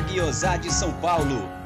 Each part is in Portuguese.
guiosá de São Paulo.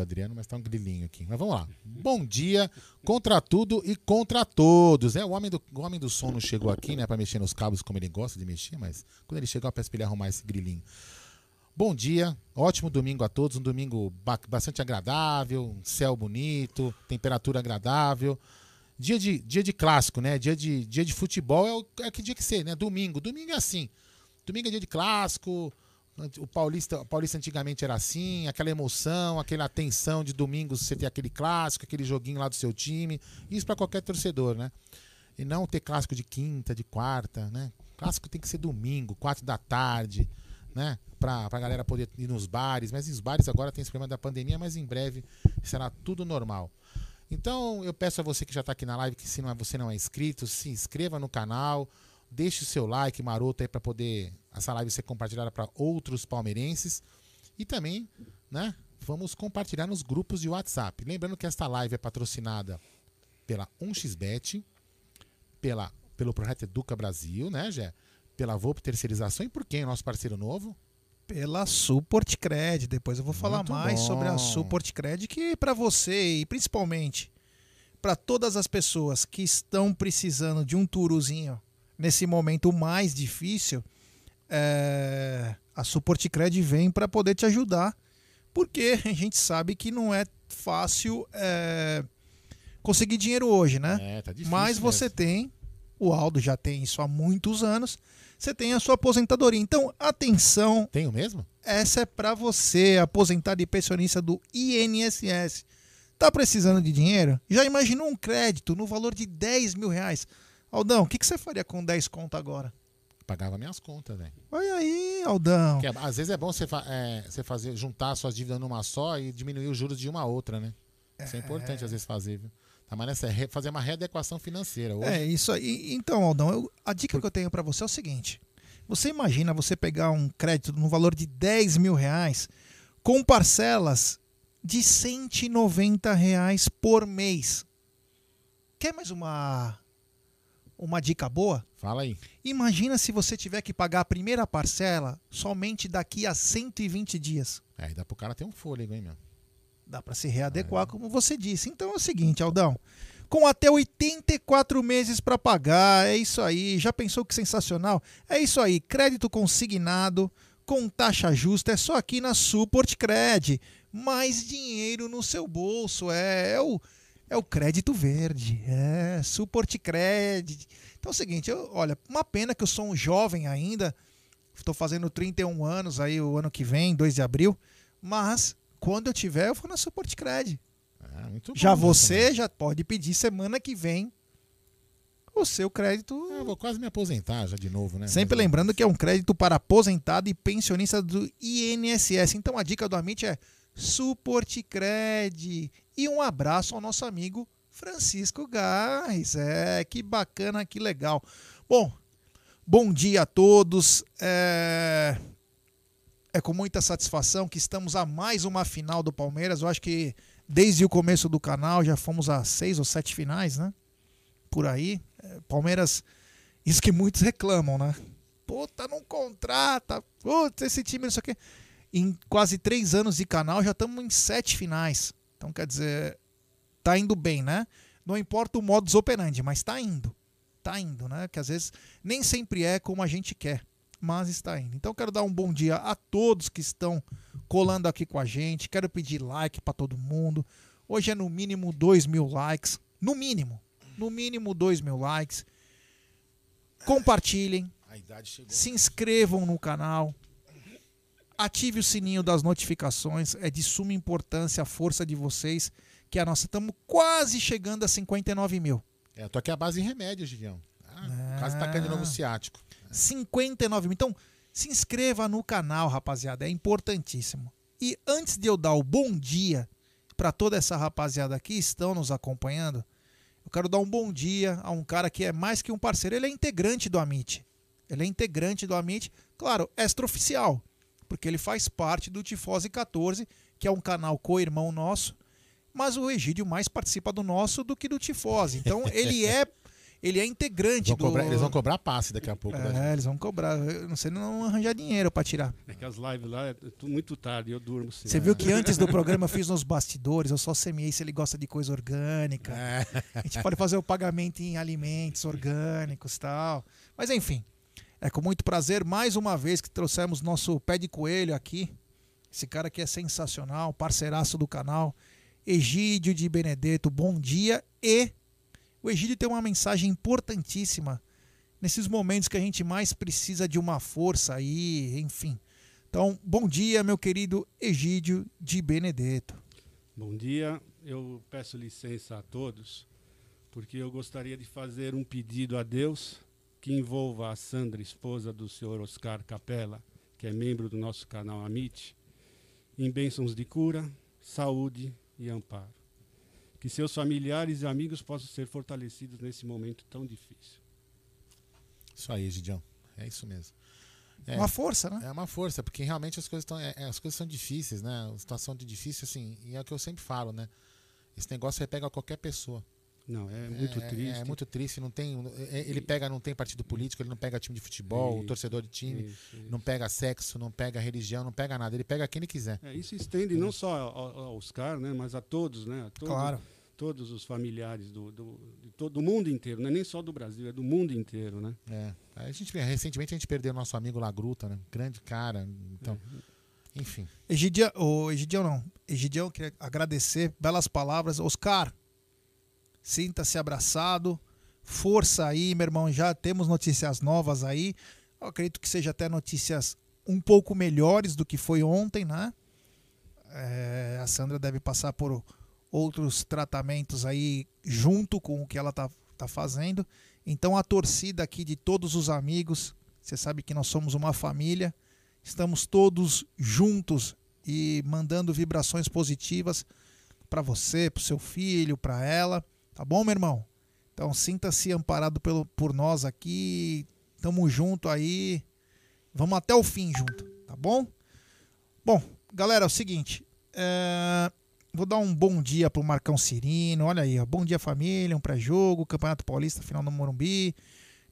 Adriano, mas tá um grilinho aqui. Mas vamos lá. Bom dia, contra tudo e contra todos. É, o homem do, o homem do som não chegou aqui, né, para mexer nos cabos como ele gosta de mexer, mas quando ele chegar, eu peço pra ele arrumar esse grilinho. Bom dia, ótimo domingo a todos, um domingo bastante agradável, um céu bonito, temperatura agradável. Dia de, dia de clássico, né? Dia de, dia de futebol é o é que dia que ser, né? Domingo. Domingo é assim. Domingo é dia de clássico, o Paulista, o Paulista antigamente era assim, aquela emoção, aquela tensão de domingo você ter aquele clássico, aquele joguinho lá do seu time. Isso para qualquer torcedor, né? E não ter clássico de quinta, de quarta, né? Clássico tem que ser domingo, quatro da tarde, né? Pra, pra galera poder ir nos bares. Mas os bares agora tem esse problema da pandemia, mas em breve será tudo normal. Então eu peço a você que já está aqui na live, que se não é, você não é inscrito, se inscreva no canal, deixe o seu like maroto aí para poder essa live ser compartilhada para outros palmeirenses. E também, né, vamos compartilhar nos grupos de WhatsApp. Lembrando que esta live é patrocinada pela 1xBet, pela, pelo projeto Educa Brasil, né, Gé? Pela Volpe Terceirização e por quem? Nosso parceiro novo? Pela Support Cred. Depois eu vou falar Muito mais bom. sobre a Support Cred, que para você e principalmente para todas as pessoas que estão precisando de um turozinho nesse momento mais difícil, é, a Support Cred vem para poder te ajudar, porque a gente sabe que não é fácil é, conseguir dinheiro hoje, né? É, tá Mas você mesmo. tem, o Aldo já tem isso há muitos anos, você tem a sua aposentadoria. Então, atenção. Tenho mesmo? Essa é para você, aposentado e pensionista do INSS. Tá precisando de dinheiro? Já imaginou um crédito no valor de 10 mil reais? Aldão, o que, que você faria com 10 conto agora? Pagava minhas contas, velho. Olha aí, Aldão. Que é- às vezes é bom você, fa- é, você fazer, juntar suas dívidas numa só e diminuir os juros de uma a outra, né? Isso é importante às vezes fazer, viu? Tá, mas nessa, é fazer uma readequação financeira. Hoje, É, isso aí. Então, Aldão, eu- a dica que eu tenho pra você é o seguinte. Você imagina você pegar um crédito no valor de 10 mil reais com parcelas de 190 reais por mês. Quer mais uma, uma dica boa? Fala aí. Imagina se você tiver que pagar a primeira parcela somente daqui a 120 dias. É, dá pro cara ter um fôlego, hein, meu? Dá para se readequar, como você disse. Então é o seguinte, Aldão. Com até 84 meses para pagar, é isso aí. Já pensou que sensacional? É isso aí. Crédito consignado, com taxa justa, é só aqui na Support Cred. Mais dinheiro no seu bolso. É, é o, é o crédito verde. É, Support Cred. Então é o seguinte, eu, olha, uma pena que eu sou um jovem ainda. Estou fazendo 31 anos aí o ano que vem, 2 de abril. Mas quando eu tiver, eu vou na. É, muito bom, Já você também. já pode pedir semana que vem o seu crédito. Eu vou quase me aposentar já de novo, né? Sempre Mas- lembrando que é um crédito para aposentado e pensionista do INSS. Então a dica do Amit é Support Cred. E um abraço ao nosso amigo Francisco Gás. É, que bacana, que legal. Bom, bom dia a todos. É... é com muita satisfação que estamos a mais uma final do Palmeiras. Eu acho que desde o começo do canal já fomos a seis ou sete finais, né? Por aí. É, Palmeiras, isso que muitos reclamam, né? Puta, não contrata. Putz, esse time, não sei o quê. Em quase três anos de canal já estamos em sete finais. Então, quer dizer, tá indo bem, né? Não importa o modus operandi, mas tá indo. Tá indo, né? Que às vezes nem sempre é como a gente quer, mas está indo. Então, quero dar um bom dia a todos que estão colando aqui com a gente. Quero pedir like para todo mundo. Hoje é no mínimo 2 mil likes. No mínimo. No mínimo 2 mil likes. Compartilhem. Se inscrevam no canal. Ative o sininho das notificações. É de suma importância a força de vocês. Que é a nossa. Estamos quase chegando a 59 mil. É, eu tô aqui à base em remédio, Gigião. Ah, Ah. Quase tacando de novo ciático. 59 mil. Então, se inscreva no canal, rapaziada. É importantíssimo. E antes de eu dar o bom dia para toda essa rapaziada que estão nos acompanhando, eu quero dar um bom dia a um cara que é mais que um parceiro. Ele é integrante do Amit. Ele é integrante do Amit, claro, extraoficial, porque ele faz parte do Tifose 14, que é um canal co-irmão nosso. Mas o Egídio mais participa do nosso do que do Tifose. Então, ele é ele é integrante Vão do cobrar- eles vão cobrar passe daqui a pouco. né? é, eles vão cobrar. Eu não sei não arranjar dinheiro pra tirar. É que as lives lá é muito tarde, eu durmo sim. Você viu que antes do programa eu fiz nos bastidores, eu só semeei se ele gosta de coisa orgânica. É. A gente pode fazer o pagamento em alimentos orgânicos e tal. Mas enfim, é com muito prazer, mais uma vez, que trouxemos nosso pé de coelho aqui. Esse cara aqui é sensacional, parceiraço do canal. Egídio de Benedetto, bom dia. E o Egídio tem uma mensagem importantíssima nesses momentos que a gente mais precisa de uma força aí, enfim. Então, bom dia, meu querido Egídio de Benedetto. Bom dia, eu peço licença a todos, porque eu gostaria de fazer um pedido a Deus que envolva a Sandra, esposa do senhor Oscar Capella, que é membro do nosso canal Amit, em bênçãos de cura, saúde e amparo. Que seus familiares e amigos possam ser fortalecidos nesse momento tão difícil. Isso aí, Gidião. É isso mesmo. É, Uma força, né? é uma força, porque realmente as coisas estão. é- é, as coisas são difíceis, né? A situação de difícil, assim, e é o que eu sempre falo, né? Esse negócio aí pega qualquer pessoa. Não, é muito é, triste. É muito triste, não tem. é- Ele pega, não tem partido político, ele não pega time de futebol, Isso, torcedor de time, Isso, isso. não pega sexo, não pega religião, não pega nada. Ele pega quem ele quiser. É, isso estende não só ao, ao Oscar, né, mas a todos, né? A todos, Claro. todos os familiares do, do, de todo, do mundo inteiro, não é nem só do Brasil, é do mundo inteiro, né? É. A gente, recentemente a gente perdeu o nosso amigo Lagruta, né? Grande cara. Então, enfim. Egidião, o Egidião não. Egidião, queria agradecer, belas palavras. Oscar, sinta-se abraçado. Força aí, meu irmão. Já temos notícias novas aí. Eu acredito que seja até notícias um pouco melhores do que foi ontem, né? É, a Sandra deve passar por outros tratamentos aí junto com o que ela tá, tá fazendo. Então a torcida aqui de todos os amigos, você sabe que nós somos uma família Estamos todos juntos e mandando vibrações positivas para você, para o seu filho, para ela. Tá bom, meu irmão? Então sinta-se amparado pelo, por nós aqui. Tamo junto aí. Vamos até o fim junto, tá bom? Bom, galera, é o seguinte. É... Vou dar um bom dia pro Marcão Cirino. Olha aí, ó. bom dia família, um pré-jogo, Campeonato Paulista, final do Morumbi.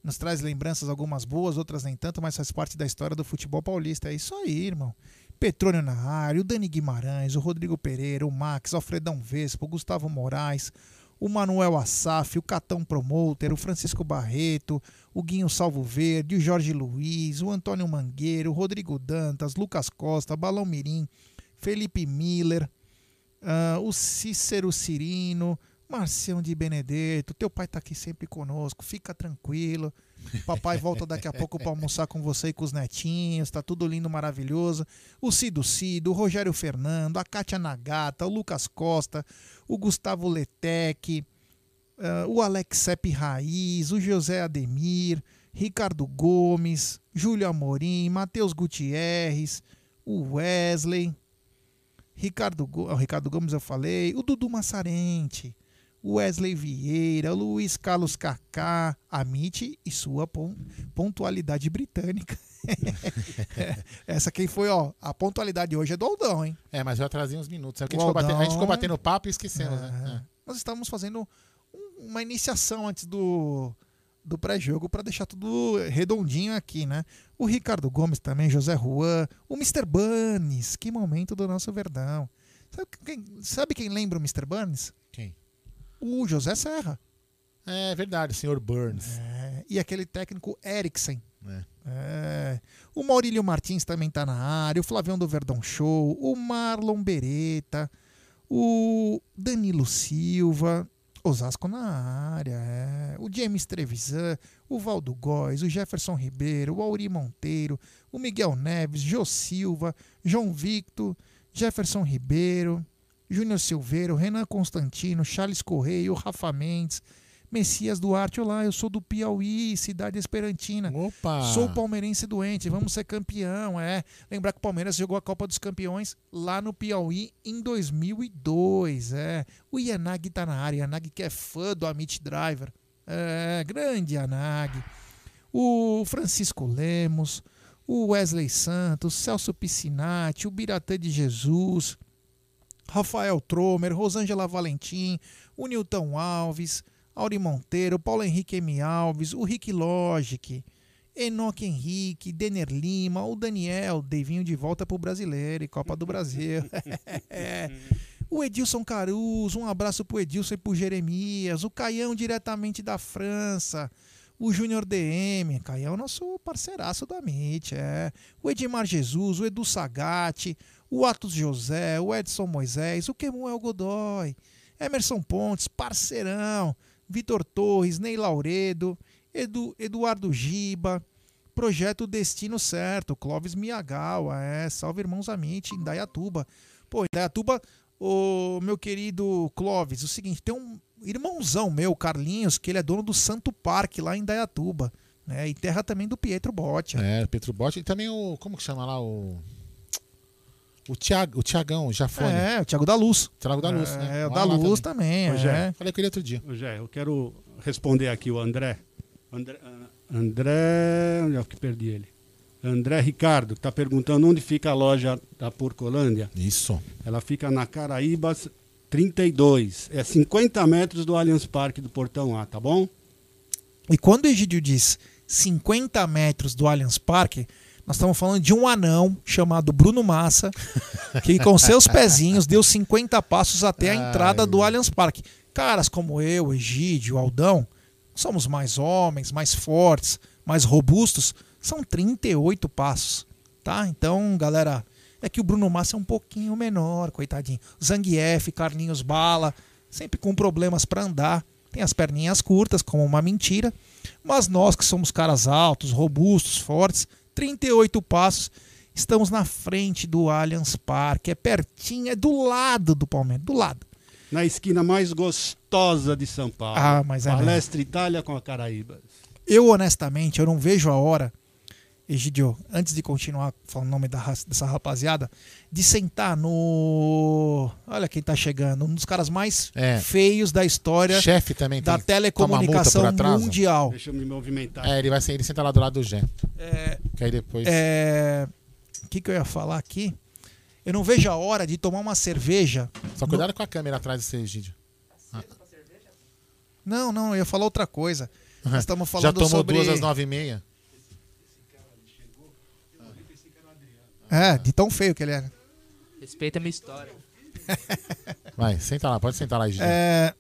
Nos traz lembranças algumas boas, outras nem tanto, mas faz parte da história do futebol paulista. É isso aí, irmão. Petrônio na área, o Dani Guimarães, o Rodrigo Pereira, o Max, o Alfredão Vespa, o Gustavo Moraes, o Manuel Assaf, o Catão Promoter, o Francisco Barreto, o Guinho Salvo Verde, o Jorge Luiz, o Antônio Mangueiro, o Rodrigo Dantas, Lucas Costa, Balão Mirim, Felipe Miller, uh, o Cícero Cirino, Marcião de Benedetto, teu pai tá aqui sempre conosco, fica tranquilo. Papai volta daqui a pouco para almoçar com você e com os netinhos, tá tudo lindo, maravilhoso. O Cido Cido, o Rogério Fernando, a Kátia Nagata, o Lucas Costa, o Gustavo Letec, uh, o Alex Sepp Raiz, o José Ademir, Ricardo Gomes, Júlio Amorim, Matheus Gutierrez, o Wesley, Ricardo, Ricardo Gomes eu falei, o Dudu Massarente, Wesley Vieira, Luiz Carlos Kaká, a MIT e sua pontualidade britânica. Essa quem foi, ó, a pontualidade hoje é do Aldão, hein? É, mas eu atrasei uns minutos. É a, gente Aldão, a gente ficou batendo papo e esquecemos, né? é, né? Nós estávamos fazendo uma iniciação antes do, do pré-jogo para deixar tudo redondinho aqui, né? O Ricardo Gomes também, José Juan, o Mr. Burns, que momento do nosso Verdão. Sabe quem, sabe quem lembra o Mr. Burns? O José Serra. É verdade, o senhor Burns. É, e aquele técnico Eriksen. É. É. O Maurílio Martins também está na área, o Flavião do Verdão Show, o Marlon Beretta, o Danilo Silva, Osasco na área, é. o James Trevisan, o Valdo Góes, o Jefferson Ribeiro, o Auri Monteiro, o Miguel Neves, Jô Silva, João Victor, Jefferson Ribeiro, Júnior Silveiro, Renan Constantino, Charles Correia, o Rafa Mendes, Messias Duarte, olá, eu sou do Piauí, cidade esperantina. Opa! Sou palmeirense doente, vamos ser campeão, é. Lembrar que o Palmeiras jogou a Copa dos Campeões lá no Piauí em 2002, é. O Yanagi tá na área, Yanagi que é fã do Amit Driver. É, grande Yanagi. O Francisco Lemos, o Wesley Santos, Celso Piscinati, o Biratã de Jesus, Rafael Tromer, Rosângela Valentim, o Nilton Alves, Auri Monteiro, Paulo Henrique M. Alves, o Rick Logic, Enoque Henrique, Denner Lima, o Daniel, Devinho de volta pro brasileiro e Copa do Brasil. o Edilson Caruso, um abraço pro Edilson e pro Jeremias, o Caião diretamente da França, o Júnior DM, Caião nosso parceiraço do Amit, é. O Edmar Jesus, o Edu Sagatti, o Atos José, o Edson Moisés, o Kemuel Godoy, Emerson Pontes, parceirão, Vitor Torres, Ney Lauredo, Edu, Eduardo Giba, Projeto Destino Certo, Clóvis Miagawa, é, salve irmãos Amite, em Dayatuba. Pô, em Dayatuba, o meu querido Clóvis, o seguinte, tem um irmãozão meu, Carlinhos, que ele é dono do Santo Parque lá em Dayatuba, né, e terra também do Pietro Botti. É, Pietro Botti, e também o, como que chama lá, o... O, Tiag, o Tiagão, o Jafone. É, o Tiago da Luz. Tiago da Luz, é, né? É, o da Luz também. também é. Falei com ele outro dia. Jé, eu quero responder aqui o André. André, ah, André onde é que perdi ele? André Ricardo, que está perguntando onde fica a loja da Porcolândia. Isso. Ela fica na Caraíbas 32. É 50 metros do Allianz Parque do Portão A, tá bom? E quando o Egidio diz 50 metros do Allianz Parque, nós estamos falando de um anão chamado Bruno Massa, que com seus pezinhos deu 50 passos até a entrada do Allianz Parque. Caras como eu, Egídio, Aldão, somos mais homens, mais fortes, mais robustos, são 38 passos, tá? Então, galera, é que o Bruno Massa é um pouquinho menor, coitadinho. Zangief, Carlinhos Bala, sempre com problemas para andar, tem as perninhas curtas, como uma mentira, mas nós que somos caras altos, robustos, fortes, 38 passos. Estamos na frente do Allianz Parque, é pertinho, é do lado do Palmeiras, do lado. Na esquina mais gostosa de São Paulo. Ah, mas é Palestra Itália com a Caraíbas. Eu, honestamente, eu não vejo a hora. Egidio, antes de continuar falando o nome da, dessa rapaziada, de sentar no. Olha quem tá chegando, um dos caras mais É. feios da história Chefe também da tem telecomunicação mundial. Deixa eu me movimentar. É, ele vai ele senta lá do lado do Gé. É, Que aí depois. é, O que, que eu ia falar aqui? Eu não vejo a hora de tomar uma cerveja. Só cuidado com a câmera atrás desse Egídio. Não, não, eu ia falar outra coisa. Nós estamos falando Já tomou sobre... duas às nove e meia? É, de tão feio que ele é. Respeita a minha história. Vai, senta lá, pode sentar lá, Egídio. É.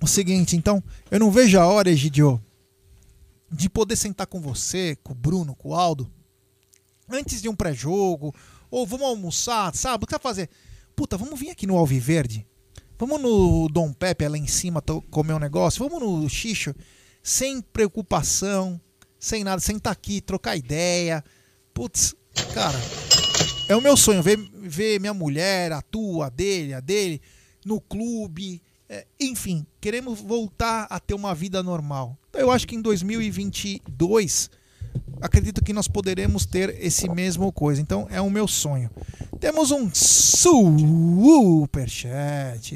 O seguinte, então, eu não vejo a hora, Egidio, de poder sentar com você, com o Bruno, com o Aldo, antes de um pré-jogo, ou vamos almoçar, sabe? O que você vai fazer? Puta, vamos vir aqui no Alviverde, vamos no Dom Pepe lá em cima comer um negócio, vamos no Xixo, sem preocupação, sem nada, sentar aqui, trocar ideia. Putz, cara, é o meu sonho ver, ver minha mulher, a tua, a dele, a dele, no clube. É, enfim, queremos voltar a ter uma vida normal. Então, eu acho que em 2022, acredito que nós poderemos ter esse mesmo coisa. Então, é o meu sonho. Temos um superchat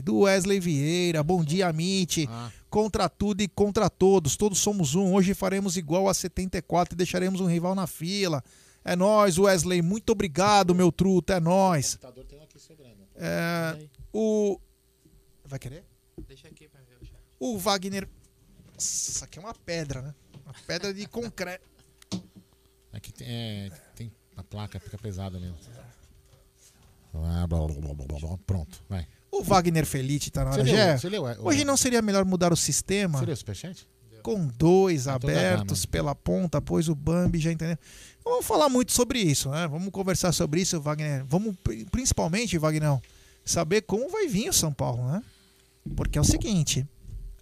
do Wesley Vieira. Bom dia, Amit. Contra tudo e contra todos. Todos somos um. Hoje faremos igual a 74 e deixaremos um rival na fila. É nóis, Wesley. Muito obrigado, meu truto. É nóis. É, o. Vai querer? Deixa aqui pra ver. O Wagner. Nossa, Isso aqui é uma pedra, né? Uma pedra de concreto. Aqui tem, é, tem a placa, fica pesada mesmo. Ah, blá, blá, blá, blá, blá, blá. Pronto, vai. O Wagner Felite tá na Você hora. leu, você leu, é, Hoje não seria melhor mudar o sistema? Você leu o superchat? com dois abertos pela ponta, pois o Bambi já entendeu. Não Vamos falar muito sobre isso, né? Vamos conversar sobre isso, Wagner. Vamos, pri- principalmente, Wagner, saber como vai vir o São Paulo, né? Porque é o seguinte: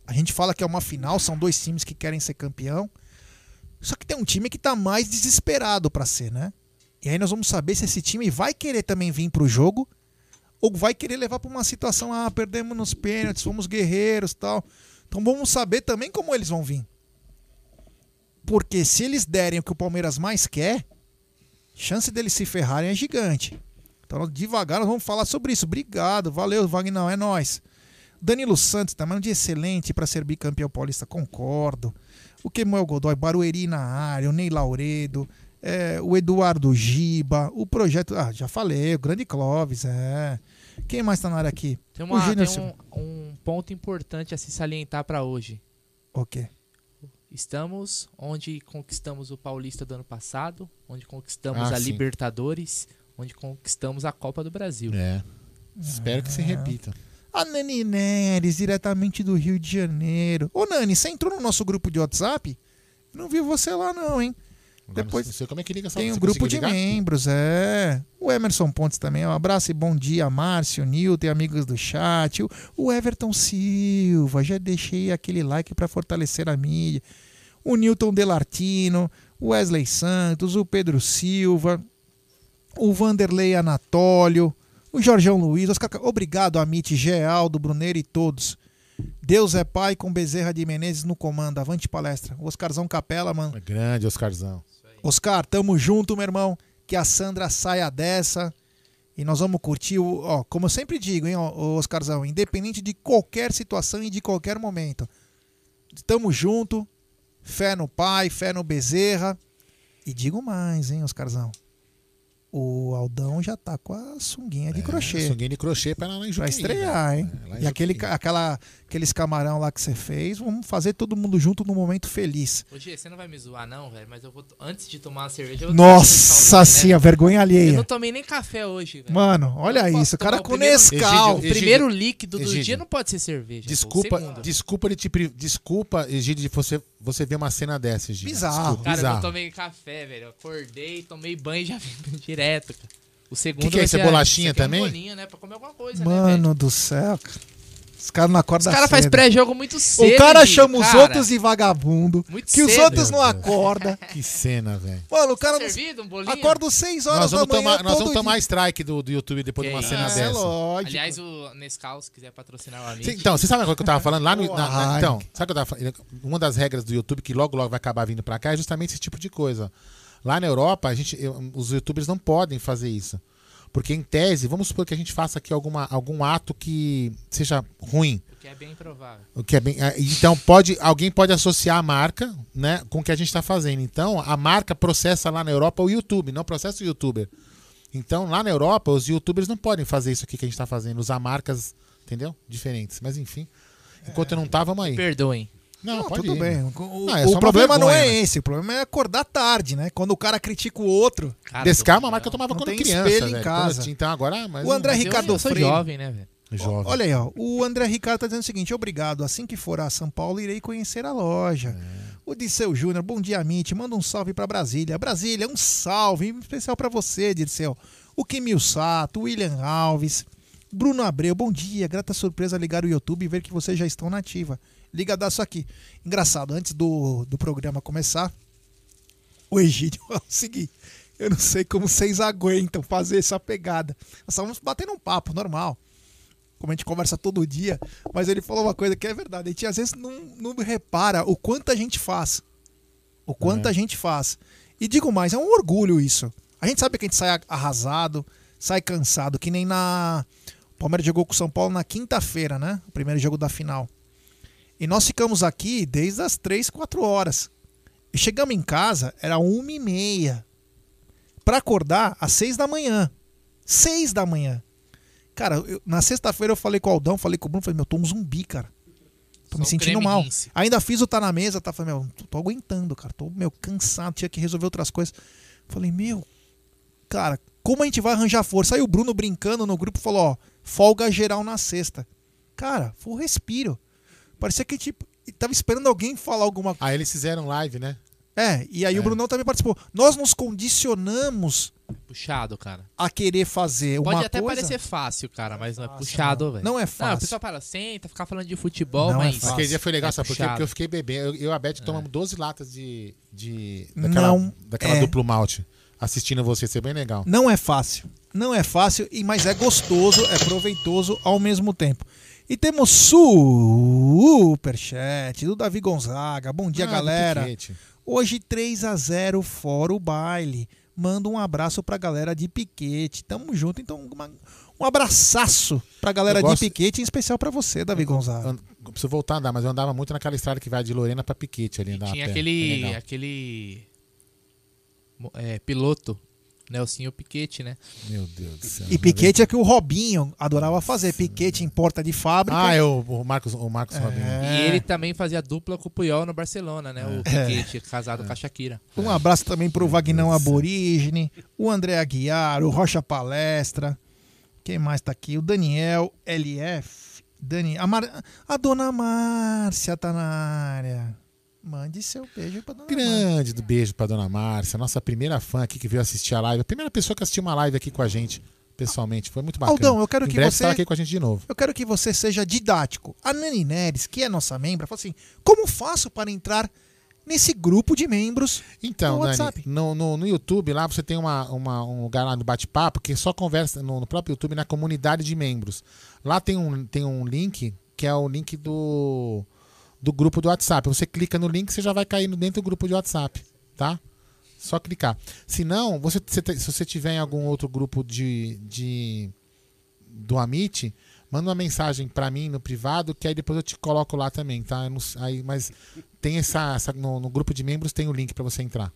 a gente fala que é uma final, são dois times que querem ser campeão. Só que tem um time que tá mais desesperado para ser, né? E aí nós vamos saber se esse time vai querer também vir pro jogo ou vai querer levar para uma situação, ah, perdemos nos pênaltis, fomos guerreiros, tal. Então vamos saber também como eles vão vir. Porque se eles derem o que o Palmeiras mais quer, chance deles se ferrarem é gigante. Então devagar nós vamos falar sobre isso. Obrigado, valeu, Wagner, é nós. Danilo Santos também um dia excelente para ser bicampeão paulista, concordo. O Kemuel Godoy, Barueri na área, o Ney Lauredo, é, o Eduardo Giba, o projeto. Ah, já falei, o Grande Clóvis, é. Quem mais tá na área aqui? Tem, o uma, Júnior tem um, um ponto importante a se salientar pra hoje. O quê? Estamos onde conquistamos o Paulista do ano passado, onde conquistamos Ah, a sim. Libertadores, onde conquistamos a Copa do Brasil. É. Espero que se repita. A Nani Neres, diretamente do Rio de Janeiro. Ô Nani, você entrou no nosso grupo de WhatsApp? Não vi você lá não, hein? Agora, Depois não sei como é que liga essa Tem um grupo de ligar? membros, é. O Emerson Pontes também, um abraço e bom dia, Márcio, Nilton, amigos do chat. O- Everton Silva, já deixei aquele like para fortalecer a mídia. O Newton Delartino, o Wesley Santos, o Pedro Silva, o Vanderlei Anatólio, o Jorgão Luiz, Oscar... Ca- obrigado, Amit, Gealdo, Bruneiro e todos. Deus é pai com Bezerra de Menezes no comando. Avante palestra. Oscarzão Capela, mano. É grande, Oscarzão. Oscar, tamo junto, meu irmão. Que a Sandra saia dessa. E nós vamos curtir o. Ó, como eu sempre digo, hein, Oscarzão, independente de qualquer situação e de qualquer momento. Tamo junto. Fé no pai, fé no Bezerra. E digo mais, hein, Oscarzão. O Aldão já tá com a sunguinha de crochê. Sunguinha de crochê pra lá em Pra Juqueí, estrear, né? hein? É, e aquele, Juqueí. aquela, aqueles camarão lá que você fez, vamos fazer todo mundo junto num momento feliz. Ô, Gê, você não vai me zoar, não, velho, mas eu vou. Antes de tomar uma cerveja. eu um Nossa senhora, né? vergonha Eu alheia. não tomei nem café hoje, velho. Mano, olha Eu isso, o cara o com primeiro- Nescau. O primeiro líquido do Egídio. dia não pode ser cerveja. pô, Desculpa, segundo. desculpa de te desculpa, Egídio, de você você ver uma cena dessa, Egídio. Bizarro. Desculpa, Cara, eu bizarro. não tomei café, velho. Eu acordei, tomei banho e já vim direto, cara. O segundo Que que é isso, é bolachinha é um também? bolinho, né? Pra comer alguma coisa, né, velho? Mano do céu, cara. Os caras não acordam Os caras fazem pré-jogo muito cedo. O cara chama os cara. outros de vagabundo. Muito que os cedo. outros não acordam. Que cena, velho. Mano, o cara não... Servido, um acorda às 6 horas Nós da vamos manhã tomar, nós vamos dia. tomar strike do, do YouTube depois de Que uma cena. É, dessa. lógico. Aliás, o Nescau, se quiser patrocinar o amigo. Então, você sabe coisa que eu tava falando lá no. na- na- então, sabe o que eu tava falando? Uma das regras do YouTube que logo logo vai acabar vindo pra cá é justamente esse tipo de coisa. Lá na Europa, a gente, eu- os youtubers não podem fazer isso. Porque em tese, vamos supor que a gente faça aqui alguma, algum ato que seja ruim. Que é bem provável. O que é bem, é, então pode alguém pode associar a marca, né, com o que a gente está fazendo. Então a marca processa lá na Europa o YouTube, não processa o YouTuber. Então lá na Europa os YouTubers não podem fazer isso aqui que a gente está fazendo, usar marcas, entendeu? Diferentes. Mas enfim, enquanto eu não tá, vamos aí. Perdoem. Não, Não, pode tudo ir. bem. O, Não, é o problema não é vergonha, né? esse. O problema é acordar tarde, né? Quando o cara critica o outro. Cara, Descar é uma marca que eu tomava Não quando tem criança, espelho em velho. casa. Então agora, mas O André Mas Ricardo eu Freire. jovem, né, velho? jovem. Olha aí, ó. O André Ricardo tá dizendo o seguinte: obrigado. Assim que for a São Paulo, irei conhecer a loja. É. O Dirceu Júnior, bom dia, Amit. Manda um salve pra Brasília. Brasília, um salve em especial pra você, Dirceu. O Kimil Sato, o William Alves, Bruno Abreu, bom dia. Grata surpresa ligar o YouTube e ver que vocês já estão na ativa. Ligadaço aqui. Engraçado, antes do, do programa começar, o Egídio falou o seguinte: eu não sei como vocês aguentam fazer essa pegada. Nós estávamos batendo um papo normal. Como a gente conversa todo dia, mas ele falou uma coisa que é verdade. A gente às vezes não, não repara o quanto a gente faz. O quanto É. a gente faz. E digo mais, é um orgulho isso. A gente sabe que a gente sai arrasado, sai cansado, que nem na. O Palmeiras jogou com o São Paulo na quinta-feira, né? O primeiro jogo da final. E nós ficamos aqui desde as 3, 4 horas. E chegamos em casa, era uma e meia. Pra acordar às 6 da manhã. 6 da manhã. Cara, eu- na sexta-feira eu falei com o Aldão, falei com o Bruno, falei, meu, tô um zumbi, cara. Tô me Só sentindo creme mal. rinse. Ainda fiz o Tá na Mesa, tá? Falei, meu, tô, tô aguentando, cara. Tô, meu, cansado, tinha que resolver outras coisas. Falei, meu, cara, como a gente vai arranjar força? Aí o Bruno brincando no grupo falou, ó, folga geral na sexta. Cara, foi um respiro. Parecia que, tipo, tava esperando alguém falar alguma coisa. Aí eles fizeram live, né? É, e aí o É. Brunão também participou. Nós nos condicionamos Puxado, cara. a querer fazer uma Pode até coisa... parecer fácil, cara, mas não é Nossa, puxado, velho. Não é Não, o fácil. pessoal fala, senta, ficar falando de futebol, Não é mas. fácil. Aquele dia foi legal, É sabe por quê? puxado. Porque eu fiquei bebendo. Eu, eu e a Beth tomamos 12 latas de. de daquela Não daquela é. duplo malte. Assistindo você, isso é bem legal. Não é fácil. Não é fácil, e mas é gostoso, é proveitoso ao mesmo tempo. E temos superchat do Davi Gonzaga. Bom dia, Ah, galera. Piquete. Hoje 3 a 0 fora o baile. Manda um abraço pra galera de Piquete. Tamo junto. Então, uma- um abraçaço pra galera Eu gosto- de Piquete, em especial pra você, Davi Gonzaga. Eu, eu preciso voltar a andar, mas eu andava muito naquela estrada que vai de Lorena pra Piquete ali. E tinha pé. É aquele. aquele. é, piloto, Nelsinho Piquete, né? Meu Deus do céu. E Piquete é que o Robinho adorava fazer. Piquete em porta de fábrica. Ah, é o, o Marcos, o Marcos Robinho. E ele também fazia dupla com o Puyol no Barcelona, né? O É. Piquete, casado com a Shakira. Um abraço também pro Vagnão Aborígene, o André Aguiar, o Rocha Palestra. Quem mais tá aqui? O Daniel LF. Dani, a, Mar- a dona Márcia tá na área. Mande seu beijo pra dona Márcia. Grande do beijo pra dona Márcia, nossa primeira fã aqui que veio assistir a live. A primeira pessoa que assistiu uma live aqui com a gente, pessoalmente. Foi muito bacana. Aldão, eu quero em que breve você- tá aqui com a gente de novo. Eu quero que você seja didático. A Nani Neres, que é nossa membra, falou assim: como faço para entrar nesse grupo de membros Então, no WhatsApp? no, no, no YouTube lá você tem uma, uma- um lugar lá no bate-papo que só conversa no, no próprio YouTube na comunidade de membros. Lá tem um, tem um link que é o link do, do grupo do WhatsApp. Você clica no link você já vai cair dentro do grupo de WhatsApp, tá? Só clicar. Se não, você, se você tiver em algum outro grupo de, de do Amit, manda uma mensagem pra mim no privado que aí depois eu te coloco lá também, tá? Não aí, mas tem essa, essa- no, no grupo de membros tem o link pra você entrar.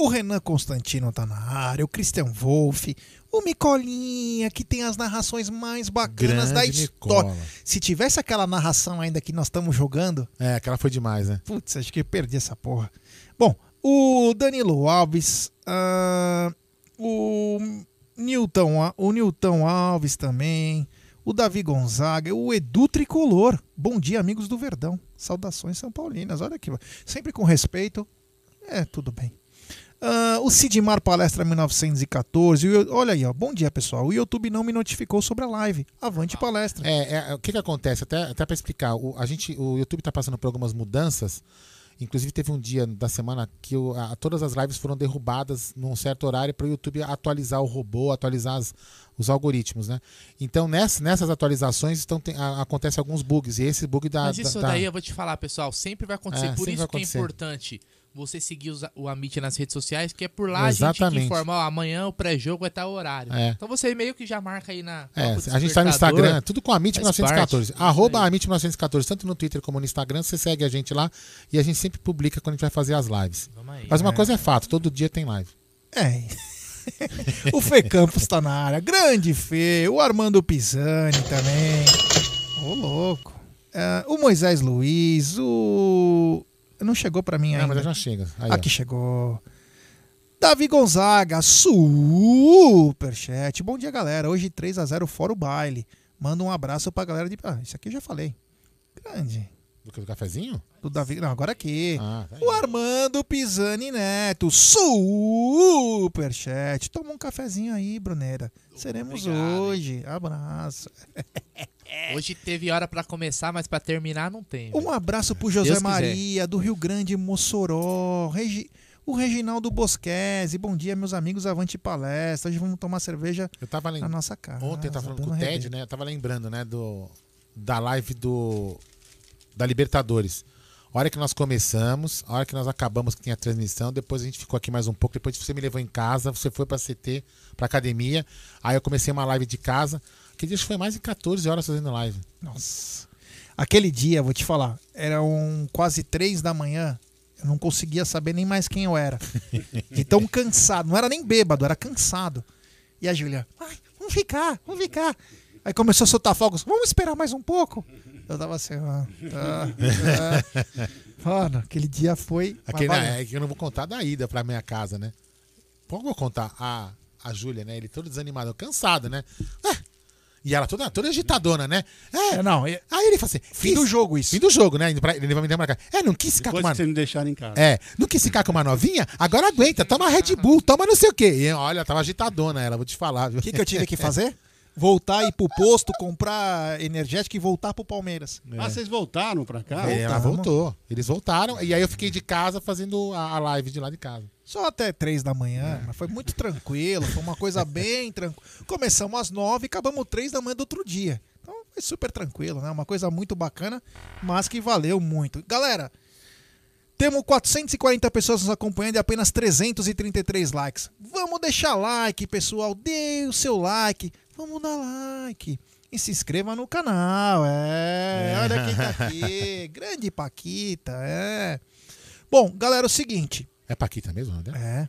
O Renan Constantino tá na área, o Christian Wolff, o Micolinha, que tem as narrações mais bacanas da Grande história. Nicola. Se tivesse aquela narração ainda que nós estamos jogando, É, aquela foi demais, né? putz, acho que eu perdi essa porra. Bom, o Danilo Alves, ah, o Newton, o Newton Alves também, o Davi Gonzaga, o Edu Tricolor. Bom dia, amigos do Verdão. Saudações São Paulinas. Olha aqui, sempre com respeito. É, tudo bem. Ah, o Sidmar Palestra 1914. o Eu- olha aí, ó. Bom dia, pessoal. O YouTube não me notificou sobre a live. Avante palestra. É, é, o que que acontece? Até, até para explicar, o, a gente, o YouTube tá passando por algumas mudanças. Inclusive teve um dia da semana que o- a- todas as lives foram derrubadas num certo horário para o YouTube atualizar o robô, atualizar as- os algoritmos, né? Então ness- nessas atualizações estão tem, a- acontece alguns bugs e esse bug da, Mas isso da- daí eu vou te falar, pessoal, sempre vai acontecer. É, Por sempre isso que é importante você seguir os- o Amit nas redes sociais, que é por lá a gente que Exatamente. informa, ó, amanhã o pré-jogo vai estar o horário. É. Então você meio que já marca aí na. É, a gente tá no. Instagram, tudo com a MIT Faz 1914. parte. Arroba a MIT 1914, tanto no Twitter como no Instagram, você segue a gente lá e a gente sempre publica quando a gente vai fazer as lives. Vamos aí. Mas uma coisa é fato, todo dia tem live. É. o Fê Campos tá na área. Grande Fê. O Armando Pisani também. Ô, louco. É, o Moisés Luiz. O. Não chegou pra mim Ah, ainda. mas já chega. Aí, ó. Aqui chegou. Davi Gonzaga, superchat. Bom dia, galera. Hoje 3 a 0 fora o baile. Manda um abraço pra galera de. Ah, isso aqui eu já falei. Grande. Do que, do cafezinho? Do Davi. Não, agora aqui. Ah, tá. O Armando Pisani Neto, superchat. Toma um cafezinho aí, Brunera. Seremos Obrigado, hoje. Abraço. Hoje teve hora pra começar, mas pra terminar não tem. Um abraço pro José Deus quiser. Maria, do Rio Grande, Mossoró. Regi- O Reginaldo Bosquese. Bom dia, meus amigos. Avante palestra. Hoje vamos tomar cerveja Eu tava na lembrando. nossa casa. Ontem eu tava falando com o Ted, né? Eu tava lembrando, né, do da live do da Libertadores. A hora que nós começamos, a hora que nós acabamos que tinha a transmissão, depois a gente ficou aqui mais um pouco, depois você me levou em casa, você foi pra CT, pra academia, aí eu comecei uma live de casa. Aquele dia foi mais de 14 horas fazendo live. Nossa. Aquele dia, vou te falar, eram quase três da manhã. Eu não conseguia saber nem mais quem eu era. De tão cansado. Não era nem bêbado, era cansado. E a Júlia, "Ai, vamos ficar, vamos ficar. Aí começou a soltar fogos, vamos esperar mais um pouco. Eu tava assim, ah, tá, tá. Mano, aquele dia foi. Aquele, é que eu não vou contar da ida pra minha casa, né? Pouco vou contar a, a Júlia, né? Ele todo desanimado, cansado, né? Ah, e ela toda, toda agitadona, né? É, É, não, é- Aí ele fala assim: fim do "Quis- jogo isso. Fim do jogo, né? Indo pra- Ele vai me dar pra cá. É, não quis ficar Depois com uma. que você me deixar em casa. É, não quis ficar com uma novinha? Agora aguenta, toma Red Bull, toma não sei o quê. E, olha, tava agitadona ela, vou te falar? O que, que eu tive que fazer? Voltar, ir pro posto, comprar energético e voltar pro Palmeiras. Ah, vocês voltaram pra cá? É, ela voltou. Eles voltaram. E aí eu fiquei de casa fazendo a, a live de lá de casa. Só até três da manhã, mas foi muito tranquilo, foi uma coisa bem tranquila. Começamos às nove e acabamos três da manhã do outro dia. Então foi super tranquilo, né? Uma coisa muito bacana, mas que valeu muito. Galera, temos 440 pessoas nos acompanhando e apenas 333 likes. Vamos deixar like, pessoal. Dê o seu like. Vamos dar like. E se inscreva no canal. É, olha quem tá aqui. Grande Paquita, é. Bom, galera, é o seguinte. É Paquita mesmo, né?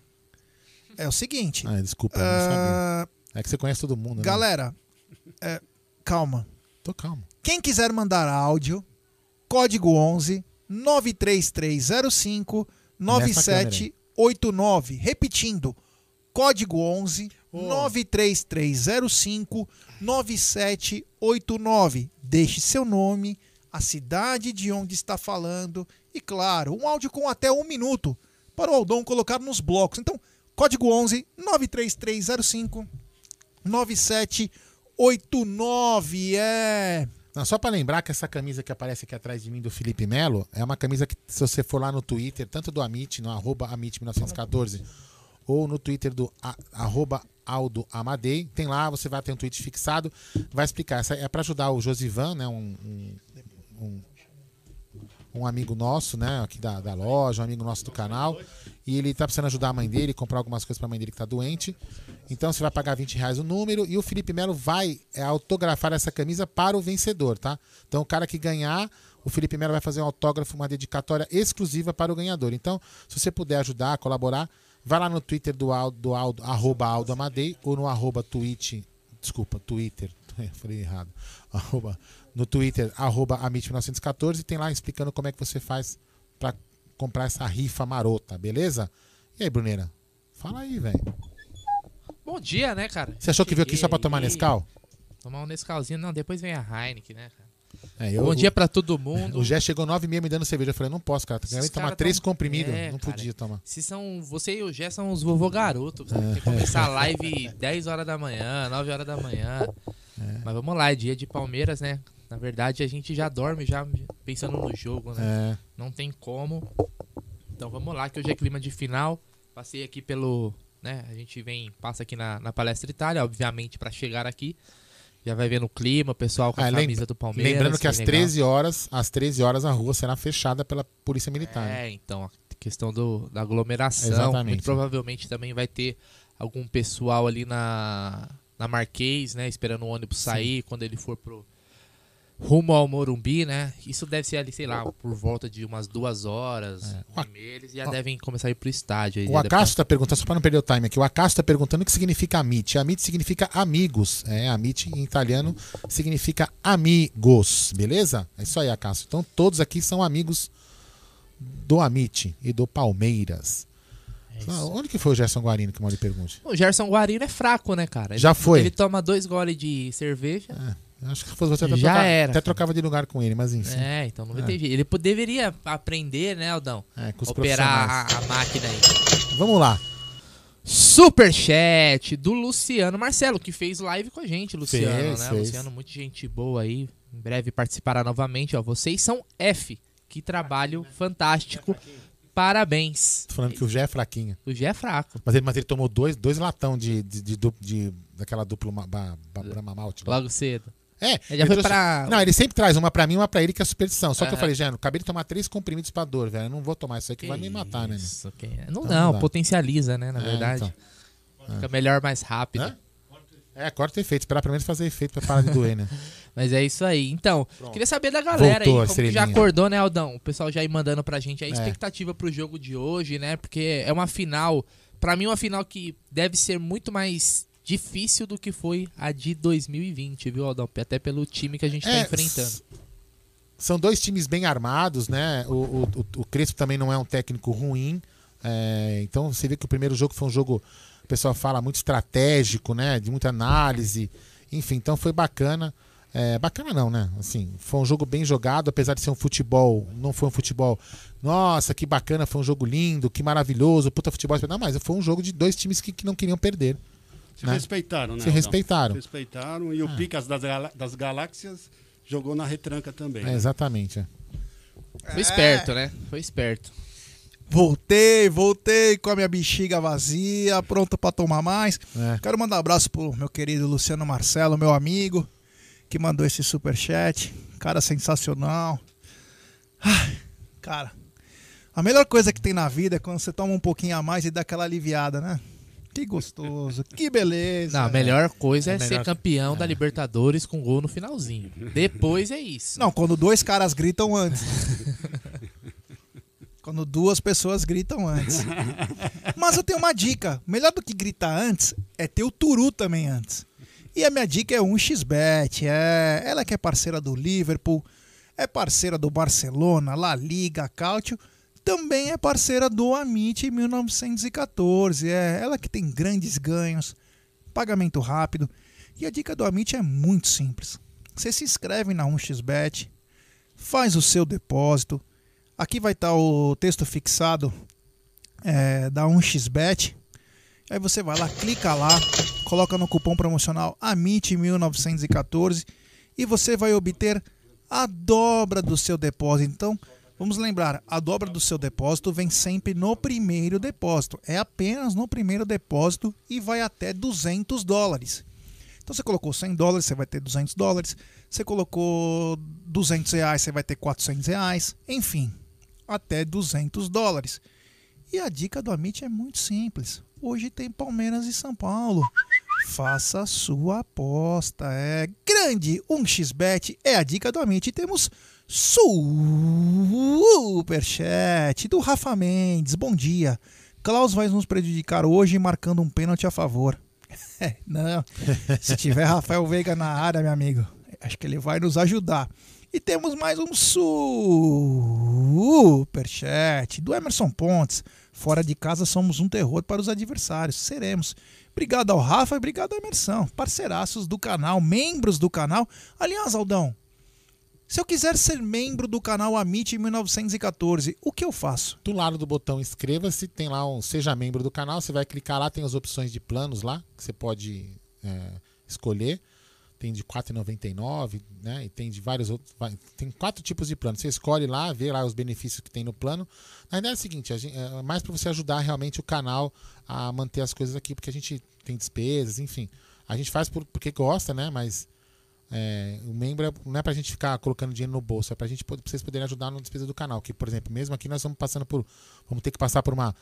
É. É o seguinte. Ah, desculpa, eu não sabia. ah, É que você conhece todo mundo, né? galera, é, calma. Tô calmo. Quem quiser mandar áudio, código 11 93305 9789. Repetindo, código 11 93305 9789. Deixe seu nome, a cidade de onde está falando e, claro, um áudio com até um minuto para o Aldão colocar nos blocos. Então, código 11 93305 9789. É. Não, só pra lembrar que essa camisa que aparece aqui atrás de mim do Felipe Melo é uma camisa que, se você for lá no Twitter, tanto do Amit, no arroba Amit1914, ou no Twitter do a, arroba Aldo Amadei, tem lá, você vai ter um tweet fixado, vai explicar. Essa é pra ajudar o Josivan, né? Um, um, um, amigo nosso, né? Aqui da, da loja, um amigo nosso do canal. E ele tá precisando ajudar a mãe dele, comprar algumas coisas pra mãe dele que tá doente. Então você vai pagar 20 reais o número e o Felipe Melo vai é, autografar essa camisa para o vencedor, tá? Então o cara que ganhar, o Felipe Melo vai fazer um autógrafo, uma dedicatória exclusiva para o ganhador. Então, se você puder ajudar, colaborar, vai lá no Twitter do Aldo, do Aldo arroba Aldo Amadei, ou no arroba tweet, desculpa, Twitter, falei errado, arroba, no Twitter, arroba Amit1914, tem lá explicando como é que você faz para comprar essa rifa marota, beleza? E aí, Bruneira? Fala aí, velho. Bom dia, né, cara? Você achou que veio aqui só pra Cheguei tomar aí. Nescau? Tomar um Nescauzinho. Não, depois vem a Heineken, né, cara? É, eu- Bom dia pra todo mundo. O Jé chegou 9 e meia me dando cerveja. Eu falei, não posso, cara. Tem que tomar cara três tão- comprimidos. É, não cara. podia tomar. Se são. Você e o Gé são os vovô garoto. É. tem que começar a live 10 horas da manhã, 9 horas da manhã. Mas vamos lá, é dia de Palmeiras, né? Na verdade, a gente já dorme já pensando no jogo, né? É. Não tem como. Então vamos lá, que hoje é clima de final. Passei aqui pelo. Né, a gente vem, passa aqui na, na Palestra Itália, obviamente, pra chegar aqui. Já vai vendo o clima, o pessoal com a Ah, lembra- camisa do Palmeiras. Lembrando que bem às legal. 13 horas, às 13 horas a rua será fechada pela Polícia Militar. né? É, então, questão do, da aglomeração. Exatamente. Muito provavelmente também vai ter algum pessoal ali na, na Marquês, né? Esperando o ônibus sair quando ele for pro rumo ao Morumbi, né? Isso deve ser ali, sei lá, por volta de umas duas horas. É. e Eles já devem começar a ir pro estádio. aí, O Acácio está perguntando, só para não perder o time aqui, o Acácio está perguntando o que significa amit. Amit significa amigos. É, amit em italiano significa amigos, beleza? É isso aí, Acácio. Então todos aqui são amigos do Amit e do Palmeiras. É. Ah, onde que foi o Gerson Guarino que o Mauri pergunte? O Gerson Guarino é fraco, né, cara? Ele- Já foi. Ele toma dois goles de cerveja. Eu Acho que se fosse você até, Já era. até trocava de lugar com ele, mas enfim. É, então não vai É. ter jeito. Ele deveria aprender, né, Aldão? É, com os Operar a, a máquina aí. Vamos lá. Superchat do Luciano Marcelo, que fez live com a gente, Luciano, Fez, né? fez. Luciano, muita gente boa aí. Em breve participará novamente, ó. Vocês são F. Que trabalho fantástico. Parabéns. Tô falando que o Gé é fraquinho. O G é fraco. Mas ele, mas ele tomou dois, dois latão de, de, de, de- daquela duplo ma- ba- ba- Brahma Malte. né? Logo cedo. É, Ele já foi trouxe- pra. Não, ele sempre traz uma pra mim e uma pra ele, que é superstição. Só que eu falei, Jano, acabei de tomar três comprimidos pra dor, velho. Eu não vou tomar isso aí que vai me matar, né? Isso, que- Não, Então não, não potencializa, né? Na É, verdade. então. Fica melhor mais rápido. Hã? É, corta efeito. Esperar pelo menos fazer efeito pra parar de doer, né? Mas é isso aí. Então, queria saber da galera Voltou aí, como que já acordou, né, Aldão? O pessoal já ir mandando pra gente a É. expectativa pro jogo de hoje, né? Porque é uma final, pra mim uma final que deve ser muito mais difícil do que foi a de 2020, viu, Aldão? Até pelo time que a gente tá É, enfrentando. São dois times bem armados, né? O, o, o- o Crespo também não é um técnico ruim. é, então você vê que o primeiro jogo foi um jogo, o pessoal fala, muito estratégico, né? De muita análise. Enfim, então foi bacana. É, bacana não, né? Assim, foi um jogo bem jogado, apesar de ser um futebol, não foi um futebol. Nossa, que bacana, foi um jogo lindo, que maravilhoso, puta futebol. Não, mas foi um jogo de dois times que, que não queriam perder. Se né? respeitaram, né? Se respeitaram. Se respeitaram. E o Ah. Picas das, Galá- das Galáxias jogou na retranca também. É, né? exatamente. é. Foi esperto, né? Foi esperto. Voltei, voltei com a minha bexiga vazia, pronto pra tomar mais. É. Quero mandar um abraço pro meu querido Luciano Marcelo, meu amigo, que mandou esse superchat. Cara sensacional. Ai, cara, a melhor coisa que tem na vida é quando você toma um pouquinho a mais e dá aquela aliviada, né? Que gostoso, que beleza. Não, a melhor coisa é, É ser melhor- campeão da Libertadores com gol no finalzinho. Depois é isso. Não, quando dois caras gritam antes. quando duas pessoas gritam antes. Mas eu tenho uma dica. Melhor do que gritar antes é ter o turu também antes. E a minha dica é 1xBet. É... Ela que é parceira do Liverpool, é parceira do Barcelona, La Liga, Cautio. Também é parceira do Amit 1914. É ela que tem grandes ganhos, pagamento rápido. E a dica do Amit é muito simples. Você se inscreve na 1xBet, faz o seu depósito. Aqui vai estar o texto fixado é, da 1xBet. Aí você vai lá, clica lá, coloca no cupom promocional AMIT1914 e você vai obter a dobra do seu depósito. Então, vamos lembrar, a dobra do seu depósito vem sempre no primeiro depósito. É apenas no primeiro depósito e vai até 200 dólares. Então você colocou 100 dólares, você vai ter 200 dólares. Você colocou 200 reais, você vai ter 400 reais. Enfim, até 200 dólares. E a dica do Amit é muito simples. Hoje tem Palmeiras e São Paulo. Faça sua aposta. É grande. 1xBet é a dica do Amit. Temos superchat do Rafa Mendes. Bom dia. Klaus vai nos prejudicar hoje marcando um pênalti a favor. É, não. Se tiver Rafael Veiga na área, meu amigo, acho que ele vai nos ajudar. E temos mais um superchat do Emerson Pontes. Fora de casa somos um terror para os adversários. Seremos. Obrigado ao Rafa e obrigado ao Emerson, parceiraços do canal, membros do canal. Aliás, Aldão, se eu quiser ser membro do canal Amit 1914, o que eu faço? Do lado do botão inscreva-se, tem lá um Seja Membro do canal. Você vai clicar lá, tem as opções de planos lá, que você pode é, escolher. Tem de R$ 4,99, né? E tem de vários outros. Tem quatro tipos de plano. Você escolhe lá, vê lá os benefícios que tem no plano. Na ideia é a seguinte: gente- é mais para você ajudar realmente o canal a manter as coisas aqui, porque a gente tem despesas, enfim. A gente faz por- porque gosta, né? Mas É, o membro é- não é pra gente ficar colocando dinheiro no bolso, é pra, gente, pra vocês poderem ajudar na despesa do canal. Que, por exemplo, mesmo aqui nós estamos passando por. Vamos ter que passar por uma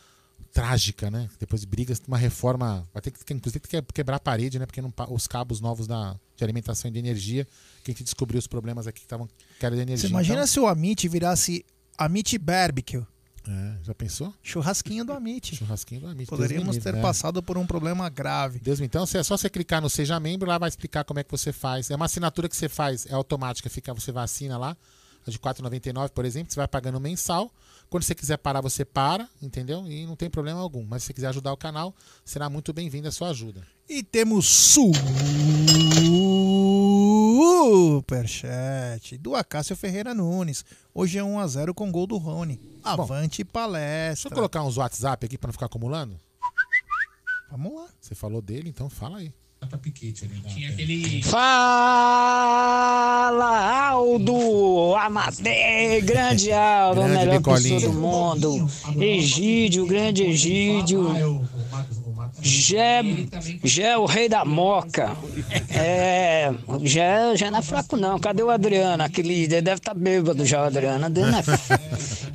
trágica, né? Depois de brigas, uma reforma. Vai ter que, inclusive, ter que quebrar a parede, né? Porque não os cabos novos da, de alimentação e de energia, que a gente descobriu os problemas aqui que estavam que era de energia. Você imagina Então, se o Amit virasse Amit Barbecue? É, já pensou? Churrasquinho do Amit. Churrasquinho do Amit. Poderíamos livre, ter né? passado por um problema grave. Deus me então é só você clicar no seja membro lá vai explicar como é que você faz é uma assinatura que você faz é automática fica você vacina lá a de 4,99 por exemplo você vai pagando mensal quando você quiser parar você para entendeu e não tem problema algum mas se você quiser ajudar o canal será muito bem-vinda a sua ajuda E temos superchat do Acácio Ferreira Nunes. Hoje é 1x0 com gol do Rony. Avante deixa palestra. eu colocar uns WhatsApp aqui para não ficar acumulando Vamos lá. você falou dele então fala aí Fala, Aldo Amadei, grande Aldo, Grande a melhor pessoa do mundo. Egídio, grande Egídio. Jé, Jé, o rei da moca. É, Jé, Jé não é fraco não. Cadê o Adriano? Aquele deve estar bêbado já, o Adriano. Adriano é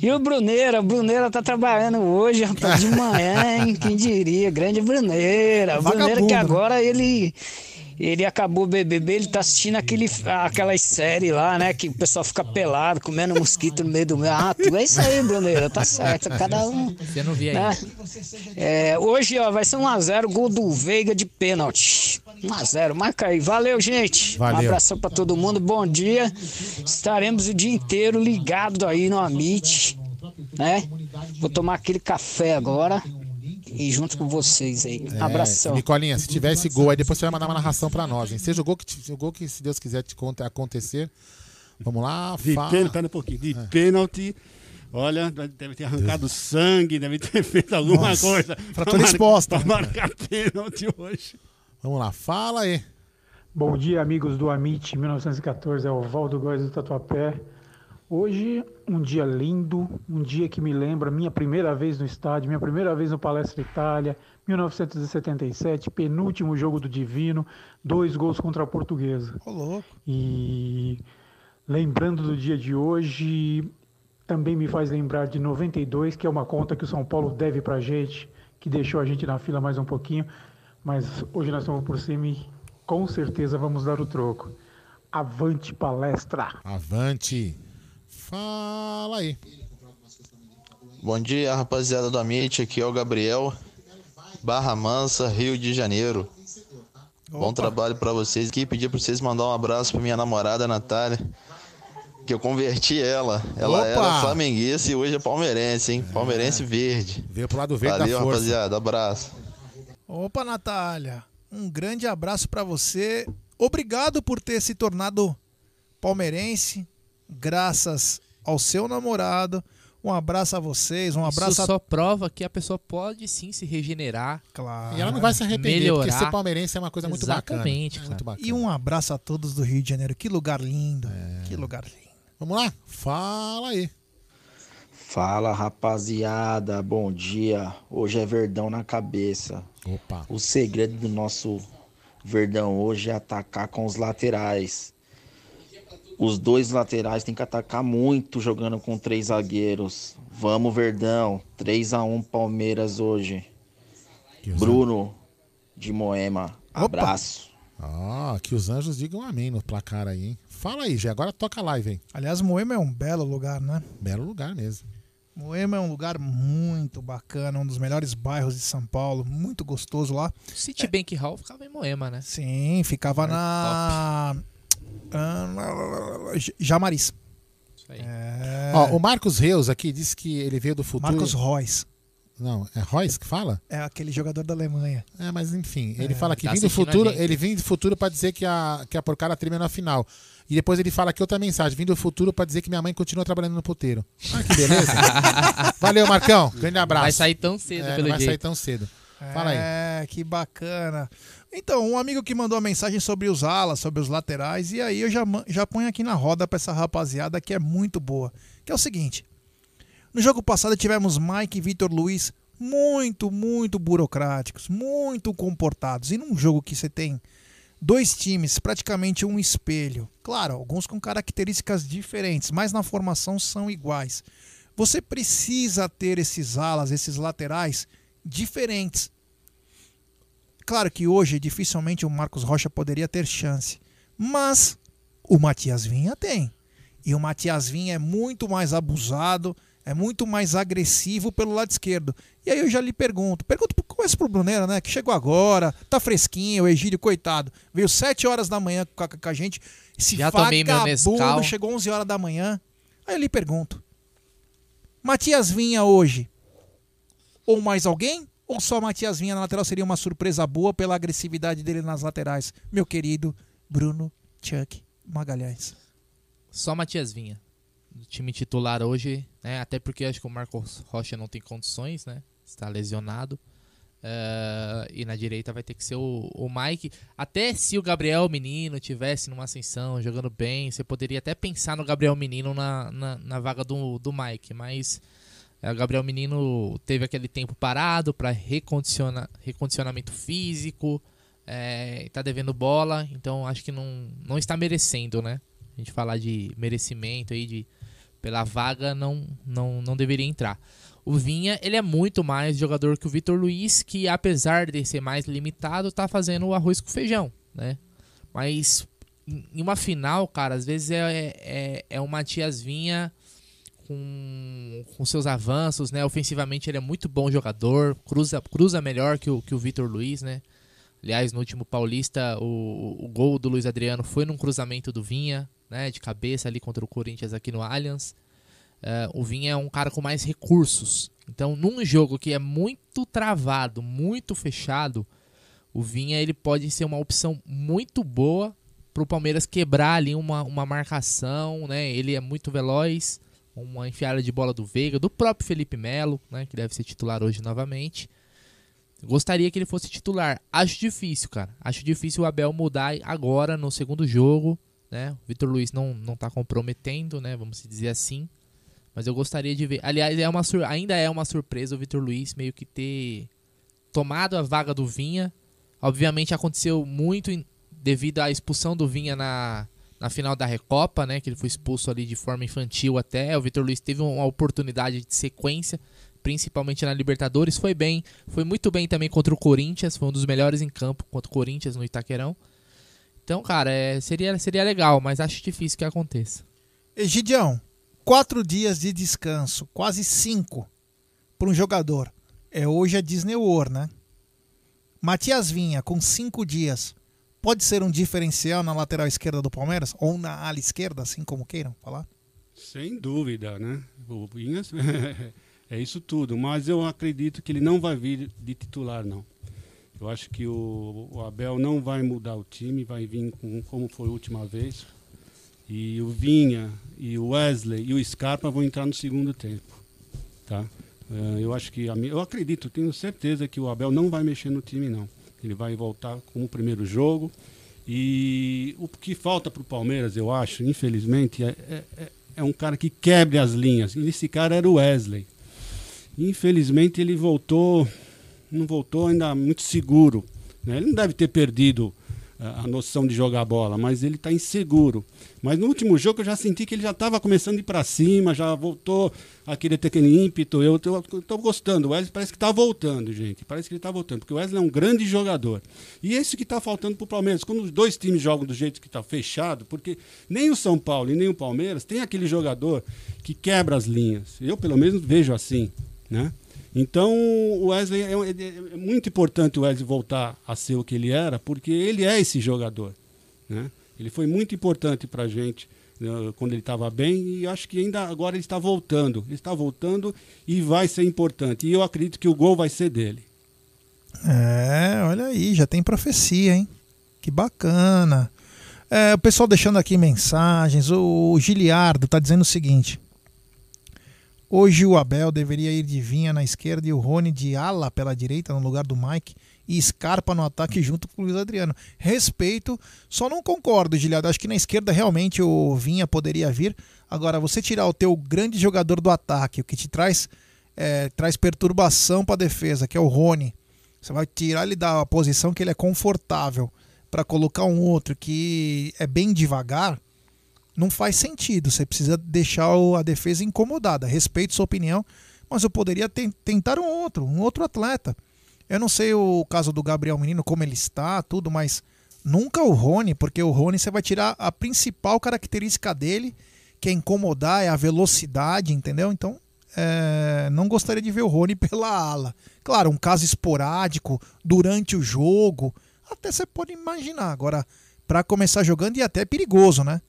E o Bruneira, o Bruneira tá trabalhando hoje, rapaz, de manhã, hein? Quem diria? Grande Bruneira. O Bruneira que agora ele ele acabou o BBB, ele tá assistindo aquele, aquelas séries lá, né? Que o pessoal fica pelado, comendo mosquito no meio do meio. Ah, tu é isso aí, Bruneira, tá certo. Cada um. Você não via Né? aí. É, hoje, ó, vai ser 1x0, gol do Veiga de pênalti. 1x0, marca aí. Valeu, gente. Valeu. Um abração pra todo mundo, bom dia. Estaremos o dia inteiro ligado aí no Amit, né? Vou tomar aquele café agora e junto com vocês aí. É, Abração. Nicolinha se tiver esse gol aí depois você vai mandar uma narração para nós hein? seja o gol que te- o gol que se Deus quiser te conta- acontecer vamos lá De fala. pênalti, pera um pouquinho. De pênalti, olha, deve ter arrancado sangue, deve ter feito alguma Nossa, coisa. pra mar- exposta. Pra marcar pênalti hoje. vamos lá fala aí Bom dia, amigos do Amit 1914, é o Valdo Góes do Tatuapé. Hoje, um dia lindo, um dia que me lembra minha primeira vez no estádio, minha primeira vez no Palestra Itália, 1977, penúltimo jogo do Divino, dois gols contra a Portuguesa. Ô, louco. E lembrando do dia de hoje, também me faz lembrar de 92, que é uma conta que o São Paulo deve pra gente, que deixou a gente na fila mais um pouquinho, mas hoje nós estamos por cima e com certeza vamos dar o troco. Avante palestra! avante fala aí Bom dia, rapaziada do Amit. Aqui é o Gabriel, Barra Mansa, Rio de Janeiro. Bom Opa. trabalho pra vocês aqui. Pedir pra vocês mandar um abraço pra minha namorada Natália, que eu converti ela. Ela Opa! era flamenguista e hoje é palmeirense, hein? Palmeirense verde. veio pro lado verde Valeu, da força rapaziada. Abraço. Opa, Natália. Um grande abraço pra você. Obrigado por ter se tornado palmeirense, graças ao seu namorado. Um abraço a vocês, um abraço Isso a só prova que a pessoa pode sim se regenerar. Claro. E ela não vai se arrepender, Melhorar. porque ser palmeirense é uma coisa muito bacana. Exatamente, É muito bacana. E um abraço a todos do Rio de Janeiro. Que lugar lindo. É. Que lugar lindo. Vamos lá? Fala aí. Fala rapaziada, bom dia. Hoje é verdão na cabeça. Opa. O segredo do nosso verdão hoje é atacar com os laterais. Os dois laterais têm que atacar muito jogando com três zagueiros. Vamos, Verdão. 3 a 1 Palmeiras hoje. Bruno de Moema. Abraço. Ah, que os anjos digam amém no placar aí, hein? Fala aí, Gê. Agora toca a live, hein? Aliás, Moema é um belo lugar, né? Belo lugar mesmo. Moema é um lugar muito bacana, um dos melhores bairros de São Paulo, muito gostoso lá. Citibank Hall ficava em Moema, né? Sim, ficava na... ah, na- Jamaris. Isso aí. É... Ó, o Marcos Reus aqui disse que ele veio do futuro. Marcos Reus. Não, é Reus que fala? É aquele jogador da Alemanha. É, mas enfim, ele fala que Tá vem do futuro, ele vem do futuro pra dizer que a, que a porcara termina na final. E depois ele fala aqui outra mensagem, vim do futuro pra dizer que minha mãe continua trabalhando no puteiro. Ah, que beleza. Valeu, Marcão. Grande abraço. Vai sair tão cedo, É, não pelo vai jeito. sair tão cedo. Fala aí. É, que bacana. Então, um amigo que mandou uma mensagem sobre os alas, sobre os laterais, e aí eu já, já ponho aqui na roda pra essa rapaziada que é muito boa. Que é o seguinte: no jogo passado tivemos Mike e Vitor Luiz muito, muito burocráticos, muito comportados. E num jogo que você tem dois times, praticamente um espelho. Claro, alguns com características diferentes, mas na formação são iguais. Você precisa ter esses alas, esses laterais diferentes. Claro que hoje dificilmente o Marcos Rocha poderia ter chance, mas o Matias Vinha tem. E o Matias Vinha é muito mais abusado, é muito mais agressivo pelo lado esquerdo. E aí eu já lhe pergunto, pergunto começa pro Bruneira, né, que chegou agora, tá fresquinho, o Egídio, coitado, veio 7 horas da manhã com a, com a gente, esse Já tomei meu Nescau. chegou 11 horas da manhã. Aí eu lhe pergunto, Matias Vinha hoje, ou mais alguém? Ou só Matias Vinha na lateral seria uma surpresa boa pela agressividade dele nas laterais? Meu querido Bruno Chuck Magalhães. Só Matias Vinha. O time titular hoje, né? Até porque acho que o Marcos Rocha não tem condições, né? Está lesionado. Eh, e na direita vai ter que ser o, o Mike. Até se o Gabriel Menino tivesse numa ascensão, jogando bem, você poderia até pensar no Gabriel Menino na, na, na vaga do, do Mike. Mas o Gabriel Menino teve aquele tempo parado para recondicionar, recondicionamento físico, é, tá devendo bola, então acho que não, não está merecendo, né? A gente falar de merecimento aí, de pela vaga, não, não, não deveria entrar. O Vinha, ele é muito mais jogador que o Vitor Luiz, que apesar de ser mais limitado, tá fazendo o arroz com feijão, né? Mas em uma final, cara, às vezes é, é, é o Matias Vinha com, com seus avanços, né? Ofensivamente ele é muito bom jogador, cruza, cruza melhor que o, que o Vitor Luiz, né? Aliás, no último Paulista, o, o gol do Luiz Adriano foi num cruzamento do Vinha, né? De cabeça ali contra o Corinthians aqui no Allianz. Uh, o Vinha é um cara com mais recursos. Então, num jogo que é muito travado, muito fechado, o Vinha ele pode ser uma opção muito boa para o Palmeiras quebrar ali uma, uma marcação, né? Ele é muito veloz, uma enfiada de bola do Veiga, do próprio Felipe Melo, né? Que deve ser titular hoje novamente. Gostaria que ele fosse titular. Acho difícil, cara. Acho difícil o Abel mudar agora no segundo jogo, né? O Vitor Luiz não, não tá comprometendo, né? Vamos dizer assim. Mas eu gostaria de ver. Aliás, é uma ainda é uma surpresa o Vitor Luiz meio que ter tomado a vaga do Vinha. Obviamente aconteceu muito devido à expulsão do Vinha na, na final da Recopa, né? Que ele foi expulso ali de forma infantil até. O Vitor Luiz teve uma oportunidade de sequência, principalmente na Libertadores. Foi bem, foi muito bem também contra o Corinthians. Foi um dos melhores em campo contra o Corinthians no Itaquerão. Então, cara, é, seria, seria legal, mas acho difícil que aconteça. Egidião, quatro dias de descanso, quase cinco, para um jogador. É hoje a Disney World, né? Matias Vinha, com cinco dias, pode ser um diferencial na lateral esquerda do Palmeiras? Ou na ala esquerda, assim como queiram falar? Sem dúvida, né? É isso tudo, mas eu acredito que ele não vai vir de titular, não. Eu acho que o, o Abel não vai mudar o time, vai vir com, como foi a última vez. E o Vinha, e o Wesley e o Scarpa vão entrar no segundo tempo. Tá? Uh, eu acho que. Eu acredito, tenho certeza que o Abel não vai mexer no time, não. Ele vai voltar com o primeiro jogo. E o que falta para o Palmeiras, eu acho, infelizmente, é, é, é, um cara que quebre as linhas. E esse cara era o Wesley. Infelizmente ele voltou, não voltou ainda muito seguro. Né? Ele não deve ter perdido a noção de jogar bola, mas ele está inseguro. Mas no último jogo eu já senti que ele já estava começando a ir para cima, já voltou a querer ter aquele ímpeto. Eu estou gostando. O Wesley parece que está voltando, gente. Parece que ele está voltando, porque o Wesley é um grande jogador. E esse que está faltando para o Palmeiras. Quando os dois times jogam do jeito que está fechado, porque nem o São Paulo e nem o Palmeiras tem aquele jogador que quebra as linhas. Eu, pelo menos, vejo assim, né? Então, o Wesley é, é, é, muito importante o Wesley voltar a ser o que ele era, porque ele é esse jogador. Né? Ele foi muito importante para a gente né, quando ele estava bem e acho que ainda agora ele está voltando. Ele está voltando e vai ser importante. E eu acredito que o gol vai ser dele. É, olha aí, já tem profecia, hein? Que bacana. É, o pessoal deixando aqui mensagens. O Giliardo está dizendo o seguinte: Hoje o Abel deveria ir de Vinha na esquerda e o Rony de ala pela direita no lugar do Mike e Scarpa no ataque junto com o Luiz Adriano. Respeito, só não concordo, Giliado. Acho que na esquerda realmente o Vinha poderia vir. Agora, você tirar o teu grande jogador do ataque, o que te traz, é, traz perturbação para a defesa, que é o Rony. Você vai tirar ele da posição que ele é confortável para colocar um outro que é bem devagar, não faz sentido. Você precisa deixar a defesa incomodada. Respeito sua opinião, mas eu poderia ten- tentar um outro, um outro atleta. Eu não sei o caso do Gabriel Menino, como ele está, tudo, mas nunca o Rony, porque o Rony você vai tirar a principal característica dele, que é incomodar, é a velocidade, entendeu? Então, é, não gostaria de ver o Rony pela ala. Claro, um caso esporádico, durante o jogo, até você pode imaginar. Agora, para começar jogando, e até é perigoso, né?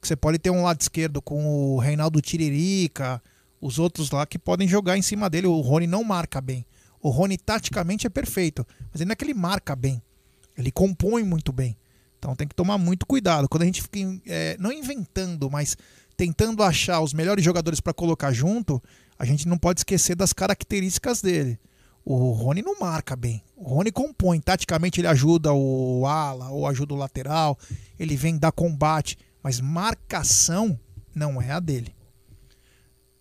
Que você pode ter um lado esquerdo com o Reinaldo Tiririca, os outros lá que podem jogar em cima dele. O Rony não marca bem. O Rony taticamente é perfeito, mas não é que ele marca bem. Ele compõe muito bem. Então tem que tomar muito cuidado. Quando a gente fica é, não inventando, mas tentando achar os melhores jogadores para colocar junto, a gente não pode esquecer das características dele. O Rony não marca bem. O Rony compõe. Taticamente ele ajuda o ala ou ajuda o lateral. Ele vem dar combate. Mas marcação não é a dele.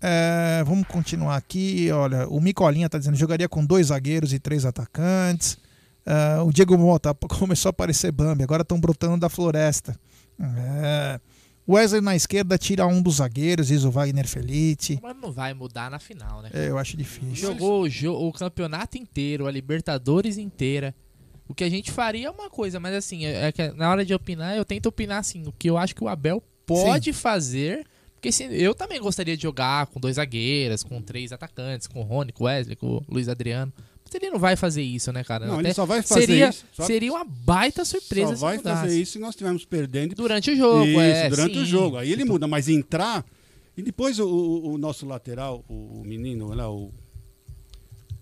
É, vamos continuar aqui. Olha, o Micolinha tá dizendo jogaria com dois zagueiros e três atacantes. É, o Diego Mota começou a aparecer Bambi, agora estão brotando da floresta. É, Wesley na esquerda tira um dos zagueiros, diz o Wagner Felite. Mas não vai mudar na final, né? É, eu acho difícil. Jogou o, jo- o campeonato inteiro, a Libertadores inteira. O que a gente faria é uma coisa, mas assim, é, é que na hora de opinar, eu tento opinar assim, o que eu acho que o Abel pode fazer. Porque assim, eu também gostaria de jogar com dois zagueiras, com três atacantes, com o Rony, com o Wesley, com o Luiz Adriano. Mas ele não vai fazer isso, né, cara? Não, Até ele só vai fazer seria, isso- só- Seria uma baita surpresa Só vai mudasse. fazer isso se nós estivermos perdendo. Durante o jogo, Isso, é, durante sim. o jogo. Aí ele muda, mas entrar. E depois o, o- o nosso lateral, o, o menino lá, o,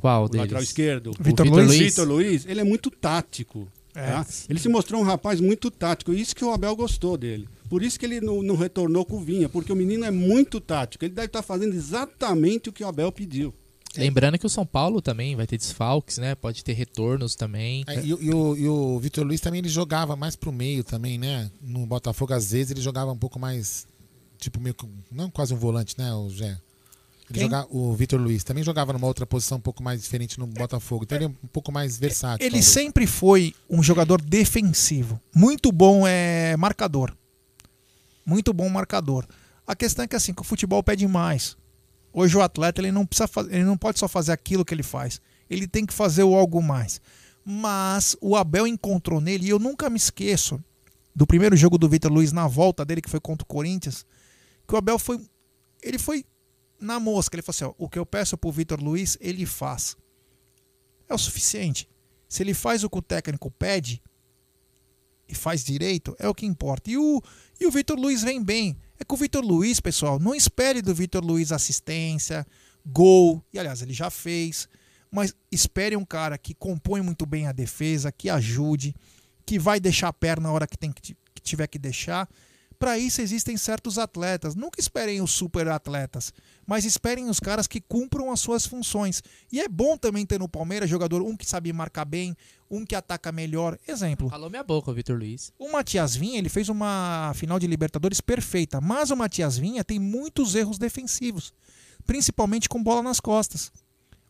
Qual o deles? lateral esquerdo, O Vitor Luiz? Vitor Luiz, ele é muito tático. É. tá? Ele se mostrou um rapaz muito tático. Isso que o Abel gostou dele. Por isso que ele não, não retornou com o Vinha, porque o menino é muito tático. Ele deve estar fazendo exatamente o que o Abel pediu. Lembrando que o São Paulo também vai ter desfalques, né? Pode ter retornos também. É, e, o- e o, e o Vitor Luiz também ele jogava mais pro meio também, né? No Botafogo, às vezes, ele jogava um pouco mais. Tipo, meio. que- Não quase um volante, né, o Gé? Joga, o Vitor Luiz também jogava numa outra posição um pouco mais diferente no Botafogo. Então ele é um pouco mais versátil. Ele talvez. sempre foi um jogador defensivo. Muito bom é marcador. Muito bom marcador. A questão é que assim, que o futebol pede mais. Hoje o atleta ele não precisa ele não pode só fazer aquilo que ele faz. Ele tem que fazer o algo mais. Mas o Abel encontrou nele e eu nunca me esqueço do primeiro jogo do Vitor Luiz na volta dele que foi contra o Corinthians, que o Abel foi ele foi na mosca, ele falou assim, ó, o que eu peço pro Vitor Luiz, ele faz. É o suficiente. Se ele faz o que o técnico pede e faz direito, é o que importa. E o, e o Vitor Luiz vem bem. É que o Vitor Luiz, pessoal, não espere do Vitor Luiz assistência, gol, e aliás, ele já fez, mas espere um cara que compõe muito bem a defesa, que ajude, que vai deixar a perna na hora que, tem que, que tiver que deixar. Para isso existem certos atletas. Nunca esperem os super atletas, mas esperem os caras que cumpram as suas funções. E é bom também ter no Palmeiras jogador um que sabe marcar bem, um que ataca melhor. Exemplo. Falou minha boca, Vitor Luiz. O Matias Vinha, ele fez uma final de Libertadores perfeita, mas o Matias Vinha tem muitos erros defensivos, principalmente com bola nas costas.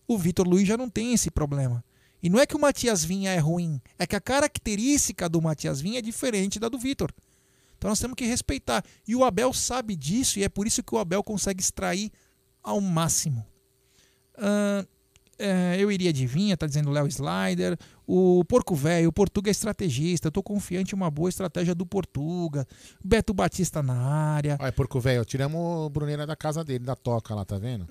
O Vitor Luiz já não tem esse problema. E não é que o Matias Vinha é ruim, é que a característica do Matias Vinha é diferente da do Vitor. Então nós temos que respeitar. E o Abel sabe disso e é por isso que o Abel consegue extrair ao máximo. Ahn, é, eu iria de Vinha, tá dizendo o Léo Slider. O Porco Velho, o Portuga é estrategista. Eu tô confiante em uma boa estratégia do Portuga. Beto Batista na área. Olha, porco velho, tiramos o Bruneira da casa dele, da toca lá, tá vendo?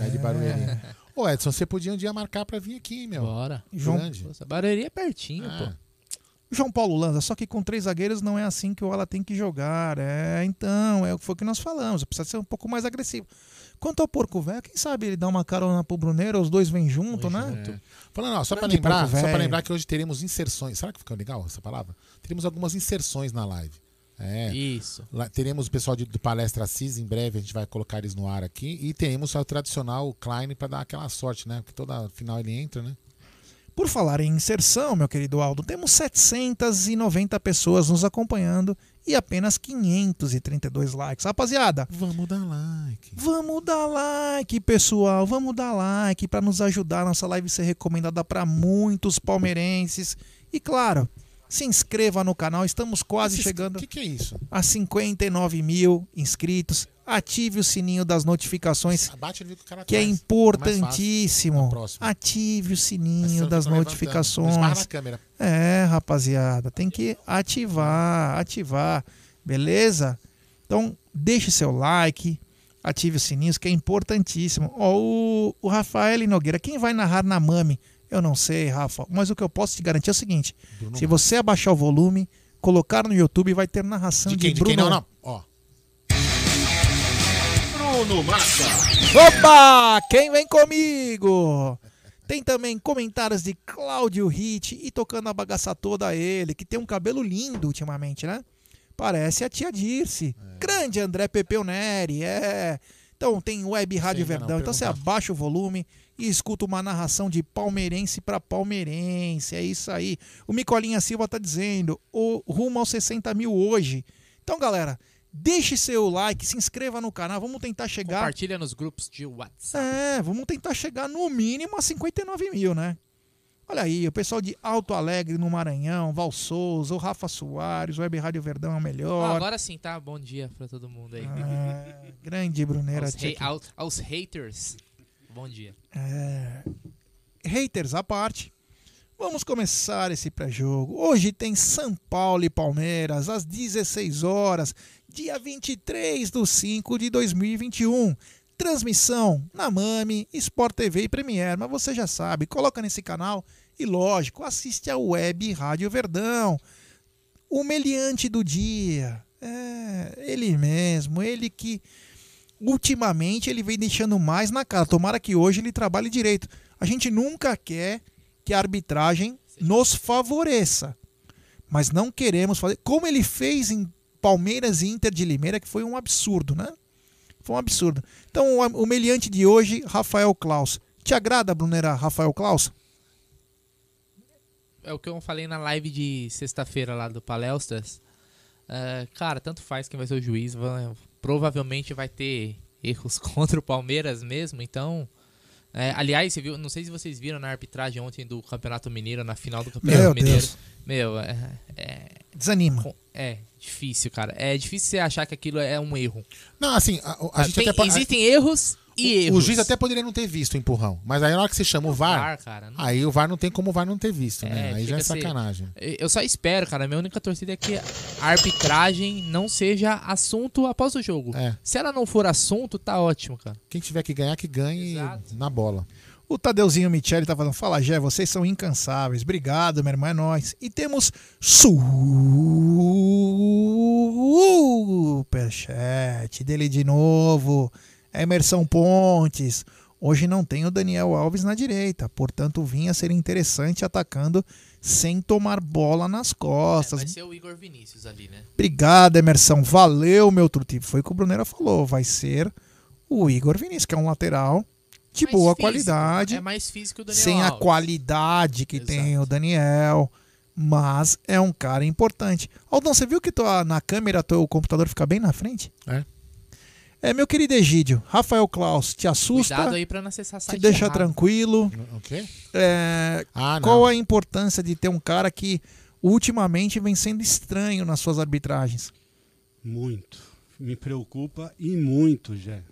É, de Barueri. Ô, Edson, você podia um dia marcar pra vir aqui, meu. Bora. João- Grande. Nossa, Barueri é pertinho, Ah. pô. João Paulo Lanza, só que com três zagueiros não é assim que o Ala tem que jogar. É, então, é o que foi que nós falamos. Precisa ser um pouco mais agressivo. Quanto ao Porco Velho, quem sabe ele dá uma carona pro Bruneiro, os dois vêm junto, né? É. Falando, ó, só pra Grande lembrar, só pra velho. lembrar que hoje teremos inserções. Será que ficou legal essa palavra? Teremos algumas inserções na live. É. Isso. Lá- teremos o pessoal de, do Palestra Assis, em breve a gente vai colocar eles no ar aqui. E teremos o tradicional Klein pra dar aquela sorte, né? Porque toda final ele entra, né? Por falar em inserção, meu querido Aldo, temos 790 pessoas nos acompanhando e apenas 532 likes. Rapaziada, Vamos dar like. vamos dar like, pessoal. Vamos dar like para nos ajudar a nossa live ser recomendada para muitos palmeirenses. E claro, se inscreva no canal. Estamos quase Esse- chegando que, que é isso? a 59 mil inscritos. Ative o sininho das notificações, que o é traz. importantíssimo. Ative o sininho das notificações. É, rapaziada, tem que ativar, ativar, beleza? Então, deixe seu like, ative os sininhos, que é importantíssimo. Ó, o, o Rafael Nogueira, quem vai narrar na Mami? Eu não sei, Rafa, mas o que eu posso te garantir é o seguinte: se você abaixar o volume, colocar no YouTube, vai ter narração De de, quem? De Bruno. quem? Não, não. Ó. Bruno Massa. Opa! Quem vem comigo? Tem também comentários de Cláudio Hit e tocando a bagaça toda a ele, que tem um cabelo lindo ultimamente, né? Parece a tia Dirce. Grande André Pepeu Neri, é. Então tem Web Rádio não, Verdão. Então você abaixa o volume e escuta uma narração de palmeirense para palmeirense. É isso aí. O Micolinha Silva tá dizendo, o rumo aos 60 mil hoje. Então, galera, deixe seu like, se inscreva no canal. Vamos tentar chegar. Compartilha nos grupos de WhatsApp. É, vamos tentar chegar no mínimo a 59 mil, né? Olha aí, o pessoal de Alto Alegre no Maranhão, Val Souza, o Rafa Soares, o Web Rádio Verdão é o melhor. agora sim, tá? Bom dia pra todo mundo aí. É, grande Bruneira. aos, aos- aos haters, bom dia. É, haters à parte, vamos começar esse pré-jogo. Hoje tem São Paulo e Palmeiras, às 16 horas, dia 23 de 5 de 2021. Transmissão na Mami, Sport TV e Premiere, mas você já sabe, coloca nesse canal e, lógico, assiste a Web Rádio Verdão. O meliante do dia. É, ele mesmo, ele que ultimamente ele vem deixando mais na cara. Tomara que hoje ele trabalhe direito. A gente nunca quer que a arbitragem nos favoreça. Mas não queremos fazer. Como ele fez em Palmeiras e Inter de Limeira, que foi um absurdo, né? Foi um absurdo. Então, o meliante de hoje, Rafael Klaus. Te agrada, Brunera, Rafael Klaus? É o que eu falei na live de sexta-feira lá do Palestras. É, cara, tanto faz quem vai ser o juiz. vai- provavelmente vai ter erros contra o Palmeiras mesmo. Então, é, aliás, você viu, não sei se vocês viram na arbitragem ontem do Campeonato Mineiro, na final do Campeonato Meu Mineiro. Deus. Meu, é, é, Desanima. é difícil, cara. É difícil você achar que aquilo é um erro. Não, assim, a, a Ah, gente tem- até pode- existem erros e o, erros. o juiz até poderia não ter visto o empurrão. Mas aí na hora que você chama o VAR, VAR, cara, não- aí o VAR não tem como o VAR não ter visto, né? É, Aí já é chega a ser- sacanagem. Eu só espero, cara. Minha única torcida é que a arbitragem não seja assunto após o jogo. É. Se ela não for assunto, tá ótimo, cara. Quem tiver que ganhar, que ganhe na bola. O Tadeuzinho Michele tá falando, fala Gé, vocês são incansáveis. Obrigado, meu irmão, é nóis. E temos superchat dele de novo. Emerson Pontes. Hoje não tem o Daniel Alves na direita, portanto vinha ser interessante atacando sem tomar bola nas costas. Vai ser o Igor Vinícius ali, né? Obrigado, Emerson. Valeu, meu truti. Foi o que o Brunera falou. Vai ser o Igor Vinícius, que é um lateral de Mais boa físico, qualidade. É mais físico o Daniel sem a Alves. qualidade que tem o Daniel. Mas é um cara importante. Aldão, você viu que tua, na câmera teu computador fica bem na frente? É. É, meu querido Egídio, Rafael Klaus, te assusta? Cuidado aí pra não acessar te site deixa errado. tranquilo? O quê? É, Ah, não. qual a importância de ter um cara que ultimamente vem sendo estranho nas suas arbitragens? Muito. Me preocupa e muito, Jé.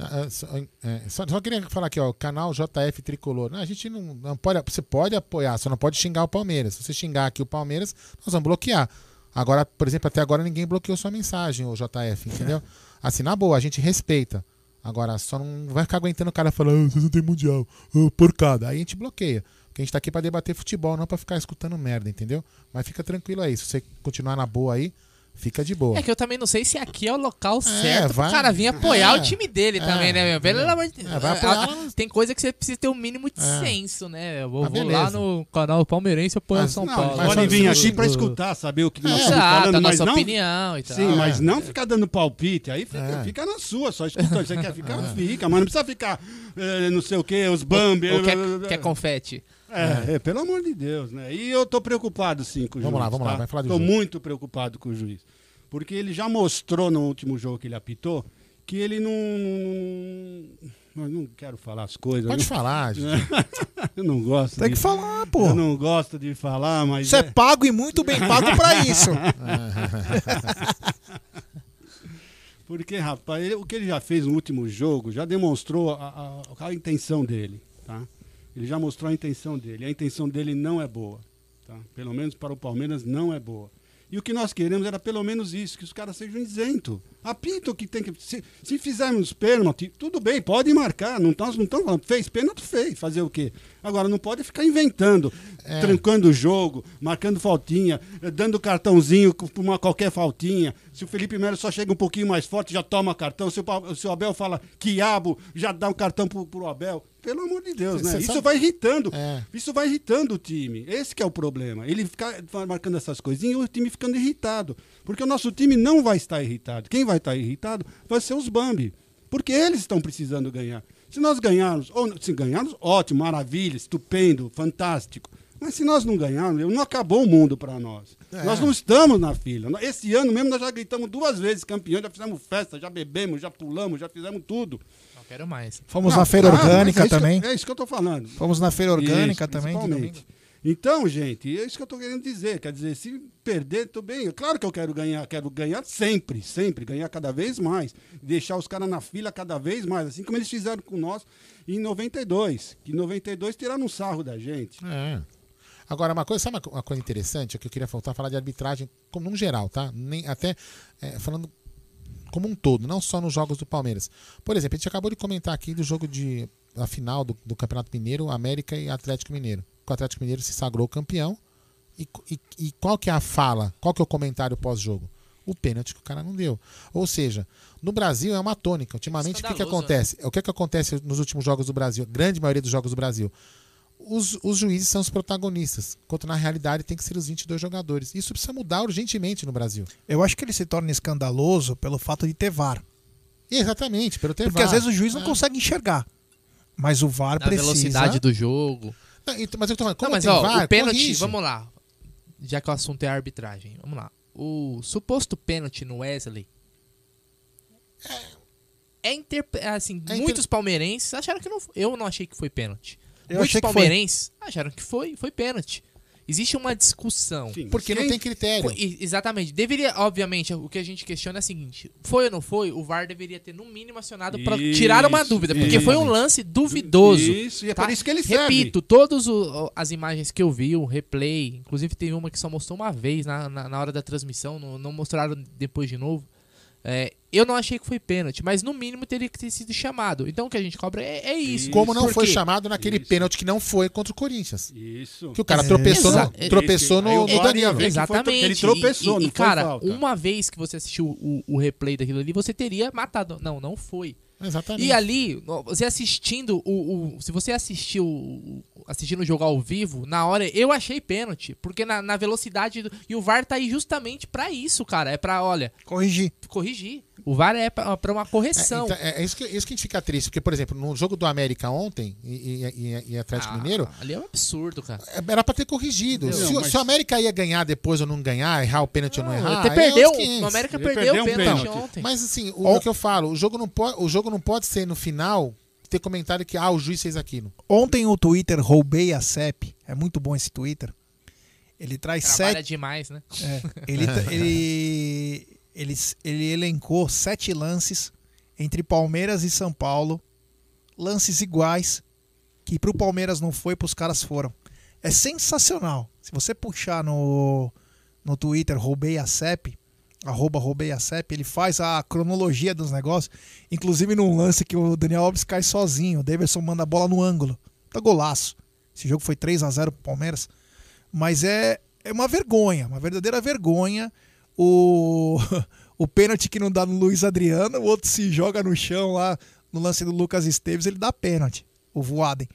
Ah, ah, só, é, só- só queria falar aqui, ó, canal JF Tricolor. Não, a gente não, não pode. Você pode apoiar, só não pode xingar o Palmeiras. Se você xingar aqui o Palmeiras, nós vamos bloquear. Agora, por exemplo, até agora ninguém bloqueou sua mensagem, o JF, entendeu? Assim, na boa, a gente respeita. Agora, só não vai ficar aguentando o cara falando, ah, vocês não tem mundial, ah, porcada. Aí a gente bloqueia. Porque a gente tá aqui pra debater futebol, não pra ficar escutando merda, entendeu? Mas fica tranquilo aí. Se você continuar na boa aí, fica de boa. É que eu também não sei se aqui é o local certo pro vai- cara vir apoiar é, o time dele é, também, né, meu? Pelo é. amor de É, mas- Tem coisa que você precisa ter o mínimo de É. senso, né? Eu vou, Mas vou lá no canal Palmeirense apoiar o Mas- São Não, Paulo. pode vir aqui pra escutar, saber o que nós estamos Exato, falando, a mas nossa não... opinião e tal. Sim, mas É. não ficar dando palpite, aí fica, É. fica na sua, só escutando. Você quer ficar, fica, mas não precisa ficar eh, não sei o que, os Bambi... Ou quer, quer confete. É, é, pelo amor de Deus, né? E eu tô preocupado sim com o Vamos juiz. lá, vamos lá, tá? vai falar do Tô jogo. muito preocupado com o juiz. Porque ele já mostrou no último jogo que ele apitou que ele não. Eu não quero falar as coisas. Pode não- falar, gente. eu não gosto. Tem de- que falar, pô. Eu não gosto de falar, mas. Você é pago e muito bem pago pra isso. Porque, rapaz, ele- o que ele já fez no último jogo já demonstrou a, a- a intenção dele, tá? Ele já mostrou a intenção dele. A intenção dele não é boa, tá? Pelo menos para o Palmeiras não é boa. E o que nós queremos era pelo menos isso, que os caras sejam isentos. Apita o que tem que. Se, se fizermos pênalti, tudo bem, pode marcar. Não, nós não estamos falando, fez pênalti, fez. Fazer o quê? Agora, não pode ficar inventando, É. trancando o jogo, marcando faltinha, dando cartãozinho por uma qualquer faltinha. Se o Felipe Melo só chega um pouquinho mais forte, já toma cartão. Se o, se o Abel fala quiabo, já dá um cartão pro, pro Abel. Pelo amor de Deus, né? cê Isso sabe- vai irritando. É. Isso vai irritando o time. Esse que é o problema. Ele ficar marcando essas coisinhas e o time ficando irritado. Porque o nosso time não vai estar irritado. Quem vai estar irritado vai ser os Bambi. Porque eles estão precisando ganhar. Se nós ganharmos, ou se ganharmos, ótimo, maravilha, estupendo, fantástico. Mas se nós não ganharmos, não acabou o mundo para nós. É. Nós não estamos na fila. Esse ano mesmo nós já gritamos duas vezes campeão, já fizemos festa, já bebemos, já pulamos, já fizemos tudo. Não quero mais. Fomos Não, na feira claro, orgânica é isso que também. é isso que eu tô falando. Fomos na feira orgânica Isso, também. principalmente. Então, gente, é isso que eu tô querendo dizer. Quer dizer, se perder, tudo bem. Claro que eu quero ganhar, quero ganhar sempre, sempre, ganhar cada vez mais. Deixar os caras na fila cada vez mais, assim como eles fizeram com nós em 92. Que em 92 tiraram um sarro da gente. É. Agora, uma coisa, sabe uma co- uma coisa interessante? É que eu queria voltar a falar de arbitragem como num geral, tá? Nem, até é, falando como um todo, não só nos jogos do Palmeiras. Por exemplo, a gente acabou de comentar aqui do jogo de a final do, do Campeonato Mineiro, América e Atlético Mineiro. Que O Atlético Mineiro se sagrou campeão. E, e- e qual que é a fala? Qual que é o comentário pós-jogo? O pênalti que o cara não deu. Ou seja, no Brasil é uma tônica. Ultimamente, o que, que Escandaloso, acontece? O que, que acontece nos últimos jogos do Brasil? Grande maioria dos jogos do Brasil os, os juízes são os protagonistas, enquanto na realidade tem que ser os 22 jogadores. Isso precisa mudar urgentemente no Brasil. Eu acho que ele se torna escandaloso pelo fato de ter VAR. Exatamente, pelo ter Porque VAR. às vezes o juiz não É. consegue enxergar. Mas o VAR Na precisa. velocidade do jogo. Então, mas eu tô falando, como Não, mas ó, VAR, o pênalti, corrige. vamos lá. Já que o assunto é arbitragem, vamos lá. O suposto pênalti no Wesley. É interpre- assim, É muitos palmeirenses acharam que não. Eu não achei que foi pênalti. Eu muitos palmeirenses acharam que foi, foi pênalti. Existe uma discussão. Sim, Porque não tem critério. Foi- exatamente. Deveria, obviamente, o que a gente questiona é o seguinte: foi ou não foi? O VAR deveria ter, no mínimo, acionado para Isso, tirar uma dúvida. Porque foi um lance duvidoso. Isso, e é tá? por isso que ele serve. Repito, todas as imagens que eu vi, o replay, inclusive teve uma que só mostrou uma vez na, na, na hora da transmissão, não, não mostraram depois de novo. É, eu não achei que foi pênalti, mas no mínimo teria que ter sido chamado. Então o que a gente cobra é, é isso. Como não foi chamado naquele Isso. pênalti que não foi contra o Corinthians. Isso. Que o cara É. tropeçou, Exa- no, tropeçou no, no Exatamente. ele tropeçou, e, e, não e, foi cara, falta. uma vez que você assistiu o, o replay daquilo ali, você teria matado. Não, não foi. Exatamente. E ali, você assistindo o, o- se você assistiu o- assistindo o jogo ao vivo, na hora eu achei pênalti, porque na, na velocidade do- e o VAR tá aí justamente pra isso, cara, é pra, olha, Corrigir. corrigir. O VAR é pra, pra uma É, correção. então, é, é isso, que, isso que a gente fica triste. Porque, por exemplo, no jogo do América ontem e, e, e- e Atlético Ah, Mineiro, Ali é um absurdo, cara. é, era pra ter corrigido. Se, o- Mas- se o América ia ganhar depois ou não ganhar, errar o pênalti ou não errar. Até é perdeu, outros 500. o América Ele perdeu perdeu o pênalti pênalti. ontem. Mas assim, o, o que eu falo, o jogo, não pode, o jogo não pode ser no final ter comentário que ah, o juiz fez aquilo. Ontem o Twitter roubei a CEP. É muito bom esse Twitter. Ele traz Trabalha sete. demais, né? É, ele, ele, ele, ele elencou sete lances entre Palmeiras e São Paulo. Lances iguais. Que pro Palmeiras não foi, pros caras foram. É sensacional. Se você puxar no, no Twitter, roubei a CEP, arroba roubei a CEP, ele faz a cronologia dos negócios. Inclusive num lance que o Daniel Alves cai sozinho. O Davidson manda a bola no ângulo. Tá golaço. Esse jogo foi 3 a 0 pro Palmeiras. Mas é, é uma vergonha, uma verdadeira vergonha. O, o pênalti que não dá no Luiz Adriano, o outro se joga no chão lá no lance do Lucas Esteves, ele dá pênalti, o Voaden.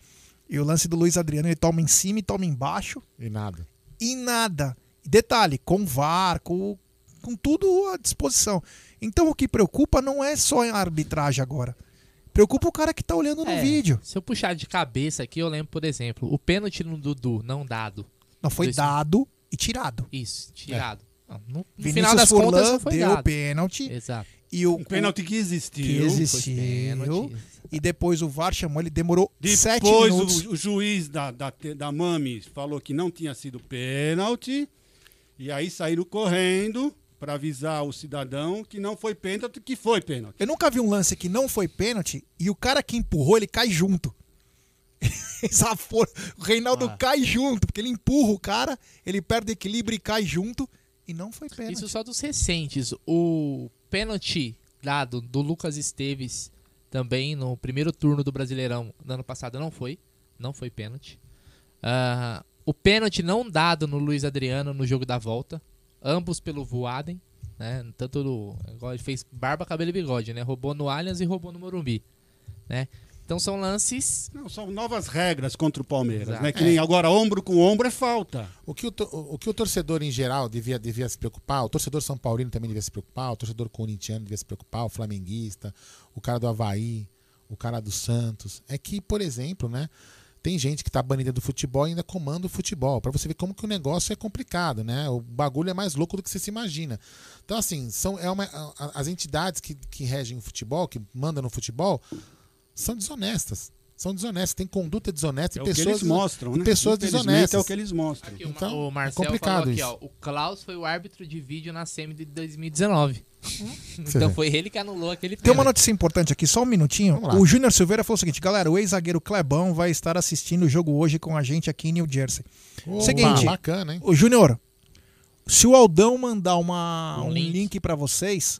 E o lance do Luiz Adriano, ele toma em cima e toma embaixo E nada. e nada. Detalhe, com VAR, com, com tudo à disposição. Então o que preocupa não é só a arbitragem agora. Preocupa o cara que tá olhando no É, vídeo. Se eu puxar de cabeça aqui, eu lembro, por exemplo, o pênalti no Dudu, não dado. Não foi Dois- dado e tirado. Isso, tirado. Não, No, no Vinícius final das Furlan contas não foi deu dado. pênalti Exato. E o, Um pênalti que existiu. que existiu. pênalti. E depois o VAR chamou, ele demorou sete Depois minutos. o, o juiz da, da, da Mami falou que não tinha sido pênalti. E aí saíram correndo para avisar o cidadão que não foi pênalti, que foi pênalti. Eu nunca vi um lance que não foi pênalti e o cara que empurrou, ele cai junto. O Reinaldo Ah. cai junto, porque ele empurra o cara, ele perde equilíbrio e cai junto. E não foi pênalti. Isso só dos recentes. O pênalti dado do Lucas Esteves também no primeiro turno do Brasileirão no ano passado não foi. Não foi pênalti. Ah, o pênalti não dado no Luiz Adriano no jogo da volta. Ambos pelo Voaden. Né? Tanto igual ele fez barba, cabelo e bigode, né? Roubou no Allianz e roubou no Morumbi. Né? Então são lances. Não, são novas regras contra o Palmeiras, Exato. né? Que nem agora ombro com ombro é falta. O que o, o que o torcedor em geral devia, devia se preocupar, o torcedor São Paulino também devia se preocupar, o torcedor corintiano devia se preocupar, o flamenguista, o cara do Havaí, o cara do Santos, é que, por exemplo, né, tem gente que tá banida do futebol e ainda comanda o futebol, Pra você ver como que o negócio é complicado, né? O bagulho é mais louco do que você se imagina. Então, assim, são, é uma, as entidades que, que regem o futebol, que mandam no futebol, são desonestas. São desonestas, tem conduta desonesta É e o que pessoas, eles mostram, e né? pessoas desonestas. é o que eles mostram. Aqui, o Então, o é Marcel complicado falou aqui, isso. ó. O Klaus foi o árbitro de vídeo na semi de 2019. Você então vê. foi ele que anulou aquele Tem uma notícia importante aqui, só um minutinho. O Júnior Silveira falou o seguinte, galera, o ex-zagueiro Clebão vai estar assistindo o jogo hoje com a gente aqui em New Jersey. Opa, seguinte, bacana, hein? o Júnior, se o Aldão mandar uma, Um um, link. link, pra vocês,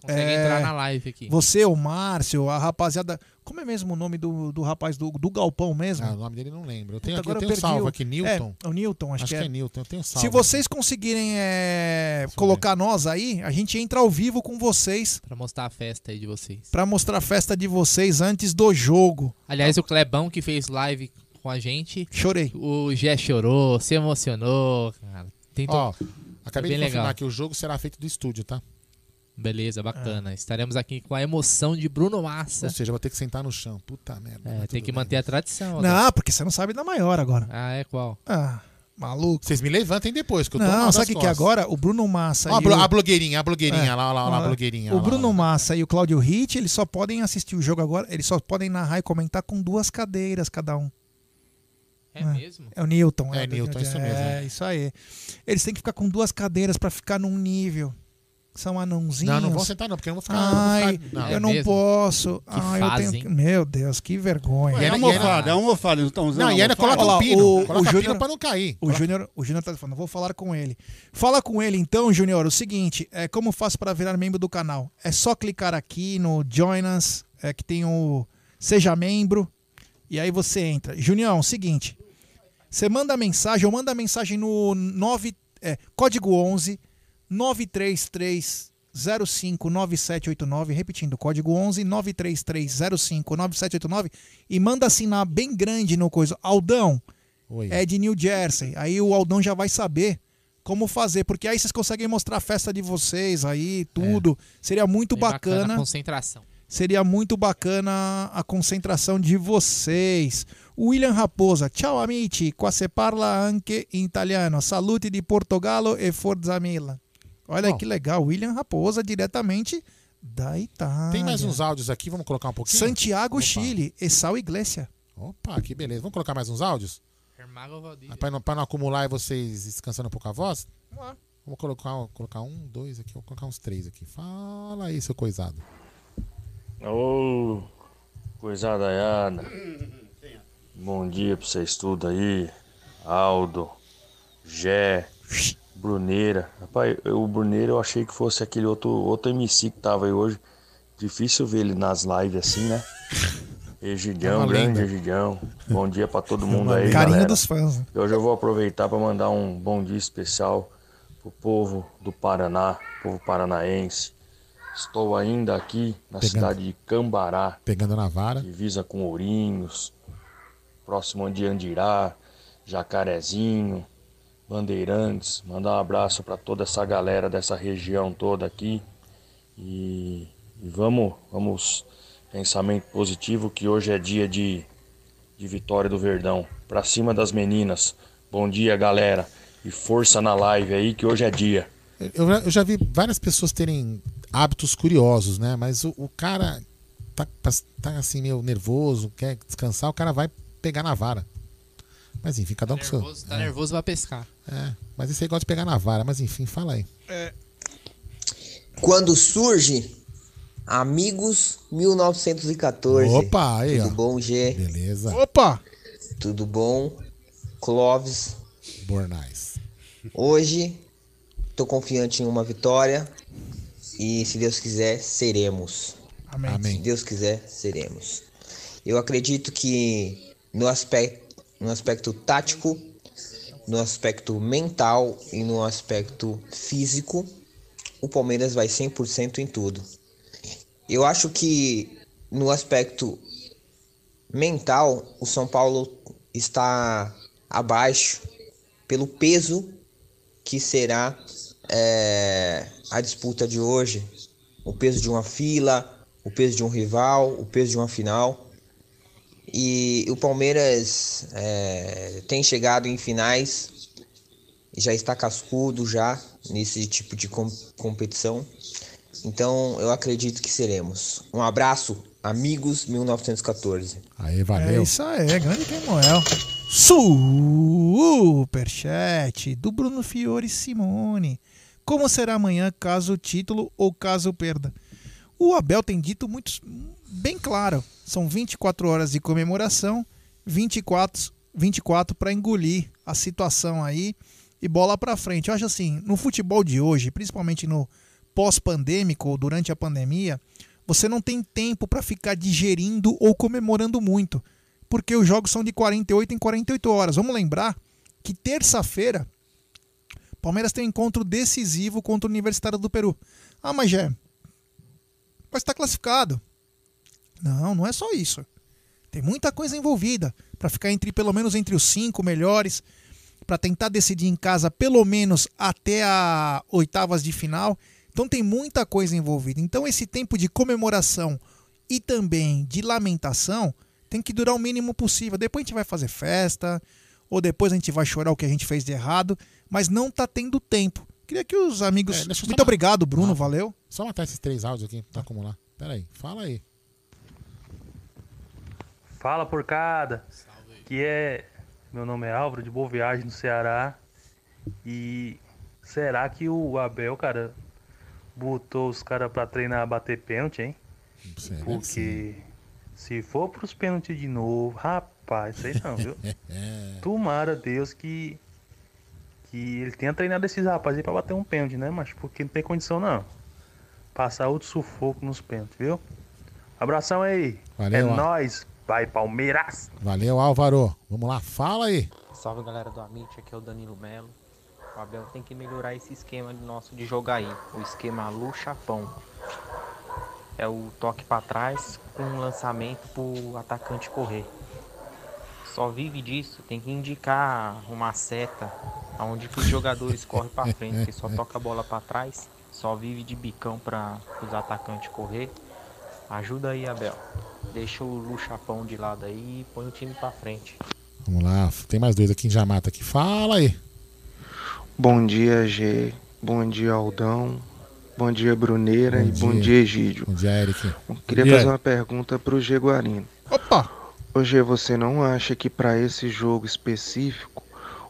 conseguem entrar na live aqui. Você, o Márcio, a rapaziada, como é mesmo o nome do, do rapaz do, do Galpão mesmo? Ah, o nome dele não lembro. Eu tenho, Puta, aqui, eu tenho salvo o- aqui, Newton. É, o Newton, acho, Acho que, que é. é Newton, eu tenho salvo. Se vocês conseguirem é, colocar nós aí, a gente entra ao vivo com vocês Pra mostrar a festa aí de vocês. pra mostrar a festa de vocês antes do jogo. Aliás, o Clebão que fez live com a gente. Chorei. O Gé chorou, se emocionou, cara. Tentou... Ó, acabei de confirmar legal. que o jogo será feito do estúdio, tá? Beleza, bacana. Estaremos aqui com a emoção de Bruno Massa. Ou seja, vou ter que sentar no chão. Puta merda. É, tem que bem. manter a tradição. Não, porque você não sabe da maior agora. Ah, é qual? Ah, maluco. Vocês me levantem depois, que eu tô Não, sabe o que, que é agora? O Bruno Massa. Ó, e o- a blogueirinha, a blogueirinha, É. lá, lá, lá, a blogueirinha. O lá, Bruno lá. Massa e o Cláudio Ritt, eles só podem assistir o jogo agora, eles só podem narrar e comentar com duas cadeiras cada um. É mesmo? É o Newton. É, do- Newton, é, isso mesmo. É, isso aí. Eles têm que ficar com duas cadeiras pra ficar num nível. São anãozinhos. Não, não vão sentar não, porque eu não vou ficar... eu não vou Ai, ficar- não. eu É não mesmo? posso. Que Ai, eu tenho... hein? Meu Deus, que vergonha. Ué, é almofada, é almofada. Eles estão usando Não, e ainda coloca um pino. o- coloca o pino Júnior- pra não cair. O Júnior, o Júnior tá falando, vou falar com ele. Fala com ele então, Júnior, o seguinte, é como faço para virar membro do canal? É só clicar aqui no Join Us, é que tem o Seja Membro, e aí você entra. Junião, seguinte, você manda mensagem, ou manda mensagem no 9, é, código 11 933 059789, repetindo, código 11 933 059789 e manda assinar bem grande no coisa. Aldão, Oi. é de New Jersey. Aí o Aldão já vai saber como fazer, porque aí vocês conseguem mostrar a festa de vocês aí, tudo. Seria muito Bem bacana a bacana. concentração. Seria muito bacana a concentração de vocês. William Raposa, ciao amici, qua se parla anche in italiano. Salute di Portogallo e Forza Milan. Olha Bom. que legal, William Raposa, diretamente da Itália. Tem mais uns áudios aqui, vamos colocar um pouquinho? Santiago, Opa. Chile, e Sal Iglesia. Opa, que beleza. Vamos colocar mais uns áudios? Ah, Pra não, pra não acumular e vocês descansando um pouco a voz? Vamos lá. Vou colocar, colocar um, dois aqui, vou colocar uns três aqui. Fala aí, seu coisado. Ô, coisada aiada. Bom dia pra vocês tudo aí. Aldo, Gé, Bruneira. Rapaz, eu- o Bruneira eu achei que fosse aquele outro, outro MC que tava aí hoje. Difícil ver ele nas lives assim, né? É Egidião, uma grande. Egidião. Bom dia pra todo mundo aí, Carinho galera. dos fãs. né? E Hoje eu vou aproveitar para mandar um bom dia especial pro povo do Paraná, povo paranaense. Estou ainda aqui na Pegando. cidade de Cambará, Pegando na vara. divisa com Ourinhos, próximo de Andirá, Jacarezinho, Bandeirantes. Mandar um abraço para toda essa galera dessa região toda aqui. E, e vamos, vamos, pensamento positivo que hoje é dia de, de vitória do Verdão. Pra cima das meninas. Bom dia, galera. E força na live aí que hoje é dia. Eu, já- eu já vi várias pessoas terem hábitos curiosos, né? Mas o, o cara tá, tá assim meio nervoso, quer descansar, o cara vai pegar na vara. Mas enfim, cada um tá com nervoso, seu. Tá é. nervoso, vai pescar. É, mas esse aí gosta de pegar na vara, mas enfim, fala aí. É. Quando surge Amigos 1914. Opa, aí, Tudo ó. bom, G? Beleza. Opa! Tudo bom? Clóvis. Bornais. Hoje tô confiante em uma vitória e se Deus quiser, seremos. Amém. Se Deus quiser, seremos. Eu acredito que no aspecto, no aspecto tático, no aspecto mental e no aspecto físico, o Palmeiras vai 100% em tudo. Eu acho que no aspecto mental, o São Paulo está abaixo pelo peso que será é, a disputa de hoje. O peso de uma fila, o peso de um rival, o peso de uma final. E o Palmeiras é, tem chegado em finais, já está cascudo já nesse tipo de com competição. Então eu acredito que seremos. Um abraço, amigos 1914. Aí, valeu. É isso aí, grande Kemoel. Superchat do Bruno Fiore Simone. Como será amanhã caso o título ou caso perda? O Abel tem dito muito bem claro. São 24 horas de comemoração, 24 24 para engolir a situação aí e bola para frente. Eu acho assim, no futebol de hoje, principalmente no pós-pandêmico ou durante a pandemia, você não tem tempo para ficar digerindo ou comemorando muito, porque os jogos são de 48 em 48 horas. Vamos lembrar que terça-feira Palmeiras tem um encontro decisivo contra o Universitário do Peru. Ah, mas já mas está classificado. Não, não é só isso. Tem muita coisa envolvida para ficar entre pelo menos entre os cinco melhores, para tentar decidir em casa pelo menos até a oitavas de final. Então tem muita coisa envolvida. Então esse tempo de comemoração e também de lamentação tem que durar o mínimo possível. Depois a gente vai fazer festa, ou depois a gente vai chorar o que a gente fez de errado, mas não tá tendo tempo. Queria que os amigos. É, Muito obrigado, Bruno, Ah, valeu. Só matar esses três áudios aqui pra acumular. Pera aí, fala aí. Fala porcada, que é meu nome é Álvaro de Boa Viagem no Ceará e será que o Abel, cara, botou os caras pra treinar a bater pênalti, hein? Porque se for pros pênaltis de novo, rapaz, sei não, viu? Tomara Deus que que ele tenha treinado esses rapazes aí pra bater um pênalti, né? Mas porque não tem condição não. Passar outro sufoco nos pênaltis, viu? Abração aí. Valeu, é Al- nóis. Vai Palmeiras. Valeu, Álvaro. Vamos lá, fala aí. Salve galera do Amit, aqui é o Danilo Melo. O Abel tem que melhorar esse esquema nosso de jogar aí, o esquema Lu Chapão. É o toque pra trás com um lançamento pro atacante correr. Só vive disso, tem que indicar uma seta aonde que os jogadores correm pra frente, porque só toca a bola pra trás, só vive de bicão para os atacantes correr. Ajuda aí, Abel. Deixa o Chapão de lado aí e põe o time pra frente. Vamos lá, tem mais dois aqui em Jamata aqui. Fala aí. Bom dia, G. Bom dia, Aldão. Bom dia, Bruneira. Bom e bom dia. dia, Egídio. Bom dia, Eric. Eu queria dia. fazer uma pergunta pro G Guarino. Opa! Ô G, você não acha que para esse jogo específico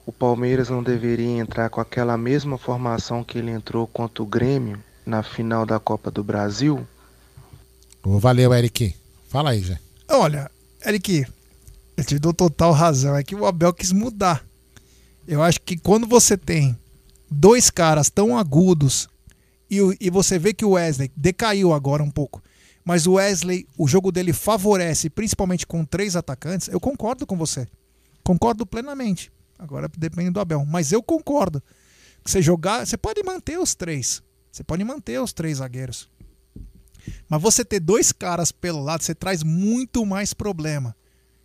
o Palmeiras não deveria entrar com aquela mesma formação que ele entrou contra o Grêmio na final da Copa do Brasil? Valeu, Eric. Fala aí, já. Olha, Eric, eu te dou total razão. É que o Abel quis mudar. Eu acho que quando você tem dois caras tão agudos e, e você vê que o Wesley decaiu agora um pouco, mas o Wesley, o jogo dele favorece, principalmente com três atacantes, eu concordo com você. Concordo plenamente. Agora depende do Abel. Mas eu concordo. Você jogar, você pode manter os três. Você pode manter os três zagueiros. Mas você ter dois caras pelo lado, você traz muito mais problema.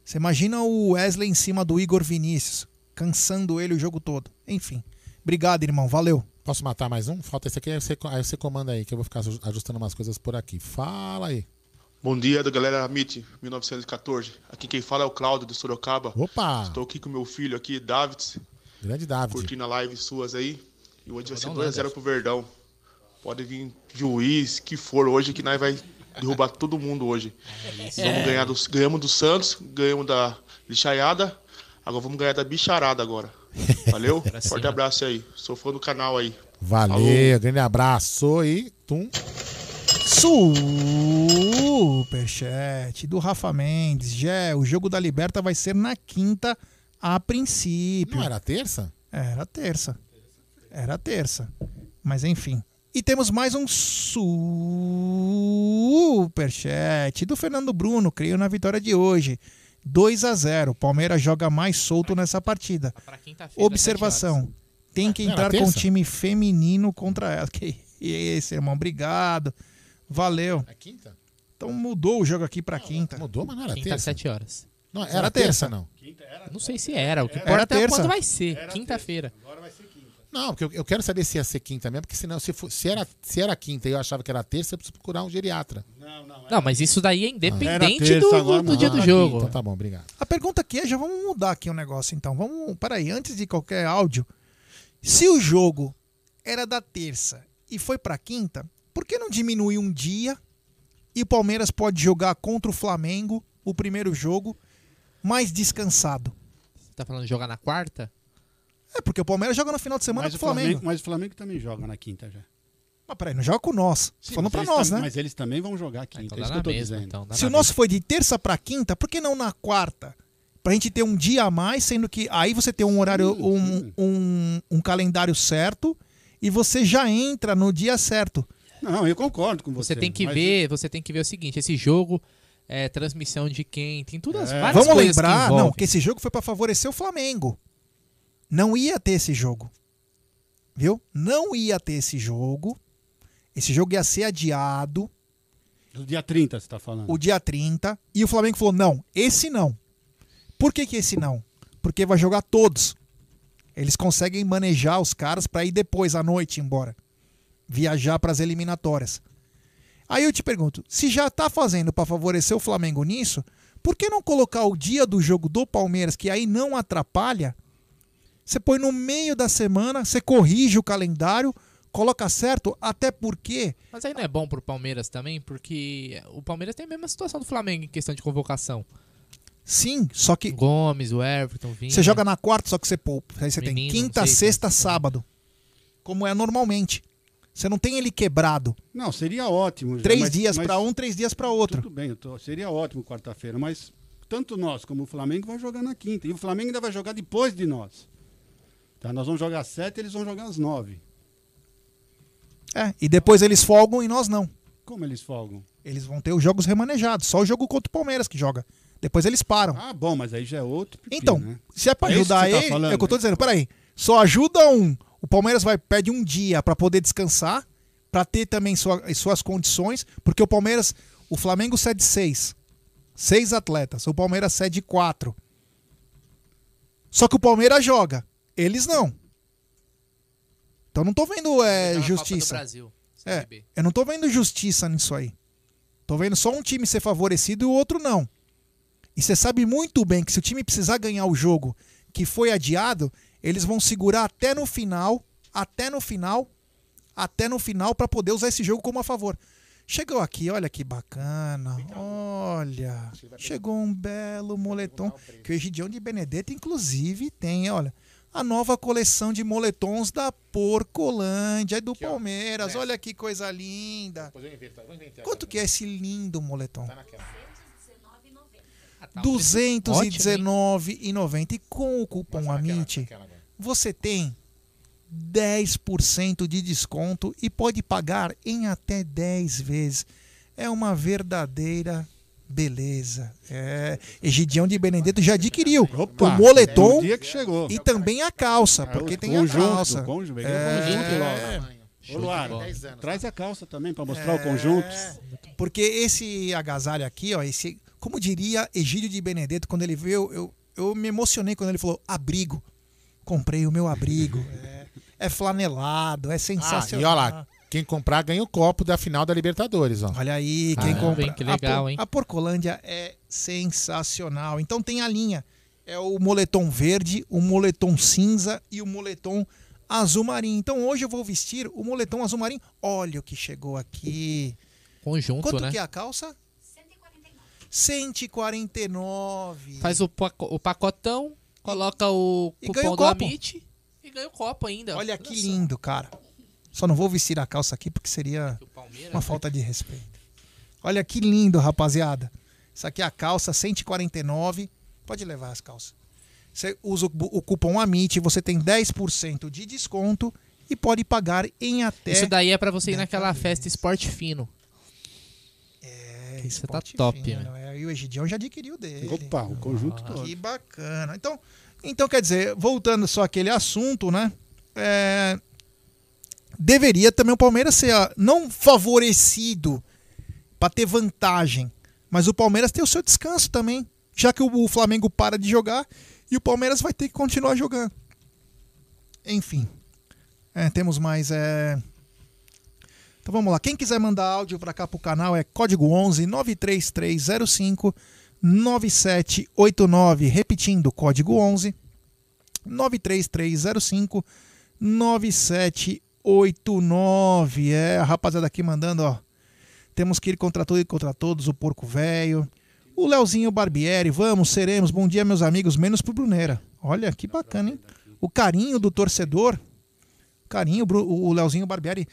Você imagina o Wesley em cima do Igor Vinícius, cansando ele o jogo todo. Enfim. Obrigado, irmão. Valeu. Posso matar mais um? Falta esse aqui, aí você, aí você comanda aí, que eu vou ficar aju- ajustando umas coisas por aqui. Fala aí. Bom dia do galera Amit 1914. Aqui quem fala é o Cláudio do Sorocaba. Opa! Estou aqui com meu filho aqui, Davids, Grande David. curtindo a live suas aí. E hoje vai ser dar um 2x0 pro Verdão. Pode vir juiz, que for hoje, que nós vai derrubar todo mundo hoje. Vamos ganhar dos, ganhamos do Santos, ganhamos da lixaiada, agora vamos ganhar da bicharada agora. Valeu? Forte abraço aí. Sou fã do canal aí. Valeu, grande abraço e tum. Superchat do Rafa Mendes. Jé, o jogo da Liberta vai ser na quinta a princípio. Não era terça? Era terça. Era terça. Mas enfim. E temos mais um superchat do Fernando Bruno, creio na vitória de hoje. 2 a 0 Palmeiras joga mais solto nessa partida. Observação: tem que Era entrar com o terça? time feminino contra ela. Que isso, irmão. Obrigado. Valeu. É quinta? Então mudou o jogo aqui pra quinta. Mudou, mas não era Quinta às 7 horas. Não, era terça, não. Não sei se era. O que Era importa é terça. quando vai ser. Quinta-feira. Não, porque eu, eu quero saber se ia ser quinta mesmo, porque senão, se, for- se, era, se era quinta e eu achava que era terça, eu preciso procurar um geriatra. Não, mas isso daí é independente terça, do, agora do dia não. do jogo. Então tá bom, obrigado. A pergunta aqui é, já vamos mudar aqui o negócio então. Vamos, peraí, antes de qualquer áudio, se o jogo era da terça e foi pra quinta, por que não diminuir um dia e o Palmeiras pode jogar contra o Flamengo, o primeiro jogo, mais descansado? Você tá falando de jogar na quarta? É, porque o Palmeiras joga no final de semana Mas com o, Flamengo. Flamengo, mas o Flamengo também joga na quinta já. Mas peraí, não joga com nós. Sim, Falando pra nós, né? Mas eles também vão jogar quinta. Então é isso que na eu tô mesma, dizendo. então, Se o nosso foi de terça pra quinta, por que não na quarta? Pra gente ter um dia a mais, sendo que aí você tem um horário, um, um, um calendário certo e você já entra no dia certo. Não, eu concordo com você. Você tem que mas- ver, você tem que ver o seguinte, esse jogo é transmissão de quem, tem todas É. várias Vamos coisas que lembrar, envolvem. não, que esse jogo foi pra favorecer o Flamengo. Não ia ter esse jogo. Viu? Não ia ter esse jogo. Esse jogo ia ser adiado Do dia 30, você tá falando. o dia 30 e o Flamengo falou: "Não, esse não". Por que que esse não? Porque vai jogar todos. Eles conseguem manejar os caras pra ir depois à noite embora. Viajar pras eliminatórias. Aí eu te pergunto, se já tá fazendo pra favorecer o Flamengo nisso, por que não colocar o dia do jogo do Palmeiras, que aí não atrapalha? Você põe no meio da semana, você corrige o calendário, coloca certo, até porque Mas aí não é bom pro Palmeiras também, porque o Palmeiras tem a mesma situação do Flamengo em questão de convocação. sim, só que Gomes, o Everton, Vinha. Você joga na quarta, só que você poupa. Aí você tem Menino, quinta, não sei, sexta, sábado. Como é normalmente. Você não tem ele quebrado. Não, seria ótimo. já, Três mas- dias mas pra um, três dias pra outro. Tudo bem, eu tô- seria ótimo quarta-feira, mas tanto nós como o Flamengo vai jogar na quinta. E o Flamengo ainda vai jogar depois de nós. Tá? Nós vamos jogar às sete, eles vão jogar às nove. É, e depois eles folgam e nós não. Como eles folgam? Eles vão ter os jogos remanejados. Só o jogo contra o Palmeiras que joga. Depois eles param. Ah, bom, mas aí já é outro. pepino, então, né? se é pra É ajudar tá ele, falando, é o que eu tô né? dizendo. Peraí. Só ajuda um. O Palmeiras vai pede um dia pra poder descansar, pra ter também sua- as suas condições, porque o Palmeiras, o Flamengo cede seis. Seis atletas. O Palmeiras cede quatro. Só que o Palmeiras joga. Eles não. Então não tô vendo é, justiça. Brasil, É, eu não tô vendo justiça nisso aí. Tô vendo só um time ser favorecido e o outro não. E você sabe muito bem que se o time precisar ganhar o jogo que foi adiado, eles vão segurar até no final, até no final, até no final para poder usar esse jogo como a favor. Chegou aqui, olha que bacana. Olha, chegou um belo moletom que o Egidião de Benedetto inclusive tem, olha. A nova coleção de moletons da Porcolândia, é do Palmeiras. Olha que coisa linda. Quanto que é esse lindo moletom? Tá Ah, tá, R$ um preço ótimo, hein? 219,90. E com o cupom AMIT, você tem 10% de desconto e pode pagar em até 10 vezes. É uma verdadeira beleza. É, Egidião de Benedetto já adquiriu Opa, o moletom que chegou. e também a calça, porque o tem a conjunto, calça. o conjunto, peguei o É, conjunto logo. Ô, Luara, traz a calça também para mostrar o conjunto. Porque esse agasalho aqui, ó, esse, como diria Egídio de Benedetto, quando ele veio, eu, eu me emocionei quando ele falou abrigo. Comprei o meu abrigo. É, é flanelado, é Ah, sensacional. e olha lá, quem comprar ganha o copo da final da Libertadores, ó. Olha aí, quem Ah, compra. bem, que legal, a, hein? a Porcolândia é sensacional. Então tem a linha. É o moletom verde, o moletom cinza e o moletom azul marinho. Então hoje eu vou vestir o moletom azul marinho. Olha o que chegou aqui. Conjunto, Quanto né? que é a calça? 149. Faz o, paco- o pacotão, coloca o E ganha cupom o do. Amit e ganha o copo ainda. Olha que lindo, cara. Só não vou vestir a calça aqui porque seria uma falta de respeito. Olha que lindo, rapaziada. Isso aqui é a calça 149. Pode levar as calças. Você usa o, cupom AMIT, você tem 10% de desconto e pode pagar em até. Isso daí é pra você ir naquela festa esporte fino. É, Isso tá top, fino, velho. é, E o Egidião já adquiriu dele. Opa, o conjunto Ah, todo. Que bacana. Então, então, quer dizer, voltando só àquele assunto, né? É, deveria também o Palmeiras ser ah, não favorecido para ter vantagem, mas o Palmeiras ter o seu descanso também, já que o, o Flamengo para de jogar e o Palmeiras vai ter que continuar jogando. Enfim, É, temos mais. é, Então vamos lá. Quem quiser mandar áudio para cá pro canal é código 11 93305 9789. Repetindo, código 11 93305 9789. É, a rapaziada aqui mandando, ó. Temos que ir contra tudo e contra todos, o porco velho. O Leozinho Barbieri, vamos, seremos. Bom dia, meus amigos, menos pro Bruneira. Olha que bacana, hein? O carinho do torcedor. Carinho, o Leozinho Barbieri.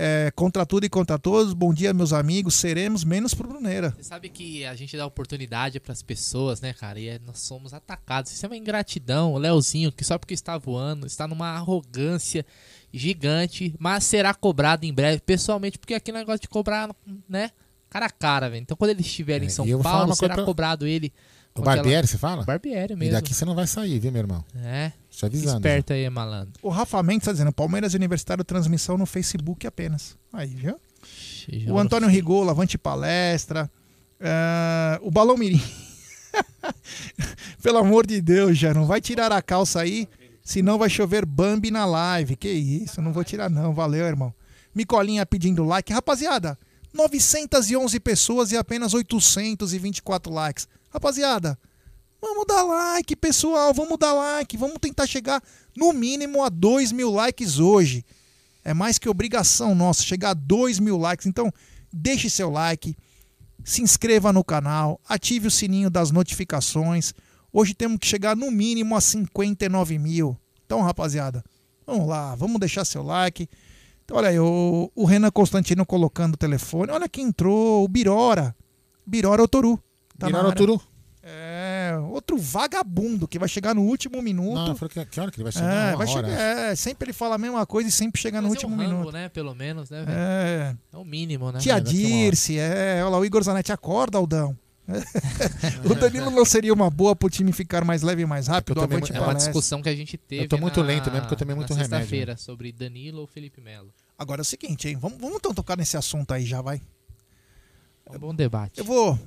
É, contra tudo e contra todos, bom dia, meus amigos, seremos menos pro Bruneira. Você sabe que a gente dá oportunidade pras pessoas, né, cara? E é- nós somos atacados. Isso é uma ingratidão. O Leozinho, que só porque está voando, está numa arrogância gigante, mas será cobrado em breve, pessoalmente, porque aqui negócio de cobrar, né? Cara a cara, velho. Então quando ele estiver em É, São e vou falar Paulo, será pra- cobrado ele. O Barbieri, aquela- você fala? Barbieri E mesmo. daqui você não vai sair, viu, meu irmão? É. Te avisando. Esperto aí, malandro. O Rafa Mendes está dizendo, Palmeiras Universitário transmissão no Facebook apenas. Aí, viu? já O Antônio Rigolo, Avante Palestra. é, o Balão Mirim. Pelo amor de Deus, já não vai tirar a calça aí, senão vai chover Bambi na live. Que isso, não vou tirar não, valeu, irmão. Micolinha pedindo like. Rapaziada, 911 pessoas e apenas 824 likes. Rapaziada, vamos dar like, pessoal, vamos dar like. Vamos tentar chegar no mínimo a 2 mil likes hoje. É mais que obrigação nossa chegar a 2 mil likes. Então, deixe seu like, se inscreva no canal, ative o sininho das notificações. Hoje temos que chegar no mínimo a 59 mil. Então, rapaziada, vamos lá, vamos deixar seu like. Então, olha aí, o, o Renan Constantino colocando o telefone. Olha quem entrou, o Birora. Birora é o Toru. Tá Birora é o área. Toru? É, outro vagabundo que vai chegar no último minuto. Não, falou que, que hora que ele vai chegar? É, Uma vai hora, chegar, é, sempre ele fala a mesma coisa e sempre chega no Fazer último um rango, minuto. né? Pelo menos, né, velho? É. É o mínimo, né? Tia É. Dirce, é. Olha lá, o Igor Zanetti acorda, Aldão. o Danilo não seria uma boa pro time ficar mais leve e mais rápido? Eu tomei Avante mu- É uma discussão que a gente teve. Eu tô muito na- lento mesmo, porque eu tomei muito na remédio, né? Sexta-feira, sobre Danilo ou Felipe Melo. Agora é o seguinte, hein? Vamos, vamos então tocar nesse assunto aí já, vai. É um bom debate. Eu vou.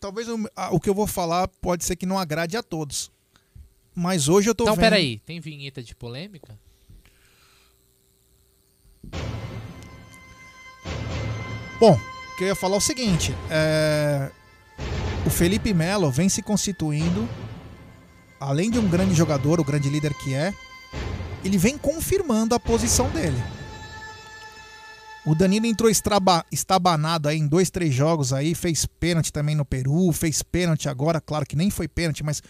Talvez o, a- o que eu vou falar pode ser que não agrade a todos. Mas hoje eu tô Então, vendo. peraí, tem vinheta de polêmica? Bom, que eu ia falar o seguinte: é, o Felipe Melo vem se constituindo, além de um grande jogador, o grande líder que é, ele vem confirmando a posição dele. O Danilo entrou estraba- estabanado aí em dois, três jogos aí, fez pênalti também no Peru, fez pênalti agora, claro que nem foi pênalti, mas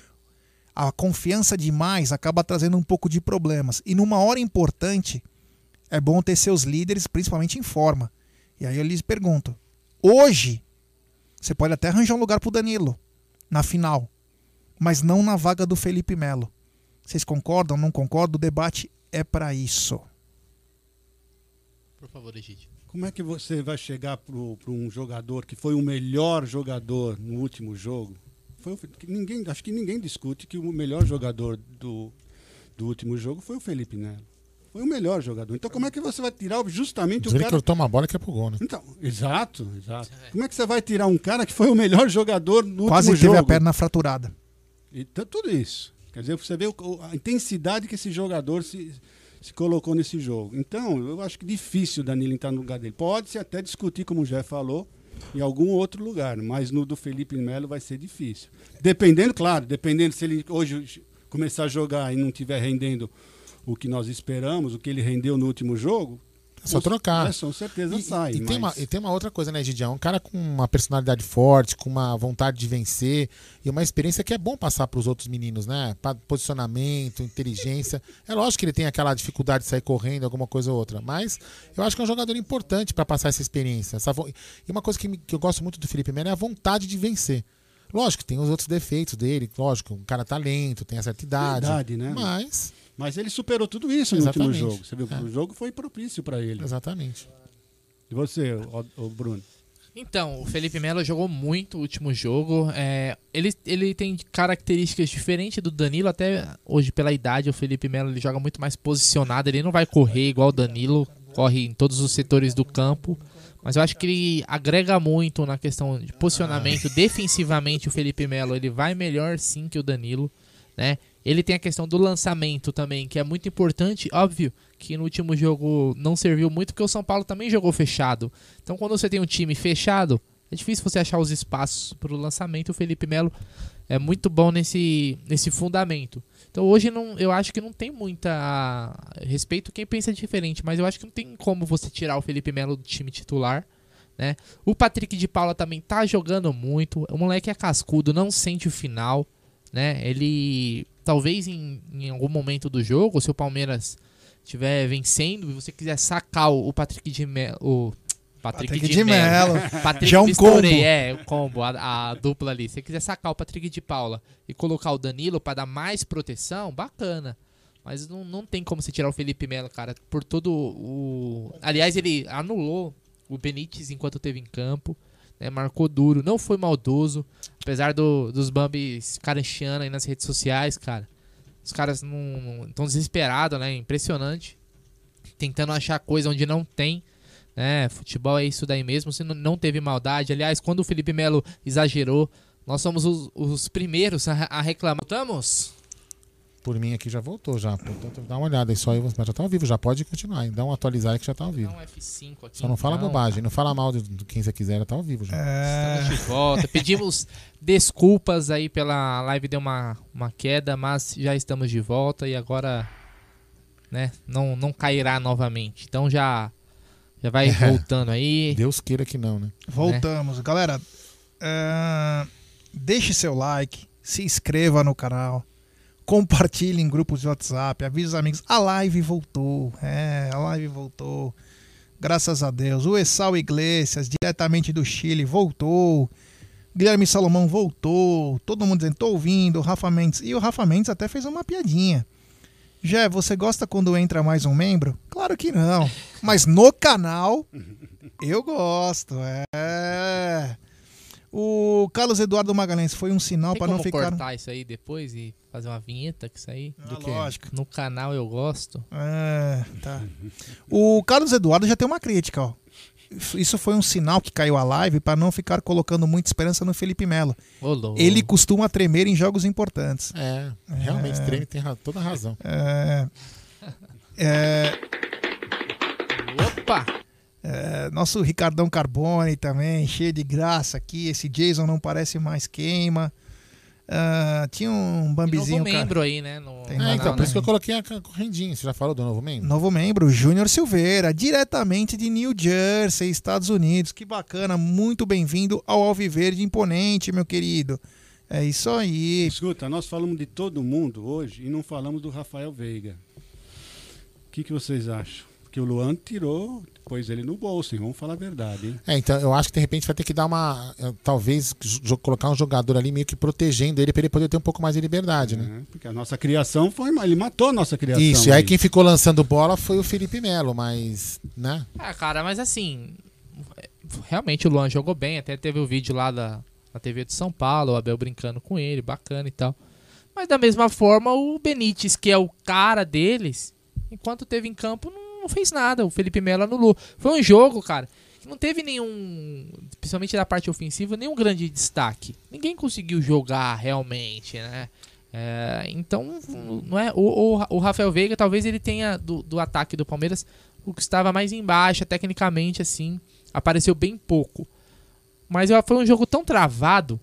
a confiança demais acaba trazendo um pouco de problemas. E numa hora importante, é bom ter seus líderes, principalmente em forma. E aí eu lhes pergunto: hoje, você pode até arranjar um lugar pro Danilo na final, mas não na vaga do Felipe Melo. Vocês concordam? Não concordam? O debate é para isso. Por favor, Egídio. Como é que você vai chegar para um jogador que foi o melhor jogador no último jogo? Foi o ninguém, acho que ninguém discute que o melhor jogador do, do último jogo foi o Felipe Melo. Foi o melhor jogador. Então como é que você vai tirar justamente o ele cara... que toma a bola que é pro gol, né? Então, exato, exato. Como é que você vai tirar um cara que foi o melhor jogador no Quase último teve jogo? a perna fraturada. Então, tudo isso. Quer dizer, você vê a intensidade que esse jogador se, se colocou nesse jogo. Então, eu acho que difícil o Danilo entrar no lugar dele. Pode-se até discutir, como o Jé falou, em algum outro lugar, mas no do Felipe Melo vai ser difícil. Dependendo, claro, dependendo se ele hoje começar a jogar e não estiver rendendo o que nós esperamos, o que ele rendeu no último jogo, É só trocar. É, com certeza E- sai. E, tem uma, mas- e tem uma outra coisa, né, Gidião? Um cara com uma personalidade forte, com uma vontade de vencer e uma experiência que é bom passar para os outros meninos, né? Posicionamento, inteligência. É lógico que ele tem aquela dificuldade de sair correndo, alguma coisa ou outra, mas eu acho que é um jogador importante para passar essa experiência. Essa vo- E uma coisa que, me- que eu gosto muito do Felipe Melo é a vontade de vencer. Lógico, tem os outros defeitos dele, lógico, um cara talento, tem a certa idade. Verdade, né? Mas. Mas ele superou tudo isso no último Exatamente. jogo. Você viu? É. O jogo foi propício para ele. Exatamente. E você, o, o Bruno? Então, o Felipe Melo jogou muito o último jogo. É, ele, ele tem características diferentes do Danilo, até hoje, pela idade, o Felipe Melo ele joga muito mais posicionado. Ele não vai correr igual o Danilo, corre em todos os setores do campo. Mas eu acho que ele agrega muito na questão de posicionamento. Defensivamente, o Felipe Melo ele vai melhor sim que o Danilo. Né? Ele tem a questão do lançamento também, que é muito importante. Óbvio que no último jogo não serviu muito, porque o São Paulo também jogou fechado. Então, quando você tem um time fechado, é difícil você achar os espaços para o lançamento. O Felipe Melo é muito bom nesse, nesse fundamento. Então, hoje não, eu acho que não tem muita. Respeito quem pensa diferente, mas eu acho que não tem como você tirar o Felipe Melo do time titular. Né? O Patrick de Paula também tá jogando muito. O moleque é cascudo, não sente o final. Né? Ele talvez em, em algum momento do jogo, se o Palmeiras estiver vencendo e você quiser sacar o, Patrick de Melo. O Patrick, Patrick de, de. Patrick Já é um Pistorei, combo. É, o combo, a, a dupla ali. Se você quiser sacar o Patrick de Paula e colocar o Danilo para dar mais proteção, bacana. Mas não, não tem como você tirar o Felipe Melo, cara, por todo o. Aliás, ele anulou o Benítez enquanto teve em campo. Né, marcou duro, não foi maldoso. Apesar do, dos Bambis ficarem aí nas redes sociais, cara. Os caras estão desesperados, né? Impressionante. Tentando achar coisa onde não tem. Né? Futebol é isso daí mesmo. Se não, não teve maldade. Aliás, quando o Felipe Melo exagerou, nós somos os, os primeiros a, a reclamar. Estamos? Por mim aqui já voltou já. Portanto, dá uma olhada aí só aí, mas já tá ao vivo, já pode continuar. Dá um atualizar aí que já tá ao vivo. Dá um F5 aqui, Só não fala então. bobagem, não fala mal do, do quem você quiser, já tá ao vivo já. Estamos de volta. Pedimos desculpas aí pela live, deu uma, uma queda, mas já estamos de volta e agora né, não, não cairá novamente. Então já, já vai É. voltando aí. Deus queira que não, né? Voltamos. Galera, ah, deixe seu like, se inscreva no canal, compartilhe em grupos de WhatsApp, avise os amigos. A live voltou. É, a live voltou. Graças a Deus. O Essal Iglesias, diretamente do Chile, voltou. Guilherme Salomão voltou. Todo mundo dizendo, tô ouvindo. Rafa Mendes. E o Rafa Mendes até fez uma piadinha. Jé, você gosta quando entra mais um membro? Claro que não. Mas no canal, eu gosto. É. O Carlos Eduardo Magalhães foi um sinal para não como ficar. cortar isso aí depois e fazer uma vinheta que isso aí? Do quê? lógico. No canal eu gosto. É, tá. O Carlos Eduardo já tem uma crítica, ó. Isso foi um sinal que caiu a live para não ficar colocando muita esperança no Felipe Melo. Ô, louco. Ele costuma tremer em jogos importantes. É, realmente, É. treme tem toda a razão. É, é, Opa! É, nosso Ricardão Carbone também, cheio de graça aqui. Esse Jason não parece mais queima. Ah, tinha um bambizinho. novo cara- membro aí, né? No Tem É, canal, então, por isso né? que eu coloquei a correndinha. Você já falou do novo membro? Novo membro, Júnior Silveira, diretamente de New Jersey, Estados Unidos. Que bacana, muito bem-vindo ao Alviverde Imponente, meu querido. É isso aí. Escuta, nós falamos de todo mundo hoje e não falamos do Rafael Veiga. O que, que vocês acham? Porque o Luan tirou, pôs ele no bolso, hein? Vamos falar a verdade, hein? É, então eu acho que de repente vai ter que dar uma. eh, Talvez colocar um jogador ali meio que protegendo ele para ele poder ter um pouco mais de liberdade, né? É, Porque a nossa criação foi. Ele matou a nossa criação. Isso, e aí quem ficou lançando bola foi o Felipe Melo, mas. né? Ah, cara, mas assim, realmente o Luan jogou bem, até teve o vídeo lá da, da TV de São Paulo, o Abel brincando com ele, bacana e tal. Mas da mesma forma, o Benítez, que é o cara deles, enquanto teve em campo, não, não fez nada. O Felipe Melo anulou. Foi um jogo, cara, que não teve nenhum, principalmente da parte ofensiva, nenhum grande destaque. Ninguém conseguiu jogar realmente, né? É, então, não é o, o, o Rafael Veiga talvez ele tenha do, do ataque do Palmeiras o que estava mais embaixo, tecnicamente assim, apareceu bem pouco. Mas foi um jogo tão travado,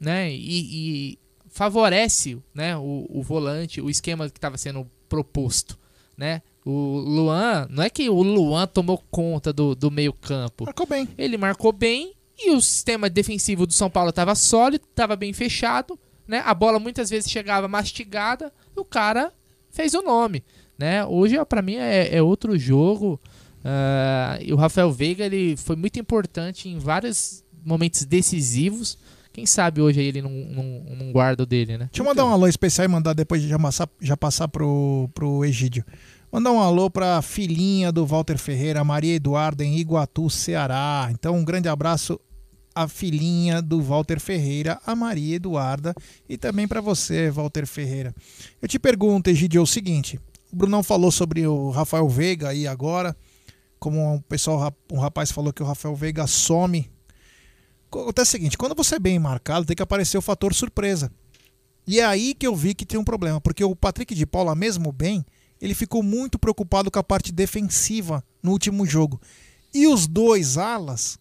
né? E, e favorece, né, o, o volante, o esquema que estava sendo proposto. né? O Luan, não é que o Luan tomou conta do, do meio campo. Marcou bem. Ele marcou bem e o sistema defensivo do São Paulo estava sólido, estava bem fechado, né? A bola muitas vezes chegava mastigada, e o cara fez o nome, né? Hoje para mim é, é, outro jogo. Uh, e o Rafael Veiga ele foi muito importante em vários momentos decisivos. Quem sabe hoje ele não, não, não guarda o dele, né? Deixa eu mandar um alô especial e mandar depois de já passar, já passar pro, pro Egídio. Mandar um alô para a filhinha do Walter Ferreira, Maria Eduarda, em Iguatu, Ceará. Então, um grande abraço à filhinha do Walter Ferreira, a Maria Eduarda, e também para você, Walter Ferreira. Eu te pergunto, Egidio, é o seguinte: o Brunão falou sobre o Rafael Veiga aí agora, como um pessoal, um rapaz falou que o Rafael Veiga some. Acontece o seguinte: quando você é bem marcado, tem que aparecer o fator surpresa. E é aí que eu vi que tem um problema, porque o Patrick de Paula, mesmo bem, ele ficou muito preocupado com a parte defensiva no último jogo. E os dois alas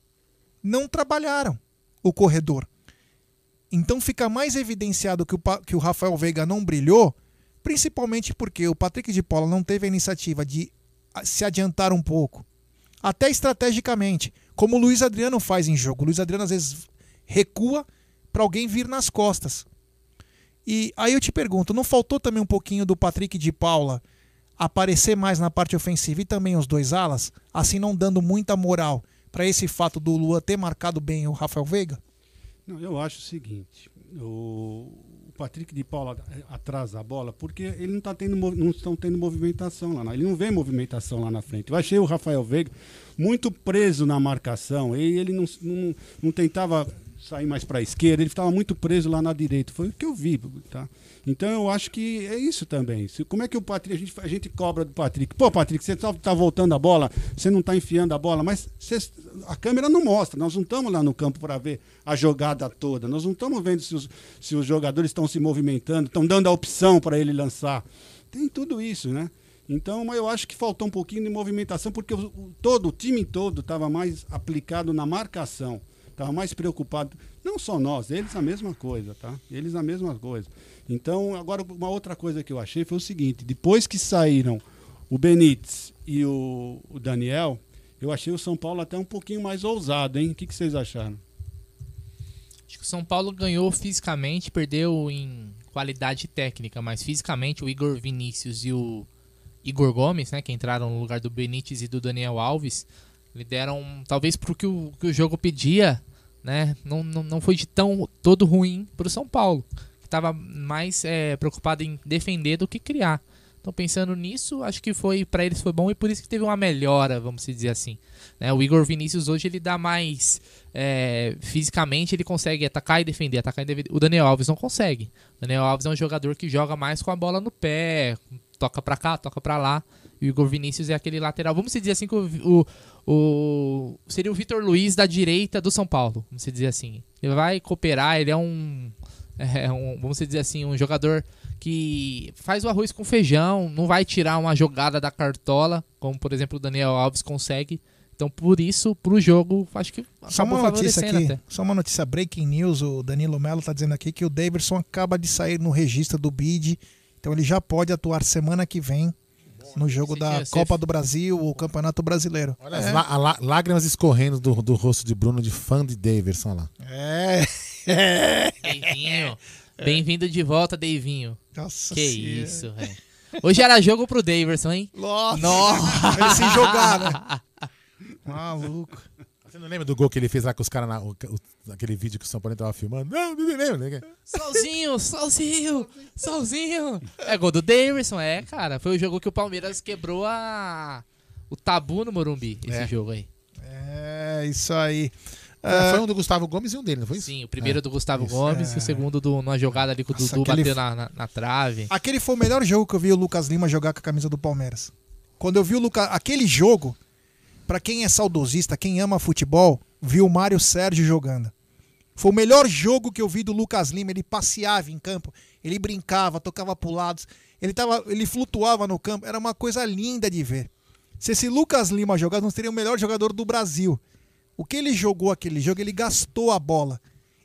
não trabalharam o corredor. Então fica mais evidenciado que o, que o Rafael Veiga não brilhou, principalmente porque o Patrick de Paula não teve a iniciativa de se adiantar um pouco, até estrategicamente, como o Luiz Adriano faz em jogo. O Luiz Adriano às vezes recua para alguém vir nas costas. E aí eu te pergunto, não faltou também um pouquinho do Patrick de Paula aparecer mais na parte ofensiva e também os dois alas, assim não dando muita moral para esse fato do Lua ter marcado bem o Rafael Veiga? Não, eu acho o seguinte, o, Patrick de Paula atrasa a bola porque ele não tá tendo não estão tendo movimentação lá, ele não vê movimentação lá na frente. Eu achei o Rafael Veiga muito preso na marcação, e ele não, não, não tentava sair mais para a esquerda, ele estava muito preso lá na direita. Foi o que eu vi, tá? Então eu acho que é isso também. Como é que o Patrick, a gente, a gente cobra do Patrick? Pô, Patrick, você está tá voltando a bola, você não está enfiando a bola, mas a câmera não mostra. Nós não estamos lá no campo para ver a jogada toda. Nós não estamos vendo se os, se os jogadores estão se movimentando, estão dando a opção para ele lançar. Tem tudo isso, né? Então, eu acho que faltou um pouquinho de movimentação, porque o, o todo, o time todo estava mais aplicado na marcação. Estava mais preocupado. Não só nós, eles a mesma coisa, tá? Eles a mesma coisa. Então, agora, uma outra coisa que eu achei foi o seguinte: depois que saíram o Benítez e o, o Daniel, eu achei o São Paulo até um pouquinho mais ousado, hein? O que, que vocês acharam? Acho que o São Paulo ganhou fisicamente, perdeu em qualidade técnica, mas fisicamente o Igor Vinícius e o Igor Gomes, né, que entraram no lugar do Benítez e do Daniel Alves, lhe deram talvez porque o que o jogo pedia, né, não, não, não foi de tão todo ruim para o São Paulo estava mais é, preocupado em defender do que criar. Então pensando nisso, acho que foi para eles foi bom e por isso que teve uma melhora, vamos dizer assim. Né? O Igor Vinícius hoje ele dá mais é, fisicamente, ele consegue atacar e defender, atacar e defender. O Daniel Alves não consegue. O Daniel Alves é um jogador que joga mais com a bola no pé, toca para cá, toca para lá. E o Igor Vinícius é aquele lateral. Vamos dizer assim que o, o, o seria o Vitor Luiz da direita do São Paulo, vamos dizer assim. Ele vai cooperar, ele é um é um, vamos dizer assim, um jogador que faz o arroz com feijão, não vai tirar uma jogada da cartola, como por exemplo o Daniel Alves consegue. Então, por isso, pro jogo, acho que só uma notícia aqui, até. só uma notícia breaking news, o Danilo Melo tá dizendo aqui que o Davidson acaba de sair no registro do bid, então ele já pode atuar semana que vem no jogo da Copa do Brasil, o Campeonato Brasileiro. Olha é. as lá, lágrimas escorrendo do, do rosto de Bruno de fã de Davidson lá. É. Deivinho. Bem-vindo de volta, Deivinho. Nossa Que senhora. isso, velho. Hoje era jogo pro Davidson, hein? Nossa. Nossa. Ele se jogar, né? Maluco. Você não lembra do gol que ele fez lá com os caras naquele vídeo que o São Paulo tava filmando? Não, não lembro. Solzinho, solzinho, solzinho. É gol do Davidson, é, cara. Foi o jogo que o Palmeiras quebrou a... o tabu no Morumbi, esse é. jogo aí. É, isso aí. É, foi um do Gustavo Gomes e um dele, não foi isso? Sim, o primeiro é. do Gustavo isso, Gomes é. e o segundo do, numa jogada ali que o Nossa, Dudu aquele... bateu na, na, na, trave. Aquele foi o melhor jogo que eu vi o Lucas Lima jogar com a camisa do Palmeiras. Quando eu vi o Lucas. Aquele jogo, para quem é saudosista, quem ama futebol, viu o Mário Sérgio jogando. Foi o melhor jogo que eu vi do Lucas Lima. Ele passeava em campo, ele brincava, tocava pro lados, ele, tava, ele flutuava no campo. Era uma coisa linda de ver. Se esse Lucas Lima jogasse, não seria o melhor jogador do Brasil. O que ele jogou aquele jogo, ele gastou a bola.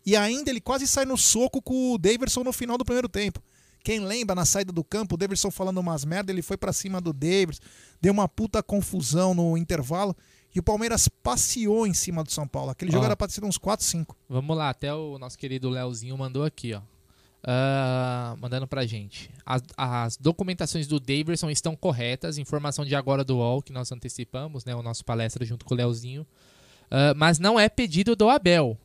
E ainda ele quase sai no soco com o Daverson no final do primeiro tempo. Quem lembra, na saída do campo, o Davidson falando umas merda, ele foi para cima do Davis, deu uma puta confusão no intervalo. E o Palmeiras passeou em cima do São Paulo. Aquele Ó. jogo era pra ser uns 4, 5. Vamos lá, até o nosso querido Leozinho mandou aqui, ó. Ah, mandando pra gente. As, as documentações do Daverson estão corretas. Informação de agora do UOL, que nós antecipamos, né? O nosso palestra junto com o Leozinho. Ah, mas não é pedido do Abel.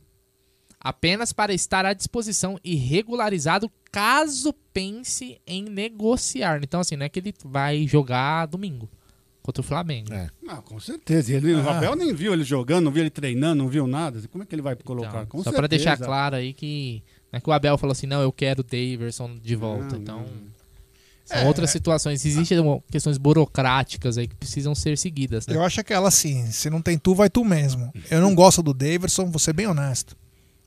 Apenas para estar à disposição e regularizado caso pense em negociar. Então, assim, não é que ele vai jogar domingo contra o Flamengo. É. Ah, com certeza. Ele, O Ah. Abel nem viu ele jogando, não viu ele treinando, não viu nada. Como é que ele vai colocar? Com Só para deixar claro aí que não é que o Abel falou assim, não, eu quero o Daverson de volta. Não, então, são É. outras situações. Existem questões burocráticas aí que precisam ser seguidas, né? Eu acho aquela assim, se não tem tu, vai tu mesmo. Eu não gosto do Daverson, vou ser bem honesto.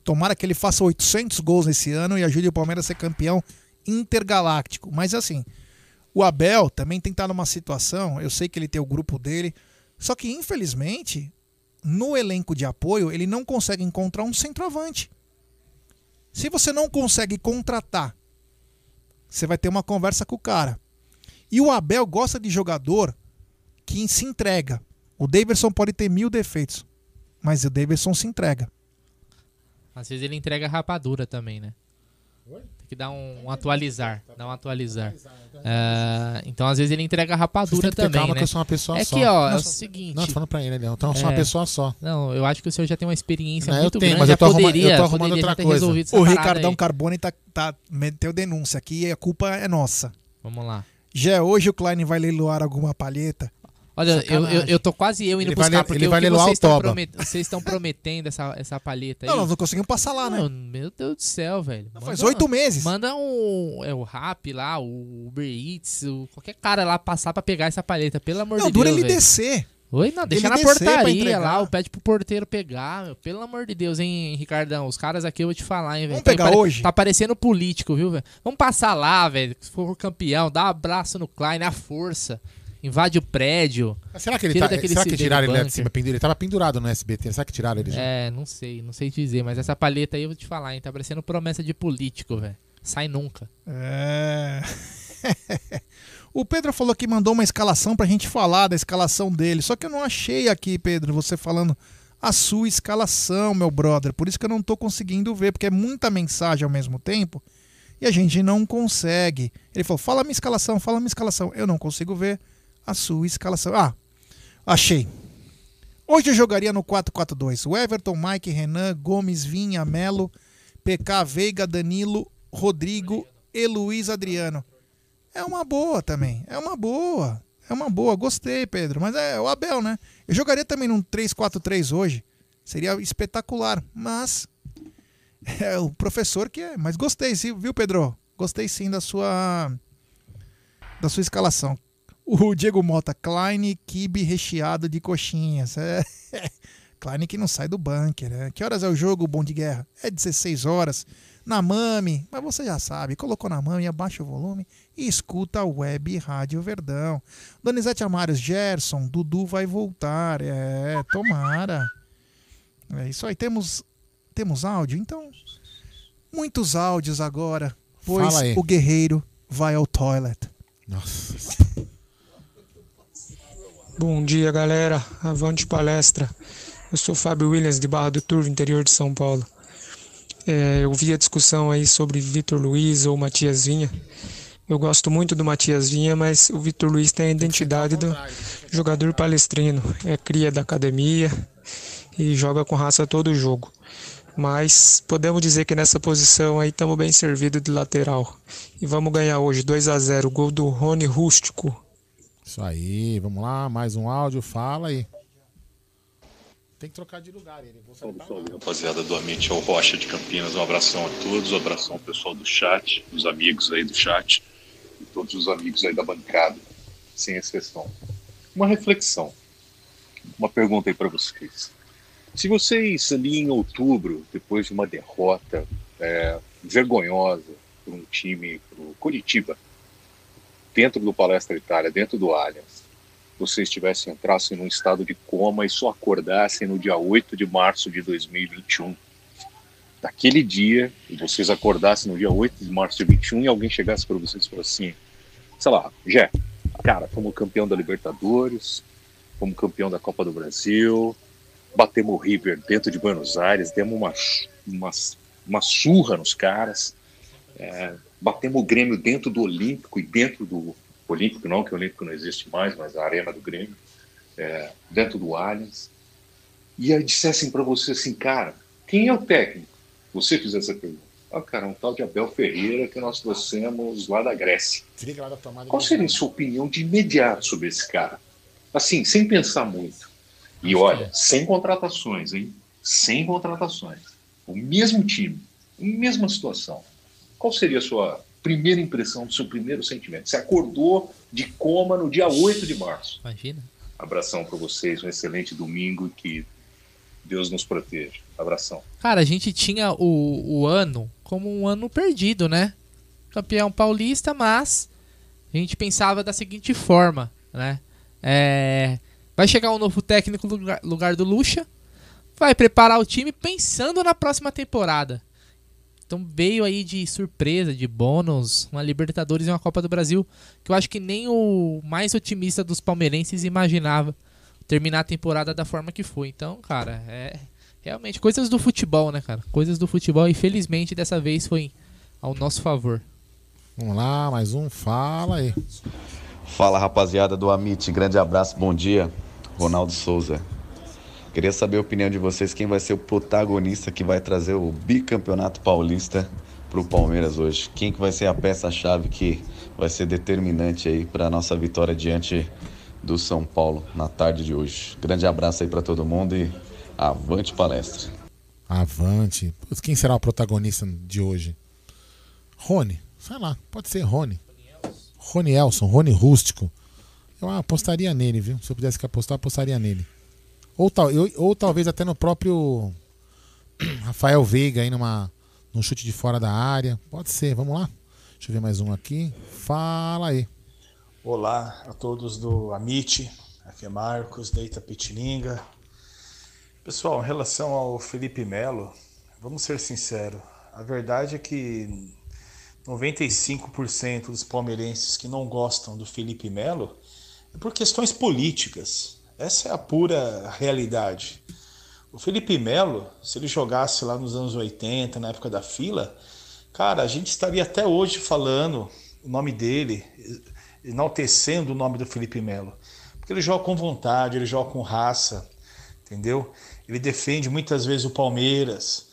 Tomara que ele faça 800 gols nesse ano e ajude o Palmeiras a ser campeão intergaláctico. Mas assim, o Abel também tem que estar numa situação, eu sei que ele tem o grupo dele, só que infelizmente, no elenco de apoio, ele não consegue encontrar um centroavante. Se você não consegue contratar, você vai ter uma conversa com o cara. E o Abel gosta de jogador que se entrega. O Davidson pode ter mil defeitos, mas o Davidson se entrega. Às vezes ele entrega rapadura também, né? Tem que dar um, um atualizar. Dar um atualizar. Ah, então, às vezes ele entrega Vocês rapadura têm que ter também, calma né? que eu sou uma pessoa é só. que, ó, é Não, o só- seguinte... Não, tô falando pra ele, Leão. Então eu sou uma É. pessoa só. Não, eu acho que o senhor já tem uma experiência Não, eu muito tenho, grande. mas já eu tô arrumando- poderia, eu tô arrumando poderia outra coisa. O Ricardão aí. Carbone tá, tá, meteu denúncia aqui e a culpa é nossa. Vamos lá. Já hoje o Klein vai leiloar alguma palheta. Olha, eu, eu, eu tô quase eu indo Ele vai buscar, le- porque ele o vai vocês o estão, promet- vocês estão prometendo essa, essa palheta aí. Não, nós não conseguimos passar lá, né? Não, meu Deus do céu, velho. faz Manda- oito meses. Manda um, é, o Rap lá, o Uber Eats, o, qualquer cara lá passar pra pegar essa palheta, pelo amor Não, de dura Deus. ele velho. descer. Oi, não, deixa Ele na portaria lá, ou pede pro porteiro pegar, meu. Pelo amor de Deus, hein, Ricardão. Os caras aqui eu vou te falar, hein, velho. Vamos pegar pare- hoje? Tá parecendo político, viu, velho? Vamos passar lá, velho. Se for campeão, dá um abraço no Klein, a força. Invade o prédio. Mas Será que ele tá, será que tiraram ele lá de cima? Ele tava pendurado no SBT. Será que tiraram ele já? É, não sei, não sei dizer, mas essa palheta aí eu vou te falar, hein? Tá parecendo promessa de político, velho. Sai nunca. É. o Pedro falou que mandou uma escalação pra gente falar da escalação dele. Só que eu não achei aqui, Pedro, você falando a sua escalação, meu brother. Por isso que eu não tô conseguindo ver, porque é muita mensagem ao mesmo tempo e a gente não consegue. Ele falou: fala minha escalação, fala minha escalação. Eu não consigo ver a sua escalação. Ah, achei. Hoje eu jogaria no 4-4-2. O Everton, Mike, Renan, Gomes, Vinha, Melo, PK, Veiga, Danilo, Rodrigo e Luiz Adriano. É uma boa também. É uma boa. É uma boa. Gostei, Pedro. Mas é o Abel, né? Eu jogaria também num 3-4-3 hoje. Seria espetacular. Mas é o professor que é. Mas gostei, viu, Pedro? Gostei sim da sua da sua escalação. O Diego Mota, Klein, kibe recheado de coxinhas. É. Klein que não sai do bunker. Né? Que horas é o jogo, Bom de Guerra? É 16 horas. Na Mami, mas você já sabe, colocou na Mami, abaixa o volume e escuta a web Rádio Verdão. Donizete Amares, Gerson, Dudu vai voltar. É, tomara. É isso aí. Temos, temos áudio? Então, muitos áudios agora, pois o guerreiro vai ao toilet. Nossa. Bom dia, galera. Avante palestra. Eu sou Fábio Williams, de Barra do Turvo, interior de São Paulo. É, eu vi a discussão aí sobre Vitor Luiz ou Matias Vinha. Eu gosto muito do Matias Vinha, mas o Vitor Luiz tem a identidade do jogador palestrino. É cria da academia e joga com raça todo o jogo. Mas podemos dizer que nessa posição aí estamos bem servidos de lateral. E vamos ganhar hoje 2 a 0 gol do Rony Rústico. Isso aí, vamos lá, mais um áudio, fala aí. Tem que trocar de lugar ele. Pra lá. Rapaziada do Amite ao Rocha de Campinas, um abração a todos, um abração ao pessoal do chat, os amigos aí do chat e todos os amigos aí da bancada, sem exceção. Uma reflexão, uma pergunta aí para vocês. Se vocês ali em outubro, depois de uma derrota é, vergonhosa para um time, para o Curitiba, dentro do Palestra Itália, dentro do Allianz, vocês tivessem entrassem num estado de coma e só acordassem no dia 8 de março de 2021, daquele dia, vocês acordassem no dia 8 de março de 21 e alguém chegasse para vocês e falasse assim, sei lá, Jé, cara, fomos campeão da Libertadores, fomos campeão da Copa do Brasil, batemos o River dentro de Buenos Aires, demos uma, uma, uma surra nos caras, é, batemos o Grêmio dentro do Olímpico e dentro do Olímpico, não que o Olímpico não existe mais, mas a arena do Grêmio, é, dentro do Allianz, e aí dissessem para você assim, cara, quem é o técnico? Você fizesse essa pergunta. Ah, cara, um tal de Abel Ferreira que nós trouxemos lá da Grécia. Qual seria a sua opinião de imediato sobre esse cara? Assim, sem pensar muito. E olha, sem contratações, hein? Sem contratações. O mesmo time, a mesma situação. Qual seria a sua primeira impressão, o seu primeiro sentimento? Você acordou de coma no dia 8 de março. Imagina. Abração para vocês, um excelente domingo e que Deus nos proteja. Abração. Cara, a gente tinha o, o ano como um ano perdido, né? Campeão paulista, mas a gente pensava da seguinte forma, né? É, vai chegar um novo técnico no lugar, lugar do Lucha, vai preparar o time pensando na próxima temporada. Então veio aí de surpresa, de bônus, uma Libertadores e uma Copa do Brasil, que eu acho que nem o mais otimista dos palmeirenses imaginava terminar a temporada da forma que foi. Então, cara, é realmente coisas do futebol, né, cara? Coisas do futebol e felizmente dessa vez foi ao nosso favor. Vamos lá, mais um, fala aí. Fala rapaziada do Amit, grande abraço, bom dia. Ronaldo Souza. Queria saber a opinião de vocês, quem vai ser o protagonista que vai trazer o bicampeonato paulista para o Palmeiras hoje? Quem que vai ser a peça-chave que vai ser determinante aí para a nossa vitória diante do São Paulo na tarde de hoje? Grande abraço aí para todo mundo e avante palestra. Avante. Quem será o protagonista de hoje? Rony. Sei lá, pode ser Rony. Rony Elson, Rony Rústico. Eu apostaria nele, viu? Se eu pudesse apostar, apostaria nele. Ou, tal, eu, ou talvez até no próprio Rafael Veiga aí numa, num chute de fora da área. Pode ser, vamos lá. Deixa eu ver mais um aqui. Fala aí. Olá a todos do Amit. Aqui é Marcos, da Itapetininga. Pessoal, em relação ao Felipe Melo, vamos ser sinceros. A verdade é que 95% dos palmeirenses que não gostam do Felipe Melo é por questões políticas. Essa é a pura realidade. O Felipe Melo, se ele jogasse lá nos anos 80, na época da fila, cara, a gente estaria até hoje falando o nome dele, enaltecendo o nome do Felipe Melo. Porque ele joga com vontade, ele joga com raça, entendeu? Ele defende muitas vezes o Palmeiras.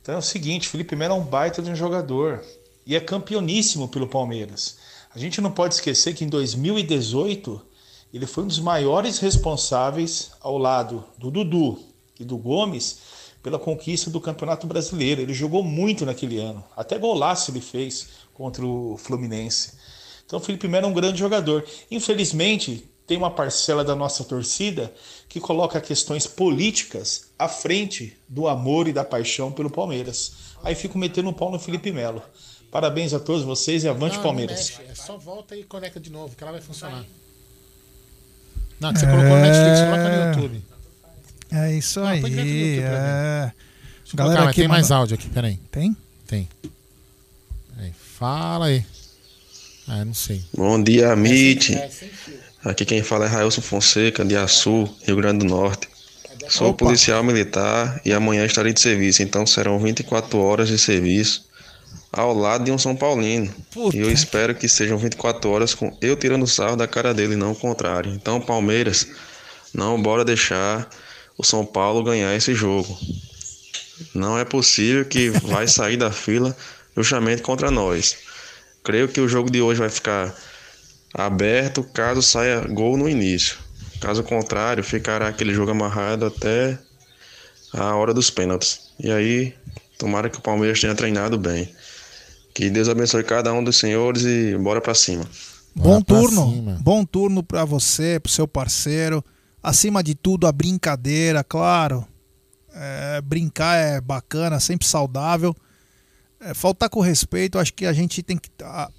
Então é o seguinte, Felipe Melo é um baita de um jogador e é campeoníssimo pelo Palmeiras. A gente não pode esquecer que em 2018 ele foi um dos maiores responsáveis ao lado do Dudu e do Gomes pela conquista do Campeonato Brasileiro. Ele jogou muito naquele ano, até golaço ele fez contra o Fluminense. Então o Felipe Melo é um grande jogador. Infelizmente, tem uma parcela da nossa torcida que coloca questões políticas à frente do amor e da paixão pelo Palmeiras. Aí fico metendo um pau no Felipe Melo. Parabéns a todos vocês e avante Não, Palmeiras. Não mexe, é só volta e conecta de novo, que ela vai funcionar. Não, que você colocou no Netflix, coloca no YouTube. É isso Não, aí. põe direto no YouTube é. Deixa eu colocar, mas tem manda- mais áudio aqui, peraí. Tem? Tem. Peraí, fala aí. Ah, não sei. Bom dia, Amit. É. Aqui quem fala é Railson Fonseca, de Açu, Rio Grande do Norte. Sou Opa. policial militar e amanhã estarei de serviço, então serão 24 horas de serviço ao lado de um São Paulino. E eu espero que sejam 24 horas com eu tirando sarro da cara dele, não o contrário. Então, Palmeiras, não bora deixar o São Paulo ganhar esse jogo. Não é possível que vai sair da fila justamente contra nós. Creio que o jogo de hoje vai ficar aberto caso saia gol no início. Caso contrário, ficará aquele jogo amarrado até a hora dos pênaltis. E aí, tomara que o Palmeiras tenha treinado bem. Que Deus abençoe cada um dos senhores e bora pra cima. Bom turno. Bom turno pra você, pro seu parceiro. Acima de tudo, a brincadeira, claro. É, brincar é bacana, sempre saudável. É, faltar com respeito, acho que a gente tem que. ah,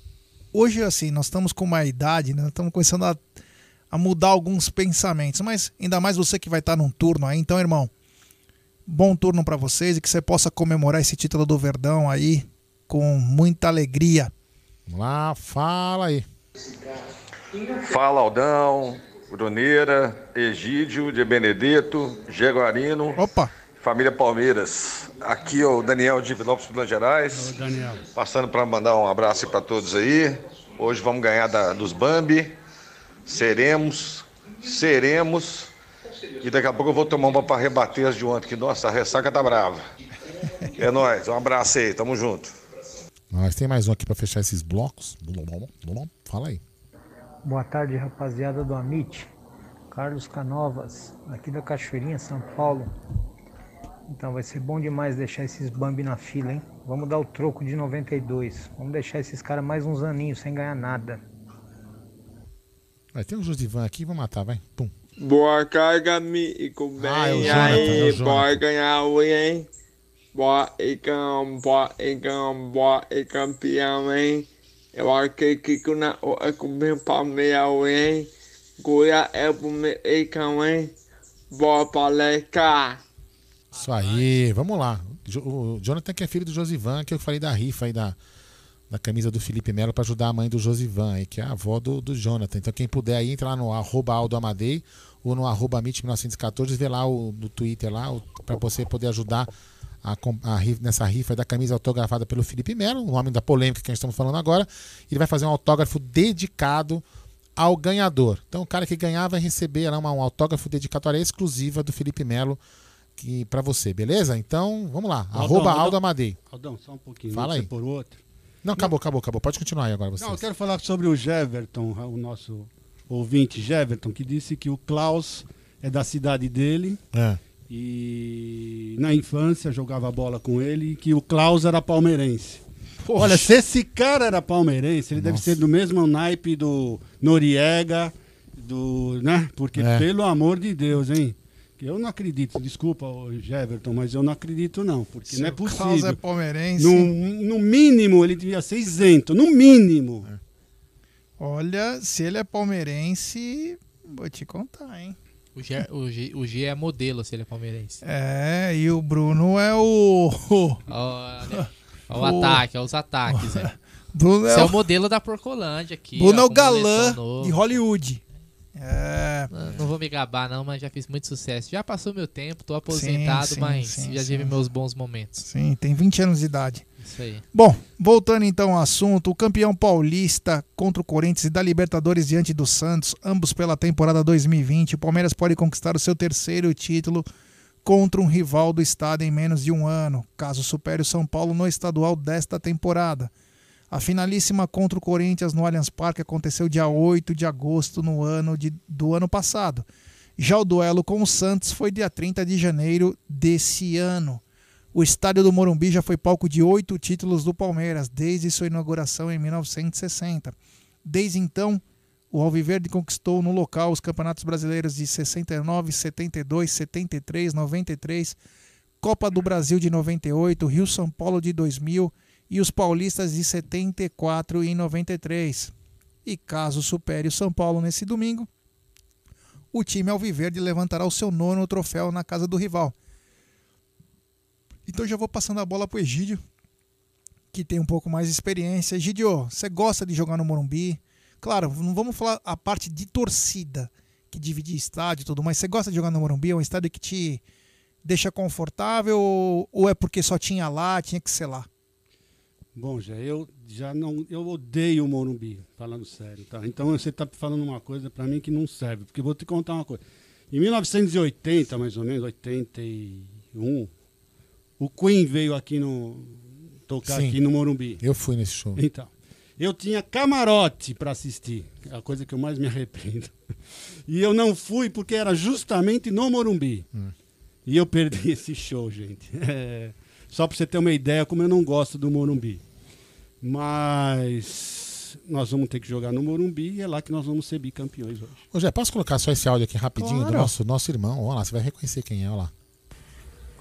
hoje, assim, nós estamos com uma idade, né? Estamos começando a, a mudar alguns pensamentos. Mas ainda mais você que vai estar num turno aí. Então, irmão, Bom turno para vocês e que você possa comemorar esse título do Verdão aí com muita alegria. Vamos lá, fala aí. Fala Aldão, Bruneira, Egídio de Benedetto, Jaguarino. Opa! Família Palmeiras. Aqui é o Daniel de Vinópolis, Minas Gerais. Daniel. Passando para mandar um abraço para todos aí. Hoje vamos ganhar da- dos Bambi. Seremos, seremos. E daqui a pouco eu vou tomar uma para rebater as de ontem, que nossa, a ressaca tá brava. É nóis, um abraço aí, tamo junto. Nós tem mais um aqui pra fechar esses blocos. Fala aí. Boa tarde, rapaziada do Amit. Carlos Canovas, aqui da Cachoeirinha, São Paulo. Então vai ser bom demais deixar esses Bambi na fila, hein? Vamos dar o troco de 92. Vamos deixar esses caras mais uns aninhos sem ganhar nada. Vai, tem um Josivan aqui, vou matar, vai. Pum. Boa carga, amigo. Bem Ah, é o Jonathan, é o aí, Jonathan. bora ganhar hoje, hein? Bora e cam, bora e cam, bora e campeão, hein? Eu acredito que na hora que o meu Palmeiras hoje, hein? Goiás é pro meio, hein? Bora palestra! Isso aí, vamos lá. O Jonathan que é filho do Josivan, que eu falei da rifa aí da, da camisa do Felipe Melo pra ajudar a mãe do Josivan aí, que é a avó do, do Jonathan. Então quem puder aí, entra lá no arroba Aldo Amadei ou no arroba Mit1914, vê lá o, no Twitter lá, o, pra você poder ajudar a, a nessa rifa da camisa autografada pelo Felipe Melo, o nome da polêmica que a gente estamos falando agora. Ele vai fazer um autógrafo dedicado ao ganhador. Então o cara que ganhar vai receber lá uma, um autógrafo dedicatória exclusiva do Felipe Melo que para você, beleza? Então, vamos lá. Aldão, arroba Aldão. Aldo Amadei. Aldão, só um pouquinho. Fala aí. por outro. Não, acabou, acabou, acabou. Pode continuar aí agora você. Não, eu quero falar sobre o Jeverton, o nosso ouvinte Jeverton, que disse que o Klaus é da cidade dele É. e na infância jogava bola com ele e que o Klaus era palmeirense. Olha, se esse cara era palmeirense, ele deve ser do mesmo naipe do Noriega, do, né? Porque É. pelo amor de Deus, hein? Eu não acredito, desculpa, Jeverton, mas eu não acredito não, porque Se não é o Klaus possível. é palmeirense- No, no mínimo ele devia ser isento, no mínimo. Olha, se ele é palmeirense, vou te contar, hein? O G, o, G, o G é modelo se ele é palmeirense. É, e o Bruno é o. Olha, olha o ataque, olha os ataques. né? Bruno Esse é é o- o modelo da Porcolândia aqui. Bruno é ó, o com galã de Hollywood. É. Não, não vou me gabar, não, mas já fiz muito sucesso. Já passou meu tempo, tô aposentado, sim, mas sim, já sim. tive meus bons momentos. Sim, tem 20 anos de idade. Aí. Bom, voltando então ao assunto, o campeão paulista contra o Corinthians e da Libertadores diante do Santos, ambos pela temporada 2020, o Palmeiras pode conquistar o seu terceiro título contra um rival do estado em menos de um ano, caso supere o São Paulo no estadual desta temporada. A finalíssima contra o Corinthians no Allianz Parque aconteceu dia 8 de agosto no ano de, do ano passado. Já o duelo com o Santos foi dia 30 de janeiro desse ano. O estádio do Morumbi já foi palco de oito títulos do Palmeiras desde sua inauguração em 1960. Desde então, o Alviverde conquistou no local os campeonatos brasileiros de 69, 72, 73, 93, Copa do Brasil de 98, Rio São Paulo de 2000 e os paulistas de 74 e 93. E caso supere o São Paulo nesse domingo, o time Alviverde levantará o seu nono troféu na casa do rival. Então já vou passando a bola pro Egídio, que tem um pouco mais de experiência. Egídio, você gosta de jogar no Morumbi? Claro, não vamos falar a parte de torcida, que divide estádio e tudo, mas você gosta de jogar no Morumbi? É um estádio que te deixa confortável ou, é porque só tinha lá, tinha que ser lá? Bom, já eu já não, eu odeio o Morumbi, falando sério, tá? Então você tá falando uma coisa para mim que não serve, porque eu vou te contar uma coisa. Em 1980, mais ou menos, 81, o Queen veio aqui no tocar Sim. aqui no Morumbi. Eu fui nesse show. Então, eu tinha camarote para assistir, é a coisa que eu mais me arrependo. E eu não fui porque era justamente no Morumbi. E eu perdi esse show, gente. É, só para você ter uma ideia como eu não gosto do Morumbi. Mas nós vamos ter que jogar no Morumbi e é lá que nós vamos ser bicampeões hoje. Ô, Jé, posso colocar só esse áudio aqui rapidinho do Claro. nosso, nosso irmão? Olha lá, você vai reconhecer quem é, olha lá.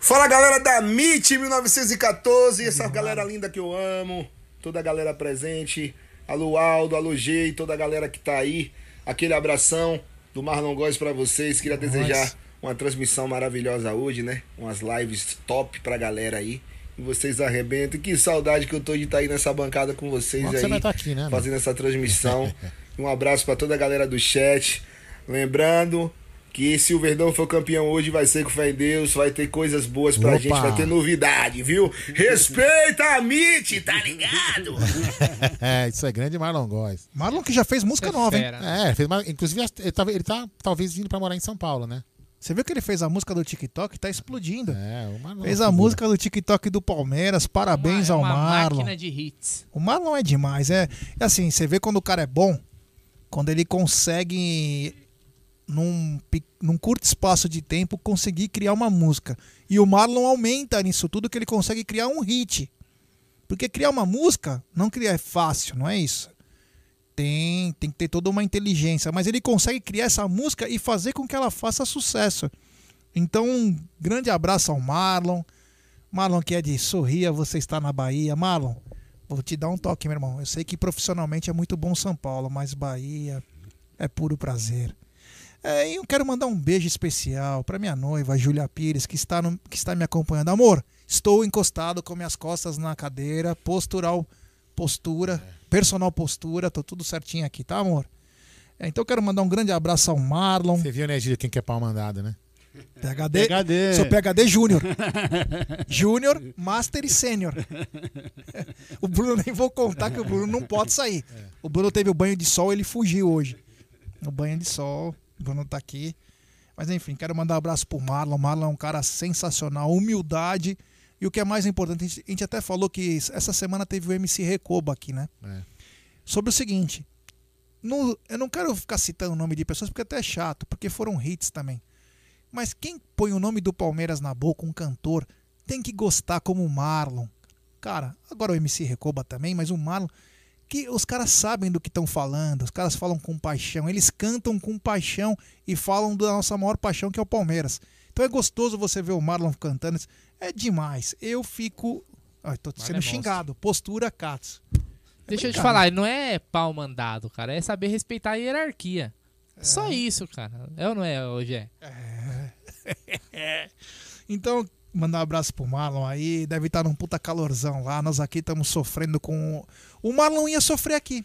Fala galera da MIT 1914, essa galera linda que eu amo, toda a galera presente, alô Aldo, alô G toda a galera que tá aí, aquele abração do Marlon Góes pra vocês, queria desejar uma transmissão maravilhosa hoje, né? Umas lives top pra galera aí. E vocês arrebentam. Que saudade que eu tô de estar aí nessa bancada com vocês Bom aí. você vai estar aqui, né, fazendo essa transmissão. um abraço pra toda a galera do chat. Lembrando que se o Verdão for campeão hoje, vai ser com fé em Deus, vai ter coisas boas pra Opa! gente, vai ter novidade, viu? Respeita a MIT, tá ligado? é, isso é grande Marlon Góes. Marlon que já fez música nova, hein? É, fez uma- inclusive ele tá, ele tá talvez vindo pra morar em São Paulo, né? Você viu que ele fez a música do TikTok? Tá explodindo. É, o Marlon. Fez a música do TikTok do Palmeiras. Parabéns É ao uma Marlon. máquina de hits. O Marlon é demais. É, é assim, você vê quando o cara é bom, quando ele consegue, num, num curto espaço de tempo, conseguir criar uma música. E o Marlon aumenta nisso tudo que ele consegue criar um hit. Porque criar uma música não criar é fácil, não é isso? Tem, tem que ter toda uma inteligência, mas ele consegue criar essa música e fazer com que ela faça sucesso. Então, um grande abraço ao Marlon. Marlon que é de Sorria, você está na Bahia. Marlon, vou te dar um toque, meu irmão. Eu sei que profissionalmente é muito bom São Paulo, mas Bahia é puro prazer. É, eu quero mandar um beijo especial para minha noiva, Júlia Pires, que está, no- que está me acompanhando. Amor, estou encostado com minhas costas na cadeira, postural, postura, personal postura, tô tudo certinho aqui, tá, amor? É, então eu quero mandar um grande abraço ao Marlon. Você viu, né, Gília, quem quer pau mandado, né? PHD, PhD. Sou PHD Júnior. Júnior, Master e Sênior. O Bruno nem vou contar que o Bruno não pode sair. O Bruno teve o banho de sol, ele fugiu hoje. No banho de sol, o Bruno tá aqui. Mas enfim, quero mandar um abraço pro Marlon. Marlon é um cara sensacional, humildade. E o que é mais importante, a gente- a gente até falou que essa semana teve o MC Recoba aqui, né? É. Sobre o seguinte, no- eu não quero ficar citando o nome de pessoas porque até é chato, porque foram hits também. Mas quem põe o nome do Palmeiras na boca, um cantor, tem que gostar como o Marlon. Cara, agora o MC Recoba também, mas o Marlon, que os caras sabem do que estão falando, os caras falam com paixão, eles cantam com paixão e falam da nossa maior paixão que é o Palmeiras. Então é gostoso você ver o Marlon cantando, é demais. Eu fico, ai, tô sendo é xingado, postura Katsu. Deixa eu te falar, não é pau mandado, cara. É saber respeitar a hierarquia. Só isso, cara. É ou não é, hoje é? Então, mandar um abraço pro Marlon aí. Deve estar num puta calorzão lá. Nós aqui estamos sofrendo com. O Marlon ia sofrer aqui.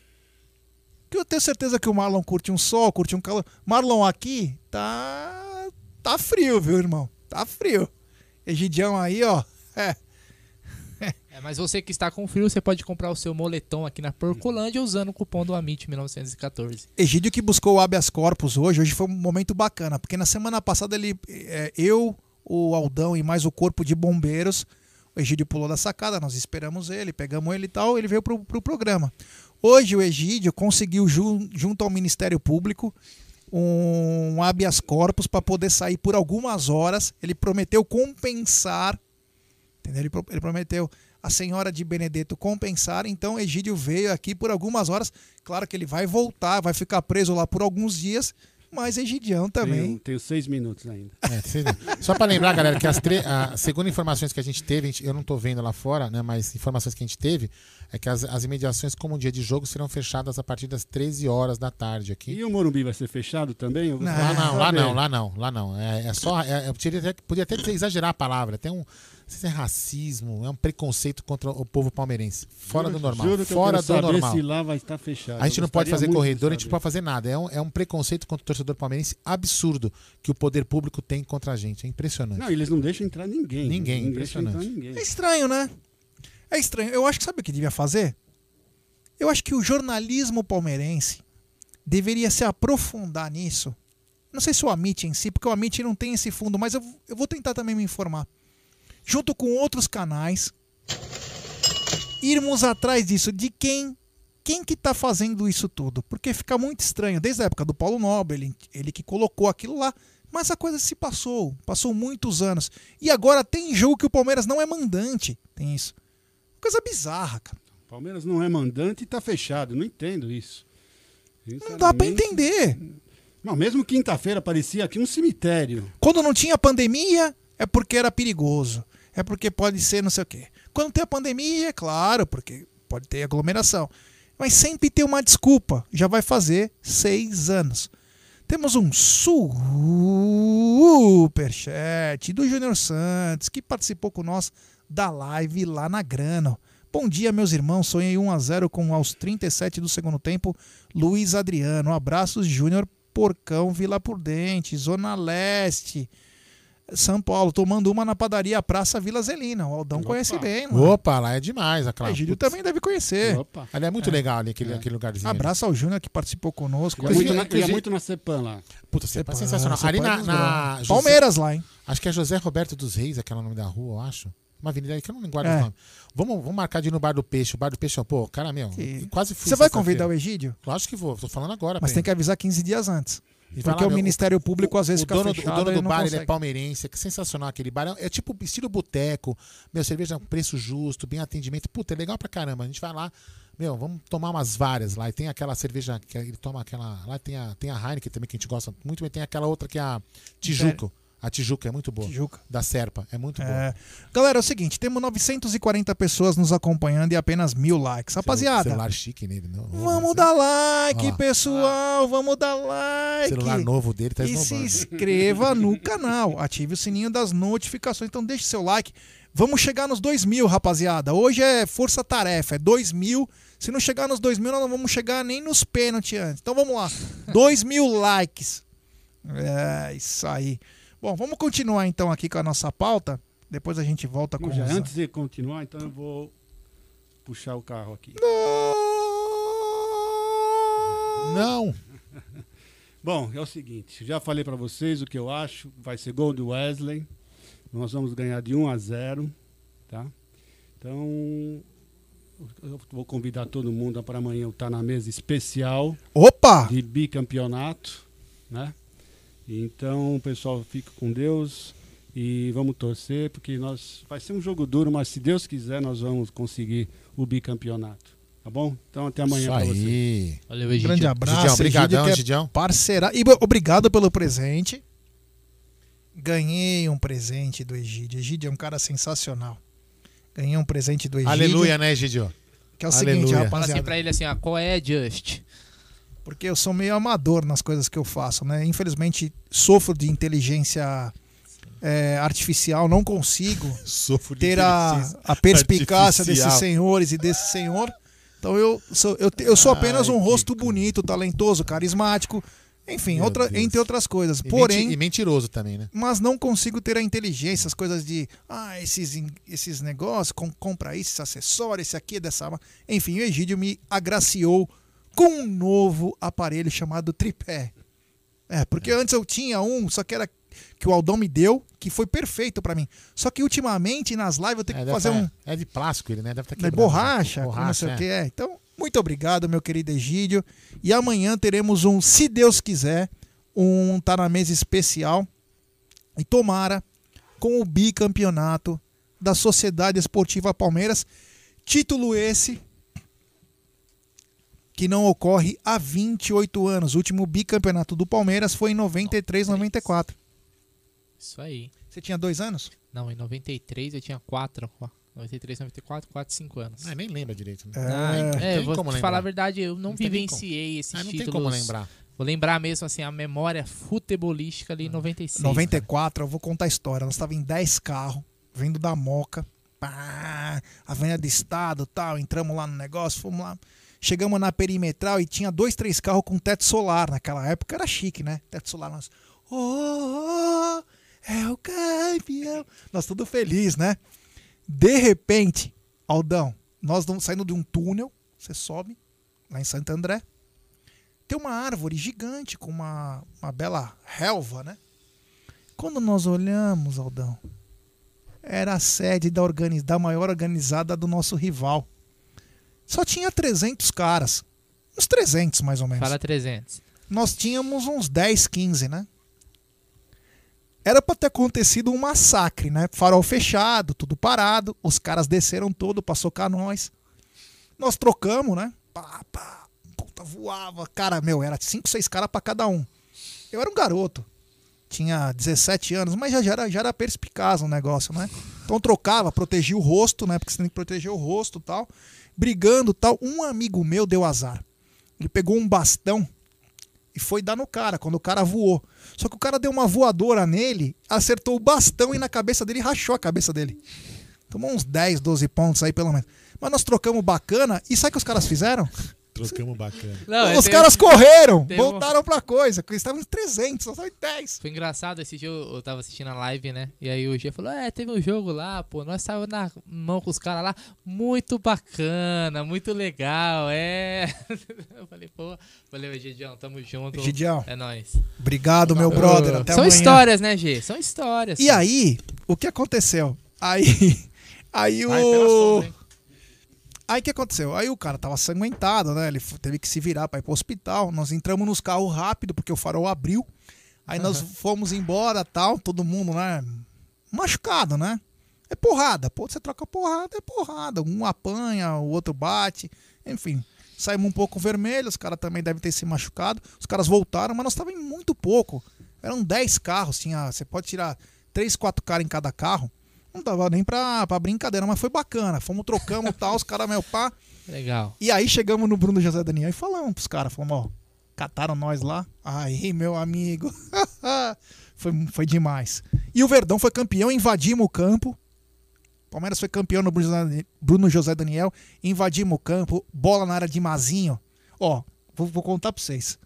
Que eu tenho certeza que o Marlon curte um sol, curte um calor. Marlon aqui tá. tá frio, viu, irmão? Tá frio. Egidião aí, ó. É. É, mas você que está com frio, você pode comprar o seu moletom aqui na Porcolândia usando o cupom do Amit 1914. Egídio que buscou o habeas corpus hoje, hoje foi um momento bacana, porque na semana passada ele, é, eu, o Aldão e mais o corpo de bombeiros, o Egídio pulou da sacada, nós esperamos ele, pegamos ele e tal, ele veio pro, pro programa. Hoje o Egídio conseguiu, jun- junto ao Ministério Público, um habeas corpus para poder sair por algumas horas. Ele prometeu compensar, entendeu? Ele, ele prometeu a senhora de Benedetto compensar, então Egídio veio aqui por algumas horas. Claro que ele vai voltar, vai ficar preso lá por alguns dias, mas Egidião também. Tenho, tenho seis minutos ainda. É, cê- Só pra lembrar, galera, que as tre- a- segundo informações que a gente teve, a gente- eu não tô vendo lá fora, né? Mas informações que a gente teve é que as, as imediações, como dia de jogo, serão fechadas a partir das 13 horas da tarde aqui. E o Morumbi vai ser fechado também? Eu Lá não, lá não, lá não, lá não. É, é só. é- eu podia até, podia até exagerar a palavra. Tem um. Sei se é racismo, é um preconceito contra o povo palmeirense. Fora Juro- do normal. juro que eu Fora quero do saber normal. se lá vai estar fechado. A gente Eu não pode fazer corredor, a gente não pode fazer nada. É um, é um preconceito contra o torcedor palmeirense absurdo que o poder público tem contra a gente. É impressionante. Não, eles não deixam entrar ninguém. Ninguém, Não impressionante. ninguém. É estranho, né? É estranho. Eu acho que sabe o que devia fazer? Eu acho que o jornalismo palmeirense deveria se aprofundar nisso. Não sei se o Amit em si, porque o Amit não tem esse fundo, mas eu, eu vou tentar também me informar. Junto com outros canais, irmos atrás disso, de quem quem que tá fazendo isso tudo? Porque fica muito estranho, desde a época do Paulo Nobre, ele, ele que colocou aquilo lá, mas a coisa se passou, passou muitos anos. E agora tem jogo que o Palmeiras não é mandante, tem isso. Coisa bizarra, cara. Palmeiras não é mandante e tá fechado. Não entendo isso. Não dá pra entender. Não, mesmo quinta-feira parecia aqui um cemitério. Quando não tinha pandemia, é porque era perigoso. É porque pode ser não sei o quê. Quando tem a pandemia, é claro, porque pode ter aglomeração. Mas sempre tem uma desculpa. Já vai fazer seis anos. Temos um superchat do Júnior Santos, que participou com nós da live lá na Grana. Bom dia, meus irmãos. Sonhei 1 a 0 com aos 37 do segundo tempo, Luiz Adriano. Abraços, Júnior Porcão, Vila Prudente, Zona Leste. São Paulo, tomando uma na padaria Praça Vila Zelina. O Aldão Opa. conhece bem, mano. Opa, lá é demais, a Clara. Egídio também deve conhecer. Opa. Ali é muito legal ali, aquele, aquele lugarzinho. Abraço ao Júnior que participou conosco. Ia muito, na, ia muito na Cepan lá. Puta, você é Cepan, sensacional. Cepan Ali na, dos na grandes. José- Palmeiras lá, hein? Acho que é José Roberto dos Reis, aquele é o nome da rua, eu acho. Uma avenida aí que eu não me guardo É. o nome. Vamos, vamos marcar de ir no Bar do Peixe. O Bar do Peixe, ó, pô, cara, meu, Que- quase fui. Você vai convidar o Egídio? Lógico que vou, tô falando agora. Mas tem ele. que avisar 15 dias antes. E Porque lá, o meu, Ministério Público às vezes o fica dono, fechado. o dono do bar ele é palmeirense, que sensacional aquele bar. É, é tipo estilo boteco, meu, cerveja preço justo, bem atendimento. Puta, é legal pra caramba. A gente vai lá, meu, vamos tomar umas várias lá. E tem aquela cerveja que ele toma aquela. Lá tem a, tem a Heineken também, que a gente gosta muito, mas tem aquela outra que é a Tijuca. A Tijuca é muito boa. Tijuca. Da Serpa, é muito boa. É. Galera, é o seguinte, temos 940 pessoas nos acompanhando e apenas mil likes. Rapaziada, Celular chique nele, não. não vamos dar like, lá. pessoal. Vamos dar like. celular novo dele tá e se esnobando. inscreva no canal. Ative o sininho das notificações. Então deixe seu like. Vamos chegar nos 2 mil, rapaziada. Hoje é força-tarefa, é 2 mil. Se não chegar nos 2 mil, nós não vamos chegar nem nos pênaltis antes. Então vamos lá. 2 mil likes. É, isso aí. Bom, vamos continuar então aqui com a nossa pauta. Depois a gente volta com Já, os... antes de continuar, então eu vou puxar o carro aqui. Não. Bom, é o seguinte, já falei pra vocês o que eu acho, vai ser gol do Wesley. Nós vamos ganhar de 1 a 0, tá? Então, eu vou convidar todo mundo para amanhã estar na mesa especial Opa! de bicampeonato, né? Então, pessoal, fica com Deus e vamos torcer porque nós vai ser um jogo duro, mas se Deus quiser, nós vamos conseguir o bicampeonato. Tá bom? Então até amanhã aí. vocês. Valeu, Um grande abraço. Gidião, brigadão, Egídio, que é Gidião. Parceira. E obrigado pelo presente. Ganhei um presente do Egídio. Egídio é um cara sensacional. Ganhei um presente do Egídio. Aleluia, né, Gidio? Que é o Aleluia. seguinte, Fala rapaziada. assim pra ele assim, ó, qual é Just? Porque eu sou meio amador nas coisas que eu faço, né? Infelizmente, sofro de inteligência é, artificial, não consigo ter a, a perspicácia artificial. desses senhores e desse senhor. Então eu sou, eu, eu sou apenas Ai, um que rosto bonito, talentoso, carismático, enfim, Meu outra, Deus. entre outras coisas. E Porém, menti- e mentiroso também, né? mas não consigo ter a inteligência, as coisas de, ah, esses, esses negócios, com, compra isso, esse acessório, esse aqui, dessa. ma- Enfim, o Egídio me agraciou com um novo aparelho chamado tripé. É, porque antes eu tinha um, só que era que o Aldão me deu, que foi perfeito pra mim. Só que ultimamente nas lives eu tenho É, que fazer tá- um é de plástico ele, né? Deve estar de borracha, com não sei o que é. Então, muito obrigado, meu querido Egídio. E amanhã teremos um, se Deus quiser, um Tá na Mesa especial. E tomara com o bicampeonato da Sociedade Esportiva Palmeiras. Título esse que não ocorre há 28 anos. O último bicampeonato do Palmeiras foi em 93, 94. Isso aí. Você tinha dois anos? Não, em 93 eu tinha 4. 93, 94, 4, 5 anos. Ah, nem lembra direito, né? Ah, é, não tem vou como te lembrar. falar a verdade, eu não, Não tem vivenciei esses Ah, não tem títulos. como lembrar. Vou lembrar mesmo assim, a memória futebolística ali em 96. 94, eu vou contar a história. Nós estávamos em 10 carros, vindo da Moca, pá, Avenida do Estado tal. Entramos lá no negócio, fomos lá. Chegamos na perimetral e tinha dois, três carros com teto solar. Naquela época era chique, né? Teto solar. Nós, oh, é o campeão. Nós tudo feliz, né? De repente, Aldão, nós vamos saindo de um túnel, você sobe, lá em Santo André. Tem uma árvore gigante com uma, uma bela relva, né? Quando nós olhamos, Aldão, era a sede da, organiz... da maior organizada do nosso rival. Só tinha 300 caras. Uns 300, mais ou menos. Fala 300. Nós tínhamos uns 10, 15, né? Era pra ter acontecido um massacre, né? Farol fechado, tudo parado. Os caras desceram todo pra socar nós. Nós trocamos, né? Pá, pá, puta, voava. Cara, meu, era 5, 6 caras pra cada um. Eu era um garoto. Tinha 17 anos, mas já, já, era, já era perspicaz o negócio, né? Então trocava, protegia o rosto, né? Porque você tem que proteger o rosto e tal. Brigando tal. Um amigo meu deu azar. Ele pegou um bastão. e foi dar no cara, quando o cara voou. Só que o cara deu uma voadora nele, acertou o bastão e na cabeça dele rachou a cabeça dele. Tomou uns 10, 12 pontos aí pelo menos. Mas nós trocamos bacana e sabe o que os caras fizeram? Trocamos bacana. Não, os caras tenho- correram, um- voltaram pra coisa. que Eles estavam em 300, nós estávamos em 10. Foi engraçado, esse dia eu tava assistindo a live, né? E aí o G falou: É, teve um jogo lá, pô, nós saímos na mão com os caras lá, muito bacana, muito legal, é. Eu falei, pô, falei, Gidião, tamo junto. Gidião. É nóis. Obrigado, meu brother. Até São amanhã. histórias, né, G? São histórias. E aí, o que aconteceu? Aí, aí Vai o. Aí o que aconteceu? Aí o cara tava sanguentado, né? Ele teve que se virar pra ir pro hospital. Nós entramos nos carros rápido, porque o farol abriu. Aí nós fomos embora tal, todo mundo, né? Machucado, né? É porrada. Pô, você troca porrada, é porrada. Um apanha, o outro bate. Enfim, saímos um pouco vermelhos, os caras também devem ter se machucado. Os caras voltaram, mas nós estávamos em muito pouco. Eram 10 carros, tinha, você pode tirar 3, 4 caras em cada carro. Não dava nem pra, pra brincadeira, mas foi bacana. Fomos, trocamos tal, os caras, meu pá. Legal. E aí chegamos no Bruno José Daniel e falamos pros caras, falamos, ó, cataram nós lá. Aí, meu amigo. foi, foi demais. E o Verdão foi campeão, invadimos o campo. Palmeiras foi campeão no Bruno José- Bruno José Daniel, invadimos o campo, bola na área de Mazinho. Ó, vou, vou contar pra vocês.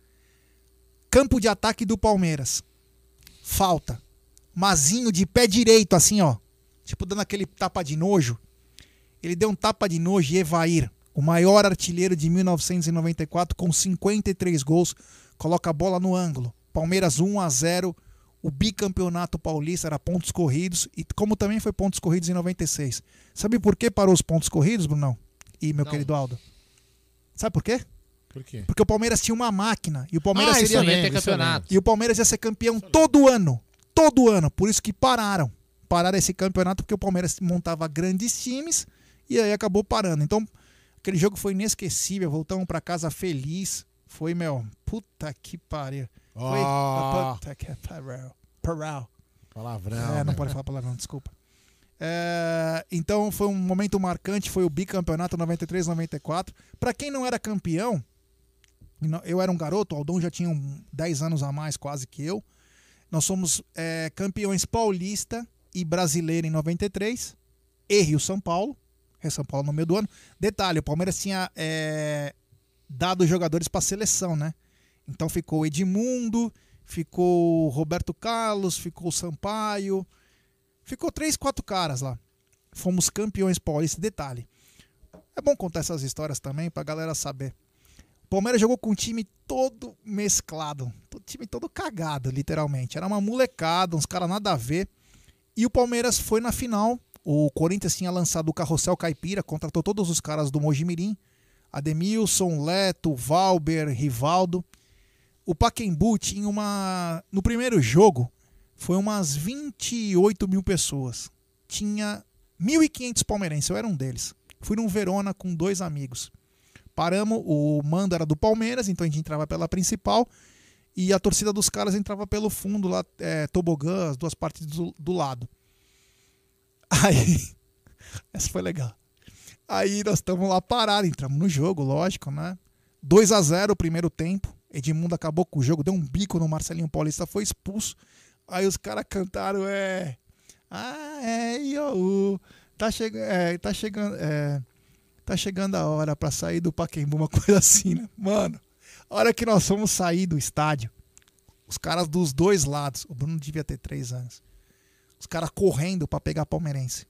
Campo de ataque do Palmeiras. Falta. Mazinho de pé direito, assim, ó. Tipo, dando aquele tapa de nojo. Ele deu um tapa de nojo e Evair, o maior artilheiro de 1994, com 53 gols, coloca a bola no ângulo. Palmeiras 1 a 0 o bicampeonato paulista era pontos corridos, e como também foi pontos corridos em 96. Sabe por que parou os pontos corridos, Brunão? E meu querido Aldo? Sabe por quê? Por quê? Porque o Palmeiras tinha uma máquina e o Palmeiras Ah, isso seria lembro, isso eu lembro. e o Palmeiras ia ser campeão todo ano, todo ano. Por isso que pararam, pararam esse campeonato porque o Palmeiras montava grandes times e aí acabou parando. Então aquele jogo foi inesquecível. Voltamos pra casa feliz. Foi meu, puta que pariu. Foi Ó. puta que pariu. Pariu. Palavrão. É, não né? pode falar palavrão, desculpa. É, então foi um momento marcante, foi o bicampeonato 93-94. Pra quem não era campeão, eu era um garoto, o Aldão já tinha um 10 anos a mais quase que eu. Nós somos é, campeões paulista e brasileiro em 93, e Rio São Paulo, Rio São Paulo no meio do ano. Detalhe, o Palmeiras tinha é, dado jogadores para seleção, né? Então ficou Edmundo, ficou Roberto Carlos, ficou Sampaio, ficou três, quatro caras lá. Fomos campeões paulistas. Detalhe, é bom contar essas histórias também pra galera saber. O Palmeiras jogou com um time todo mesclado, o time todo cagado, literalmente. Era uma molecada, uns caras nada a ver. E o Palmeiras foi na final. O Corinthians tinha lançado o Carrossel Caipira, contratou todos os caras do Mojimirim. Ademilson, Leto, Valber, Rivaldo. O Paquembu tinha uma. No primeiro jogo, foi umas 28 mil pessoas. Tinha 1.500 palmeirenses, eu era um deles. Fui num Verona com dois amigos. Paramos, o mando era do Palmeiras, então a gente entrava pela principal. E a torcida dos caras entrava pelo fundo, lá, é, tobogã, as duas partes do, do lado. Aí. Essa foi legal. Aí nós estamos lá parados, entramos no jogo, lógico, né? 2 a 0 o primeiro tempo. Edmundo acabou com o jogo, deu um bico no Marcelinho Paulista, foi expulso. Aí os caras cantaram, é. Ah, é, Iou. Tá, chega, é, tá chegando. É, tá chegando a hora pra sair do Paquembu, uma coisa assim, né? Mano, a hora que nós fomos sair do estádio, os caras dos dois lados, o Bruno devia ter três anos, os caras correndo pra pegar palmeirense.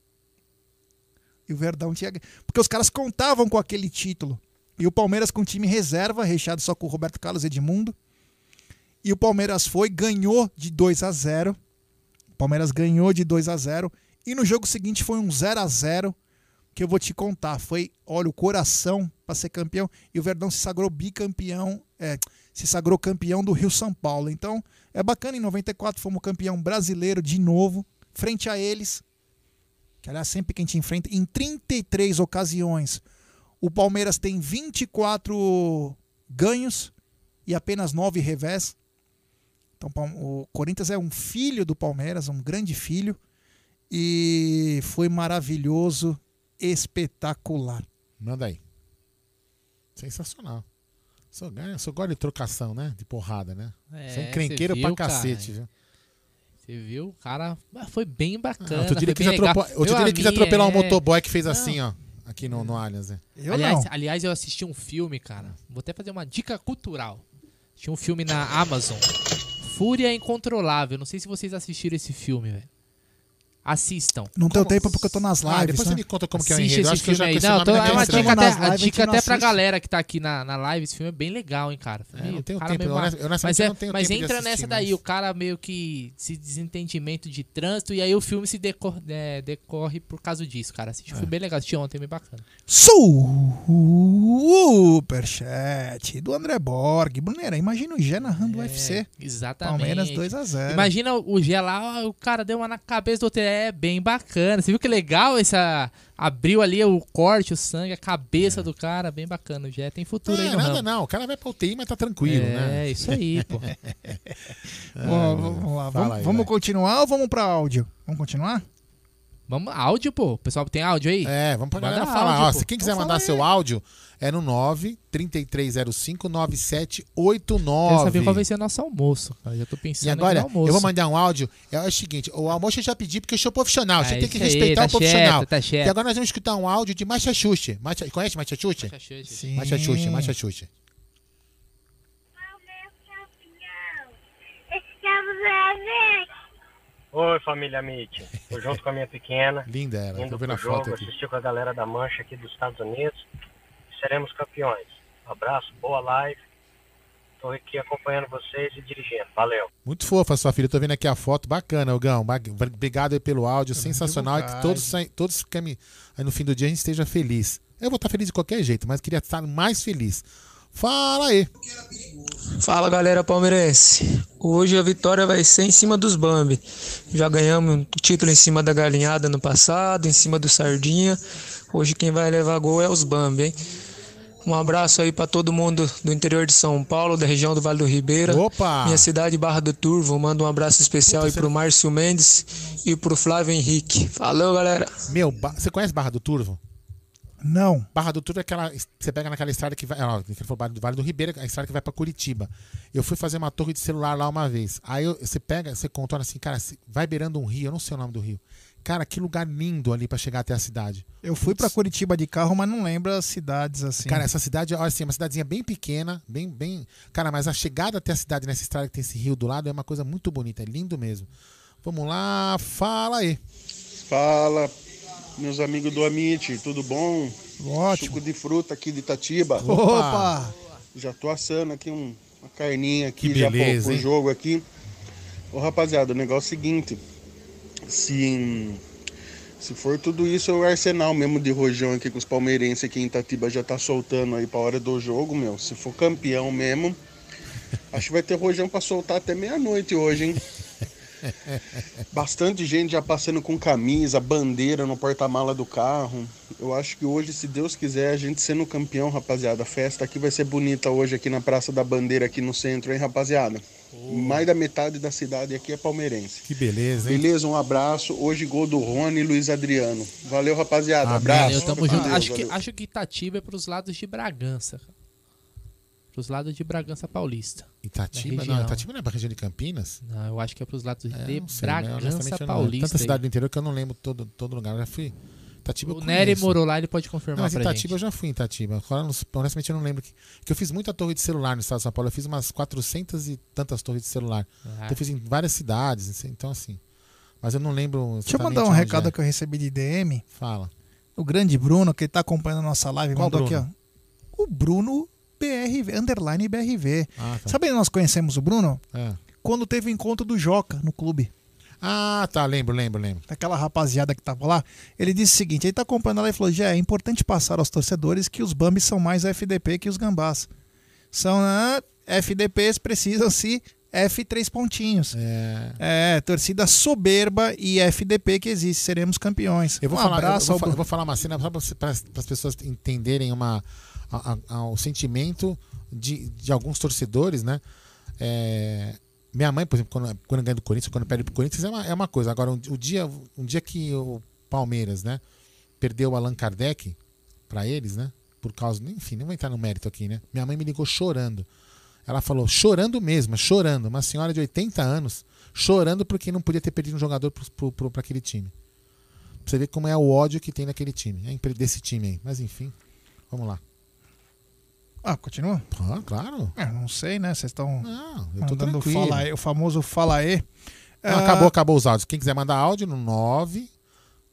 E o Verdão tinha. Porque os caras contavam com aquele título. E o Palmeiras com time reserva, recheado só com o Roberto Carlos Edmundo. E o Palmeiras foi, ganhou de 2 a 0 O Palmeiras ganhou de 2 a 0 E no jogo seguinte foi um 0 a 0 que eu vou te contar. Foi, olha, o coração para ser campeão. E o Verdão se sagrou bicampeão, é, se sagrou campeão do Rio São Paulo. Então, é bacana. Em 94 fomos campeão brasileiro de novo, frente a eles. Que aliás, sempre que a gente enfrenta, em 33 ocasiões, o Palmeiras tem 24 ganhos e apenas 9 revés. Então o Corinthians é um filho do Palmeiras, um grande filho. E foi maravilhoso, espetacular. Manda aí. Sensacional. Só, ganha- só gosta de trocação, né? De porrada, né? É, Você é encrenqueiro você pra viu, cara? cacete, viu? Você viu? O cara ah, foi bem bacana. outro dia ele quis, atropo- outro dia ele quis atropelar um é- motoboy que fez Não. assim, ó. Aqui no, no Allianz, né? aliás, aliás, eu assisti um filme, cara. Vou até fazer uma dica cultural. Tinha um filme na Amazon. Fúria Incontrolável. Não sei se vocês assistiram esse filme, velho. Assistam. Não tenho tempo porque eu tô nas lives. Ah, depois né? você me conta como que é o enredo. Eu esse acho que eu já filme aí. Não, tô- é uma dica até, lives, a dica até pra galera que tá aqui na, na live. Esse filme é bem legal, hein, cara. É, Meio- não tenho cara tempo, eu honestamente mas eu é, não tenho mas tempo entra nessa mas- daí, o cara meio que se desentendimento de trânsito e aí o filme se decor- é, decorre por causa disso, cara. Assiste um filme bem legal, assisti ontem, bem bacana. Superchat do André Borg. Bruneira, imagina o Gé narrando o UFC. Exatamente. Palmeiras 2x0. Imagina o Gé lá, o cara deu uma na cabeça do outro. É bem bacana. Você viu que legal essa. Abriu ali o corte, o sangue, a cabeça do cara, bem bacana. Gé tem futuro Não aí é no nada, ramo. não. O cara vai pra UTI, mas tá tranquilo, É, né? isso aí, pô. Bom, vamos lá. Fala Vamos, aí, vamos continuar ou vamos pra áudio? Vamos continuar? Vamos, áudio, pô. O pessoal tem áudio aí? É, vamos pra Manda galera áudio, falar. Ó, pô. se quem quiser Então mandar fala seu áudio, é no 9 3305 9789. Quero saber qual vai ser o nosso almoço. cara. Já tô pensando E agora, aqui no almoço. eu vou mandar um áudio. É o seguinte, o almoço eu já pedi porque eu sou profissional. Ah, Você tem que aí, respeitar tá o profissional. certo, tá certo. E agora nós vamos escutar um áudio de Macha Xuxa. Macha, conhece Macha Xuxa? Sim. Macha Xuxa, Macha Xuxa. Oi, família Mitch. Tô junto com a minha pequena. Linda ela, tô Indo vendo pro a foto jogo, aqui. assistir com a galera da Mancha aqui dos Estados Unidos. Seremos campeões. Abraço, boa live. Tô aqui acompanhando vocês e dirigindo. Valeu. Muito fofa a sua filha. Tô vendo aqui a foto. Bacana, Gão. Obrigado aí pelo áudio. Sensacional. E que todos, todos que no fim do dia a gente esteja feliz. Eu vou estar feliz de qualquer jeito, mas queria estar mais feliz. Fala aí. Fala galera palmeirense. Hoje a vitória vai ser em cima dos Bambi. Já ganhamos um título em cima da galinhada no passado, em cima do Sardinha. Hoje quem vai levar gol é os Bambi, hein? Um abraço aí pra todo mundo do interior de São Paulo, da região do Vale do Ribeira. Opa! Minha cidade Barra do Turvo. Manda um abraço especial aí pro Márcio Mendes e pro Flávio Henrique. Falou, galera. Meu, você conhece Barra do Turvo? Não. Barra do Turvo é aquela. Você pega naquela estrada que vai. Ó, ele falou Vale do Vale do Ribeira, a estrada que vai pra Curitiba. Eu fui fazer uma torre de celular lá uma vez. Aí eu- você pega, você contorna assim, cara, vai beirando um rio, eu não sei o nome do rio. Cara, que lugar lindo ali pra chegar até a cidade. Eu fui pra Curitiba de carro, mas não lembro as cidades assim. Cara, essa cidade, olha assim, é uma cidadezinha bem pequena, bem, bem. Cara, mas a chegada até a cidade nessa estrada que tem esse rio do lado é uma coisa muito bonita, é lindo mesmo. Vamos lá, fala aí. Fala, meus amigos do Amit, tudo bom? Ótimo. Suco de fruta aqui de Itatiba. Opa! Já tô assando aqui um- uma carninha aqui Que já beleza, pro, pro hein? jogo aqui. Ô rapaziada, o negócio é o seguinte, se, se for tudo isso, é o arsenal mesmo de rojão aqui que os palmeirenses aqui em Itatiba já tá soltando aí pra hora do jogo, meu. Se for campeão mesmo, acho que vai ter rojão pra soltar até meia-noite hoje, hein? Bastante gente já passando com camisa, bandeira no porta-mala do carro. Eu acho que hoje, se Deus quiser, a gente sendo campeão, rapaziada. A festa aqui vai ser bonita hoje aqui na Praça da Bandeira, aqui no centro, hein, rapaziada? Mais da metade da cidade aqui é palmeirense. Que beleza, hein? Beleza, um abraço. Hoje gol do Rony e Luiz Adriano. Valeu, rapaziada. Abraço. Valeu, tamo junto. Acho que, acho que Itatiba é pros lados de Bragança. Pros lados de Bragança Paulista. Itatiba? Não. Itatiba não é pra região de Campinas? Não, eu acho que é pros lados de Não sei, né? Bragança não- Paulista. Tanta cidade do interior que eu não lembro todo, todo lugar. Eu já fui. Itatiba O Nery morou lá, ele pode confirmar Não, mas pra Itatiba gente. eu já fui em Itatiba. Agora, não- honestamente, eu não lembro. Que, que eu fiz muita torre de celular no estado de São Paulo. Eu fiz umas 400 e tantas torres de celular. Ah. Então, eu fiz em várias cidades. assim, Então, assim. Mas eu não lembro. Deixa eu mandar um recado é. que eu recebi de DM. Fala. O grande Bruno, que tá acompanhando a nossa live, Qual mandou Bruno? aqui, ó. O Bruno BRV, underline BRV. Ah, tá. Sabe onde nós conhecemos o Bruno? É. Quando teve o encontro do Joca no clube. Ah, tá. Lembro, lembro, lembro. Daquela rapaziada que tava lá. Ele disse o seguinte: ele tá acompanhando lá e falou: já é importante passar aos torcedores que os Bambis são mais FDP que os Gambás. São ah, FDPs, precisam se F três pontinhos. É. torcida soberba e FDP que existe. Seremos campeões. Eu vou, um falar, eu, vou, eu vou falar uma cena só para as pessoas entenderem uma, a- a- o sentimento de, de alguns torcedores, né? É, minha mãe, por exemplo, quando, quando ganha do Corinthians, quando perde pro Corinthians, é uma, é uma coisa. Agora, um, dia, um dia que o Palmeiras, né, perdeu o Allan Kardec para eles, né? por causa. Enfim, não vou entrar no mérito aqui, né? Minha mãe me ligou chorando. Ela falou, chorando mesmo, chorando. Uma senhora de 80 anos, chorando porque não podia ter perdido um jogador para aquele time. Pra você ver como é o ódio que tem naquele time, desse time aí. Mas enfim, vamos lá. Ah, continua? Ah, claro. É, não sei, né? Vocês estão. Tranquilo. Fala o famoso fala. Não, ah, Acabou, acabou os áudios. Quem quiser mandar áudio no 9.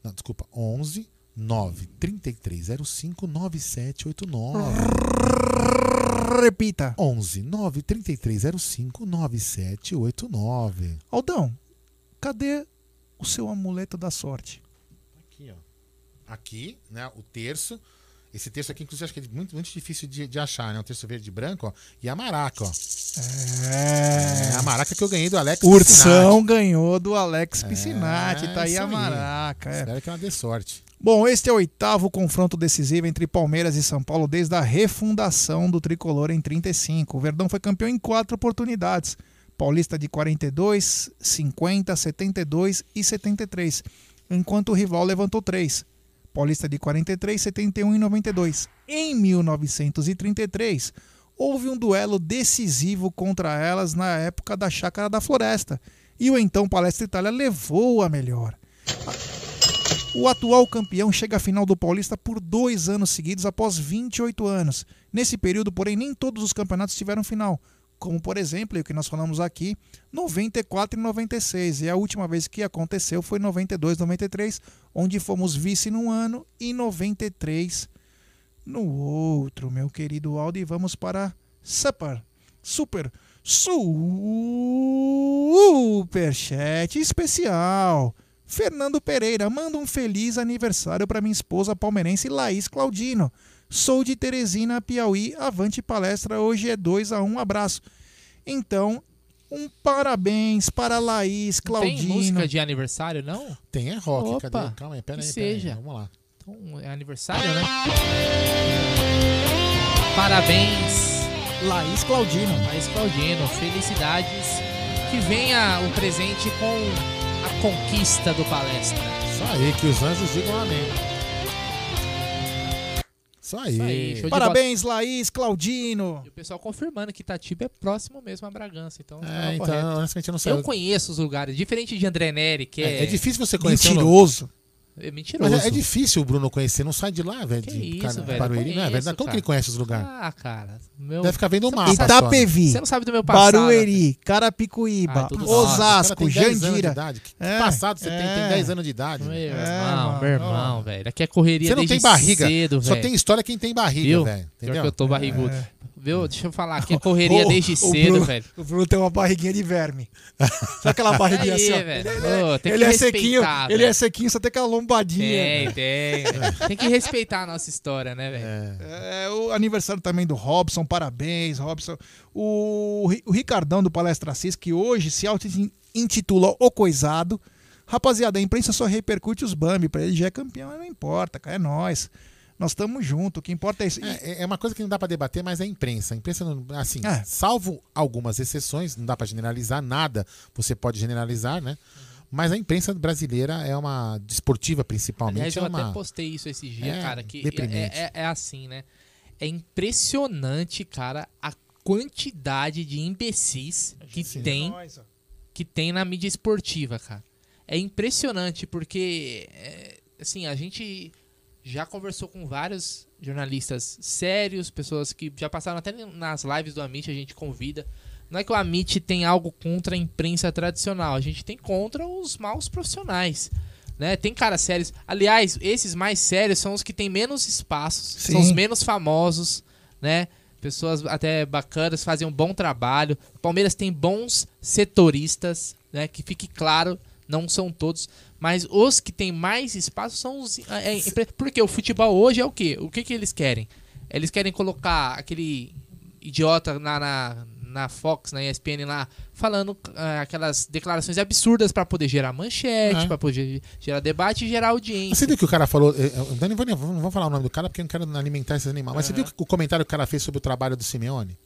Não, desculpa, 11 9 3305 9789. Repita. 11 9 3305 9789. Aldão, cadê o seu amuleto da sorte? Aqui, ó. Aqui, né? O terço. Esse texto aqui, inclusive, acho que é muito, muito difícil de, de achar, né? O texto verde e branco, ó. E a maraca, ó. É. é. A maraca que eu ganhei do Alex Ursão Piscinati. ganhou do Alex Piscinati. É, tá aí a maraca. É. Espero que ela dê sorte. Bom, este é o oitavo confronto decisivo entre Palmeiras e São Paulo desde a refundação do tricolor em 35. O Verdão foi campeão em quatro oportunidades. Paulista de 42, 50, 72 e 73, enquanto o rival levantou três. Paulista de 43, 71 e 92. Em 1933, houve um duelo decisivo contra elas na época da Chácara da Floresta, e o então Palestra Itália levou a melhor. O atual campeão chega à final do Paulista por dois anos seguidos após 28 anos. Nesse período, porém, nem todos os campeonatos tiveram final como por exemplo, o que nós falamos aqui, 94 e 96. E a última vez que aconteceu foi 92, 93, onde fomos vice num ano e 93 no outro, meu querido Aldo. E vamos para Super, Super, Superchat especial. Fernando Pereira, manda um feliz aniversário para minha esposa palmeirense Laís Claudino. Sou de Teresina, Piauí. Avante palestra. Hoje é 2 a 1 um abraço. Então, um parabéns para Laís, Claudino. Tem música de aniversário, não? Tem, é rock. Opa, Cadê? Calma aí, pera aí, seja. Aí, vamos lá. Então, é aniversário, né? Parabéns. Laís Claudino. Laís Claudino, felicidades. Que venha o presente com a conquista do palestra. Isso aí, que os anjos digam amém. Isso aí. Isso aí Parabéns, Laís, Claudino. E o pessoal confirmando que Itatiba é próximo mesmo a Bragança. Então, é, então honestamente eu não sei. Eu conheço os lugares, diferente de André Neri, que é. É, é difícil você conhecer. Mentiroso. É mentiroso. Mas é, é, difícil o Bruno conhecer, não sai de lá, velho. Que de isso, velho. Barueri, não é verdade? Como que ele conhece os lugares? Ah, cara. Meu... Deve ficar vendo o mapa. Itapevi. Você não sabe do meu passado. Barueri, Carapicuíba, ah, Osasco, Jandira. Que é, passado você é. tem? Tem 10 anos de idade. Meu irmão, meu irmão, velho. Aqui é correria Você não tem barriga. Cedo, Só tem história quem tem barriga, velho. Entendeu? que eu tô barrigudo. É. Viu? Deixa eu falar, aqui é correria desde cedo, Bruno, velho. O Bruno tem uma barriguinha de verme. Sabe aquela barriguinha aí, assim, ó? Velho. Ele, ele, oh, ele é sequinho, velho. ele é sequinho, só tem aquela lombadinha. Tem, tem. tem que respeitar a nossa história, né, velho? É. é. o aniversário também do Robson, parabéns, Robson. O, o Ricardão do Palestra Cis, que hoje se auto-intitula O Coisado. Rapaziada, a imprensa só repercute os Bambi, pra ele já é campeão, não importa, cara, é nós nós estamos juntos. O que importa é isso. É, é, uma coisa que não dá para debater, mas é a imprensa. A imprensa, não, assim, é. salvo algumas exceções, não dá para generalizar nada. Você pode generalizar, né? Mas a imprensa brasileira é uma desportiva, principalmente. Aliás, eu é uma... até postei isso esse dia, é cara, que é, é, é, assim, né? É impressionante, cara, a quantidade de imbecis que tem que tem na mídia esportiva, cara. É impressionante porque, é, assim, a gente já conversou com vários jornalistas sérios, pessoas que já passaram até nas lives do Amit, a gente convida. Não é que o Amit tem algo contra a imprensa tradicional, a gente tem contra os maus profissionais. Né? Tem caras sérios. Aliás, esses mais sérios são os que têm menos espaços, Sim. são os menos famosos, né? Pessoas até bacanas, fazem um bom trabalho. O Palmeiras tem bons setoristas, né? Que fique claro, não são todos. Mas os que têm mais espaço são os. É, é, porque o futebol hoje é o quê? O que, que eles querem? Eles querem colocar aquele idiota na, na, na Fox, na ESPN lá, falando uh, aquelas declarações absurdas para poder gerar manchete, é. para poder gerar debate e gerar audiência. Você viu que o cara falou. Eu eh, não vou, não vou falar o nome do cara porque eu não quero alimentar esses animais. Mas você viu o comentário que o cara fez sobre o trabalho do Simeone?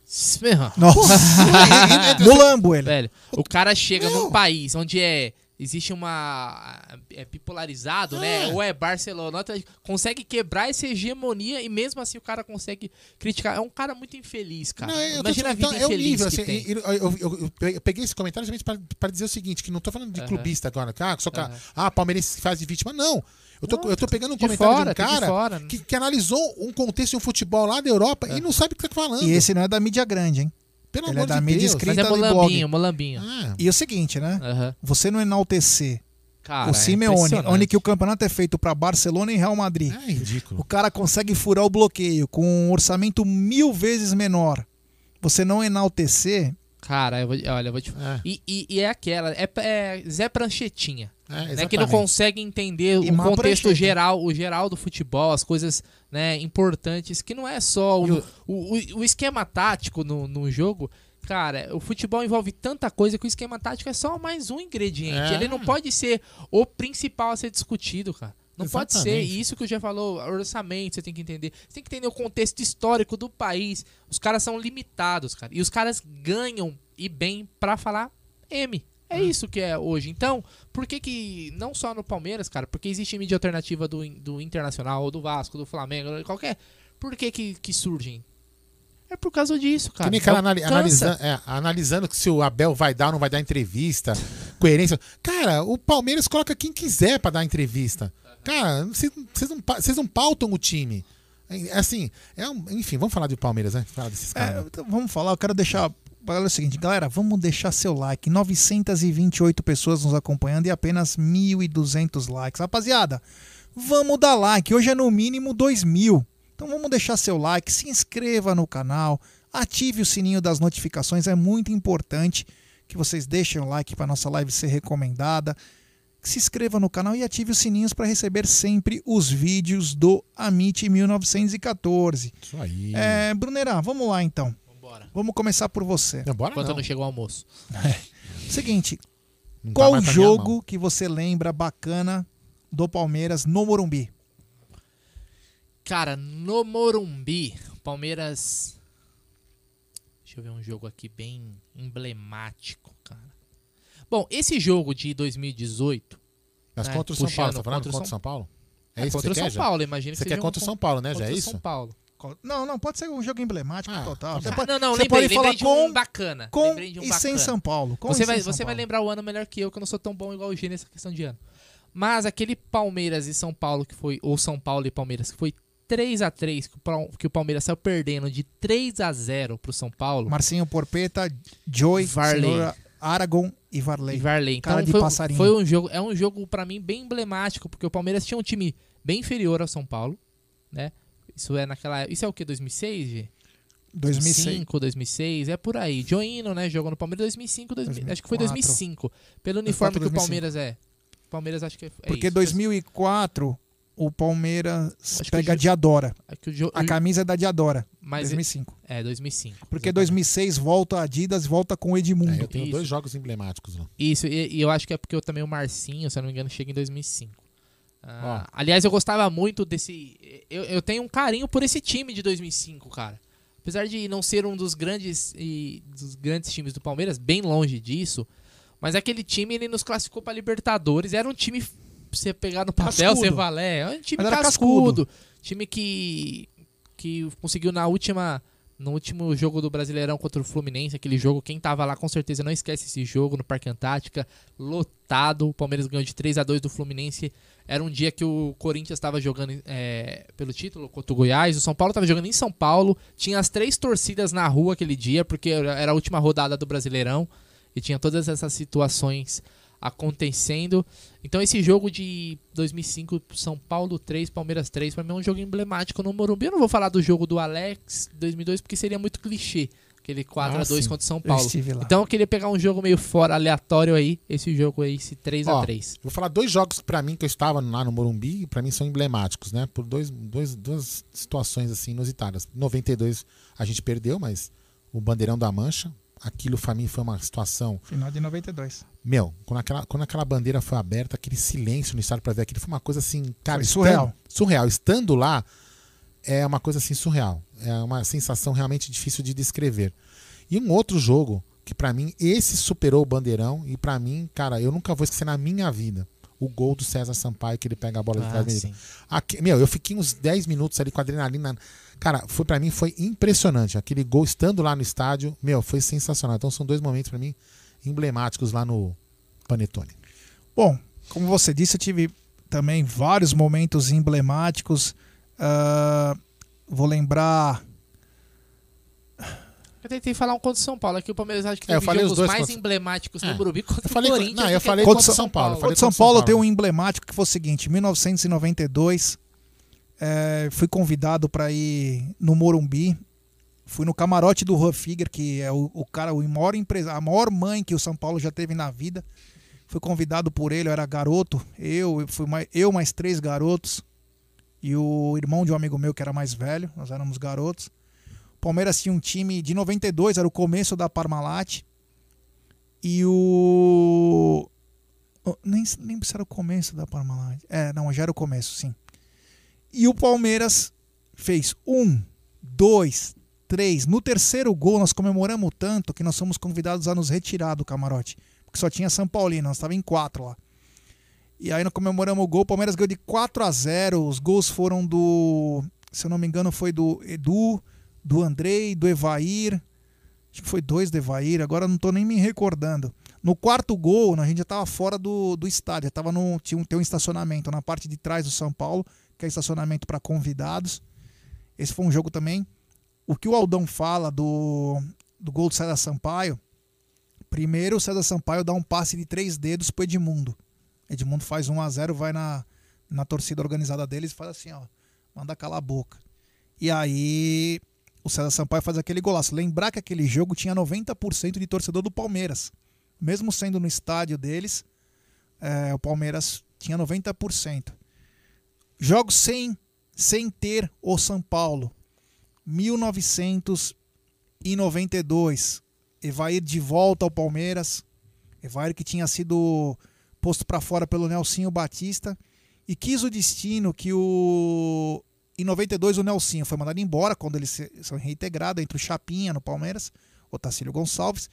Nossa! Mulambo ele. Velho, o cara chega num país onde é existe uma é bipolarizado, né? Ou é Barcelona, consegue quebrar essa hegemonia e mesmo assim o cara consegue criticar. É um cara muito infeliz, cara. Não, eu tô Imagina a dizendo, vida então, é o infeliz nível, que assim, tem. eu, eu- eu- eu- peguei esse comentário justamente pra- pra dizer o seguinte, que não tô falando de clubista agora, que, ah, só que, Aham. ah, palmeirense se faz de vítima. Não. Eu tô, Não, eu tô pegando um de comentário fora, de um tá de cara fora. que, que analisou um contexto de um futebol lá da Europa e não sabe o que tá falando. E esse não é da mídia grande, hein? Pelo Ele amor é da de mídia Deus. escrita Mas é e blog. molambinho, molambinho. Ah, E o seguinte, né? Aham. Você não enaltecer Cara, o é Simeone, impressionante. onde que o campeonato é feito para Barcelona e Real Madrid. É ridículo. O cara consegue furar o bloqueio com um orçamento mil vezes menor. Você não enaltecer. Cara, eu vou, olha, eu vou te É. e, e, e é aquela, é, é Zé Pranchetinha. É, né, que não consegue entender E o contexto prancheta. geral, o geral do futebol, as coisas né, importantes, que não é só o, o, o, o esquema tático no, no jogo. Cara, o futebol envolve tanta coisa que o esquema tático é só mais um ingrediente. É. Ele não pode ser o principal a ser discutido, cara. Não pode ser. Exatamente. E isso que eu já falou, orçamento, você tem que entender. Você tem que entender o contexto histórico do país. Os caras são limitados, cara. E os caras ganham e bem pra falar M. É isso que é hoje. Então, por que que, não só no Palmeiras, cara, porque existe mídia alternativa do, do Internacional, ou do Vasco, do Flamengo, qualquer... Por que que, que surgem? É por causa disso, cara. Que cara analisa- é, analisando se o Abel vai dar ou não vai dar entrevista, coerência. Cara, o Palmeiras coloca quem quiser pra dar entrevista. Cara, vocês vocês não, vocês não pautam o time. É, Assim, é um- enfim, vamos falar de Palmeiras, né? Falar desses É, caras. então vamos falar, eu quero deixar. Galera, é o seguinte, galera, vamos deixar seu like. 928 pessoas nos acompanhando e apenas 1.200 likes. Rapaziada, vamos dar like. Hoje é no mínimo 2 mil. Então vamos deixar seu like, se inscreva no canal, ative o sininho das notificações. É muito importante que vocês deixem o like para nossa live ser recomendada. Se inscreva no canal e ative os sininhos para receber sempre os vídeos do Amit 1914. Isso aí. É, Brunerá, vamos lá então. Vamos começar por você. Não, bora Enquanto não. não chegou o almoço. Seguinte, Não tá qual jogo que você lembra bacana do Palmeiras no Morumbi? Cara, no Morumbi, Palmeiras. Deixa eu ver um jogo aqui bem emblemático. Bom, esse jogo de 2018. Mas né, contra o São Paulo, tá falando contra o contra o São Paulo? É, É isso contra que o você São quer, já? Paulo, imagino que Você quer um contra o São Paulo, né? Já é isso? São Paulo. Não, não, pode ser um jogo emblemático total. Você Ah, pode, não, não, você lembrei, pode falar lembrei de um com, bacana. com de um e sem bacana. São Paulo. Com Você vai, sem São você vai Paulo. lembrar o ano melhor que eu, que eu não sou tão bom igual o G nessa questão de ano. Mas aquele Palmeiras e São Paulo que foi, ou São Paulo e Palmeiras, que foi 3 a 3 que o Pal- que o Palmeiras saiu perdendo de 3 a 0 pro São Paulo. Marcinho Porpeta, Joey, Varley. Senhora Aragon e Varley. E Varley. Então Cara de foi, passarinho. foi um jogo, é um jogo pra mim bem emblemático, porque o Palmeiras tinha um time bem inferior ao São Paulo, né? Isso é naquela, isso é o que 2006, G? 2006. 2005, 2006, é por aí. Joino, né, jogou no Palmeiras 2005, 2000, acho que foi 2004. 2005. Pelo uniforme que o 2005. Palmeiras é. Palmeiras acho que é, é Porque isso. 2004 o Palmeiras Acho que pega o a Diadora. É que o jo- A camisa é da Diadora. Mas 2005. É, 2005. Porque 2006 volta a Adidas, volta com o Edmundo. É, eu tenho Isso. dois jogos emblemáticos lá. Isso, e, e eu acho que é porque eu também o Marcinho, se eu não me engano, chega em 2005. Ah, aliás, eu gostava muito desse. Eu, eu tenho um carinho por esse time de 2005, cara. Apesar de não ser um dos grandes e dos grandes times do Palmeiras, bem longe disso, mas aquele time ele nos classificou pra Libertadores. Era um time pra você pegar no papel, Cascudo. você valer. É um time era cascudo. Time que que conseguiu na última no último jogo do Brasileirão contra o Fluminense, aquele jogo, quem tava lá com certeza não esquece esse jogo no Parque Antártica, lotado. O Palmeiras ganhou de 3 a 2 do Fluminense. Era um dia que o Corinthians estava jogando é, pelo título contra o Goiás, o São Paulo estava jogando em São Paulo. Tinha as três torcidas na rua aquele dia, porque era a última rodada do Brasileirão e tinha todas essas situações acontecendo. Então esse jogo de 2005, São Paulo 3, Palmeiras 3, para mim é um jogo emblemático no Morumbi. Eu não vou falar do jogo do Alex 2002 porque seria muito clichê, aquele 4 a Ah, 2 sim. contra São Eu Paulo. lá. Então eu queria pegar um jogo meio fora aleatório aí, esse jogo aí, esse 3 a Ó, 3. Vou falar dois jogos pra mim que eu estava lá no Morumbi, pra mim são emblemáticos, né? Por dois, dois, duas situações assim inusitadas. 92 a gente perdeu, mas o Bandeirão da Mancha, aquilo pra mim foi uma situação Final de 92. Meu, quando aquela, quando aquela bandeira foi aberta, aquele silêncio no estádio pra ver aquilo foi uma coisa assim, cara, Foi estando- surreal. surreal. Estando lá, é uma coisa assim surreal. É uma sensação realmente difícil de descrever. E um outro jogo que para mim esse superou o Bandeirão e para mim, cara, eu nunca vou esquecer na minha vida o gol do César Sampaio que ele pega a bola de Ah, trás. sim. Aqui, meu, eu fiquei uns 10 minutos ali com a adrenalina. Cara, foi para mim foi impressionante. Aquele gol estando lá no estádio, meu, foi sensacional. Então são dois momentos para mim emblemáticos lá no Panetone. Bom, como você disse, eu tive também vários momentos emblemáticos. Ah, vou lembrar. Eu tentei falar um contra o São Paulo, aqui o Palmeiras acho que É, eu os dois mais contra- emblemáticos no É. Morumbi contra Eu o falei- Corinthians. não, eu falei contra o São Paulo, Contra São Paulo tem um emblemático que foi o seguinte: em 1992, eh, fui convidado para ir no Morumbi. Fui no camarote do Juan Figuer, que é o, o cara, o maior empresa, a maior mãe que o São Paulo já teve na vida. Fui convidado por ele, eu era garoto, eu, fui mais, eu mais três garotos e o irmão de um amigo meu que era mais velho, nós éramos garotos. Palmeiras tinha um time de 92, era o começo da Parmalat. E o Nem lembro se era o começo da Parmalat. É, não, já era o começo, sim. E o Palmeiras fez um, dois, três. No terceiro gol, nós comemoramos tanto que nós fomos convidados a nos retirar do camarote. Porque só tinha São Paulino, nós estávamos em quatro lá. E aí nós comemoramos o gol. O Palmeiras ganhou de 4 a 0 Os gols foram do. Se eu não me engano, foi do Edu, do Andrei, do Evair. Acho que foi dois do Evair, agora não tô nem me recordando. No quarto gol, a gente já tava fora do, do estádio, tava no, tinha um, tem um estacionamento na parte de trás do São Paulo, que é estacionamento para convidados. Esse foi um jogo também. O que o Aldão fala do, do gol do César Sampaio, primeiro o César Sampaio dá um passe de três dedos pro Edmundo. Edmundo faz 1 a 0 vai na, na torcida organizada deles e faz assim, ó, manda calar a boca. E aí o César Sampaio faz aquele golaço. Lembrar que aquele jogo tinha 90% de torcedor do Palmeiras. Mesmo sendo no estádio deles, é, o Palmeiras tinha 90%. Jogos sem, sem ter o São Paulo. 1992. Evair de volta ao Palmeiras. Evair que tinha sido posto para fora pelo Nelsinho Batista. E quis o destino que o. Em 92 o Nelsinho foi mandado embora quando eles são reintegrados entre o Chapinha no Palmeiras, o Tacílio Gonçalves,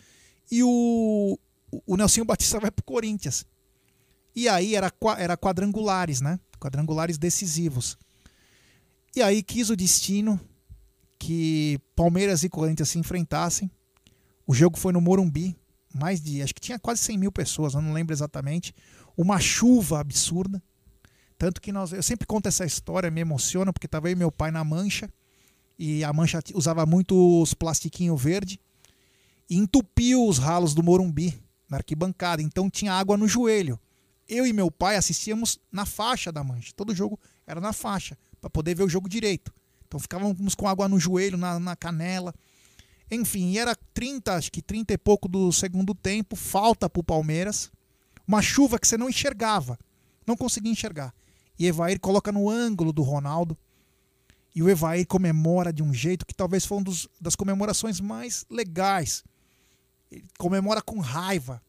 e o, o Nelsinho Batista vai pro Corinthians. E aí era, era quadrangulares, né? Quadrangulares decisivos. E aí quis o destino que Palmeiras e Corinthians se enfrentassem. O jogo foi no Morumbi, mais de, acho que tinha quase 100 mil pessoas, não lembro exatamente. Uma chuva absurda. Tanto que nós, eu sempre conto essa história, me emociona, porque tava eu e meu pai na mancha, e a mancha usava muito os plastiquinho verde, e entupiu os ralos do Morumbi, na arquibancada, então tinha água no joelho. Eu e meu pai assistíamos na faixa da mancha, todo jogo era na faixa, para poder ver o jogo direito. Então ficávamos com água no joelho, na, na canela. Enfim, era 30, acho que 30 e pouco do segundo tempo, falta pro Palmeiras. Uma chuva que você não enxergava. Não conseguia enxergar. E Evair coloca no ângulo do Ronaldo. E o Evair comemora de um jeito que talvez foi uma das comemorações mais legais. Ele comemora com raiva.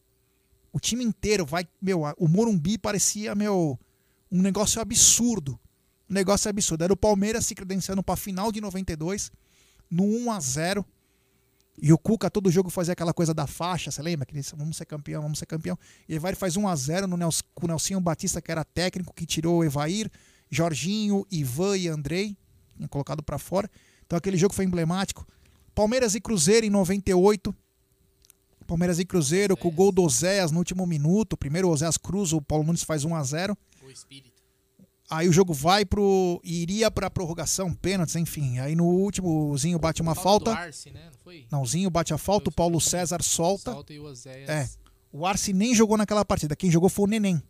O time inteiro vai. Meu, o Morumbi parecia, meu, um negócio absurdo. Um negócio absurdo. Era o Palmeiras se credenciando para a final de 92, no 1 a 0 e o Cuca todo jogo fazia aquela coisa da faixa, você lembra? Que disse, vamos ser campeão, vamos ser campeão. E faz 1 a 0 no com o Nelsinho Batista, que era técnico, que tirou o Evair, Jorginho, Ivan e Andrei, colocado para fora. Então aquele jogo foi emblemático. Palmeiras e Cruzeiro em 98. Palmeiras e Cruzeiro com o gol do Oséias no último minuto. Primeiro o Oséias cruza, o Paulo Nunes faz 1 a 0 Aí o jogo vai pro. iria pra prorrogação, pênaltis, enfim. Aí no último, o Zinho bate uma falta. Arce, né? Não foi? Não, o Zinho bate a falta, o Paulo César solta. Solta e o Oséias- É. O Arce nem jogou naquela partida. Quem jogou foi o Neném.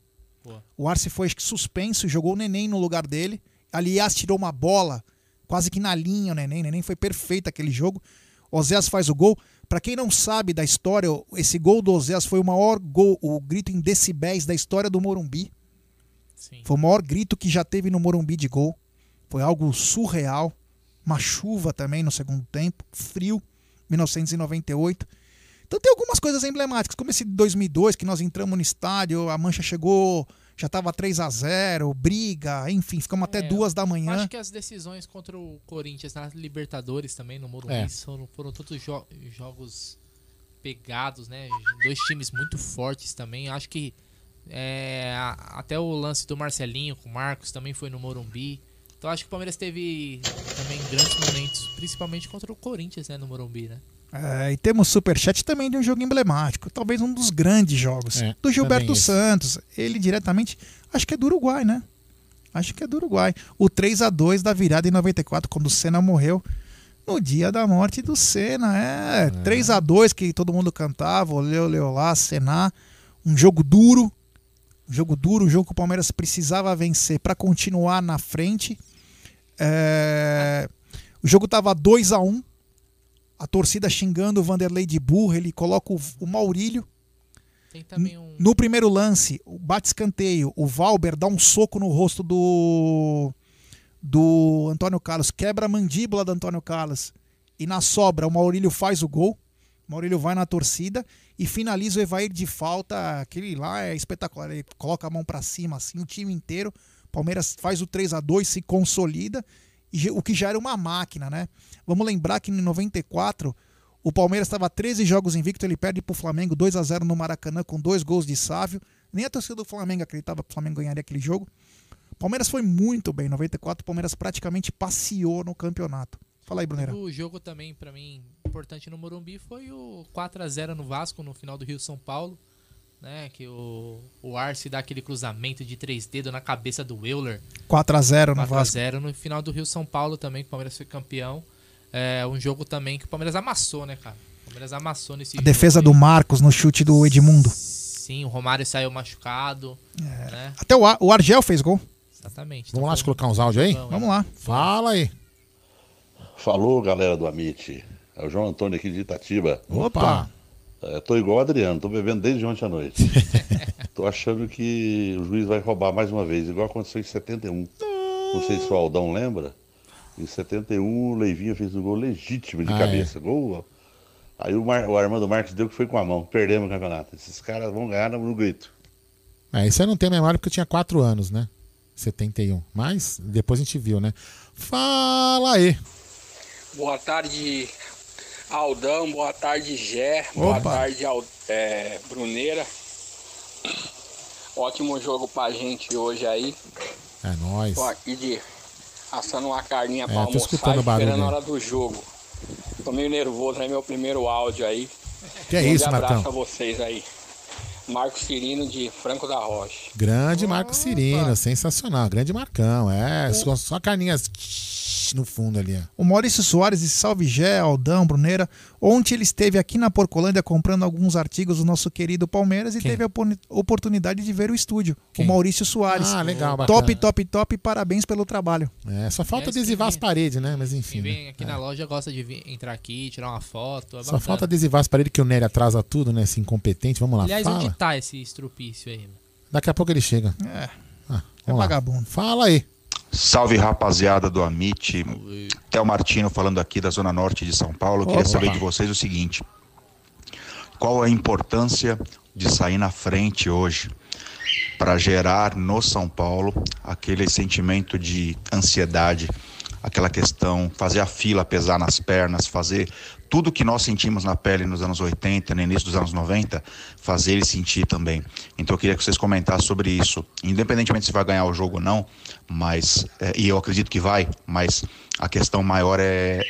Boa. O Arce foi acho que suspenso, jogou o Neném no lugar dele. Aliás, tirou uma bola quase que na linha o Neném. O Neném foi perfeito aquele jogo. Oséias faz o gol. Pra quem não sabe da história, esse gol do Oséias foi o maior gol, o grito em decibéis da história do Morumbi. Foi o maior grito que já teve no Morumbi de gol. Foi algo surreal. Uma chuva também no segundo tempo, frio, 1998. Então tem algumas coisas emblemáticas, como esse de 2002, que nós entramos no estádio, a Mancha chegou, já estava 3 a 0 briga, enfim, ficamos até É, duas da manhã. Acho que as decisões contra o Corinthians na Libertadores também, no Morumbi, É. foram, foram todos jo- jogos pegados, né? Dois times muito fortes também. Acho que é, até o lance do Marcelinho com o Marcos também foi no Morumbi. Então acho que o Palmeiras teve também grandes momentos, principalmente contra o Corinthians, né, no Morumbi, né? É, e temos superchat também de um jogo emblemático, talvez um dos grandes jogos, É, do Gilberto. Santos. Ele diretamente, acho que é do Uruguai, né? Acho que é do Uruguai. O 3 a 2 da virada em 94, quando o Senna morreu. No dia da morte do Senna, é. 3 a 2 que todo mundo cantava, olhou, olhou lá, Senna. Um jogo duro. Um jogo duro, um jogo que o Palmeiras precisava vencer para continuar na frente. É, O jogo tava 2 a 1 a torcida xingando o Vanderlei de burro, ele coloca o, o Maurílio. Um. No primeiro lance, o bate escanteio, o Valber dá um soco no rosto do do Antônio Carlos, quebra a mandíbula do Antônio Carlos. E na sobra, o Maurílio faz o gol. O Maurílio vai na torcida e finaliza o Evair de falta. Aquele lá é espetacular. Ele coloca a mão pra cima, assim, o time inteiro. Palmeiras faz o 3 a 2 se consolida. O que já era uma máquina, né? Vamos lembrar que em 94 o Palmeiras estava 13 jogos invicto, ele perde pro Flamengo 2 a 0 no Maracanã com dois gols de Sávio. Nem a torcida do Flamengo acreditava que o Flamengo ganharia aquele jogo. O Palmeiras foi muito bem. Em 94 o Palmeiras praticamente passeou no campeonato. Fala aí, Bruneira. O jogo também, pra mim, importante no Morumbi foi o 4 a 0 no Vasco no final do Rio São Paulo. Né, que o, o Arce dá aquele cruzamento de três dedos na cabeça do Euler. 4 a 0 no 4 a Vasco. 0 no final do Rio São Paulo também, que o Palmeiras foi campeão. É um jogo também que o Palmeiras amassou, né, cara? O Palmeiras amassou nesse A jogo defesa aí. do Marcos no chute do Edmundo. Sim, o Romário saiu machucado. É. Né? Até o, Ar- o Argel fez gol. Exatamente. Vamos lá, deixa eu colocar uns áudios aí? Vamos lá. Fala aí. Falou, galera do Amit. É o João Antônio aqui de Itatiba. Opa! É, tô igual o Adriano, tô bebendo desde ontem à noite. tô achando que o juiz vai roubar mais uma vez, igual aconteceu em 71. Não sei se o Aldão lembra. Em 71, o Leivinho fez um gol legítimo de Ah, cabeça. Gol. Aí o, Mar- o Armando Marques deu que foi com a mão. Perdemos o campeonato. Esses caras vão ganhar no grito. É, isso eu não tenho memória porque eu tinha 4 anos, né? 71. Mas depois a gente viu, né? Fala aí. Boa tarde, Aldão. Boa tarde, Gé. Boa tarde, é, Bruneira. Ótimo jogo pra gente hoje aí. É nóis. Tô aqui de assando uma carninha É, pra almoçar escutando barulho esperando a hora do jogo. Tô meio nervoso, é meu primeiro áudio aí. Que é Grande isso, abraço Marcão? a vocês aí. Marcos Cirino de Franco da Rocha. Grande Marco Cirino, sensacional. Grande Marcão. É, só, só carninhas no fundo ali. ó. O Maurício Soares de Salve Gé, Aldão, Bruneira. Ontem ele esteve aqui na Porcolândia comprando alguns artigos do nosso querido Palmeiras e Quem? teve a opor- oportunidade de ver o estúdio. Quem? O Maurício Soares. Ah, legal, bacana. Top, top, top. Parabéns pelo trabalho. É, só falta Aliás, adesivar as paredes, né? Mas enfim. Quem né? vem aqui na loja gosta de vir- entrar aqui, tirar uma foto. É Só falta adesivar as paredes que o Nery atrasa tudo, né? Esse incompetente. Vamos lá, Aliás, fala. onde tá esse estrupício aí? mano? Daqui a pouco ele chega. É. Ah, É vagabundo. Fala aí. Salve rapaziada do Amit, Theo Martino falando aqui da Zona Norte de São Paulo. Eu queria saber de vocês o seguinte: qual a importância de sair na frente hoje para gerar no São Paulo aquele sentimento de ansiedade, aquela questão, fazer a fila pesar nas pernas, fazer tudo que nós sentimos na pele nos anos 80, no início dos anos 90, fazer ele sentir também. Então eu queria que vocês comentassem sobre isso, independentemente se vai ganhar o jogo ou não, mas é, e eu acredito que vai, mas a questão maior é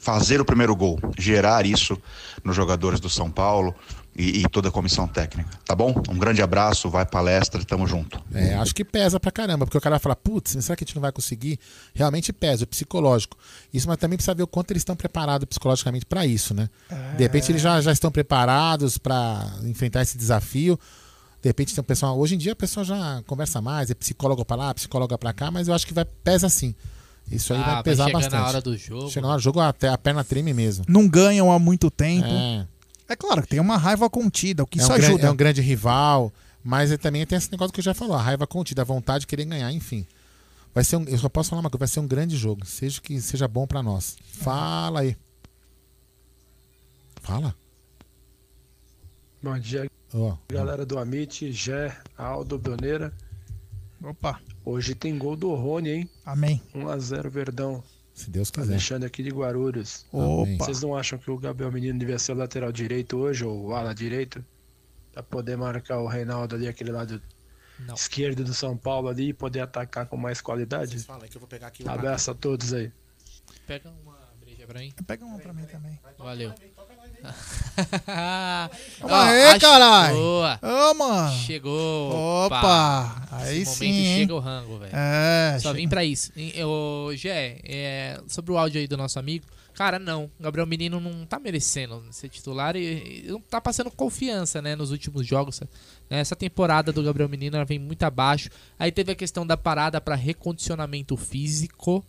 fazer o primeiro gol, gerar isso nos jogadores do São Paulo e, e toda a comissão técnica, tá bom? Um grande abraço, vai palestra, tamo junto. É, acho que pesa pra caramba, porque o cara fala, putz, será que a gente não vai conseguir? Realmente pesa, o psicológico. Isso, mas também precisa ver o quanto eles estão preparados psicologicamente pra isso, né? De repente eles já, já estão preparados pra enfrentar esse desafio. De repente tem um pessoal. Hoje em dia a pessoa já conversa mais, é psicólogo pra lá, psicóloga pra cá, mas eu acho que vai pesa sim. Isso aí Ah, vai vai pesar chegar na bastante. hora do jogo. Chega na hora do jogo, até a perna treme mesmo. Não ganham há muito tempo. É. É claro que tem uma raiva contida, o que é isso um grande, ajuda. é um grande rival, mas é- também tem esse negócio que eu já falou, a raiva contida, a vontade de querer ganhar, enfim. Vai ser um, eu só posso falar uma coisa, vai ser um grande jogo, seja que seja bom pra nós. Fala aí. Fala. Bom dia, Ó, galera do Amit, Gé, Aldo, Bruneira. Opa. Hoje tem gol do Rony, hein? Amém. 1x0 Verdão. Se Deus quiser. Alexandre aqui de Guarulhos. Opa. Vocês não acham que o Gabriel Menino devia ser o lateral direito hoje, ou o ala direito? Pra poder marcar o Reinaldo ali, aquele lado esquerdo do São Paulo ali, e poder atacar com mais qualidade? Fala aí que eu vou pegar aqui Abraço a todos aí. Pega uma breja pra mim. Pega uma pra mim também. Valeu. Calma aí, caralho. Boa. Ô, mano. Chegou. Opa. Aí Esse sim, momento hein? chega o rango, velho. É, Só chega. vim pra isso. Eu, Gé, é, sobre o áudio aí do nosso amigo, cara, não. Gabriel Menino não tá merecendo ser titular e, e não tá passando confiança, né, nos últimos jogos. né? Essa temporada do Gabriel Menino ela vem muito abaixo. Aí teve a questão da parada pra recondicionamento físico.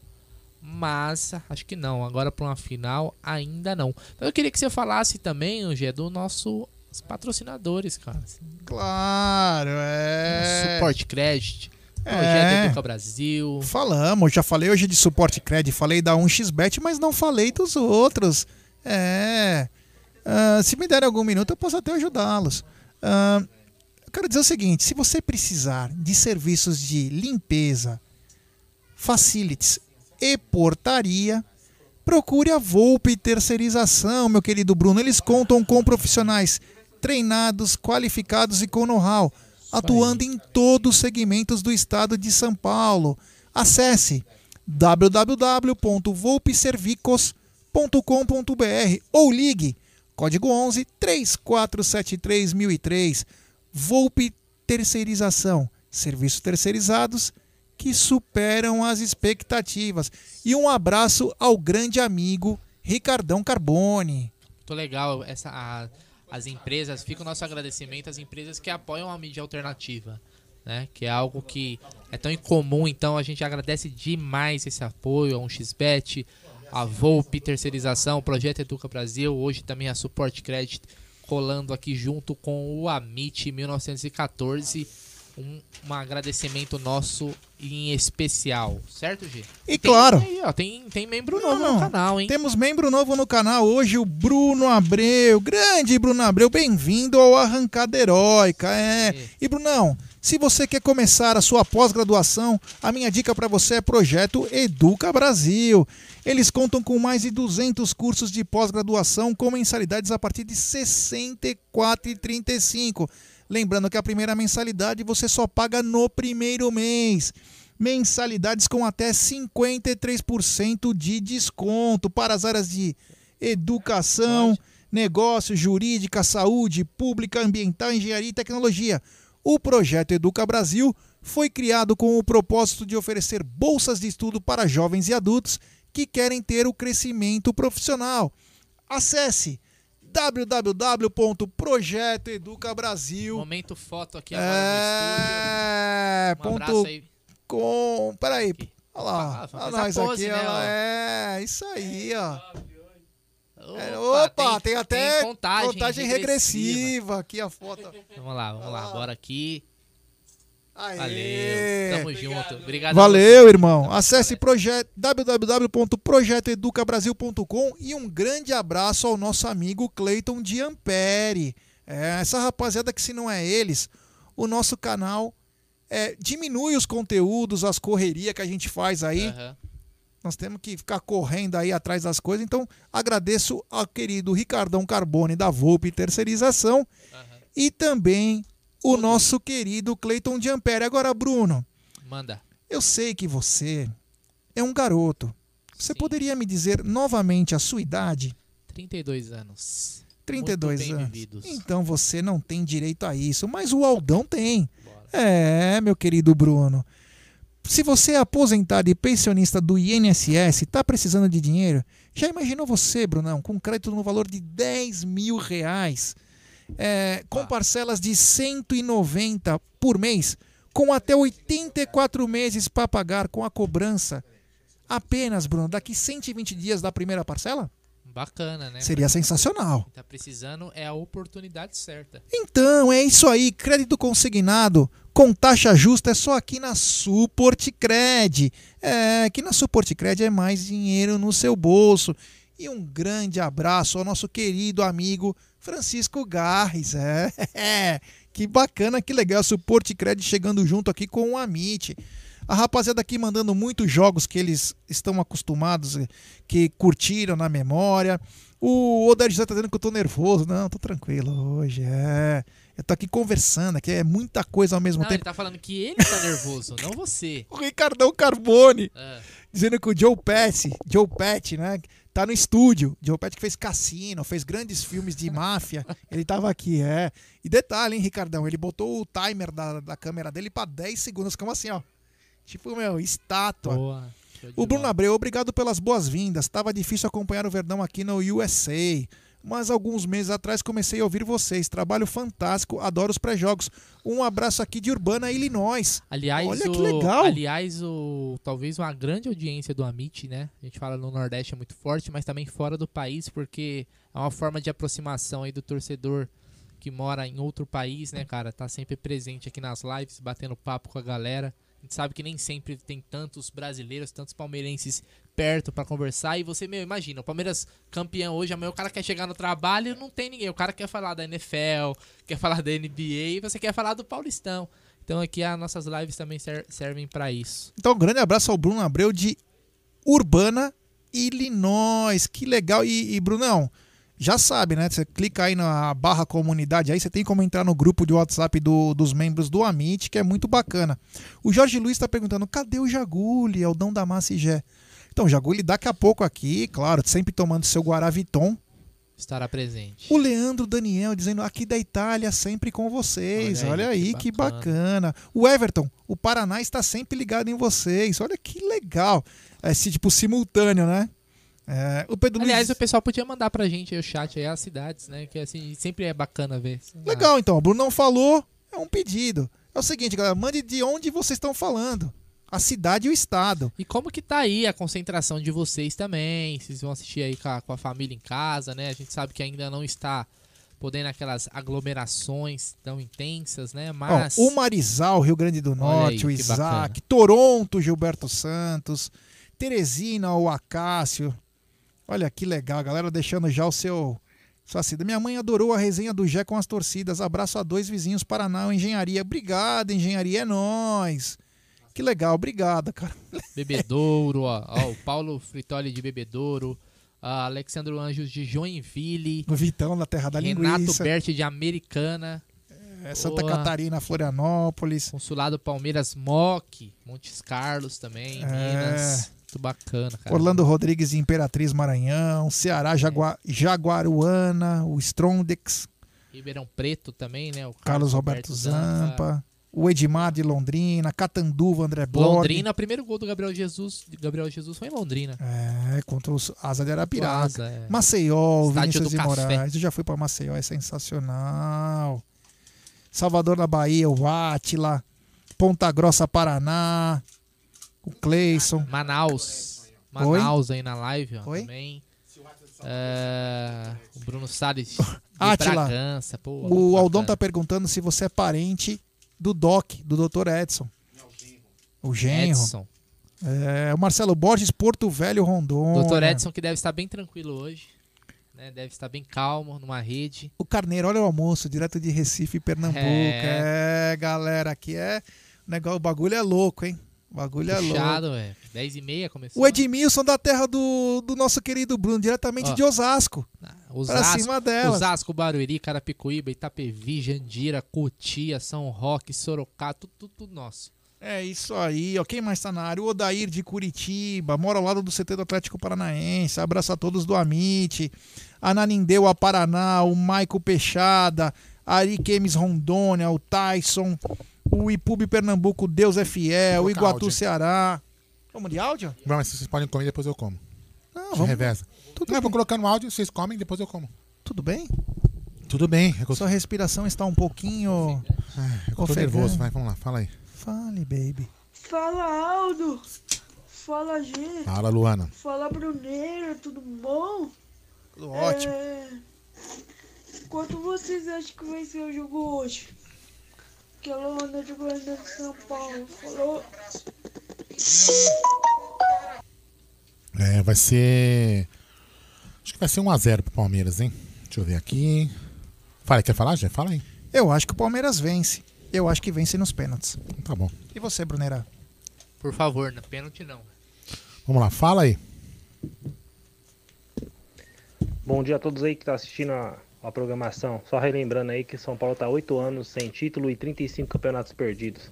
Mas acho que não. Agora pra uma final, ainda não. Mas eu queria que você falasse também, Gé, do nosso os patrocinadores, cara. Claro, é. Suporte Credit. É. Educa Brasil. Falamos, já falei hoje de suporte credit, falei da 1xBet, mas não falei dos outros. É. Ah, se me der algum minuto, eu posso até ajudá-los. Ah, eu quero dizer o seguinte: se você precisar de serviços de limpeza, facilities e portaria, procure a Volpe Terceirização, meu querido Bruno. Eles contam com profissionais treinados, qualificados e com know-how, atuando em todos os segmentos do estado de São Paulo. Acesse www.volpeservicos.com.br ou ligue código 11 3473 1003. Volpe Terceirização, serviços terceirizados que superam as expectativas. E um abraço ao grande amigo Ricardão Carbone. Muito legal essa a- as empresas, fica o nosso agradecimento às empresas que apoiam a mídia alternativa, né? Que é algo que é tão incomum, então a gente agradece demais esse apoio a um xbet, a Volpe Terceirização, o Projeto Educa Brasil, hoje também a Support Credit colando aqui junto com o Amit 1914. Um, um agradecimento nosso em especial, certo, G? E Tem claro. aí, ó, tem, tem membro novo no canal, hein? Temos membro novo no canal hoje, o Bruno Abreu. Grande Bruno Abreu, bem-vindo ao Arrancada Heróica. É. E Brunão, se você quer começar a sua pós-graduação, a minha dica para você é Projeto Educa Brasil. Eles contam com mais de 200 cursos de pós-graduação com mensalidades a partir de R$ 64,35. Lembrando que a primeira mensalidade você só paga no primeiro mês. Mensalidades com até 53% de desconto para as áreas de educação, negócio, jurídica, saúde, pública, ambiental, engenharia e tecnologia. O projeto Educa Brasil foi criado com o propósito de oferecer bolsas de estudo para jovens e adultos que querem ter o crescimento profissional. Acesse www.projetoeducabrasil. Momento foto aqui agora É, no estúdio. Um ponto aí. com. Peraí. Olha lá. Ah, Olha nós pose, aqui, né, ó. É, isso aí, ó. É, Opa, tem- tem, até tem contagem regressiva. aqui a foto. Vamos lá, vamos lá, bora aqui. Aê. Valeu, tamo junto. Obrigado. Valeu, irmão. Acesse projet, www.projetoeducabrasil.com e um grande abraço ao nosso amigo Cleiton de Ampere. É, essa rapaziada que se não é eles, o nosso canal é, diminui os conteúdos, as correrias que a gente faz aí. Aham. Nós temos que ficar correndo aí atrás das coisas. Então, agradeço ao querido Ricardão Carbone da Volpe Terceirização e também o nosso querido Cleiton de Ampere. Agora, Bruno, Manda. eu sei que você é um garoto. Você poderia me dizer novamente a sua idade? 32 anos. 32 Muito bem anos. vividos. Então você não tem direito a isso, mas o Aldão tem. É, meu querido Bruno. Se você é aposentado e pensionista do INSS, está precisando de dinheiro, já imaginou você, Brunão, com crédito no valor de 10 mil reais, é, com parcelas de 190 por mês, com até 84 meses para pagar com a cobrança apenas, Bruno, daqui 120 dias da primeira parcela? Bacana, né? Seria sensacional. Tá precisando é a oportunidade certa. Então, é isso aí. Crédito consignado com taxa justa é só aqui na Support Cred. É, aqui na Support Cred é mais dinheiro no seu bolso. E um grande abraço ao nosso querido amigo Francisco Garres. É, que bacana, que legal. Support Cred chegando junto aqui com o Amit. A rapaziada aqui mandando muitos jogos que eles estão acostumados, eh, que curtiram na memória. O Oder já tá dizendo que eu tô nervoso. Não, tô tranquilo hoje. É. Eu tô aqui conversando, aqui é muita coisa ao mesmo Não, tempo. ele tá falando que ele tá nervoso, não você. O Ricardão Carbone É. dizendo que o Joe Pesci, Joe Pesci, né, tá no estúdio. Joe Pesci que fez Cassino, fez grandes filmes de máfia. ele tava aqui, é. E detalhe, hein, Ricardão, ele botou o timer da, da câmera dele pra 10 segundos, como assim, ó. Tipo, meu, estátua. Boa. De O Bruno. Abreu, obrigado pelas boas-vindas. Tava difícil acompanhar o Verdão aqui no USA. Mas alguns meses atrás comecei a ouvir vocês. Trabalho fantástico, adoro os pré-jogos. Um abraço aqui de Urbana, Illinois. Aliás, Olha o, que legal. aliás, o, talvez uma grande audiência do Amit, né? A gente fala no Nordeste é muito forte, mas também fora do país, porque é uma forma de aproximação aí do torcedor que mora em outro país, né, cara? Tá sempre presente aqui nas lives, batendo papo com a galera. Gente sabe que nem sempre tem tantos brasileiros, tantos palmeirenses perto pra conversar. E você, meu, imagina, o Palmeiras campeão hoje, amanhã o cara quer chegar no trabalho e não tem ninguém. O cara quer falar da NFL, quer falar da NBA e você quer falar do Paulistão. Então aqui as nossas lives também ser- servem pra isso. Então, um grande abraço ao Bruno Abreu de Urbana, Illinois. Que legal. E, e, Brunão, já sabe, né? Você clica aí na barra comunidade, aí você tem como entrar no grupo de WhatsApp do- dos membros do Amit, que é muito bacana. O Jorge Luiz está perguntando: cadê o Jaguli, Aldão da Massa e Gé? Então, Jaguli, daqui a pouco aqui, claro, sempre tomando seu Guaraviton. Estará presente. O Leandro Daniel dizendo aqui da Itália, sempre com vocês. Olha Olha aí, que, que bacana. O Everton, o Paraná está sempre ligado em vocês. Olha que legal. Esse tipo simultâneo, né? É, o Pedro Aliás, Luiz. o pessoal podia mandar pra gente aí o chat aí, as cidades, né? Que assim, sempre é bacana ver. Legal, então. O Bruno não falou, é um pedido. É o seguinte, galera, mande de onde vocês estão falando. A cidade e o estado. E como que tá aí a concentração de vocês também? Vocês vão assistir aí com a, com a família em casa, né? A gente sabe que ainda não está podendo aquelas aglomerações tão intensas, né? Mas. Ó, o Marizal, Rio Grande do Norte, aí, o Isaac. Toronto, Gilberto Santos, Teresina, o Acácio. Olha que legal, galera deixando já o seu. Sua cida. Minha mãe adorou a resenha do Gé com as torcidas. Abraço a dois vizinhos Paraná, Engenharia. Obrigado, Engenharia, é nóis. Que legal, obrigado, cara. Bebedouro, ó, ó, o Paulo Fritoli de Bebedouro, a Alexandro Anjos de Joinville, O Vitão da Terra da Renato Linguiça. Berti de Americana, É, Santa Boa. Catarina, Florianópolis. Consulado Palmeiras Moc, Montes Carlos também, É. Minas. Muito bacana, cara. Orlando Rodrigues de Imperatriz Maranhão, Ceará, Jagua- Jaguaruana, o Strondex, Ribeirão Preto também, né? O Carlos Roberto Zampa, o Edmar de Londrina, Catanduva, André Blog. Londrina, o primeiro gol do Gabriel Jesus, Gabriel Jesus foi em Londrina. É, contra os Asa de Arapiraca. Asa, é. Maceió, o Estádio Vinícius de. Moraes. Eu já fui para Maceió, é sensacional. Salvador na Bahia, o Átila. Ponta Grossa, Paraná. O Cleison. Manaus. Oi? Manaus aí na live, ó, Oi? também. É, o Bruno Salles de Átila, Bragança. Pô, o Aldão tá perguntando se você é parente do Doc, do Dr. Edson. O genro. Edson. É, o Marcelo Borges, Porto Velho, Rondônia. Doutor Edson que deve estar bem tranquilo hoje. Né? Deve estar bem calmo numa rede. O Carneiro, olha o almoço, direto de Recife, Pernambuco. É. É, galera, aqui é. O, negócio, o bagulho é louco, hein? O bagulho é Puxado, louco. é. 10 e meia começou. O Edmilson da terra do, do nosso querido Bruno, diretamente Ó. de Osasco. pra Osasco, cima delas. Osasco, Barueri, Carapicuíba, Itapevi, Jandira, Cotia, São Roque, Sorocaba, tudo, tudo, tudo nosso. É isso aí, ó. Quem mais tá na área? O Odair de Curitiba, mora ao lado do CT do Atlético Paranaense. Abraço a todos do Amit. Ananindeu, a Paraná, o Maico Peixada, Ari Kemes Rondônia, o Tyson, o Ipub Pernambuco, Deus é Fiel, o Iguatu áudio. Ceará. Vamos de áudio? Não, mas vocês podem comer depois eu como. Não, vamos- reveza. Tudo não, eu vou bem. colocar no áudio, vocês comem, depois eu como. Tudo bem? Tudo bem. É eu, Sua respiração está um pouquinho. é que eu tô ofegante. nervoso, vai, vamos lá, fala aí. Fale, baby. Fala Aldo, fala G, Fala, Luana. fala Bruneiro, tudo bom? Tudo ótimo. É... Quanto vocês acham que vai ser o jogo hoje? Aquela onda de Guarani de São Paulo, falou? É, vai ser. Acho que vai ser 1x0 pro Palmeiras, hein? Deixa eu ver aqui. Fala, quer falar, já? Fala aí. Eu acho que o Palmeiras vence. Eu acho que vence nos pênaltis. Tá bom. E você, Brunera? Por favor, na pênalti não. Vamos lá, fala aí. Bom dia a todos aí que estão assistindo a, a programação. Só relembrando aí que São Paulo está 8 anos sem título e 35 campeonatos perdidos.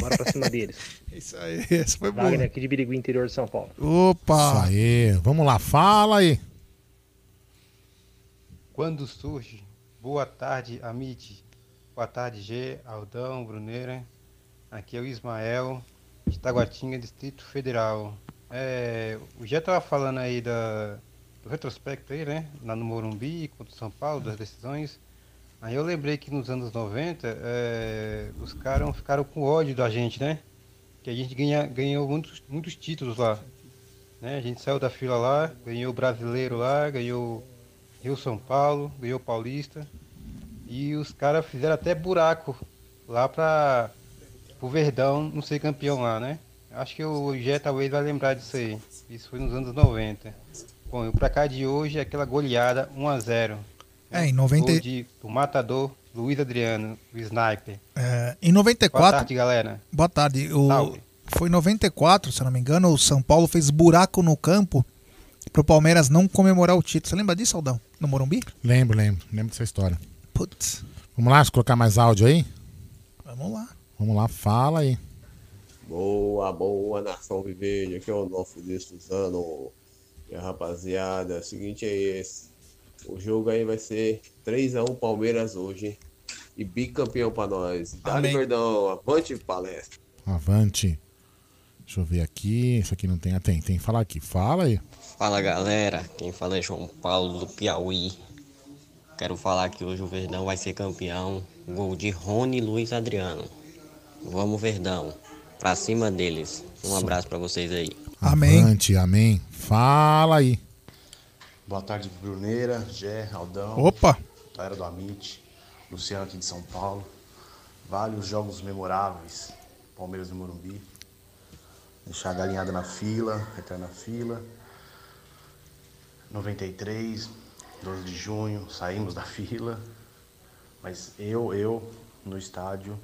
Bora pra cima deles. Isso aí, essa foi boa. Wagner aqui de Birigui, interior de São Paulo. Opa! Isso aí. Vamos lá, fala aí. Quando surge? Boa tarde, Amit. Boa tarde, G, Aldão, Bruneira. Aqui é o Ismael, de Taguatinga, Distrito Federal. É, o G tava falando aí da, do retrospecto aí, né? Lá no Morumbi, contra o São Paulo, das decisões. Aí eu lembrei que nos anos 90, é, os caras ficaram com ódio da gente, né? Que a gente ganha, ganhou muitos, muitos títulos lá. Né? A gente saiu da fila lá, ganhou o brasileiro lá, ganhou Rio São Paulo, ganhou Paulista. E os caras fizeram até buraco lá para o Verdão não ser campeão lá, né? Acho que o Gé talvez vai lembrar disso aí. Isso foi nos anos 90. Bom, e pra cá de hoje é aquela goleada 1 a 0 É, em 90 Gol de, do matador Luiz Adriano, o sniper. É, em 94. Boa tarde, galera. Boa tarde. O, Salve. foi em 94, se eu não me engano, o São Paulo fez buraco no campo pro Palmeiras não comemorar o título. Você lembra disso, Aldão? No Morumbi? Lembro, lembro. Lembro dessa história. Putz. Vamos lá, colocar mais áudio aí? Vamos lá. Vamos lá, fala aí. Boa, boa nação Viverde, aqui é o nosso Destro Suzano. E a rapaziada, o seguinte é esse. O jogo aí vai ser 3x1 Palmeiras hoje. E bicampeão pra nós. Dali Amém. Verdão, avante palestra. Avante. Deixa eu ver aqui. Isso aqui não tem. Ah, tem, tem que falar aqui. Fala aí. Fala galera, quem fala é João Paulo do Piauí. Quero falar que hoje o Verdão vai ser campeão. Gol de Rony Luiz Adriano. Vamos Verdão, pra cima deles. Um abraço pra vocês aí. Amém. Avante, amém. Fala aí. Boa tarde, Bruneira, Gé, Aldão. Opa! Galera do Amit, Luciano aqui de São Paulo. Vários jogos memoráveis. Palmeiras e Morumbi. Deixar a galinhada na fila, eterna fila. 93, 12 de junho, saímos da fila. Mas eu, eu, no estádio,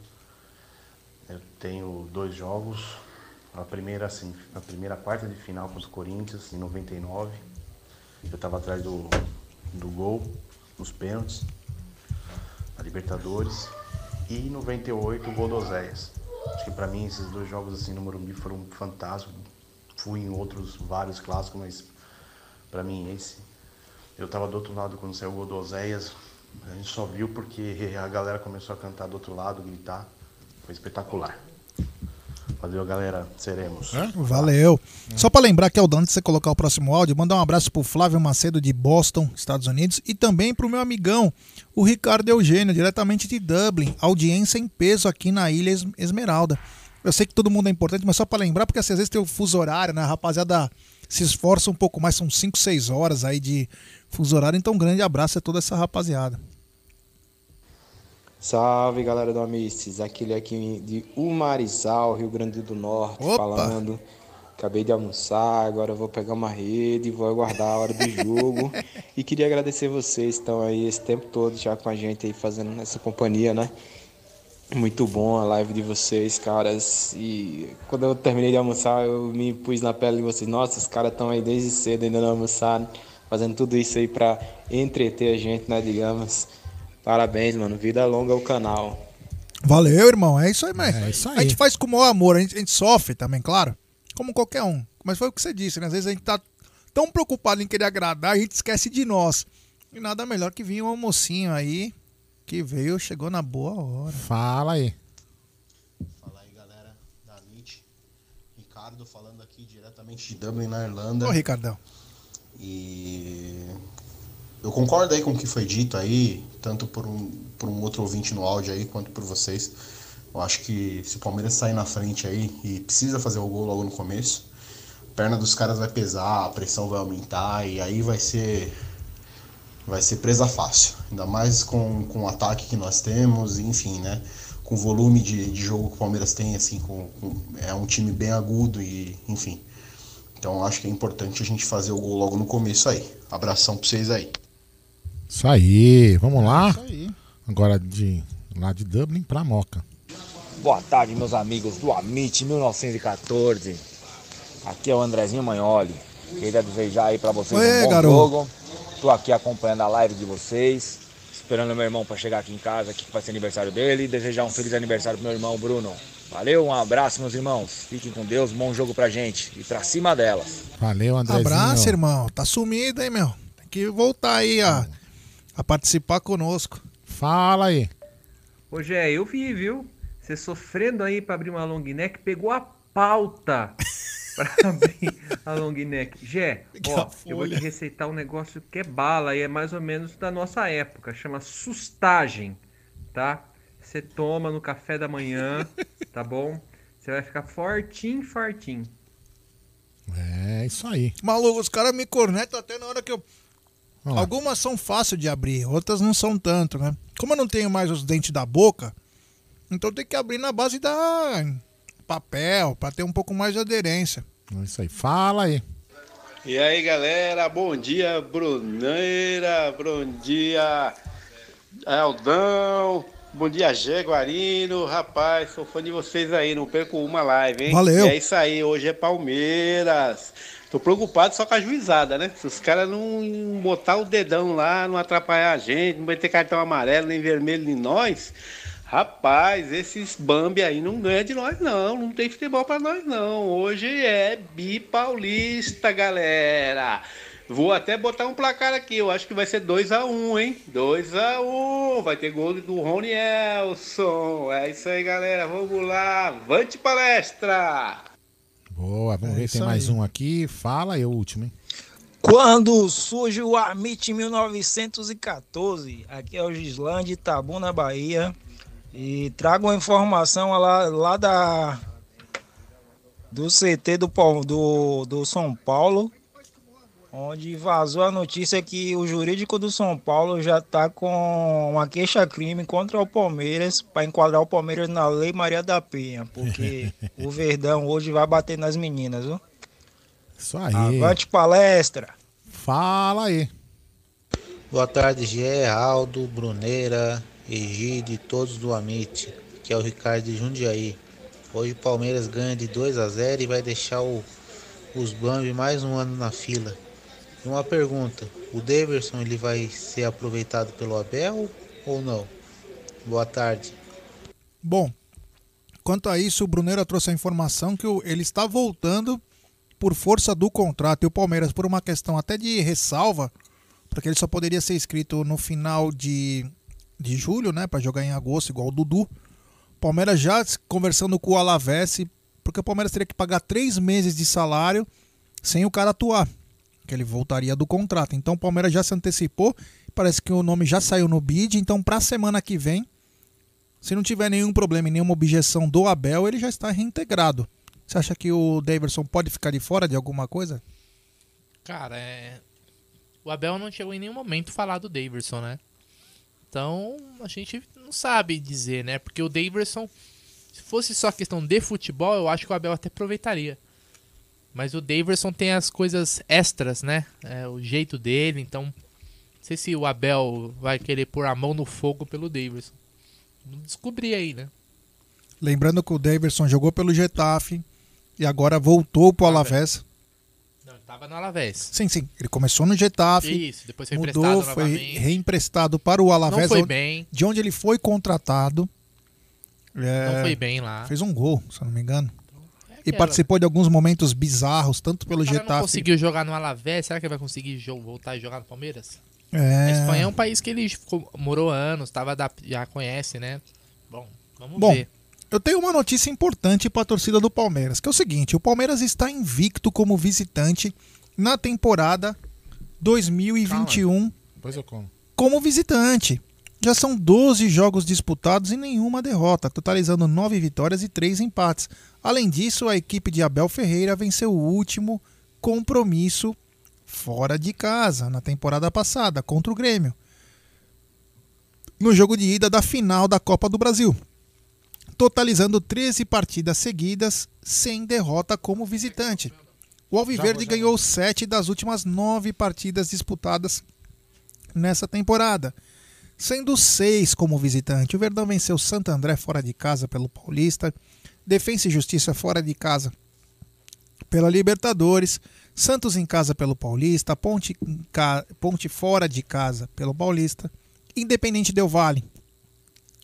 eu tenho dois jogos. A primeira, assim, a primeira quarta de final contra o Corinthians, em 99. Eu estava atrás do, do gol, nos pênaltis, na Libertadores. E em 98, o gol do Oséias. Acho que para mim esses dois jogos assim no Morumbi foram fantásticos. Fui em outros vários clássicos, mas para mim esse. Eu estava do outro lado quando saiu o gol do Oséias. A gente só viu porque a galera começou a cantar do outro lado, gritar. Foi espetacular. Valeu, galera. Seremos. Valeu. Só pra lembrar que é o de você colocar o próximo áudio, mandar um abraço pro Flávio Macedo de Boston, Estados Unidos, e também pro meu amigão, o Ricardo Eugênio, diretamente de Dublin. Audiência em peso aqui na Ilha Es- Esmeralda. Eu sei que todo mundo é importante, mas só pra lembrar, porque assim, às vezes tem o fuso horário, né? A rapaziada se esforça um pouco mais, são 5, 6 horas aí de fuso horário. Então, um grande abraço a toda essa rapaziada. Salve galera do Amistes, aquele aqui de Umarizal, Rio Grande do Norte, Opa! falando. Acabei de almoçar, agora vou pegar uma rede, vou aguardar a hora do jogo. e queria agradecer vocês que estão aí esse tempo todo já com a gente aí fazendo essa companhia, né? Muito bom a live de vocês, caras. E quando eu terminei de almoçar, eu me pus na pele de vocês. Nossa, os caras estão aí desde cedo ainda não almoçaram, fazendo tudo isso aí pra entreter a gente, né? Digamos. Parabéns, mano. Vida longa ao canal. Valeu, irmão. É isso aí, mesmo. É isso aí. A gente faz com o maior amor, a gente, a gente sofre também, claro. Como qualquer um. Mas foi o que você disse, né? Às vezes a gente tá tão preocupado em querer agradar, a gente esquece de nós. E nada melhor que vir um mocinho aí que veio, chegou na boa hora. Fala aí. Fala aí, galera da MIT. Ricardo falando aqui diretamente de Dublin, na Irlanda. Ô, Ricardão. E eu concordo aí com o que foi dito aí, tanto por um, por um outro ouvinte no áudio aí, quanto por vocês. Eu acho que se o Palmeiras sair na frente aí e precisa fazer o gol logo no começo, a perna dos caras vai pesar, a pressão vai aumentar e aí vai ser vai ser presa fácil. Ainda mais com, com o ataque que nós temos, enfim, né? Com o volume de, de jogo que o Palmeiras tem, assim, com, com- é um time bem agudo e, enfim. Então acho que é importante a gente fazer o gol logo no começo aí. Abração pra vocês aí. Isso aí. Vamos lá. Isso aí. Agora de lá de Dublin pra Moca. Boa tarde, meus amigos do Amit 1914. Aqui é o Andrezinho Manholi. Queria desejar aí pra vocês Oi, um bom garoto. jogo. Tô aqui acompanhando a live de vocês, esperando meu irmão pra chegar aqui em casa, que vai ser aniversário dele, e desejar um feliz aniversário pro meu irmão Bruno. Valeu, um abraço, meus irmãos. Fiquem com Deus, bom jogo pra gente e pra cima delas. Valeu, Andrezinho. Abraço, irmão. Tá sumido, hein, meu? Tem que voltar aí a, a participar conosco. Fala aí. Ô, Gé, eu vi, viu? Você sofrendo aí pra abrir uma long neck, pegou a pauta pra abrir a long neck. Gé, ó, eu vou te receitar um negócio que é bala e é mais ou menos da nossa época. Chama sustagem, tá? Você toma no café da manhã, tá bom? Você vai ficar fortinho, fortinho. É isso aí. Maluco, os caras me cornetam até na hora que eu. Algumas são fáceis de abrir, outras não são tanto, né? Como eu não tenho mais os dentes da boca, então tem que abrir na base da papel, pra ter um pouco mais de aderência. É isso aí. Fala aí. E aí galera, bom dia Bruneira, bom dia Aldão, bom dia Gé Guarino, rapaz, sou fã de vocês aí, não perco uma live, hein? Valeu. E é isso aí, hoje é Palmeiras. Tô preocupado só com a juizada, né? Se os caras não botar o dedão lá, não atrapalhar a gente, não vai ter cartão amarelo, nem vermelho, nem nós. Rapaz, esses Bambi aí não ganha de nós, não. Não tem futebol pra nós, não. Hoje é bipaulista, galera. Vou até botar um placar aqui. Eu acho que vai ser 2x1, hein? 2x1. Vai ter gol do Rony Elson. É isso aí, galera. Vamos lá. Avante palestra! Boa, vamos É ver. Tem mais aí. um aqui. Fala aí, o último, hein? Quando surge o Amit 1914, aqui é o Gislã de Itabuna, Bahia, e trago uma informação lá, lá da do CT do, do, do São Paulo, onde vazou a notícia que o jurídico do São Paulo já está com uma queixa-crime contra o Palmeiras para enquadrar o Palmeiras na Lei Maria da Penha, porque o Verdão hoje vai bater nas meninas, viu? Isso aí. Avante palestra! Fala aí. Boa tarde, Gé, Aldo, Bruneira, Egide e todos do Amit, que é o Ricardo de Jundiaí. Hoje o Palmeiras ganha de 2 a 0 e vai deixar o- os Bambi mais um ano na fila. Uma pergunta, o Daverson ele vai ser aproveitado pelo Abel ou não? Boa tarde. Bom, quanto a isso, o Bruneira trouxe a informação que ele está voltando por força do contrato e o Palmeiras, por uma questão até de ressalva, porque ele só poderia ser inscrito no final de, de julho, né, para jogar em agosto, igual o Dudu. Palmeiras já conversando com o Alavés, porque o Palmeiras teria que pagar três meses de salário sem o cara atuar, que ele voltaria do contrato. Então o Palmeiras já se antecipou, parece que o nome já saiu no bid, então para a semana que vem se não tiver nenhum problema e nenhuma objeção do Abel, ele já está reintegrado. Você acha que o Daverson pode ficar de fora de alguma coisa? Cara, é. O Abel não chegou em nenhum momento a falar do Daverson, né? Então, a gente não sabe dizer, né? Porque o Daverson, se fosse só questão de futebol, eu acho que o Abel até aproveitaria. Mas o Daverson tem as coisas extras, né? É, o jeito dele, então. Não sei se o Abel vai querer pôr a mão no fogo pelo Daverson. Não descobri aí, né? Lembrando que o Daverson jogou pelo Getafe e agora voltou pro Alavés. Não, ele tava no Alavés. Sim, sim. Ele começou no Getafe. Isso, depois foi mudou, emprestado foi novamente. reemprestado para o Alavés. Não foi onde- bem. De onde ele foi contratado. É, Não foi bem lá. Fez um gol, se eu não me engano. E participou de alguns momentos bizarros, tanto pelo Getafe. não conseguiu jogar no Alavés, será que ele vai conseguir voltar e jogar no Palmeiras? É. A Espanha é um país que ele ficou- morou anos, tava da- já conhece, né? Bom, vamos Bom, ver. eu tenho uma notícia importante para a torcida do Palmeiras, que é o seguinte: o Palmeiras está invicto como visitante na temporada 2021 Depois eu como. como visitante. Já são 12 jogos disputados e nenhuma derrota, totalizando 9 vitórias e 3 empates. Além disso, a equipe de Abel Ferreira venceu o último compromisso fora de casa na temporada passada contra o Grêmio. No jogo de ida da final da Copa do Brasil, totalizando 13 partidas seguidas sem derrota como visitante. O Alviverde ganhou 7 das últimas 9 partidas disputadas nessa temporada, sendo seis como visitante. O Verdão venceu Santo André fora de casa pelo Paulista, Defensa e Justiça fora de casa pela Libertadores, Santos em casa pelo Paulista, Ponte, Ponte fora de casa pelo Paulista, Independente Del Vale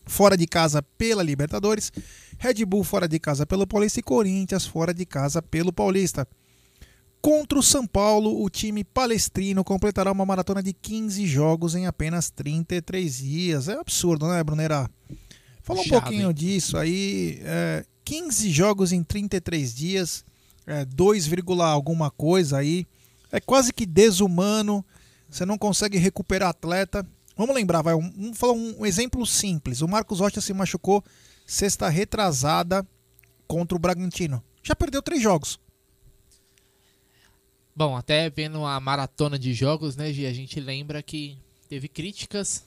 fora de casa pela Libertadores, Red Bull fora de casa pelo Paulista e Corinthians fora de casa pelo Paulista. Contra o São Paulo, o time palestrino completará uma maratona de 15 jogos em apenas 33 dias. É absurdo, né, Brunera? Fala um Puxado, pouquinho disso aí. É, 15 jogos em 33 dias, é, 2, alguma coisa aí. É quase que desumano. Você não consegue recuperar atleta. Vamos lembrar, vai, um, um, falar um, um exemplo simples. O Marcos Rocha se machucou sexta retrasada contra o Bragantino. Já perdeu três jogos. Bom, até vendo a maratona de jogos, né, Gi, a gente lembra que teve críticas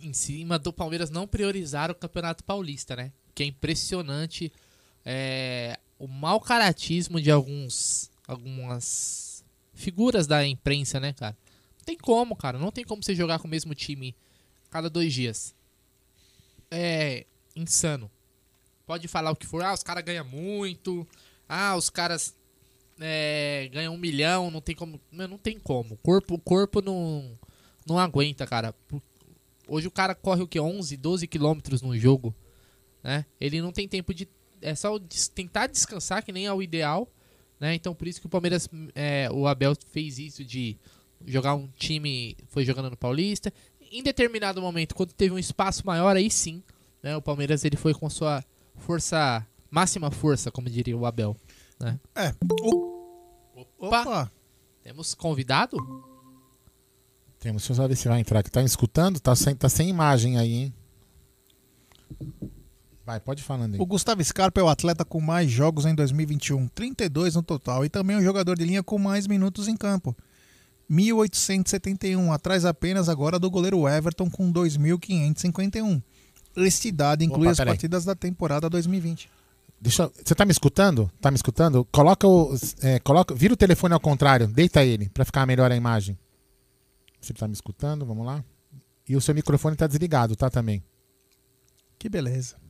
em cima do Palmeiras não priorizar o Campeonato Paulista, né? Que é impressionante é, o mau caratismo de alguns algumas figuras da imprensa, né, cara? Não tem como, cara. Não tem como você jogar com o mesmo time cada dois dias. É insano. Pode falar o que for. Ah, os caras ganham muito. Ah, os caras é, ganham um milhão. Não tem como. Meu, Não tem como. O corpo, o corpo não, não aguenta, cara. Hoje o cara corre o que? 11, 12 quilômetros no jogo. Né? Ele não tem tempo de. É só tentar descansar, que nem é o ideal. Né? Então por isso que o Palmeiras. é, o Abel fez isso de jogar um time. Foi jogando no Paulista. Em determinado momento, quando teve um espaço maior, aí sim. Né? O Palmeiras ele foi com sua força. Máxima força, como diria o Abel. Né? É. Opa! Temos convidado? Temos, deixa eu ver se vai entrar aqui. Tá me escutando? Tá sem, tá sem imagem aí, hein? Vai, pode falando aí. O Gustavo Scarpa é o atleta com mais jogos em 2021, 32 no total, e também o jogador de linha com mais minutos em campo. 1.871, atrás apenas agora do goleiro Everton com 2.551. Este dado inclui Opa, as partidas da temporada 2020. Deixa, você tá me escutando? Tá me escutando? Coloca o. é, coloca, vira o telefone ao contrário, deita ele, pra ficar melhor a imagem. Você tá me escutando? Vamos lá. E o seu microfone tá desligado, tá também. Que beleza.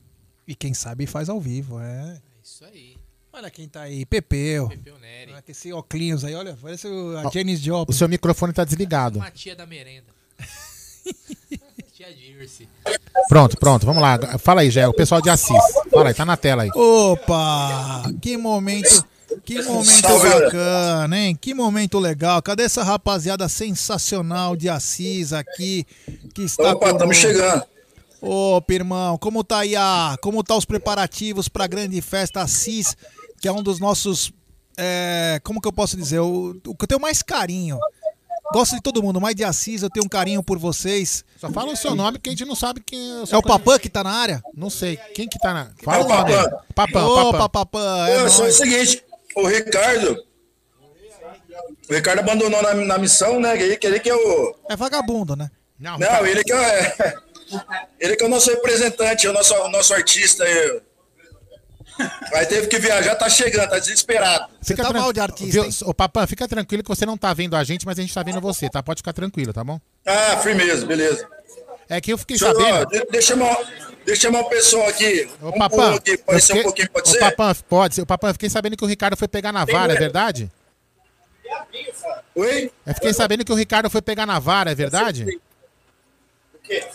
E quem sabe faz ao vivo, é. Isso aí. Olha quem tá aí, Pepeu. Pepeu Neri. Olha que esse óculos aí, olha, parece o- a Janis Joplin. O seu microfone tá desligado. Uma tia da merenda. tia Dirce. Pronto, pronto, vamos lá. Fala aí, Gé, o pessoal de Assis. Fala aí, tá na tela aí. Opa! Que momento, que momento Salve, bacana, hein? Que momento legal. Cadê essa rapaziada sensacional de Assis aqui que está Opa, tamo conosco? chegando. Opa, irmão, como tá aí a, como tá os preparativos para a grande festa Assis, que é um dos nossos, é, como que eu posso dizer, o, o que eu tenho mais carinho. Gosto de todo mundo, mas de Assis eu tenho um carinho por vocês. Só fala o seu nome que a gente não sabe quem É o Papã que tá na área? Não sei. Quem que tá na. Fala É o o nome. Papã. Papã, Opa, Papã. É Pô, só o nóis. seguinte, o Ricardo. O Ricardo abandonou na, na missão, né? Ele, ele que é o. É vagabundo, né? Não, Não, ele que é. Ele que é o nosso representante, é o nosso, o nosso artista aí. Aí teve que viajar, tá chegando, tá desesperado. Fica tá tran- mal de artista, Viu? Ô, Papã, fica tranquilo que você não tá vendo a gente, mas a gente tá vendo você, tá? Pode ficar tranquilo, tá bom? Ah, firmeza, beleza. É que eu fiquei Deixa, eu- sabendo. ó, de- deixa, eu chamar, deixa eu chamar o pessoal aqui. Ô, Um Papã, aqui, pode ser um fiquei- pouquinho, pode Ô, ser? Papã, pode ser. Ô, Papã, eu fiquei sabendo que o Ricardo foi pegar na Tem vara, é verdade? Oi? Eu fiquei sabendo que o Ricardo foi pegar na vara, é verdade?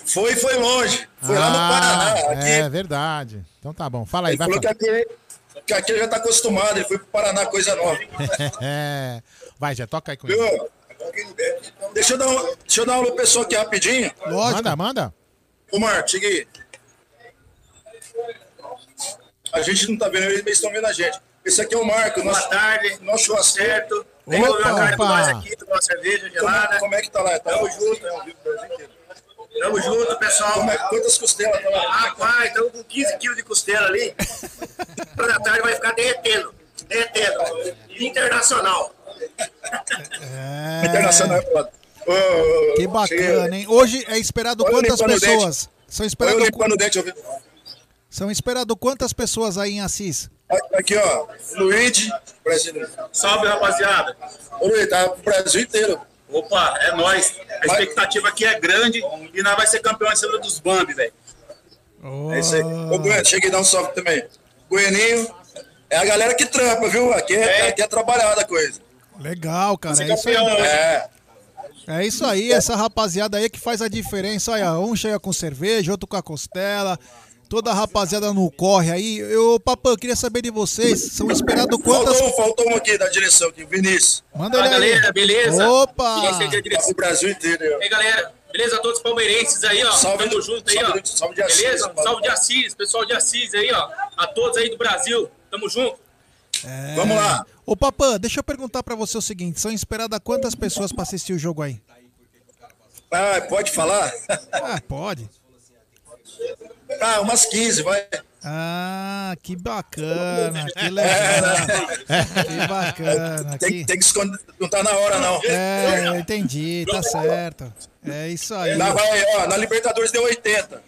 Foi, foi longe. Foi lá no Paraná. Aqui, É verdade. Então tá bom. Fala aí, ele vai falou que falar. aqui, que aqui ele já tá acostumado, ele foi pro Paraná, coisa nova. É. Vai, já toca aí com ele. Viu? Deixa eu dar um, deixa eu dar um pessoal aqui rapidinho. Manda, manda. Ô, Marco, chega aí. A gente não tá vendo, eles estão vendo a gente. Esse aqui é o Marco. Boa tarde. Nosso churrasco. Certo. Vem comer uma carne com nós aqui, tomar uma cerveja gelada. Como, como é que tá lá? Tamo junto. É ao vivo do Brasil inteiro. Tamo junto, pessoal. Como é- quantas costelas tá lá? Rapaz, estamos com 15 quilos de costela ali. Pra tarde vai ficar derretendo. Derretendo. Internacional. É. Internacional é foda. Ô, Que bacana, hein? Hoje é esperado Olha quantas pessoas? São vi. são esperado quantas pessoas aí em Assis? Aqui, ó. Luigi, Brasil. Salve, rapaziada. Ô, Luigi, tá pro Brasil inteiro. Opa, é nóis. A expectativa aqui é grande e nós vai ser campeão em cima dos Bambi, velho. Oh. É isso aí. Ô, Bueno, cheguei a dar um salve também. Goianinho, é a galera que trampa, viu? Aqui é, aqui é trabalhada a coisa. Legal, cara. Ser É isso aí. campeão. É. É isso aí, essa rapaziada aí que faz a diferença. Olha, um chega com cerveja, outro com a costela. Toda a rapaziada no corre aí. Eu, Papã, eu queria saber de vocês. São esperados quantas. Faltou, um, faltou um aqui da direção, aqui, Vinícius. Manda ele aí. galera, beleza? Opa! A direção? O Brasil inteiro. E aí, galera, beleza? Todos os palmeirenses aí, ó. Salve Tamo junto aí, salve ó. de- salve de Assis, beleza? Salve de Assis, pessoal de Assis aí, ó. A todos aí do Brasil. Tamo junto. É. Vamos lá. Ô, Papã, deixa eu perguntar pra você o seguinte: são esperadas quantas pessoas pra assistir o jogo aí? Ah, pode falar? Ah, pode. Ah, umas 15, vai. Ah, que bacana, que legal. Que bacana. Tem, Que... tem que esconder, não tá na hora, não. É, eu entendi, tá certo. É isso aí. Lá vai, ó, na Libertadores deu 80.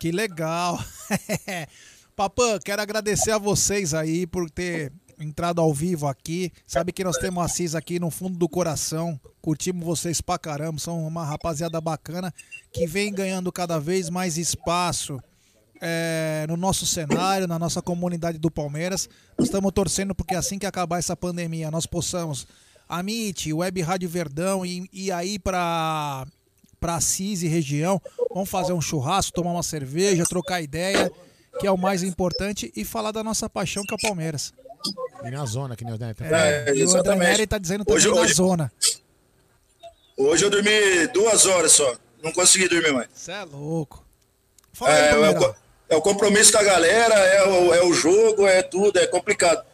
Que legal. Papã, quero agradecer a vocês aí por ter entrado ao vivo aqui. Sabe que nós temos a Assis aqui no fundo do coração. Curtimos vocês pra caramba. São uma rapaziada bacana que vem ganhando cada vez mais espaço é, no nosso cenário, na nossa comunidade do Palmeiras. Nós estamos torcendo porque assim que acabar essa pandemia, nós possamos, a MIT, Web Rádio Verdão e, e aí para para Assis e região, vamos fazer um churrasco, tomar uma cerveja, trocar ideia, que é o mais importante, e falar da nossa paixão que é o Palmeiras. E na zona, que nem o Neto. É, e o André Neri tá dizendo também Hoje- na hoje- zona. Hoje eu dormi duas horas só. Não consegui dormir mais. Você é louco. Fala aí, É, é, o, é o compromisso com a galera, é o, é o jogo, é tudo, é complicado.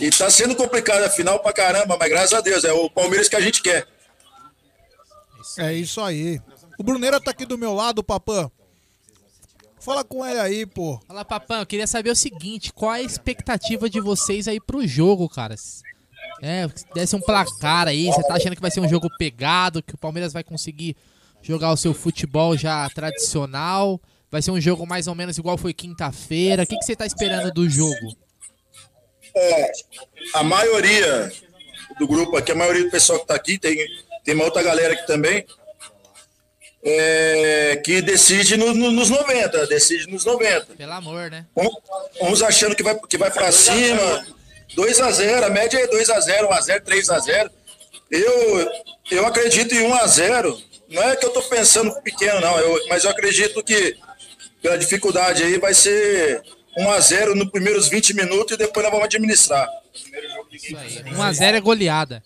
E tá sendo complicado, afinal, pra caramba, mas graças a Deus, é o Palmeiras que a gente quer. É isso aí. O Bruneira tá aqui do meu lado, Papã. Fala com ele aí, pô. Fala, Papão, eu queria saber o seguinte, qual a expectativa de vocês aí pro jogo, cara? É, se desse um placar aí, você tá achando que vai ser um jogo pegado, que o Palmeiras vai conseguir jogar o seu futebol já tradicional? Vai ser um jogo mais ou menos igual foi quinta-feira? O que, que você tá esperando do jogo? É, a maioria do grupo aqui, a maioria do pessoal que tá aqui, tem, tem uma outra galera aqui também, é, que decide no- no- nos 90, decide nos 90. Pelo amor, né? Um- Uns achando que vai, que vai para cima. 2x0, a média é 2x0, 1x0, 3x0. Eu, eu acredito em 1x0. Não é que eu tô pensando pequeno, não. Eu, mas eu acredito que pela dificuldade aí vai ser 1x0 nos primeiros 20 minutos e depois nós vamos administrar. 1x0 é goleada.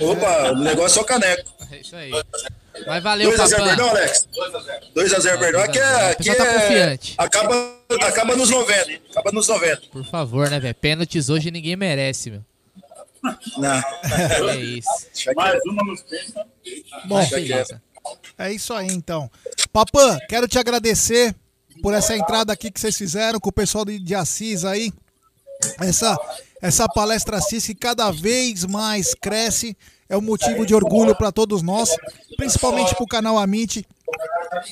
Opa, o negócio é o caneco. É isso aí. Mas valeu, 2x0, Papão. perdão, Alex? 2x0, perdão. Aqui é. Aqui pessoal tá é confiante. acaba, acaba nos 90. Acaba nos 90. Por favor, né, velho? Pênaltis hoje ninguém merece, meu. Não. É isso. Mais uma nos pênaltis. Bom, é isso aí então. Papã, quero te agradecer por essa entrada aqui que vocês fizeram com o pessoal de, de Assis aí. Essa, essa palestra Assis que cada vez mais cresce. É um motivo de orgulho para todos nós, principalmente para o canal Amit,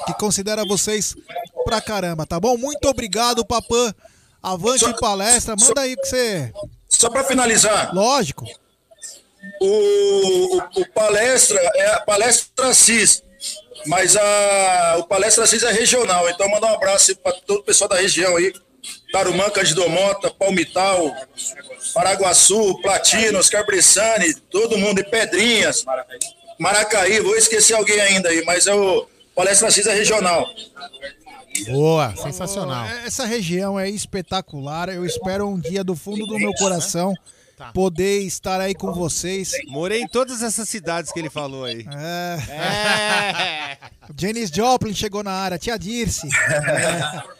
que considera vocês pra caramba, tá bom? Muito obrigado, Papã. Avante palestra. Manda aí que você. Só para finalizar. Lógico. O, o, o palestra é a palestra CIS, mas a, o palestra CIS é regional. Então, mandar um abraço para todo o pessoal da região aí: Tarumã, Cândido Mota, Palmital, Paraguaçu, Platina, Oscar Bressani, todo mundo, e Pedrinhas, Maracaí. Vou esquecer alguém ainda aí, mas é o palestra CIS é regional. Boa, sensacional. Essa região é espetacular. Eu espero um dia do fundo do meu coração poder estar aí com vocês. Morei em todas essas cidades que ele falou aí. É. Janis Joplin chegou na área, tia Dirce. É.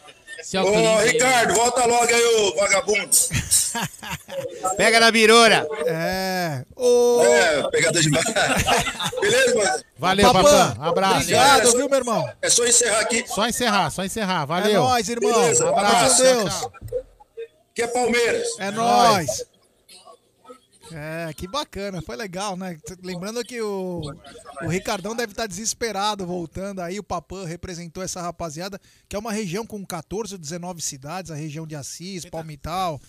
Ô, Ricardo, volta logo aí, ô vagabundo. Pega na birora. É. Ô. É, pegador demais. Beleza, mano? Valeu, Papã, Papã. Abraço. Obrigado, viu, meu irmão? É só encerrar aqui. Só encerrar, só encerrar. Valeu. É nóis, irmão. Beleza, Abraço, abraço. Deus. Que é Palmeiras. É nóis. É, que bacana, foi legal, né? Lembrando que o, o Ricardão deve estar desesperado voltando aí, o Papã representou essa rapaziada, que é uma região com 14 ou 19 cidades, a região de Assis, Palmital.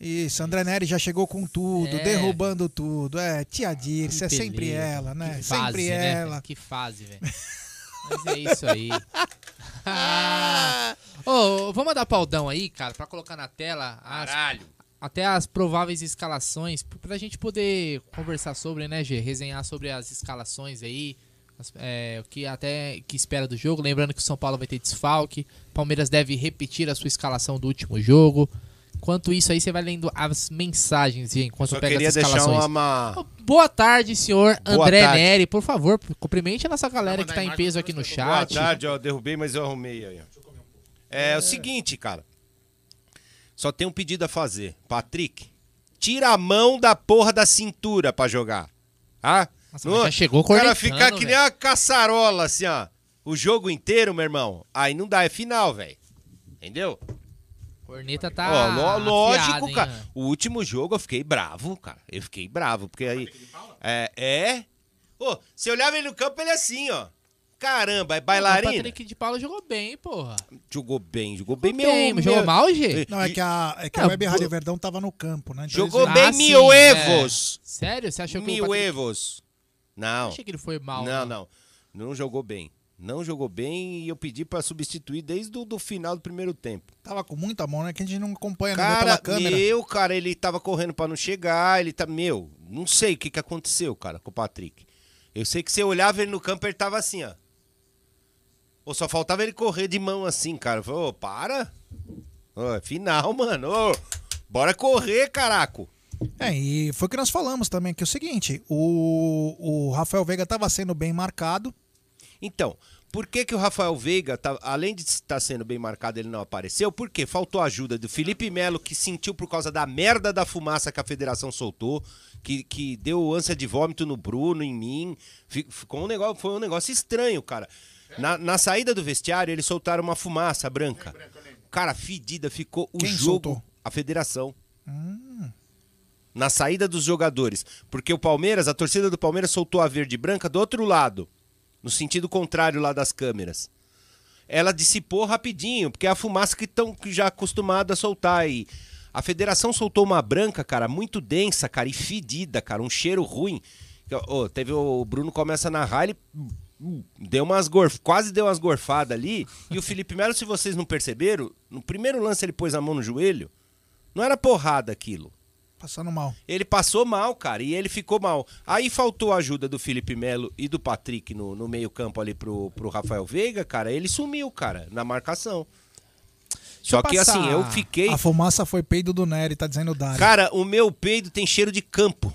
Isso, André Neri já chegou com tudo, É. derrubando tudo. É, tia Dirce, é sempre ela, né? Que fase, sempre né, ela. Que fase, velho. Mas é isso aí. Ah. Ô, vamos mandar pra Aldão aí, cara, pra colocar na tela as, até as prováveis escalações, p- pra gente poder conversar sobre, né, G? Resenhar sobre as escalações aí, as- é, o que até que espera do jogo. Lembrando que o São Paulo vai ter desfalque, Palmeiras deve repetir a sua escalação do último jogo. Enquanto isso aí, você vai lendo as mensagens, G, enquanto Só pega queria as deixar escalações. uma... Boa tarde, senhor Boa André tarde. Neri. Por favor, cumprimente a nossa galera que tá em peso aqui no Boa chat. tarde, ó, derrubei, mas eu arrumei aí. ó. É, o seguinte, cara. Só tem um pedido a fazer. Patrick, tira a mão da porra da cintura pra jogar. Ah? Nossa, mas já chegou O cara ficar que nem velho. uma caçarola, assim, ó. O jogo inteiro, meu irmão. Aí não dá, é final, velho. Entendeu? Corneta tá. Ó, lo- lógico, afiada, hein, cara. O último jogo eu fiquei bravo, cara. Eu fiquei bravo, porque aí. É. É. Pô, você olhava ele no campo, ele é assim, ó. Caramba, é O bailarina. Patrick de Paula jogou bem, porra. Jogou bem, jogou bem meu. bem, jogou mal, G? Não, é que a, é que a Não, Web bo- Rádio Verdão tava no campo, né? Então Jogou eles- bem Ah, mil sim, é. evos. Sério? Você achou que o Mil Patrick- evos. Não. Achei que ele foi mal. Não, não. Não jogou bem. Não jogou bem e eu pedi pra substituir desde o do final do primeiro tempo. Tava com muita mão, né? Que a gente não acompanha não vê Cara, pela câmera. meu, cara, ele tava correndo pra não chegar, ele tá, meu, não sei o que que aconteceu, cara, com o Patrick. Eu sei que você olhava ele no campo, ele tava assim, ó. Ou só faltava ele correr de mão assim, cara. Ô, para. É final, mano. Bora correr, caraco. É, e foi o que nós falamos também, que é o seguinte, o, o Rafael Veiga tava sendo bem marcado. Então, por que, que o Rafael Veiga, tá- além de estar sendo bem marcado, ele não apareceu? Por quê? Faltou a ajuda do Felipe Melo, que sentiu por causa da merda da fumaça que a federação soltou, que, que deu ânsia de vômito no Bruno, em mim. Fi- Ficou um negócio, foi um negócio estranho, cara. Na, na saída do vestiário, eles soltaram uma fumaça branca. Cara, fedida, ficou o Quem jogo. soltou? A federação. Hum. Na saída dos jogadores. Porque o Palmeiras, a torcida do Palmeiras soltou a verde e branca do outro lado. No sentido contrário lá das câmeras. Ela dissipou rapidinho, porque é a fumaça que estão já acostumados a soltar aí. A federação soltou uma branca, cara, muito densa, cara, e fedida, cara, um cheiro ruim. Ô, teve o Bruno começa a narrar, ele deu umas gorf, quase deu umas gorfadas ali. E o Felipe Melo, se vocês não perceberam, no primeiro lance ele pôs a mão no joelho. Não era porrada aquilo. Passando mal. Ele passou mal, cara, e ele ficou mal. Aí faltou a ajuda do Felipe Melo e do Patrick no, no meio-campo ali pro, pro Rafael Veiga, cara. Ele sumiu, cara, na marcação. Só que passar- assim, eu fiquei. A fumaça foi peido do Nery, tá dizendo o Dário. Cara, o meu peido tem cheiro de campo.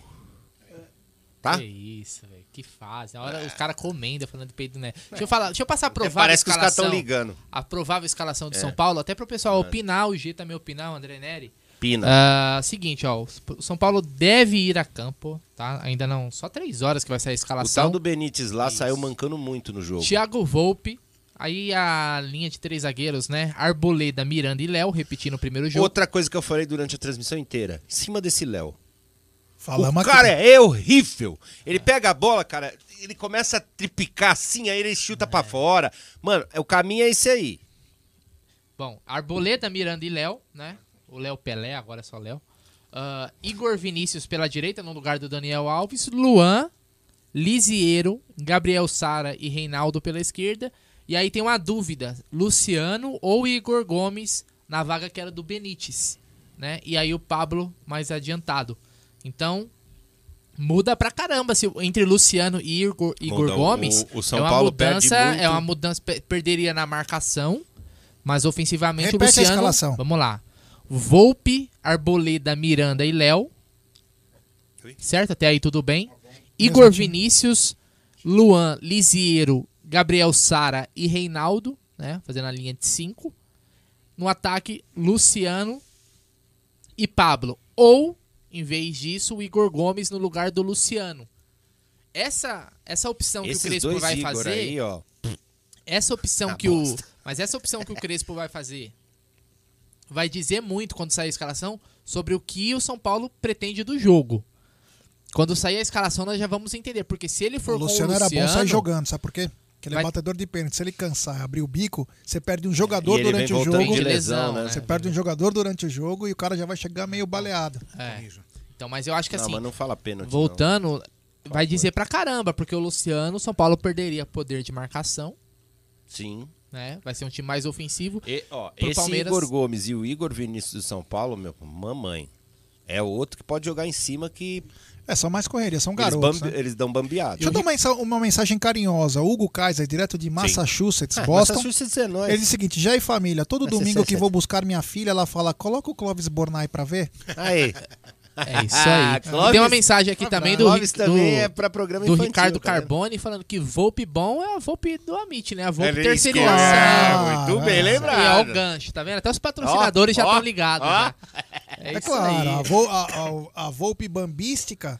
Tá? Que isso, velho. Que fase. A hora os caras comendo falando de peito, né? Deixa eu falar, deixa eu passar a provável É, parece que os caras escalação. tão ligando. A provável escalação de É. São Paulo, até pro pessoal opinar, o G também opinar, o André Neri. Pina. Ah, seguinte, ó, o São Paulo deve ir a campo, tá? Ainda não, só três horas que vai sair a O escalação. tal do Benítez lá saiu mancando muito no jogo. Thiago Volpe, aí a linha de três zagueiros, né? Arboleda, Miranda e Léo, repetindo o primeiro jogo. Outra coisa que eu falei durante a transmissão inteira, em cima desse Léo. Falamos o cara aqui. é horrível. Ele pega a bola, cara, ele começa a tripicar assim, aí ele chuta pra fora. Mano, o caminho é esse aí. Bom, Arboleda, Miranda e Léo, né? O Léo Pelé, agora é só Léo. Ah, Igor Vinícius pela direita, no lugar do Daniel Alves. Luan, Lisiero, Gabriel Sara e Reinaldo pela esquerda. E aí tem uma dúvida: Luciano ou Igor Gomes na vaga que era do Benítez, né? E aí o Pablo mais adiantado. Então, muda pra caramba se, entre Luciano e Igor, Igor Muda. O- Gomes. o São é uma Paulo perde mudança, muito. é uma mudança, pe- perderia na marcação, mas ofensivamente Repete a o Luciano. escalação. Vamos lá. Volpe, Arboleda, Miranda e Léo. Certo? Até aí tudo bem. Igor Vinícius, Luan, Lisiero, Gabriel Sara e Reinaldo, né? Fazendo a linha de 5. No ataque, Luciano e Pablo. Ou, em vez disso, o Igor Gomes no lugar do Luciano. Essa, essa opção que o Esses Crespo dois vai Igor fazer. aí, ó. Essa opção Ah, que o. bosta. Mas essa opção que o Crespo vai fazer vai dizer muito quando sair a escalação sobre o que o São Paulo pretende do jogo. Quando sair a escalação, nós já vamos entender. Porque se ele for O com Luciano o era Luciano, bom sair jogando, sabe por quê? Porque ele Vai- é batedor de pênalti. Se ele cansar e abrir o bico, você perde um jogador E ele durante vem o jogo. de lesão, né? Você perde um jogador durante o jogo e o cara já vai chegar meio baleado. É. Então, mas eu acho que Não, assim, mas não fala pênalti, não. voltando, vai dizer pra caramba, porque o Luciano, o São Paulo perderia poder de marcação, Sim. né? Vai ser um time mais ofensivo. E, ó, esse Palmeiras- Igor Gomes e o Igor Vinícius do São Paulo, meu, mamãe. É outro que pode jogar em cima que. É, são mais correria, são eles, garotos. bambi- né? eles dão bambeada. Deixa eu dar uma, uma mensagem carinhosa. Hugo Kaiser, direto de Massachusetts, É, Boston. Massachusetts é nóis. Ele diz o seguinte: já e família, todo domingo que sete. vou buscar minha filha, ela fala: coloca o Clóvis Bornai pra ver. Aí. É isso aí. Clóvis- E tem uma mensagem aqui também do, Clóvis do, também é pra programa do infantil, Ricardo cara. Carbone falando que Volpe bom é a Volpe do Amit, né? A Volpe Ele terceirização. é, muito bem E lembrado. ó o gancho, tá vendo? Até os patrocinadores já estão ligados. ó. É, É, isso claro, aí. a, vo, a, a, a Volpe bambística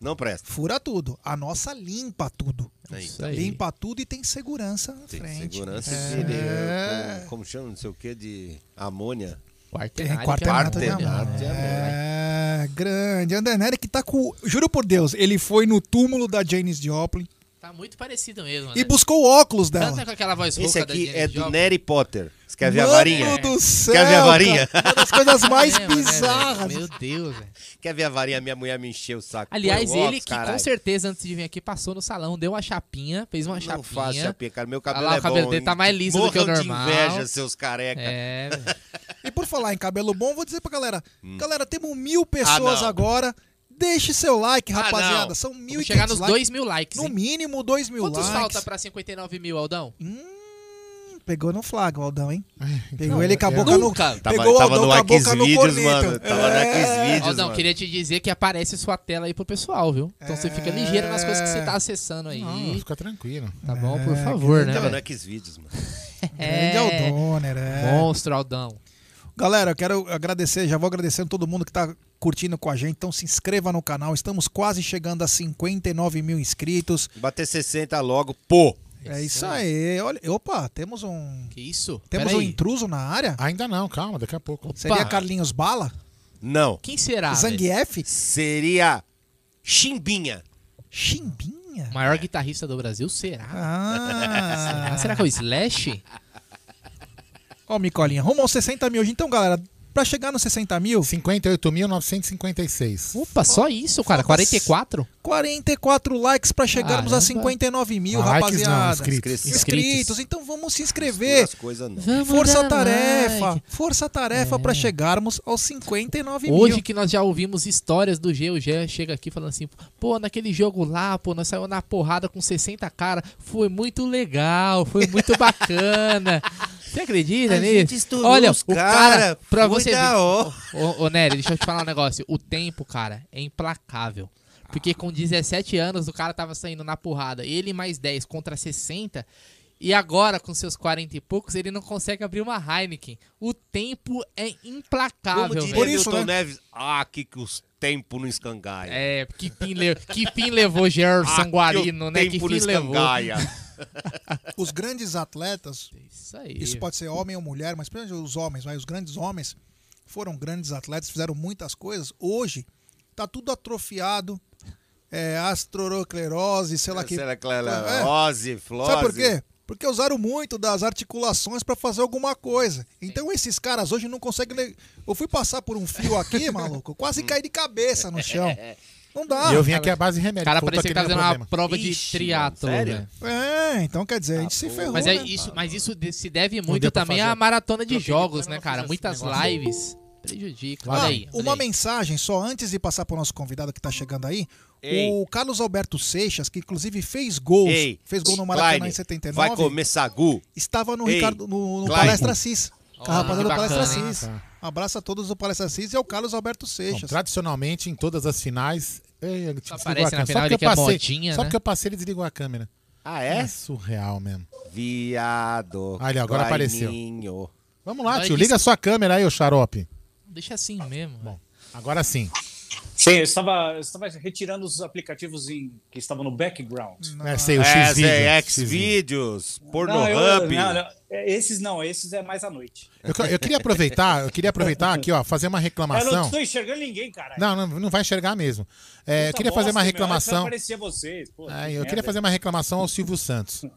Não presta. fura tudo. A nossa limpa tudo. É isso aí. Limpa tudo e tem segurança na Tem frente. segurança É. de, com- como chama, não sei o que, de amônia. Tem Quartenário. quartenato de Quartenato. É, grande. André Nery que tá com. Juro por Deus, ele foi no túmulo da Janis Joplin Tá muito parecido mesmo, e né? buscou o óculos dela. Canta com aquela voz Esse da aqui é do. Nery Potter. Você quer ver a Mano varinha? do céu, Quer ver a varinha? cara. Uma das coisas mais É, mano, é, bizarras. Meu Deus, velho. Quer ver a varinha? Minha mulher me encheu o saco. Aliás, o ele óculos, que caralho. com certeza antes de vir aqui passou no salão, deu uma chapinha, fez uma Não chapinha. faço chapinha, cara. Meu cabelo lá, é o cabelo bom. dele tá mais liso do que o Morram normal. de inveja, seus careca. É, velho. E por falar em cabelo bom, vou dizer pra galera. Galera, temos mil pessoas Hum. não. agora. Deixe seu like, Ah, rapaziada. não. São mil e chegar nos 2 mil likes. No hein? mínimo, dois mil Quantos likes. falta pra 59 mil, Aldão? Pegou no flagra, o Aldão, hein? então, Pegou ele com a boca no... Nunca. Tava, Pegou tava Aldão no com a boca no Xvideos, corneto. mano. Tava no É. Xvideos, Aldão, mano. queria te dizer que aparece sua tela aí pro pessoal, viu? Então você fica ligeiro nas coisas que você tá acessando aí. Não, fica tranquilo. Tá bom? Por É, favor, né? Tava no Xvideos, mano. Grande Aldoner, é. Monstro, Aldão. Galera, eu quero agradecer, já vou agradecendo todo mundo que tá curtindo com a gente. Então se inscreva no canal. Estamos quase chegando a 59 mil inscritos. Bater 60 logo, pô. É isso aí. Olha, opa, temos um. Que isso? Temos Pera um aí. intruso na área? Ainda não, calma, daqui a pouco. Seria Carlinhos Bala? Não. Quem será? Zangief? Seria Chimbinha. Chimbinha? Maior guitarrista do Brasil será? Ah. Será? Será que é o Slash? Ó, Micolinha, rumo aos 60 mil hoje. Então, galera, pra chegar nos 60 mil, 58.956. Opa, só isso, cara. 44? 44 likes pra chegarmos a Caramba. 59 mil, Ah, likes não, rapaziada. inscritos. Inscritos. Então vamos se inscrever. As coisas não. Vamos Força tarefa. like. Força tarefa pra chegarmos aos 59 Hoje mil. que nós já ouvimos histórias do G, o G chega aqui falando assim, pô, naquele jogo lá, pô, nós saímos na porrada com 60 cara, foi muito legal, foi muito bacana. Você acredita A nisso? Olha, os o cara, cara, pra foi você da ver. hora. Ô, ô, Nery, deixa eu te falar um negócio. O tempo, cara, é implacável. Porque com 17 anos o cara tava saindo na porrada. Ele mais 10 contra 60. E agora, com seus 40 e poucos, ele não consegue abrir uma Heineken. O tempo é implacável, Como diria velho. isso, Milton né? Neves, ah, que, que os tempos não escangaia. É, que fim, le... que fim levou Gerson Ah, Guarino, que né? Que tempo fim levou. Os grandes atletas, Isso aí. isso pode ser homem ou mulher, mas principalmente os homens, vai, os grandes homens foram grandes atletas, fizeram muitas coisas. Hoje tá tudo atrofiado. É, astroroclerose, sei lá. Será que ela É. Flose. Sabe por quê? Porque usaram muito das articulações pra fazer alguma coisa. Então esses caras hoje não conseguem. Eu fui passar por um fio aqui, maluco, quase caí de cabeça no chão. Não dá. E eu vim aqui à base de O remédio. cara parecia que tá fazendo uma prova de triatlo, velho. É, então quer dizer, a gente se ferrou. Mas, é né? isso, mas isso se deve muito também à maratona de jogos, né, cara? Muitas lives prejudica. Ah, Olha aí. olha uma aí. mensagem só antes de passar pro nosso convidado que tá chegando aí. Ei. O Carlos Alberto Seixas, que inclusive fez gols, Ei, fez gol no Maracanã Klein, em 79, Vai comer sagu. estava no Ei, Ricardo no, no. Palestra Assis. Com a Ó, rapaziada do Palestra? Assis. Tá. Um abraço a todos do Palestra Assis e ao Carlos Alberto Bom, Seixas. tradicionalmente, em todas as finais. Ei, ele Só desligou aparece a câmera. na final só que eu é passei, modinha, Só né? porque eu passei, ele desligou a câmera. Ah, É é? surreal mesmo. Viado. Olha, agora apareceu. Claininho. Vamos lá, Olha tio. Liga a sua câmera aí, ô xarope. Deixa assim mesmo. Bom, agora sim. Sim, eu estava, eu estava retirando os aplicativos em- que estavam no background. É, sei, o É, Xvideos, Não, eu- Pornhub. não, não, é, esses não, esses é mais à noite. Eu, eu queria aproveitar, eu queria aproveitar aqui, ó, fazer uma Eu não reclamação. estou enxergando ninguém, cara. Não, não, não vai enxergar mesmo. É, eu queria fazer uma reclamação. Aparecer vocês. Pô, É, eu queria fazer uma reclamação ao Silvio Santos.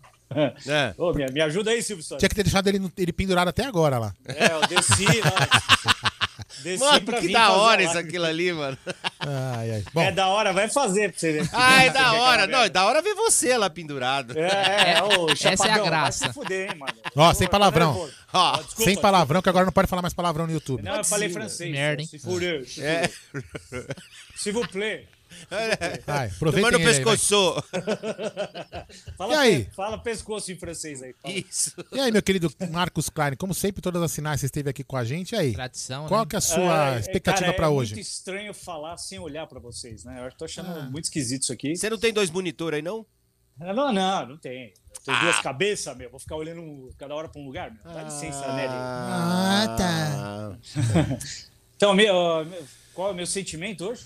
É. Ô, me, me ajuda aí, Silvio Santos. Tinha que ter deixado ele, ele pendurado até agora lá. É, eu desci lá. Desci Mano, pra que da hora isso aquilo ali, mano. Ai, ai. É da hora, vai fazer pra você ver. Ah, é da hora. Não, é da hora ver você lá pendurado. É, é, ô, Essa é a Chapadão, graça. Vai se fuder, hein, mano. Ó, sem palavrão. Ó, desculpa, sem palavrão, que agora não pode falar mais palavrão no YouTube. Não, eu falei francês. Merda, hein? Se fudeu. se É. fudeu. S'il vous plaît. Tomando aí, vai. pescoço. Fala, E aí? fala pescoço em francês aí. fala. Isso. E aí, meu querido Marcos Klein, como sempre, todas as sinais você esteve aqui com a gente. E aí? Tradição, Qual né? que é a sua É, expectativa cara, pra é hoje? muito estranho falar sem olhar pra vocês, né? Eu tô achando Ah. muito esquisito isso aqui. Você não tem dois monitores aí, não? Ah, Não, não, não tem. Tem Ah. duas cabeças, meu. Vou ficar olhando cada hora pra um lugar, meu. Dá licença, Nelly. Ah, tá. Então, meu, meu- qual é o meu sentimento hoje?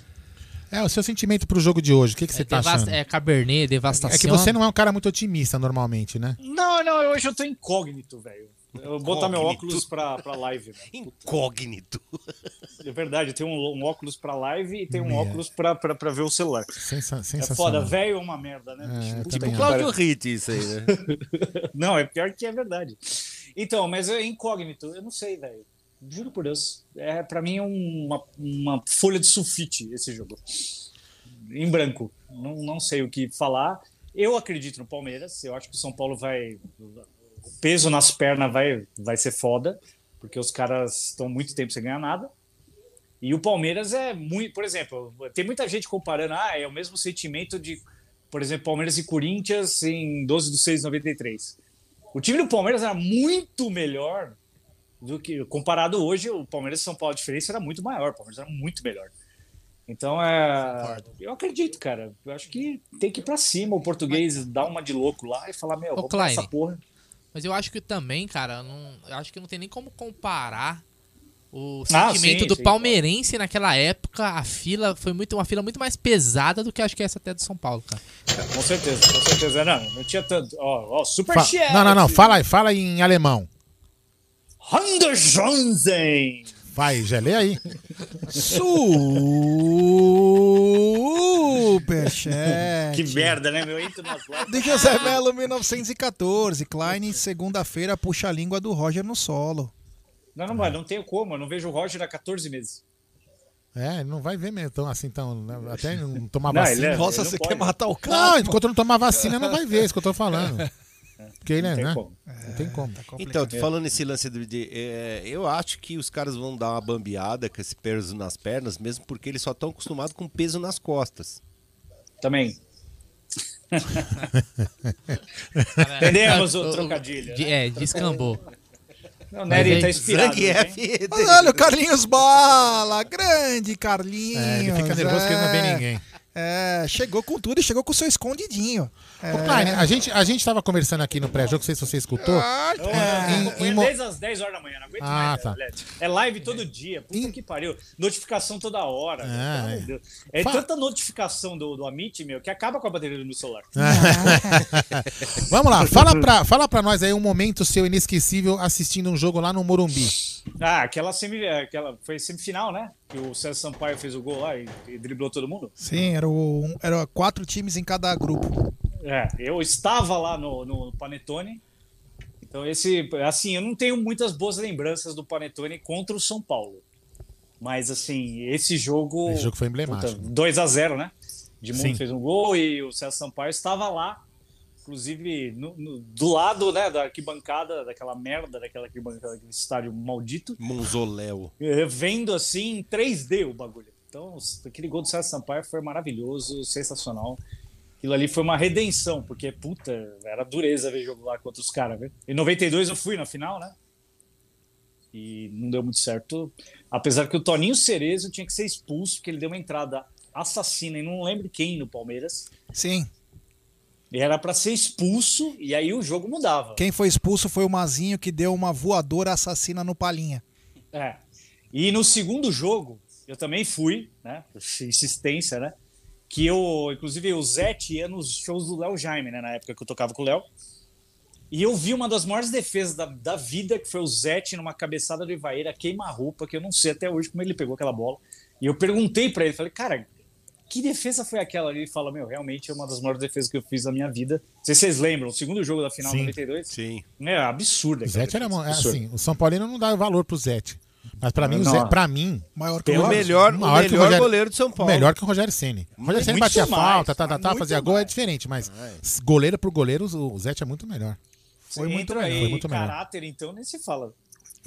É, o seu sentimento pro jogo de hoje, o que, que você tá Devasta- achando? é Cabernet, devastação. É que você não é um cara muito otimista normalmente, né? Não, não, hoje eu tô incógnito, velho. Eu vou botar meu óculos pra, pra live. Incógnito. É verdade, eu tenho um, um óculos pra live e tenho um Meu. óculos pra, pra, pra ver o celular. Sensa É sensacional. foda, velho é uma merda, né? É, pariu. Cláudio Hit, isso aí, né? Não, é pior que é verdade. Então, mas é incógnito, eu não sei, velho. Juro por Deus. É, pra mim é uma, uma folha de sulfite esse jogo. Em branco. Não, não sei o que falar. Eu acredito no Palmeiras. Eu acho que o São Paulo vai. O peso nas pernas vai, vai ser foda, porque os caras estão muito tempo sem ganhar nada. E o Palmeiras é muito. Por exemplo, tem muita gente comparando. Ah, é o mesmo sentimento de, por exemplo, Palmeiras e Corinthians em 12 de 6 de 93. O time do Palmeiras era muito melhor do que. Comparado hoje, o Palmeiras e São Paulo, a diferença era muito maior. O Palmeiras era muito melhor. Então é. Eu acredito, cara. Eu acho que tem que ir pra cima. O português dar uma de louco lá e falar: Meu, Ô, vamos essa porra. Mas eu acho que também, cara, não, eu acho que não tem nem como comparar o Ah, sentimento sim, do sim, palmeirense naquela época. A fila foi muito uma fila muito mais pesada do que acho que essa até do São Paulo, cara. Com certeza, com certeza. Não, não tinha tanto. Ó, ó, super Fa-. Não, não, não. Fala aí, fala aí em alemão. Johnson. Vai, já lê aí. Superchat. Que merda, né, meu? Lives. De José Melo, 1914. Klein, segunda-feira, puxa a língua do Roger no solo. Não, não, mas não tenho como. Eu não vejo o Roger há 14 meses. É, não vai ver mesmo tão assim, tão, né, até não tomar Não, vacina. é- Nossa, você pode. quer matar o cara, Não, enquanto não tomar vacina, não vai ver, é isso que eu tô falando. Porque ele, Não tem né? como. Não tem como. Então, tô falando esse lance de. de- é, eu acho que os caras vão dar uma bambeada com esse peso nas pernas, mesmo porque eles só estão acostumados com peso nas costas. Também. Entendemos o trocadilho. Né? É, descambou. Não, o Nery tá aí- inspirado. Olha o Carlinhos Bala, grande Carlinhos. É, ele fica nervoso que ele não vê ninguém. É, chegou com tudo e chegou com o seu escondidinho. É. Ô, Klein, a gente, a gente tava conversando aqui no pré-jogo, não sei se você escutou. Eu, Em- eu em mo- desde as 10 horas da manhã, não aguento Ah, mais. tá. É live todo dia. Puta que pariu. Notificação toda hora. É, meu, é. Deus. É Fa- tanta notificação do, do Amit, meu, que acaba com a bateria do meu celular. Vamos lá, fala pra, fala pra nós aí um momento seu inesquecível assistindo um jogo lá no Morumbi. Ah, aquela, semi, aquela foi semifinal, né? Que o César Sampaio fez o gol lá e, e driblou todo mundo. Sim, era, o, era quatro times em cada grupo. É, eu estava lá no, no Panetone. Então, esse. Assim, eu não tenho muitas boas lembranças do Panetone contra o São Paulo. Mas, assim, esse jogo. Esse jogo foi emblemático. 2 a 0 né? Edmundo fez um gol e o César Sampaio estava lá. Inclusive, no- no- do lado né, da arquibancada, daquela merda, daquela arquibancada, daquele estádio maldito. Monzoléu. Eh, vendo assim em 3D o bagulho. Então, aquele gol do César Sampaio foi maravilhoso, sensacional. Aquilo ali foi uma redenção, porque, puta, era dureza ver jogo lá contra os caras, viu? Em 92 eu fui na final, né? E não deu muito certo. Apesar que o Toninho Cerezo tinha que ser expulso, porque ele deu uma entrada assassina e não lembro quem no Palmeiras. Sim. E era pra ser expulso, e aí o jogo mudava. Quem foi expulso foi o Mazinho que deu uma voadora assassina no Palinha. É. E no segundo jogo, eu também fui, né? Insistência, né? Que eu, inclusive, o Zete ia nos shows do Léo Jaime, né? Na época que eu tocava com o Léo. E eu vi uma das maiores defesas da, da vida, que foi o Zete numa cabeçada do Ivaíra, queima-roupa, que eu não sei até hoje como ele pegou aquela bola. E eu perguntei para ele, falei, cara, que defesa foi aquela? Ele fala, meu, realmente é uma das maiores defesas que eu fiz na minha vida. Não sei se vocês lembram, o segundo jogo da final Sim. 92. Sim. É absurdo. O Zete era é assim, o São Paulino não dá valor pro Zete. Mas pra mim, o Não. Zé, pra mim, maior que o melhor- o melhor goleiro de São Paulo. Melhor que o Rogério Ceni. O Rogério Ceni batia mais, falta, tá, tá, tá, fazia gol é diferente, mas goleiro por goleiro, o Zete é muito melhor. Foi muito melhor. Foi muito melhor. caráter, então, nem se fala.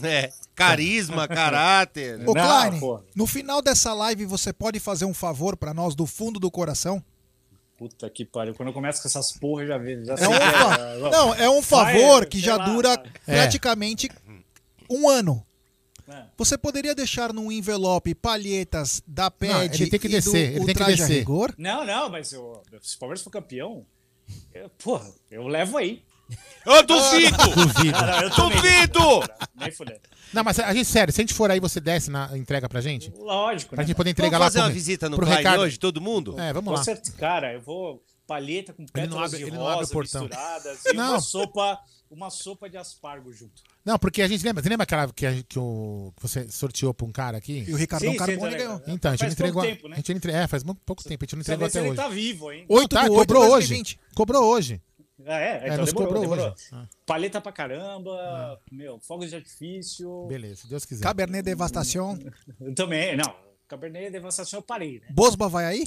É, carisma, caráter. Ô, Klein, no final dessa live você pode fazer um favor pra nós do fundo do coração? Puta que pariu. Quando eu começo com essas porra, já vejo. Já É um que fa- Não, é um favor Vai, que já lá, dura cara. praticamente um ano. É. Você poderia deixar num envelope palhetas da PED Não, ele tem que descer, do ele tem que descer. Rigor? Não, não, mas eu, se o Palmeiras for campeão, eu, porra, eu levo aí. Eu duvido! Duvido. Não, eu. Duvido! Nem fudendo. Não, mas a gente, sério, se a gente for aí, você desce na entrega pra gente? Lógico, Pra né? gente poder entregar Vamos lá fazer uma visita no pro Ricardo. hoje, todo mundo? É, vamos Com lá. certeza, cara, eu vou palheta com pétalas abre- de ele não abre o rosa portão. misturadas e Não. uma sopa, uma sopa de aspargo junto. Não, porque a gente lembra, você lembra aquela que, a- que, o, que você sorteou pra um cara aqui? E o Ricardão Sim, Carbone sim, tá ganhou. legal. Então, a gente Faz não entregou. pouco tempo, né? A gente não entre- É, faz mu- pouco tempo, a gente não Precisa entregou ver se até ele hoje. tá vivo ainda. Não, tá, cobrou hoje. Cobrou hoje. Ah, é? É, Então nos demorou, cobrou demorou. hoje. Ah. Paleta pra caramba, meu, fogos de artifício. Beleza, se Deus quiser. Cabernet Devastação. Também, não. Cabernet Devastação eu parei, né? Bosba vai aí?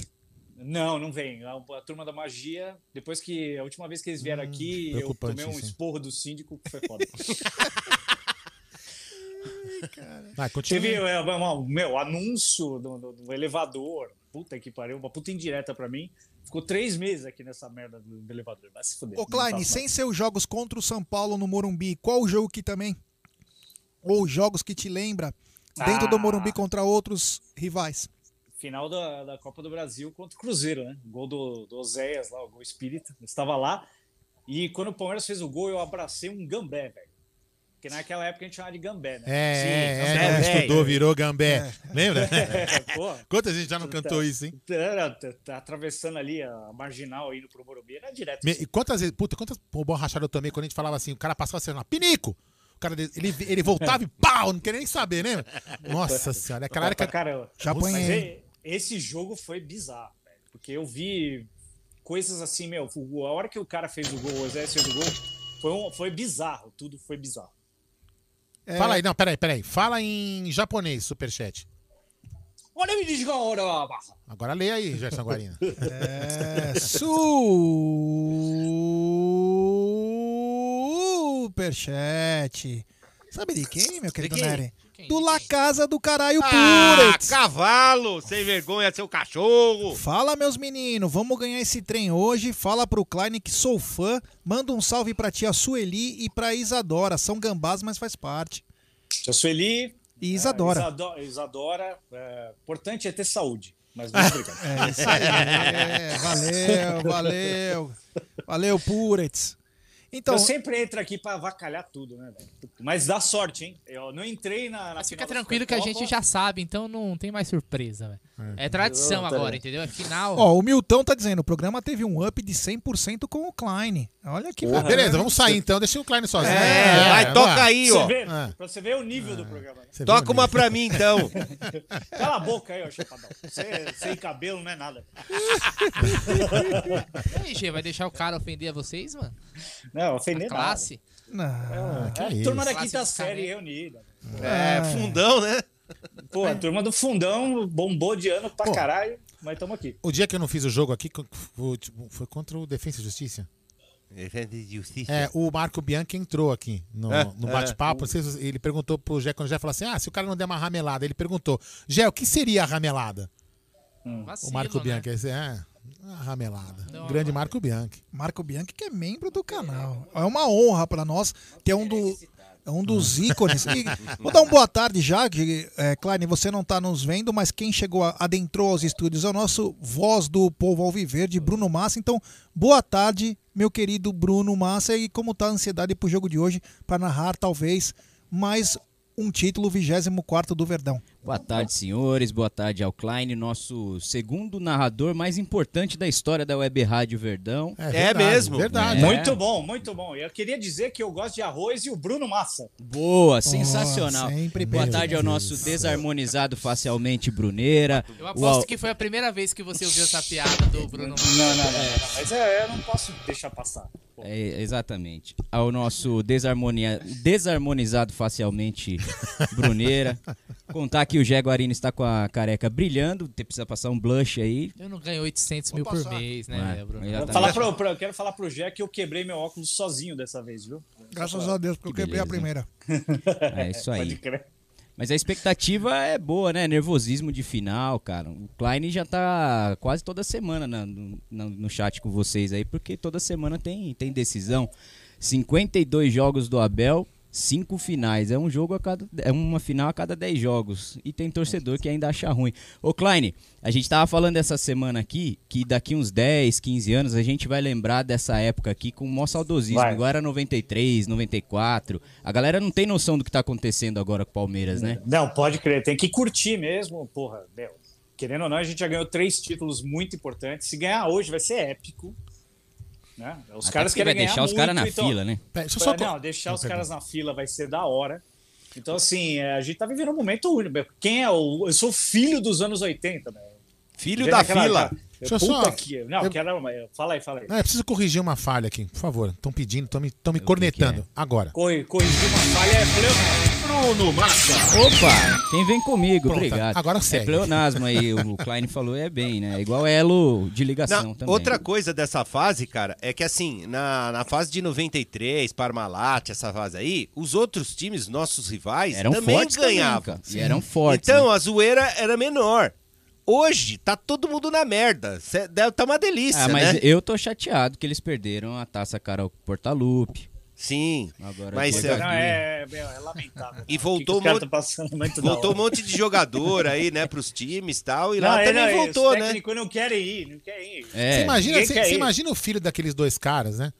Não, não vem. A, a turma da magia, depois que a última vez que eles vieram aqui, eu Hum, tomei um hein? esporro do síndico que foi foda. Vai, continua. Teve é, uma- meu anúncio do, do- do elevador. Puta que pariu, uma puta indireta pra mim. Ficou três meses aqui nessa merda do, do elevador. Vai se fuder. Ô, Klein, sem seus jogos contra o São Paulo no Morumbi, qual o jogo que também? Ou jogos que te lembra dentro do Ah. Morumbi contra outros rivais? final da, da Copa do Brasil contra o Cruzeiro, né? O gol do, do Oséias lá, o gol espírita. Eu estava lá. E quando o Palmeiras fez o gol, eu abracei um gambé, velho. Porque naquela época a gente chamava de gambé, né? É, é, gambé, é, estudou, virou gambé. Lembra? É, pô. Quanta gente já não cantou isso, hein? Era, tá, tá atravessando ali a marginal indo pro Morumbi, era direto. Me- E quantas vezes, puta, quantas borrachadas eu tomei quando a gente falava assim, o cara passava assim, pinico! O cara, ele, ele voltava e pau, não queria nem saber, né? Nossa senhora, aquela hora que... Caramba. Já apanhei. esse jogo foi bizarro, velho. Porque eu vi coisas assim, meu, a hora que o cara fez o gol, o Oséias fez o gol, foi, um- foi bizarro, tudo foi bizarro. É, Fala aí, não, peraí, peraí. Fala em japonês, superchat. Olha me diz agora, lê aí, Gerson Guarina. É, superchat. Sabe de quem, meu querido quem? Do La Casa do Caralho Ah, Puretz. cavalo, sem vergonha, seu cachorro. Fala, meus meninos, vamos ganhar esse trem hoje. Fala pro Klein que sou fã. Manda um salve pra tia Sueli e pra Isadora. São gambás, mas faz parte. Tia Sueli. E Isadora. É, Isado- Isadora. é, importante é ter saúde. Mas muito obrigado. É isso aí. É, valeu, valeu. Valeu, Puretz. Então, eu sempre entro aqui pra avacalhar tudo, né, velho? Mas dá sorte, hein? Eu não entrei na. na Mas fica tranquilo que a gente já sabe, então não tem mais surpresa, velho. É tradição Não, tá agora, entendeu? É final. ó, o Milton tá dizendo, o programa teve um up de 100% com o Klein. Olha que bacana. beleza, vamos sair então, deixa o Klein sozinho. É, vai, toca aí, Você ó. vê, Ah. Pra você ver o nível do programa. né? Você Toca uma pra mim, então. Cala a boca aí, ó, chapadão. Você, sem cabelo não é nada. E aí, Gê, vai deixar o cara ofender a vocês, mano? Não, ofender A nada. classe? Não, É, que é a isso. turma da quinta série reunida. É, fundão, né? Pô, a turma do fundão bombou de ano pra Pô. caralho, mas estamos aqui. O dia que eu não fiz o jogo aqui foi, tipo, foi contra o Defensa e Justiça. É, o Marco Bianchi entrou aqui no, É, no é. bate-papo. se- Ele perguntou pro Gé, quando o Gé falou assim: ah, se o cara não der uma ramelada. Ele perguntou: Gé, o que seria a ramelada? Vacilo, o Marco né? Bianchi. Esse, é, a ramelada. Não, Grande não. Marco Bianchi. Marco Bianchi, que é membro do canal. É uma honra pra nós ter um, do, é um dos ícones. E vou dar uma boa tarde já, que, é, Klein, você não tá nos vendo, mas quem chegou, a- adentrou aos estúdios é o nosso voz do povo alviverde, Bruno Massa. Então, boa tarde, meu querido Bruno Massa. E como tá a ansiedade pro jogo de hoje, para narrar talvez mais um título 24 do Verdão. Boa tarde, senhores. Boa tarde ao Klein, nosso segundo narrador mais importante da história da Web Rádio Verdão. É, mesmo. Verdade. Muito bom, muito bom. Eu queria dizer que eu gosto de arroz e o Bruno Massa. Boa, sensacional. sempre Boa tarde ao nosso desarmonizado facialmente Bruneira. Eu O aposto Al- que foi a primeira vez que você ouviu essa piada do Bruno Massa. Não, não, não. não. Mas é, eu não posso deixar passar. É, exatamente. Ao nosso desarmonia... desarmonizado facialmente Bruneira. Contar que o Jaguarino está com a careca brilhando, precisa passar um blush aí. Eu não ganho 800 mil por mês, né, É, Bruno? Vou falar pro, pro- eu quero falar pro Jé que eu quebrei meu óculos sozinho dessa vez, viu? Graças a Deus, porque eu quebrei a primeira. É isso aí. Pode crer. Mas a expectativa é boa, né? Nervosismo de final, cara. O Klein já tá quase toda semana na- no, no- chat com vocês aí, porque toda semana tem, tem decisão. 52 jogos do Abel, 5 finais. É um jogo a cada. É uma final a cada 10 jogos. E tem torcedor que ainda acha ruim. Ô, Klein, a gente tava falando essa semana aqui que daqui uns 10, 15 anos a gente vai lembrar dessa época aqui com o maior saudosismo. Vai. Era 93, 94. A galera não tem noção do que tá acontecendo agora com o Palmeiras, né? Não, pode crer. Tem que curtir mesmo, porra. Meu, querendo ou não, a gente já ganhou três títulos muito importantes. Se ganhar hoje vai ser épico. Né? Os Até caras vai querem ganhar deixar os caras na então- fila, né? Pera, É, só- Não, deixar os caras na fila vai ser da hora. Então, assim, é, a gente tá vivendo um momento único. Quem é o. Eu sou filho dos anos 80, né? Filho da aquela- fila. aquela- Deixa eu Puta só- que. Não, eu- quero. Fala aí, fala aí. Não, eu preciso corrigir uma falha aqui, por favor. Estão pedindo, estão me, tão me é? cornetando. Agora. Corri- Corrigir uma falha é pleonasmo. Bruno Massa. Opa, quem vem comigo, Pronto, obrigado. agora É segue. pleonasmo aí, o Klein falou é bem, né? Igual elo de ligação Não, também. outra coisa dessa fase, cara, é que assim, na, na fase de 93, Parmalat, essa fase aí, os outros times, nossos rivais, Eram também fortes também, ganhavam. cara. E eram fortes, Então, né? a zoeira era menor. Hoje, tá todo mundo na merda. Cê- deve tá uma delícia, Ah, mas né? eu tô chateado que eles perderam a taça Carol Portalupe. Sim. Agora Mas, é- é, é lamentável. E O voltou que, que os um tão passando muito da Voltou um monte de jogador aí, né, pros times e tal. E Não, lá é, também não, voltou, os né? técnicos não querem ir, não querem ir. É. Você imagina, você, quer você ir. imagina o filho daqueles dois caras, né?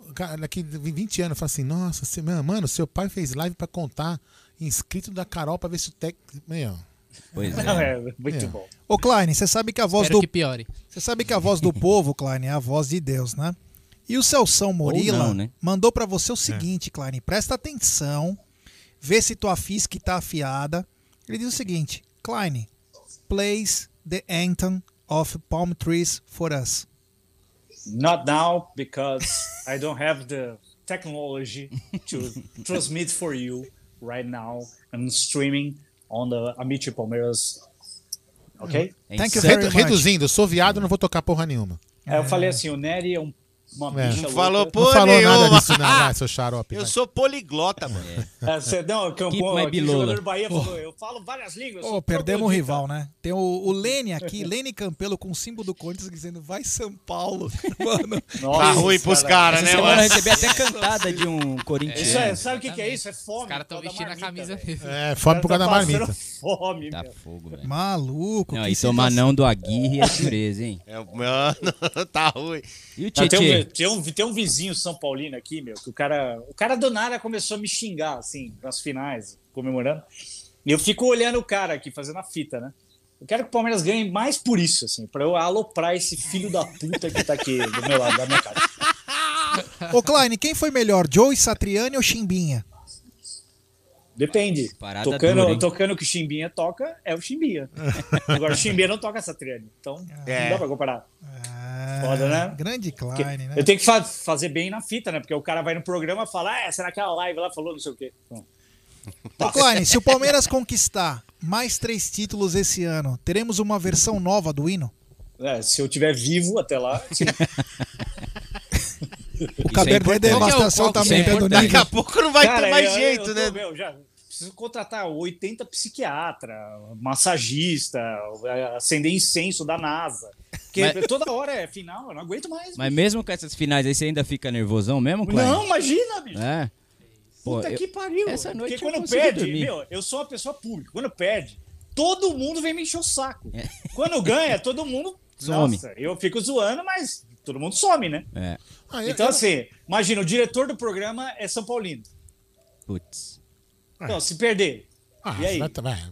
O cara daqui 20 anos fala assim: Nossa, você, mano, seu pai fez live pra contar inscrito da Carol pra ver se o técnico. Meu. Pois Não, é. é muito É. bom. Ô, Klein, você sabe que a voz Espero do. que piore. Você sabe que a voz do povo, Klein, é a voz de Deus, né? E o Celção Morila não, né? mandou pra você o seguinte, Klein, presta atenção, vê se tua fisca tá afiada. Ele diz o seguinte: Klein, plays the anthem of palm trees for us. Not now, because I don't have the technology to transmit for you right now. I'm streaming on the Amici Palmeiras. Ok? É Thank you very much. Reduzindo, eu sou viado, não vou tocar porra nenhuma. Aí eu falei assim: o Nery é um, uma É. bicha Não falou Não porra falou nada disso, não. Vai, seu xarope. Eu vai. sou poliglota, mano. É, cê- não, que, Keep pô, my aquele bilola. jogador do Bahia falou: eu falo várias línguas. Sou perdemos o troglodita. rival, né? Tem o, o Lene aqui, Lene Campelo com o símbolo do Corinthians dizendo vai São Paulo. Mano, Nossa, Tá ruim pros caras, né, semana eu mano? recebi até cantada de um corintiano. Isso é, sabe o que, que é isso? É fome. Os caras estão por vestindo a camisa. É, fome por causa da Tá marmita. Fome, Tá fogo, velho. maluco. Não, e tomar não do Aguirre é dureza, hein? É, mano, tá ruim. E o Não, um, Tietê? Tem, um, tem um vizinho São Paulino aqui, meu, que o cara. O cara do nada começou a me xingar, assim, nas finais, comemorando. E eu fico olhando o cara aqui, fazendo a fita, né? Eu quero que o Palmeiras ganhe mais por isso, assim, pra eu aloprar esse filho da puta que tá aqui do meu lado, da minha casa. Ô, Klein, quem foi melhor, Joey Satriani ou Chimbinha? Depende. Parada tocando, dura, tocando o que o Chimbinha toca, é o Chimbinha. Agora o Chimbinha não toca essa triane. Então, É. não dá pra comparar. Ah, Foda, né? Grande Porque Klein, né? Eu tenho que fa- fazer bem na fita, né? Porque o cara vai no programa e fala, ah, será que a live lá falou não sei o quê? Então, Ô, Klein, se o Palmeiras conquistar mais três títulos esse ano, teremos uma versão nova do hino? é, se eu tiver vivo até lá, sim. O Cabernet Devastação tá Isso é aumentando o importante. Daqui a pouco não vai ter Cara, mais eu- jeito, eu né? meu, já preciso contratar 80 psiquiatra, massagista, acender incenso da NASA. Porque Mas- toda hora é final, eu não aguento mais. Mas mesmo com essas finais aí, você ainda fica nervosão mesmo? Não, imagina, bicho. É. Pô, Puta eu- que pariu. essa noite Porque eu quando perde, dormir. meu, eu sou uma pessoa pública. Quando perde, todo mundo vem me encher o saco. É. Quando ganha, todo mundo. Some. Nossa, eu fico zoando, mas todo mundo some, né? É. Ah, eu- Então, eu- assim, imagina, o diretor do programa é São Paulino. Putz. Então, se perder, Ah, e aí?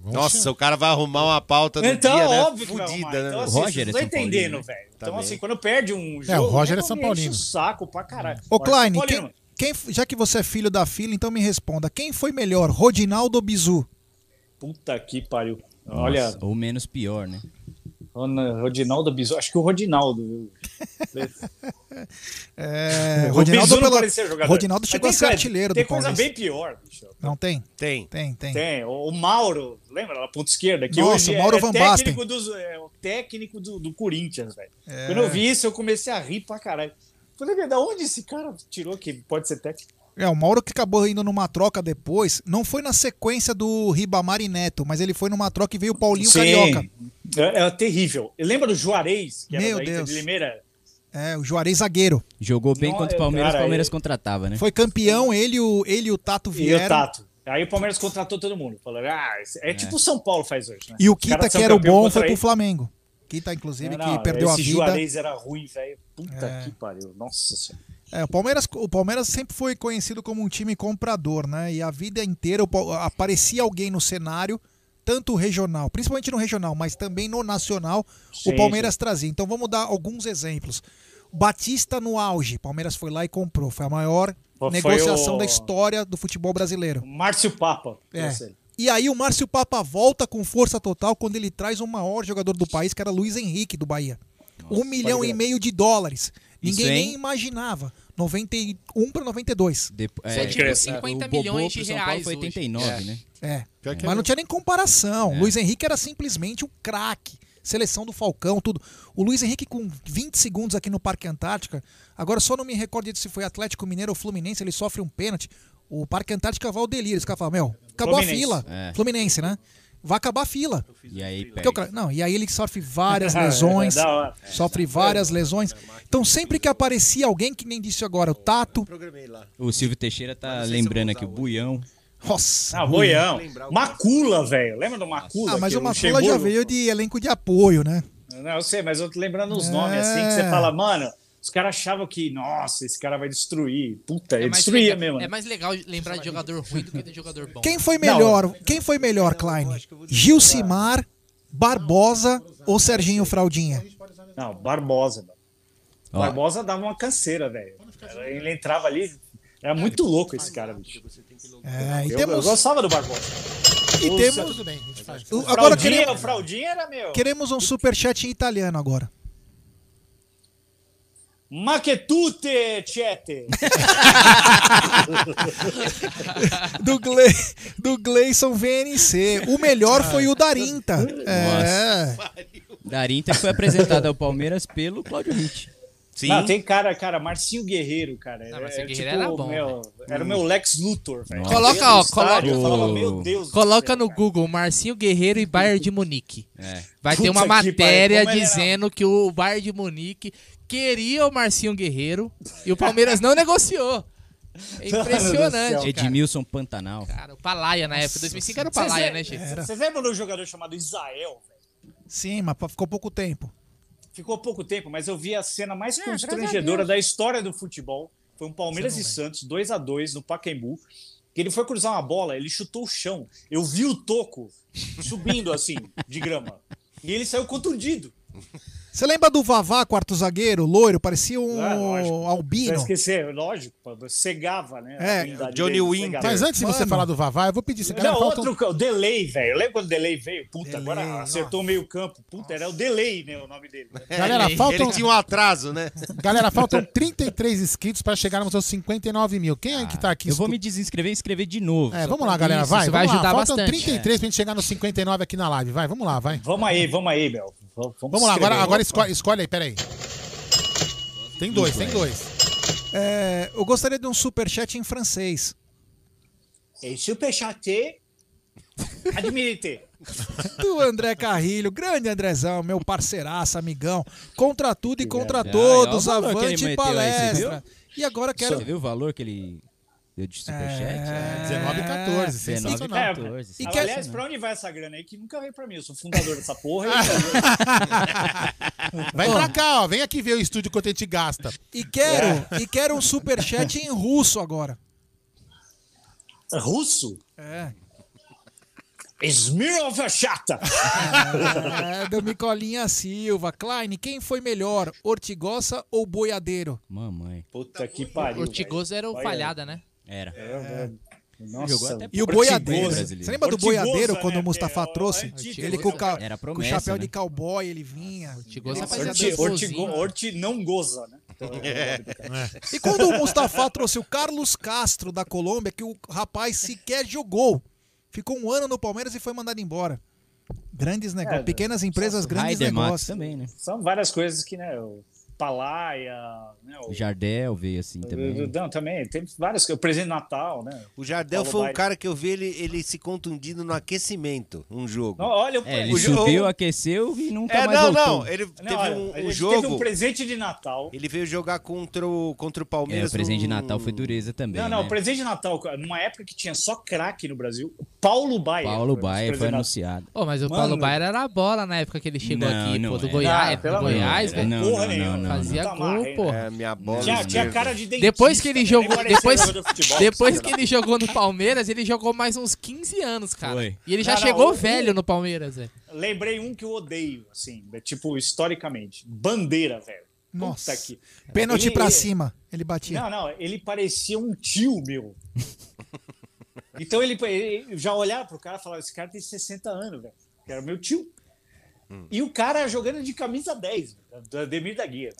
Nossa, o cara vai arrumar uma pauta do Então, dia, né? óbvio que vai Fudida, né? Então, assim, não estão entendendo, velho. Então, Também. assim, quando perde um jogo... É, o Roger é São Paulino. o saco pra caralho. Ô, Klein, quem, quem- já que você é filho da filha, então me responda. Quem foi melhor, Rodinaldo ou Bizu? Puta que pariu. Nossa, Olha, Ou menos pior, né? Rodinaldo Bisu, acho que o Rodinaldo. viu? É, O Rodinaldo, pelo- parecia jogador. Rodinaldo chegou a tem ser coisa- artilheiro Tem do coisa Paulista. bem pior, bicho. Não tem? Tem. Tem, tem. Tem. O o Mauro, lembra lá, ponta esquerda? Que Nossa, hoje o Mauro é, Van técnico, dos, é o técnico do, do Corinthians, velho. É. Quando eu vi isso, eu comecei a rir pra caralho. Falei, "Meu, da onde esse cara tirou que pode ser técnico? É, o Mauro que acabou indo numa troca depois, não foi na sequência do Ribamar e Neto, mas ele foi numa troca e veio o Paulinho Sim. Carioca. É, é terrível. Lembra do Juarez, que era Meu Deus. de Limeira? É, o Juarez zagueiro. Jogou bem Não, contra o é, Palmeiras, o Palmeiras é- contratava, né? Foi campeão, ele, e o, ele e o Tato E vieram. o Tato. Aí o Palmeiras contratou todo mundo. Falou, ah, esse- é, tipo o São Paulo faz hoje, né? E o Kita, que era o bom, foi pro ele. Flamengo. Kita, inclusive, Não, não, que perdeu a esse vida. Juarez era ruim, velho. Puta É. que pariu. Nossa senhora. É, o Palmeiras, o Palmeiras sempre foi conhecido como um time comprador, né? E a vida inteira aparecia alguém no cenário, tanto regional, principalmente no regional, mas também no nacional, Sim, o Palmeiras trazia. Então vamos dar alguns exemplos. Batista no auge, Palmeiras foi lá e comprou. Foi a maior Foi negociação o- da história do futebol brasileiro. Márcio Papa. É. E aí o Márcio Papa volta com força total quando ele traz o maior jogador do país, que era Luiz Henrique, do Bahia. um milhão e meio de dólares. Isso, Ninguém hein? nem imaginava. 91 para 92. Depo- Isso é tipo 50 o Bobô milhões de Paulo reais foi hoje. 89, É. né? É. Que Mas é não tinha nem comparação. Luiz Henrique era simplesmente um craque. Seleção do Falcão, tudo. O Luiz Henrique com 20 segundos aqui no Parque Antártica. Agora só não me recordo se foi Atlético Mineiro ou Fluminense, ele sofre um pênalti. O Parque Antártica vai ao delírio. Os caras falam, meu, acabou Fluminense. a fila. É. Fluminense, né? Vai acabar a fila. E aí, Porque o cara- não, e aí ele sofre várias É, lesões. hora. sofre várias lesões. Então sempre que aparecia alguém, que nem disse agora, o Tato. O Silvio Teixeira tá lembrando aqui, o Buião. Nossa. Ah, Boião. Macula, velho. Lembra do Macula? Ah, mas o Macula já veio de elenco de apoio, né? Não, eu sei, mas eu tô lembrando os É. nomes assim, que você fala, mano, os caras achavam que, nossa, esse cara vai destruir. Puta, ele É mais, destruía legal, mesmo. é né? mais legal lembrar de jogador ruim do que de jogador bom. Quem foi melhor? Quem foi melhor, Klein? Gilcimar, Barbosa ou Serginho Fraldinha? Não, Barbosa. Ó. Barbosa dava uma canseira, velho. Ele entrava ali. Era muito louco esse cara, bicho. É, e eu, temos- eu gostava do Barbosa. E O- temos- Tudo bem. O Agora queremos- o Fraldinha era meu. Queremos um superchat em italiano agora. Maquetute, Chete. Do, Gle... do Gleison VNC. O melhor foi o Darinta. É. Darinta foi apresentado ao Palmeiras pelo Cláudio Ritt. Não, tem cara, cara, Marcinho Guerreiro, cara. Não, é, Marcinho é Guerreiro tipo, era bom, meu. Era o meu Lex Luthor, velho. Coloca, ó, coloca. eu falava, meu Deus Coloca no Google Marcinho Guerreiro e Bayern de Munique. Vai ter Puta uma que matéria era- dizendo que o Bayern de Munique queria o Marcinho Guerreiro e o Palmeiras não negociou. É impressionante. cara. Edmilson Pantanal. Cara, o Palaia na época, 2005 era o Palaia, né, gente? Você lembra do jogador chamado Israel, velho? Sim, mas ficou pouco tempo. Ficou pouco tempo, mas eu vi a cena mais É, constrangedora da história do futebol. Foi um Palmeiras e Santos, 2 a 2 no Pacaembu. Que ele foi cruzar uma bola, ele chutou o chão. Eu vi o toco subindo assim, de grama. E ele saiu contundido. Você lembra do Vavá, quarto zagueiro, loiro, parecia um Ah, lógico. Vai albino? esquecer, lógico, cegava, né? É, Johnny Winter. Mas antes de você Mano. falar do Vavá, eu vou pedir. Esse cara Não, falta um- outro, o Delay, velho. Lembra quando o Delay veio? Puta, Delay, agora acertou o meio campo. Puta, era o Delay, né, o nome dele. Galera, faltam, Ele tinha um atraso, né? galera, faltam 33 inscritos pra chegarmos aos 59 mil. Quem é que tá aqui? Eu vou me desinscrever e inscrever de novo. É, vamos lá, galera, Isso, vai. isso vai vamos lá. ajudar Faltam bastante. 33 pra gente chegar nos 59 aqui na live. Vai, vamos lá, vai. Vamos aí, vamos aí, Bel. Vamos, Vamos lá, agora, agora escolhe, escolhe aí, peraí. Tem dois, tem dois. É, eu gostaria de um superchat em francês. Et superchat, admirite. Do André Carrilho, grande Andrezão, meu parceiraço, amigão. Contra tudo e contra Ah, todos, que ele avante meteu aí, palestra. E agora quero. Você viu o valor que ele deu de superchat? É, 19 e 14, sensacional. É, 14. E mas, quer- aliás, pra onde vai essa grana aí? Que nunca veio pra mim. Eu sou fundador dessa porra. Vai pra cá, ó. Vem aqui ver o estúdio quanto a gente gasta. E quero, e quero um superchat em russo agora. e... Russo? É. Smirnoff chata. É, do Micolinha Silva. Klein, quem foi melhor, Ortigosa ou Boiadeiro? Mamãe. Puta que pariu. Ortigosa era o falhada, né? Era. É, Nossa, Jogou até E o Boiadeiro. brasileiro. Você lembra do Ortigosa, Boiadeiro né, quando o Mustafa é trouxe? Ortigosa. Ele com, o ca- Era com o promessa, chapéu né? de cowboy, ele vinha. Ortigosa Nossa, Orti, dois Orti, não goza, né? Então, é cara. E quando o Mustafa trouxe o Carlos Castro da Colômbia, que o rapaz sequer jogou. Ficou um ano no Palmeiras e foi mandado embora. Grandes negócios. É, Pequenas empresas, grandes negócios. também, né? São várias coisas que, né? O Palaia, né? O, Jardel veio assim também. Não, também. Tem várias coisas. O presente de Natal, né? O Jardel Paulo foi um cara que eu vi ele, ele se contundindo no aquecimento, um jogo. Não, olha, o- É, ele O subiu, aqueceu e nunca É, mais não, voltou. não. Ele Não, teve olha, um, um jogo. Teve um presente de Natal. Ele veio jogar contra o, contra o É, Palmeiras. o presente de Natal foi dureza também. Não, não, né? o presente de Natal, numa época que tinha só craque no Brasil, o Paulo Baier. Paulo presente foi anunciado. Ô, mas o Mano. Paulo Baier era a bola na época que ele chegou Não, aqui, não pô, do era. Goiás, Ah, pelo do amor de Goiás, Deus, velho. Não, não, não, não. Fazia Tá gol. É, minha bola. Tinha, tinha cara de dentista. Depois que ele nem jogou, depois, futebol, depois que ele jogou no Palmeiras, ele jogou mais uns 15 anos, cara. Foi. E ele já não, chegou o- velho no Palmeiras, velho. Lembrei um que eu odeio, assim, é tipo, historicamente. Bandeira, velho. Nossa. Puta que... Pênalti Ele- pra ele- cima. Ele batia. Não, não, ele parecia um tio meu. então ele, ele já olhava pro cara e falava: esse cara tem 60 anos, velho. Que era meu tio. E o cara jogando de camisa 10, do Ademir da Guia.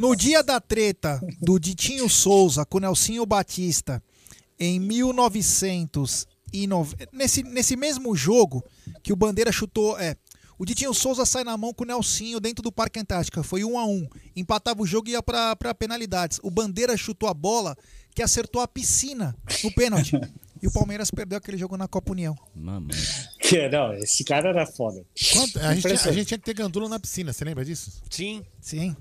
No dia da treta do Ditinho Souza com Nelsinho Batista, em 1990. Nesse, nesse mesmo jogo que o Bandeira chutou. É. O Ditinho Souza sai na mão com o Nelsinho dentro do Parque Antártica. Foi um a um. Empatava o jogo e ia pra penalidades. O Bandeira chutou a bola que acertou a piscina no pênalti. E o Palmeiras perdeu aquele jogo na Copa União. Mamãe. Que, não, esse cara era foda. Quanto- a, gente, tinha- a gente tinha que ter gandula na piscina, você lembra disso? Sim. Sim.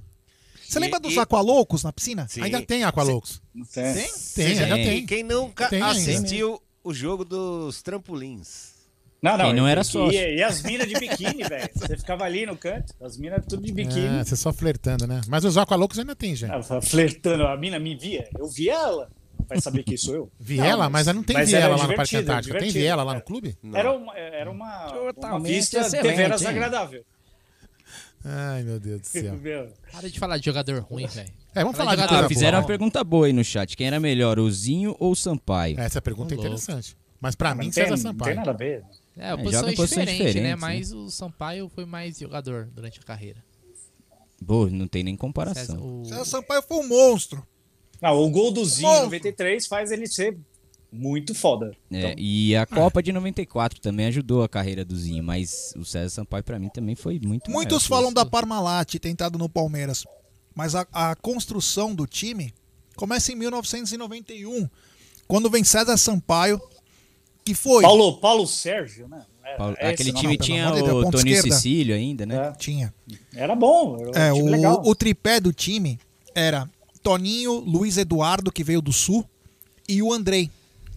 Você E- lembra dos e- Aqualoucos na piscina? Sim. Ainda tem Aqualoucos. Tem. Tem? Tem, ainda Tem. Quem nunca Tem ainda. assistiu o jogo dos trampolins? Não, não. Quem não e- era sócio. E, e as minas de biquíni, velho. Você ficava ali no canto, as minas tudo de biquíni. É, você só flertando, né? Mas os Aqualoucos ainda tem, gente. Ah, flertando, a mina me via. Eu vi ela. Vai saber quem sou eu? Viela? mas, não tem mas viela lá no Parque Antártico. Tem viela lá no clube? Era uma, era uma, uma vista excelente, deveras agradável. Ai, meu Deus do céu. Para de falar de jogador ruim, velho. É, vamos falar de jogador Ah, fizeram boa. uma pergunta boa aí no chat. Quem era melhor, o Zinho ou o Sampaio? Essa pergunta é interessante. Mas pra Mas mim, não tem, César não tem Sampaio. nada a ver. É, joga posições em posições diferentes, né? diferentes, Mas o Sampaio foi mais jogador durante a carreira. Pô, não tem nem César, comparação. o... César Sampaio foi um monstro. Não, o gol do Zinho em 93 faz ele ser muito foda. É, e a Copa de 94 também ajudou a carreira do Zinho, mas o César Sampaio pra mim também foi muito Muitos falam da Parmalat tentado no Palmeiras, mas a, a construção do time começa em 1991, quando vem César Sampaio, que foi. Paulo, Paulo Sérgio, né? Paulo- aquele nome. time pelo tinha Deus, o ponta Toninho esquerda. Cecílio ainda, né? É. Tinha. Era bom, era um É, time o, legal. o tripé do time era Toninho, Luiz Eduardo, que veio do Sul, e o Andrei.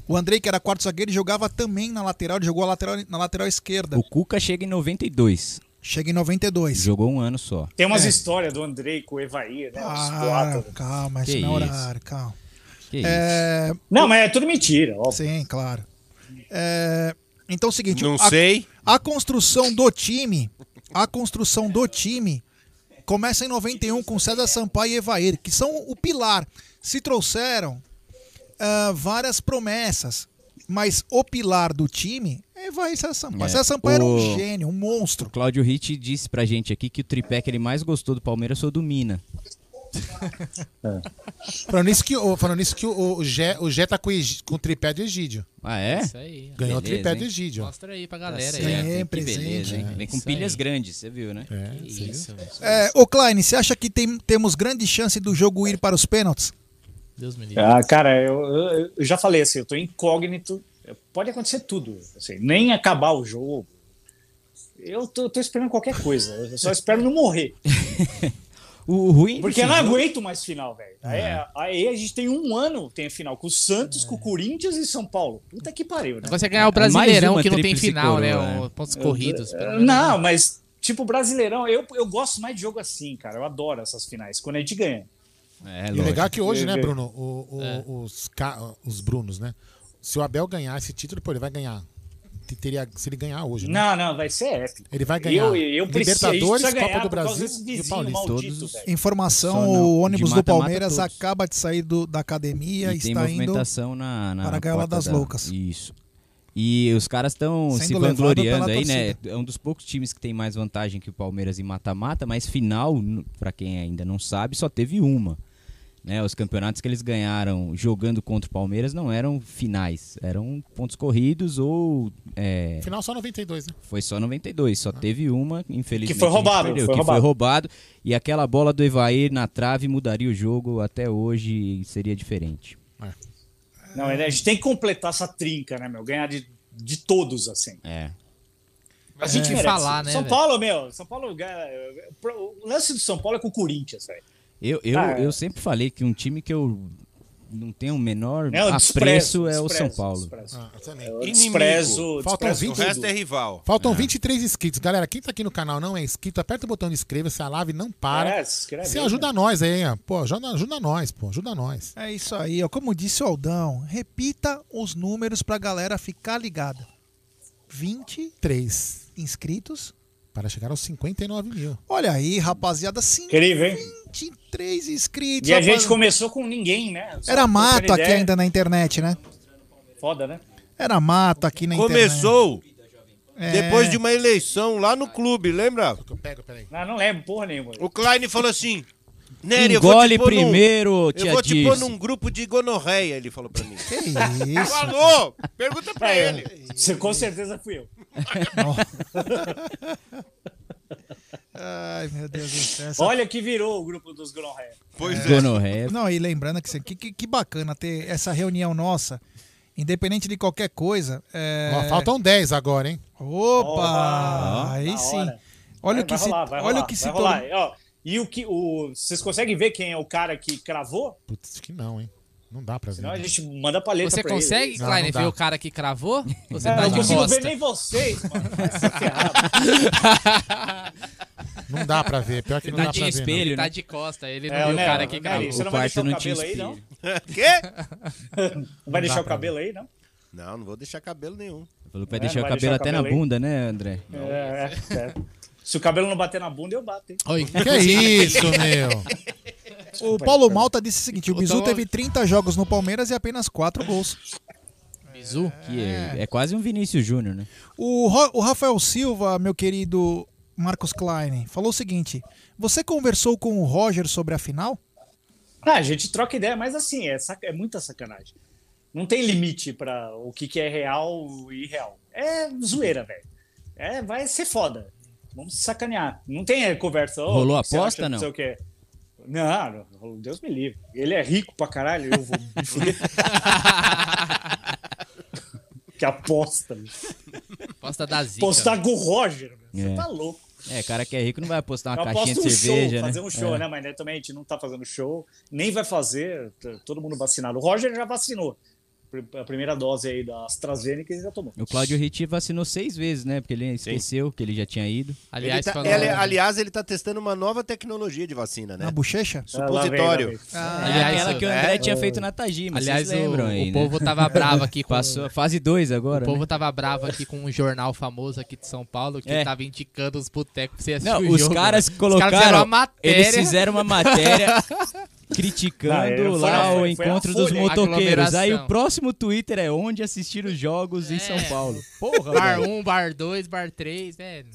O Andrei, que era quarto zagueiro, jogava também na lateral, ele jogou a lateral, na lateral esquerda. O Cuca chega em 92. Chega em 92. Jogou um ano só. Tem umas É. histórias do Andrei com o Evair, né? Os Ah, calma, isso não é isso? horário, calma. Que É, Não, mas é tudo mentira, óbvio. Sim, claro. É, então é o seguinte, Não a, sei. a construção do time, a construção do time começa em 91 com César Sampaio e Evair, que são o pilar. Se trouxeram ah, várias promessas, mas o pilar do time é Evair César Sampaio. É, César Sampaio era um o- gênio, um monstro. O Cláudio Ritt disse pra gente aqui que o tripé que ele mais gostou do Palmeiras foi o do Mina. Falando nisso que, o- falando nisso que o, o, Gé, o Gé tá com, com o tripé do Egídio. Ah, é? Isso aí. Ganhou o tripé hein? do Egídio. Mostra aí pra Tá galera hein? que presente, beleza, hein? é. Vem com Isso pilhas aí. grandes, você viu, né? É, Que isso, velho. É, ô Klein, você acha que tem- temos grande chance do jogo ir para os pênaltis? Deus me livre. Ah, cara, eu, eu- eu já falei assim, eu tô incógnito. Pode acontecer tudo. assim, nem acabar o jogo. Eu tô, tô esperando qualquer coisa. Eu só espero não morrer. O ruim Porque desse eu não jogo- aguento mais final, velho. Aí, aí a gente tem um ano, tem a final com o Santos, com o Corinthians e São Paulo. Puta que pariu, né? É ganhar o Brasileirão, que não tem final, né? o- Pontos corridos. pelo menos. Não, mas, tipo, Brasileirão, eu, eu gosto mais de jogo assim, cara. Eu adoro essas finais, quando a gente ganha. É, E o legal é que hoje, né, É. Bruno, o- o- os, os Brunos, né? Se o Abel ganhar esse título, pô, ele vai ganhar teria, se ele ganhar hoje. né? Não, não, vai ser épico. Ele vai ganhar Eu, eu Libertadores, Copa ganhar do por causa Brasil desse e o vizinho Paulista. maldito, Todos- velho. Informação: o ônibus de do Palmeiras acaba de sair do- da academia E e está indo. movimentação na, na para a Gaiola das da- Loucas. Isso. E os caras estão se vangloriando aí, né? torcida. É um dos poucos times que tem mais vantagem que o Palmeiras em mata-mata, mas final, pra quem ainda não sabe, só teve uma. Né? Os campeonatos que eles ganharam jogando contra o Palmeiras não eram finais, eram pontos corridos ou. é, Final só 92, né? foi só 92, só teve uma, infelizmente. Que foi roubado, perdeu, foi que foi roubado. roubado. E aquela bola do Evair na trave mudaria o jogo até hoje e seria diferente. Não, a gente tem que completar essa trinca, né, meu? Ganhar de, de todos, assim. É. A gente É. merece. falar, né, São? Paulo, meu, São Paulo ganha. O lance do São Paulo é com o Corinthians, velho. Eu, eu, Ah, é. eu sempre falei que um time que eu não tenho o menor Não, apreço desprezo, é o São desprezo, Paulo. desprezo. Ah, eu desprezo, Faltam desprezo 20 O resto é rival. Faltam É. 23 inscritos. Galera, quem tá aqui no canal não é inscrito, aperta o botão de inscreva-se, a live não para. É, se inscreve Você ajuda nós aí, ó. Pô, ajuda, ajuda nós, pô. Ajuda nós. É isso aí, ó. Como disse o Aldão, repita os números pra galera ficar ligada. 23 inscritos. Para chegar aos 59 mil. Olha aí, rapaziada, sim. Incrível, hein? 23 inscritos. E a rapaz. gente começou com ninguém, né? Só Era mato aqui ainda na internet, né? Foda, né? Era mato aqui na Começou É. depois de uma eleição lá no clube, lembra? Eu pego, peraí. Não, não lembro porra nenhuma. O Klein falou assim: Nery, eu vou Engole te pôr num- primeiro, Eu tia vou te pôr Dirce. num grupo de gonorreia, ele falou pra mim. Que isso? Falou! Pergunta pra É, ele. Você, com certeza fui eu. Ai, meu Deus do céu. essa- Olha que virou o grupo dos Gonorreia. Pois é. Gonorreia. Não, e lembrando que, que, que, bacana ter essa reunião nossa, independente de qualquer coisa. é- Ó, faltam 10 agora, hein? Opa! Ó, aí sim. hora. Olha Vai- o que vai se, rolar, vai olha rolar, o que se vai. Ó, e o que o vocês conseguem ver quem é o cara que cravou? Putz, que não, hein? Não dá pra ver. Senão a gente manda paleta Você pra ele. consegue, Não, Klein, não ver o cara que cravou? Você É, tá não consigo ver nem vocês, mano. Não dá pra ver. Pior que Ele não tá dá de pra ver. espelho, não. ele tá de costa, ele não É, viu o né, cara que cravou. Você não O vai deixar o não cabelo aí, não? Quê? Não vai deixar o pra cabelo aí, não? Não, não vou deixar cabelo nenhum. Falou que vai É, deixar não o cabelo deixar o até na cabelo aí? bunda, né, André? É, é, é. Se o cabelo não bater na bunda, eu bato, hein? Oi. Que é isso, meu? O Paulo Malta disse o seguinte: o Bizu Então- teve 30 jogos no Palmeiras e apenas 4 gols. Bizu? Que é, é quase um Vinícius Júnior, né? O, Ro- o Rafael Silva, meu querido Marcos Klein, falou o seguinte: Você conversou com o Roger sobre a final? Ah, a gente troca ideia, mas assim, é, saca- é muita sacanagem. Não tem limite pra o que, que é real e irreal. É zoeira, velho. É, vai ser foda. Vamos se sacanear. Não tem conversa. ô, Rolou que aposta, acha, não? sei o quê. Não, não, Deus me livre. Ele é rico pra caralho, eu vou me fuder. que aposta. bicho. Aposta da Zica. Postar com o Roger. meu. Você É. tá louco. É, cara que é rico não vai apostar uma Eu caixinha de um cerveja, show, né? fazer um show, É. né? Mas né, também a gente não tá fazendo show, nem vai fazer, todo mundo vacinado. O Roger já vacinou. A primeira dose aí da AstraZeneca ele já tomou. O Cláudio Ritti vacinou seis vezes, né? Porque ele esqueceu que ele já tinha ido. Aliás, Ele tá- quando- ele- aliás, ele tá testando uma nova tecnologia de vacina, né? Na bochecha? Supositório. Ah, Aliás, aquela que o é- André tinha feito na Tajima, Aliás, vocês lembram o, aí, o né? povo tava bravo aqui com... Passou a fase 2 agora, O povo né? tava bravo aqui com um jornal famoso aqui de São Paulo que É. tava indicando os botecos pra você assistir Não, o os jogo. caras Os colocaram. caras fizeram uma matéria. Eles fizeram uma matéria criticando Não, é, foi lá a- o foi- foi encontro dos motoqueiros. Aí o próximo Twitter é onde assistir os jogos em São Paulo. Porra, Bar velho. 1, bar 2, bar 3, velho.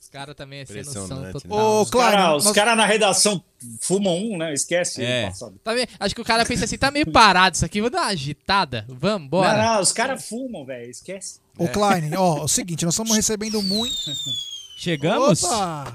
Os caras também é sem noção né? Os caras os nós- cara na redação fumam um, né? Esquece É. Tá vendo? Acho que o cara pensa assim, tá meio parado isso aqui, vou dar uma agitada. Vamos, bora. Não, não, os caras fumam, velho. Esquece. Ô, Klein, ó, é o seguinte, nós estamos recebendo muito. Chegamos? Opa!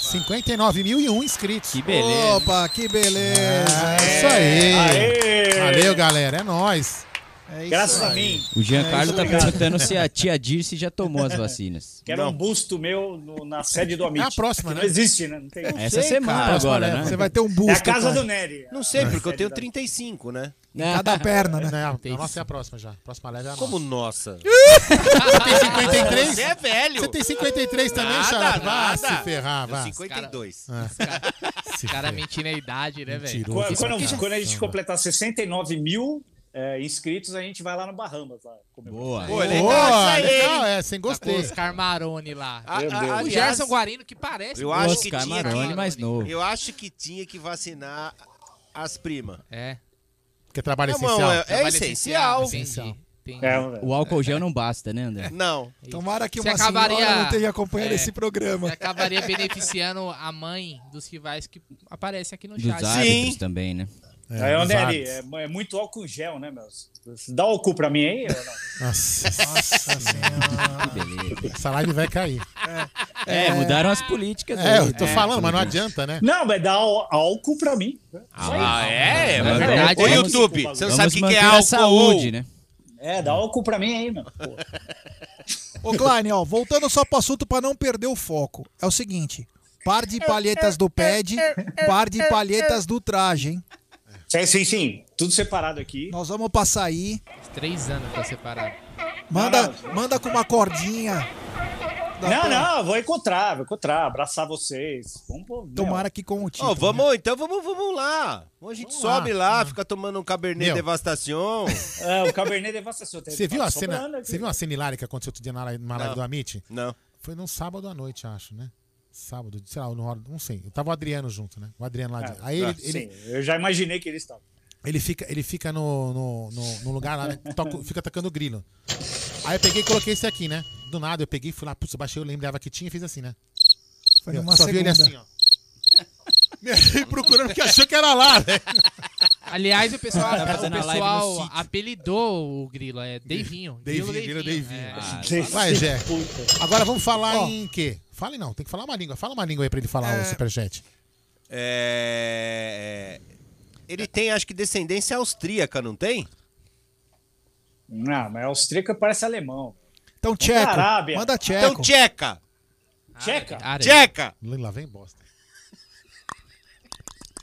59.001 inscritos. Que beleza. Opa, que beleza! É isso aí. Aê! Valeu, galera. É nóis. É Graças aí. a mim. O Giancarlo isso, tá perguntando se a tia Dirce já tomou as vacinas. Quero um busto meu no- na sede do Amit. É a próxima, né? Não existe, né? Não tem. Essa sei, semana cara. agora, né? Você vai ter um É busto. a casa do Nery. Não sei, porque eu tenho Sede da- 35, né? Cada perna, né? Não, a nossa é a próxima já. Próxima leve é a Como nossa. nossa? Você tem 53? Você é velho. Você tem 53 também, Xará? Vá se ferrar, vá. 52. Ah, Os caras mentindo a idade, né, velho? Quando, quando a gente completar 69 mil, é, inscritos, a gente vai lá no Bahamas. Lá, Boa. Pô, legal Boa, legal, é, sem Tá com gostei. os Carmarone lá. A- a- o aliás, Gerson Guarino que parece. Eu acho o que Oscar tinha Maroni, que, mais novo. Eu acho que tinha que vacinar as primas. É. Que é trabalho Não, essencial. é- é Trabalho essencial. Essencial. O álcool gel não basta, né, André? Não. Tomara que Você uma acabaria- senhora não esteja acompanhando É. esse programa. Você acabaria beneficiando a mãe dos rivais que aparecem aqui no Dos chat. árbitros também, né? É, onde é ali? É, é muito álcool gel, né, meus? Dá álcool pra mim aí? ou não? Nossa, Que beleza. essa live vai cair. É, mudaram as políticas. É, aí. eu tô falando, mas não adianta, né? Não, mas dá álcool pra mim. Ah, é? É Mas- verdade, Ô, é YouTube, você não sabe o que, que é álcool? saúde, né? É, dá álcool pra mim aí, meu. Pô. Ô, Klein, ó, voltando só pro assunto pra não perder o foco. É o seguinte: par de palhetas do pad, par de palhetas do traje, hein? Sim, sim, sim. Tudo separado aqui. Nós vamos passar aí. Três anos pra separar. Manda, manda com uma cordinha. Não, pra- não, vou encontrar, vou encontrar, abraçar vocês. Vamos. Tomara que com o título. Ó, vamos, então vamos, vamos lá. A gente sobe lá, fica tomando um Cabernet Meu. Devastação. É, o Cabernet Devastação. Você viu a cena, você viu a cena hilária que aconteceu outro dia na live, na live do Amit? Não. Foi num sábado à noite, acho, né? Sábado, sei lá, no hora, não sei. Eu tava o Adriano junto, né? O Adriano lá. Ah, de- Aí ele, ah, ele, Sim, eu já imaginei que eles estavam. ele fica, ele fica no, no, no, no lugar lá, né? Toca- fica tocando grilo. Aí eu peguei e coloquei esse aqui, né? Do nada eu peguei e fui lá, putz, eu baixei, eu lembrava que tinha e fiz assim, né? Foi numa Só vi ele segunda. assim, ó. Ele procurando porque achou que era lá, né? Aliás, o pessoal, o pessoal apelidou o Grilo, é Deivinho. Grilo Davinho, Deivinho. Davinho. É. Ah, Vai, Jé. Agora vamos falar Ó. em quê? Fale não, tem que falar uma língua. Fala uma língua aí pra ele falar É. o superchat. É... Ele tem, acho que, descendência austríaca, não tem? Não, mas austríaca parece alemão. Então, tcheco. Arábia. Manda tcheco. Então, tcheca. Tcheca? Tcheca. Lá vem bosta.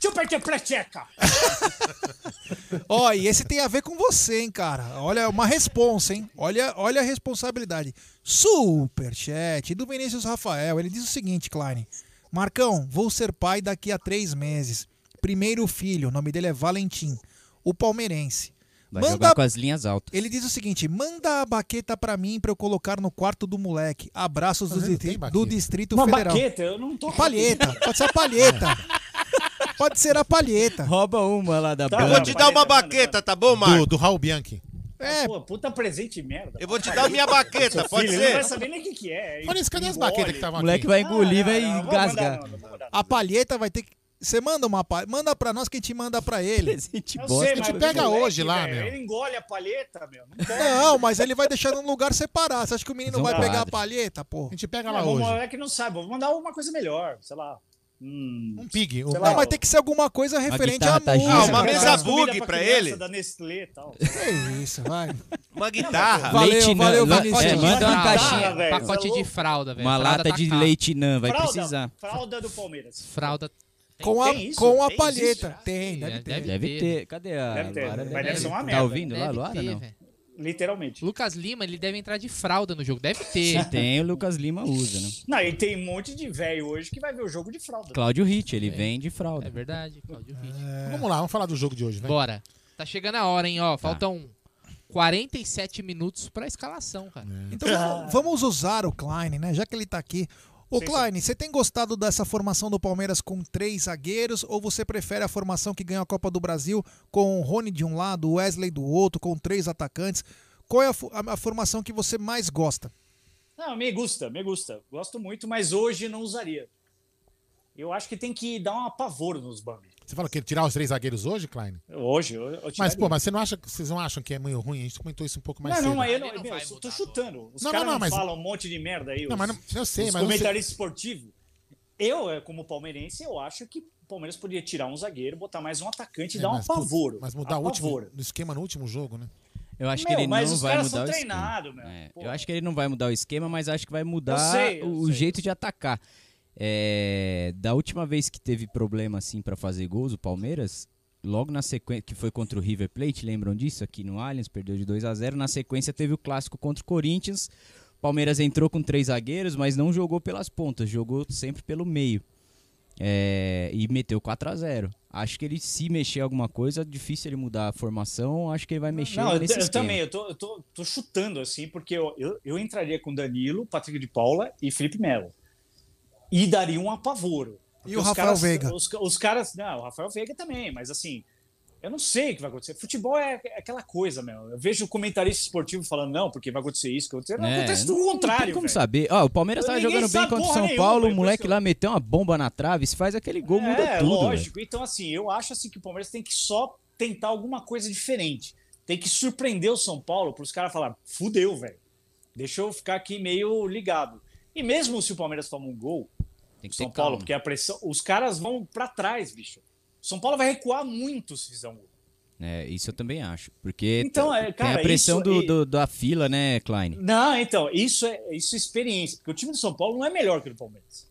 Super tcheca. Ó, e esse tem a ver com você, hein, cara. Olha, uma responsa, hein? Olha, olha a responsabilidade. Superchat do Vinícius Rafael. Ele diz o seguinte, Klein. Marcão, vou ser pai daqui a três meses. Primeiro filho, o nome dele é Valentim. O palmeirense. Vai Manda- jogar com as linhas altas. Ele diz o seguinte: manda a baqueta pra mim pra eu colocar no quarto do moleque. Abraços do, Mas ele distri- do Distrito Uma Federal. baqueta, eu não tô. Palheta, pode ser a palheta. pode ser a palheta. Rouba uma lá da Tá, Eu vou te dar uma baqueta, tá bom, Do, Marco? do Raul Bianchi. É, Pô, puta presente merda. Eu vou te dar a minha baqueta, pode filho, Ele não vai ser? saber nem o que, que é. Olha isso, cadê as baquetas que O estavam moleque aqui? vai engolir, Ah, vai não, engasgar. não, não a palheta vai ter que. Você manda uma palheta. Manda pra nós que a gente manda pra ele. Presente Eu bosta. sei, a gente pega o moleque, hoje lá, velho, meu. Ele engole a palheta, meu. Não mas ele vai deixar num lugar separado. Você acha que o menino vai pegar a palheta, pô? A gente pega Não, lá o hoje. moleque não sabe. Vou mandar uma coisa melhor. Sei lá. Hum, Um pig. Um Sei Não, lá, mas tem que ser alguma coisa referente à tá música. Ah, uma mesa bug pra ele. Da Nestlé tal. É isso, vai. Uma guitarra. Valeu, Leite valeu, não- Vinícius. É, manda uma caixinha. velho, Pacote é de fralda, velho. Uma Fralda lata tá de caro. leite não, vai fralda, precisar. Fralda do Palmeiras. Fralda. Com a, Tem isso? com a Tem palheta. isso? Tem, deve é, ter. deve Deve ter. Cadê a. Deve ter, Luara? mas deve ser uma Tá merda. ouvindo lá, Deve Luara? ter, Não. velho. Literalmente. Lucas Lima, ele deve entrar de fralda no jogo. Deve ter. Se tem, o Lucas Lima usa, né? Não, e tem um monte de velho hoje que vai ver o jogo de fralda. Cláudio Hit, ele vem de fralda. É verdade, Claudio Ritt. Vamos lá, vamos falar do jogo de hoje, vai. Bora. Tá chegando a hora, hein, ó. Faltam 47 minutos pra escalação, cara. Então vamos- vamos usar o Klein, né? Já que ele tá aqui. Ô Sim, Klein, você tem gostado dessa formação do Palmeiras com três zagueiros ou você prefere a formação que ganhou a Copa do Brasil com o Rony de um lado, o Wesley do outro, com três atacantes? Qual é a, a- a formação que você mais gosta? Não, me gusta, me gusta. Gosto muito, mas hoje não usaria. Eu acho que tem que dar um apavoro nos Bambi. Você fala que tirar os três zagueiros hoje, Klein? Hoje, eu, eu Mas, pô, mas você não acha, vocês não acham que é meio ruim? A gente comentou isso um pouco mais não, cedo. não, mas eu não, não meu, eu tô chutando. Os Não, caras não, não, não, mas- falam um monte de merda aí. Não, os, mas não- eu sei, os mas comentaristas esportivos. Eu, eh, como palmeirense, eu acho que o Palmeiras poderia tirar um zagueiro, botar mais um atacante e É, dar um mas, putz, apavoro. Mas mudar o último, no esquema no último jogo, né? Eu acho Meu, que ele mas não os vai caras mudar são o esquema. treinados, meu. É, eu acho que ele não vai mudar o esquema, mas acho que vai mudar sei, eu o sei. jeito de atacar. É, da última vez que teve problema assim pra fazer gols, o Palmeiras, logo na sequência, que foi contra o River Plate, lembram disso? Aqui no Allianz, perdeu de 2 a 0 Na sequência teve o clássico contra o Corinthians. O Palmeiras entrou com três zagueiros, mas não jogou pelas pontas, jogou sempre pelo meio. É, e meteu 4 a 0 Acho que ele, se mexer alguma coisa, difícil ele mudar a formação. Acho que ele vai mexer Não, eu, nesse eu esquema. também, eu tô, eu tô, tô chutando assim, porque eu, eu, eu entraria com Danilo, Patrick de Paula e Felipe Melo. E daria um apavoro. E o Rafael caras- Veiga? Os, os caras. Não, o Rafael Veiga também, mas assim. Eu não sei o que vai acontecer. Futebol é é aquela coisa, meu. Eu vejo comentarista esportivo falando, não, porque vai acontecer isso, que vai acontecer. Não, É, acontece não- tudo o Não contrário. tem como velho. saber. Ó, o Palmeiras tava jogando bem contra o São nenhuma, Paulo, o moleque lá meteu uma bomba na trave, se faz aquele gol, muda É, tudo. velho. lógico. Então, assim, eu acho assim que o Palmeiras tem que só tentar alguma coisa diferente. Tem que surpreender o São Paulo para os caras falar, fudeu, velho. Deixa eu ficar aqui meio ligado. E mesmo se o Palmeiras toma um gol, Tem que São Paulo, calma. porque a pressão, os caras vão para trás, bicho. São Paulo vai recuar muito se fizer um gol. É, isso eu também acho. Porque Então, é, tem cara, a pressão do, do- da fila, né, Klein? Não, então, isso é, isso é experiência, porque o time do São Paulo não é melhor que o do Palmeiras.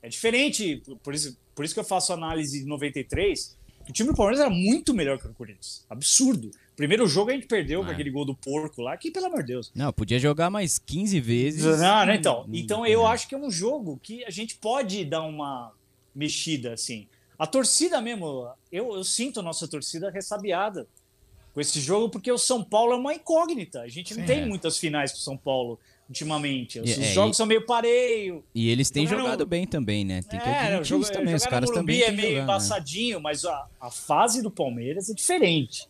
É diferente, por isso, por isso que eu faço análise de 93, que o time do Palmeiras era muito melhor que o do Corinthians. Absurdo. Primeiro jogo a gente perdeu com É. aquele gol do porco lá, que pelo amor de Deus. Não, podia jogar mais 15 vezes. Não, né, então. Então eu é. acho que é um jogo que a gente pode dar uma mexida, assim. A torcida mesmo, eu, eu sinto a nossa torcida ressabiada com esse jogo, porque o São Paulo é uma incógnita. A gente não Sim. tem É. muitas finais com o São Paulo ultimamente. Os, é, jogos e- são meio pareio. E eles têm Jogaram- jogado bem também, né? Tem que É, jogo, também. Os jogar caras também é meio jogado, né? embaçadinho, mas a, a fase do Palmeiras é diferente.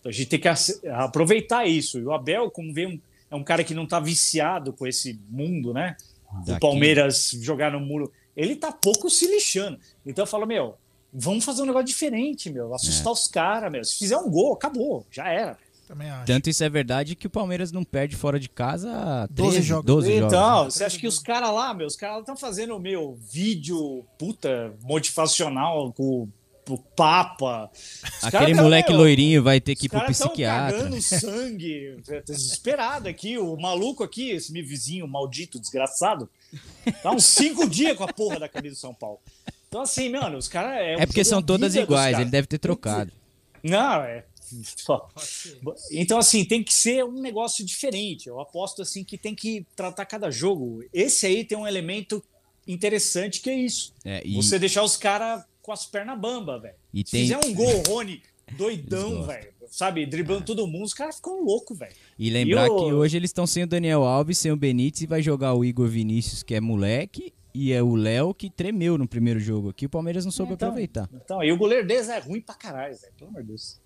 Então a gente tem que aproveitar isso. E o Abel, como vê, um- é um cara que não tá viciado com esse mundo, né? O Daqui. Palmeiras jogar no muro. Ele tá pouco se lixando. Então eu falo, meu, vamos fazer um negócio diferente, meu. Assustar É. os caras, meu. Se fizer um gol, acabou. Já era. Também acho. Tanto isso é verdade que o Palmeiras não perde fora de casa há 12 13, jogos. 12 jogos. Então, né? você acha que os caras lá, meu, os caras estão fazendo, meu, vídeo, puta, motivacional com o Papa. Os Aquele tão, moleque meu, loirinho vai ter que ir pro psiquiatra. cagando sangue, tá desesperado aqui. O maluco aqui, esse meu vizinho maldito, desgraçado, tá uns cinco dias com a porra da camisa do São Paulo. Então, assim, mano, os caras. É porque são todas iguais, ele deve ter trocado. Não, é. Então, assim, tem que ser um negócio diferente. Eu aposto assim que tem que tratar cada jogo. Esse aí tem um elemento interessante que é isso. É, e- Você deixar os caras com as pernas bamba, velho. E Se tem- fizer um gol, Rony, doidão, velho. Sabe, driblando todo mundo, os caras ficam loucos, velho. E lembrar E o- que hoje eles estão sem o Daniel Alves, sem o Benítez, e vai jogar o Igor Vinícius, que é moleque, e é o Léo que tremeu no primeiro jogo aqui. O Palmeiras não soube Então, aproveitar. Então, e o goleiro deles é ruim pra caralho, velho. Pelo amor de Deus.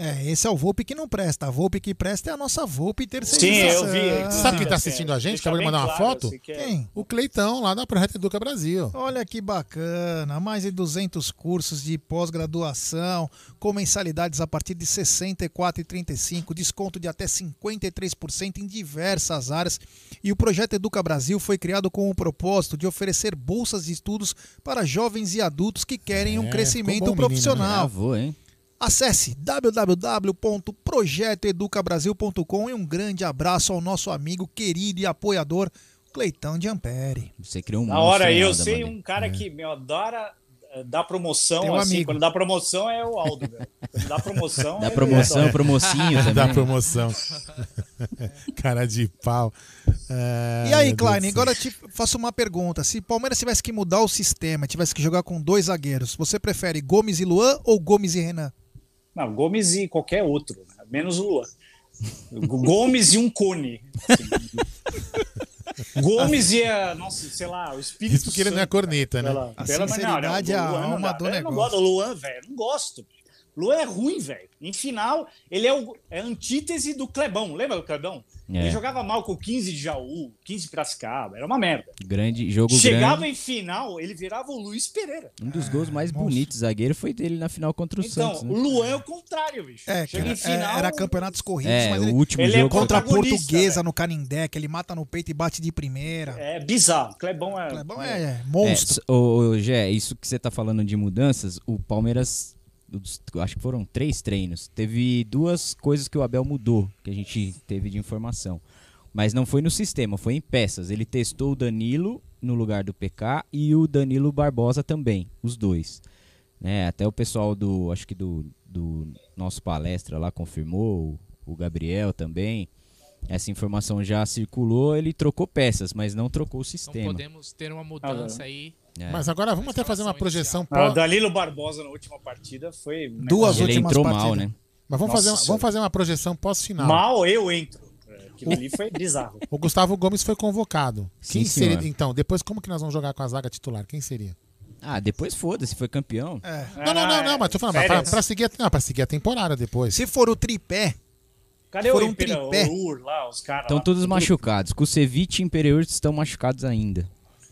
É, esse é o Volpe que não presta. A Volpe que presta é a nossa Volpe Sim, terceirização. eu vi. Sabe quem tá assistindo a gente? Acabou de mandar uma foto? Quem? O Cleitão, lá da Projeto Educa Brasil. Olha que bacana, mais de 200 cursos de pós-graduação, com mensalidades a partir de R$ 64,35, desconto de até 53% em diversas áreas. E o projeto Educa Brasil foi criado com o propósito de oferecer bolsas de estudos para jovens e adultos que querem um É, crescimento ficou bom, menino, né? profissional. Gravou, hein? Acesse www.projetoeducabrasil.com e um grande abraço ao nosso amigo querido e apoiador Cleitão de Ampere. Você criou um Na hora, eu sei um cara que meu, adora eh, dar promoção, Teu assim, amigo. quando dá promoção é o Aldo, velho. Quando dá promoção. Dá promoção, adora. promocinho também. Da promoção. Cara de pau. Ah, E aí, Deus Klein, céu. agora eu te faço uma pergunta. Se Palmeiras tivesse que mudar o sistema, tivesse que jogar com dois zagueiros, você prefere Gomes e Luan ou Gomes e Renan? Não, Gomes e qualquer outro, né? menos o Luan. Gomes e um cone. assim. Gomes e a, nossa, sei lá, o espírito Isso porque ele não é corneta, né? Pela, A pela, sinceridade é a Luan não alma do Eu não negócio. gosto do Luan, velho. Não gosto. Luan é ruim, velho. Em final, ele é, o, é a antítese do Clebão. Lembra do Clebão? É. Ele jogava mal com 15 de Jaú, 15 de Piracicaba. Era uma merda. Grande, jogo Chegava grande. em final, ele virava o Luiz Pereira. Um dos gols mais bonitos zagueiro foi dele na final contra o Então, Santos. o Né? Luan é o contrário, bicho. É, Chega cara, em final. é, era campeonatos corridos, É, mas o ele, último ele é jogo contra a portuguesa no Canindé, que ele mata no peito e bate de primeira. É bizarro. Clebão é. Clebão é- é monstro. É, ô, ô, Gé, isso que você tá falando de mudanças, o Palmeiras, os- acho que foram três treinos. Teve duas coisas que o Abel mudou, que a gente teve de informação. Mas não foi no sistema, foi em peças. Ele testou o Danilo no lugar do PK e o Danilo Barbosa também, os dois. Né, até o pessoal do, acho que do, do nosso palestra lá confirmou, o Gabriel também. Essa informação já circulou, ele trocou peças, mas não trocou o Então sistema. podemos ter uma mudança aí Mas agora vamos até fazer uma projeção. Ah, pós- Danilo Barbosa na última partida foi. Duas negócio- últimas entrou partidas. mal, né? Mas vamos Nossa fazer, uma, vamos fazer uma projeção pós-final. Mal eu entro. É, Aquilo ali foi bizarro. O Gustavo Gomes foi convocado. Quem Sim, seria? senhor. Então, depois como que nós vamos jogar com a zaga titular? Quem seria? Ah, depois foda-se, foi campeão. Não, não, não, não, mas tô falando, mas pra, pra seguir, a- não, pra seguir a temporada depois. Se for o tripé, Cadê Foram o um tripé. o Ur lá, os caras? Estão lá? todos machucados. Kusevich e Imperiur estão machucados ainda.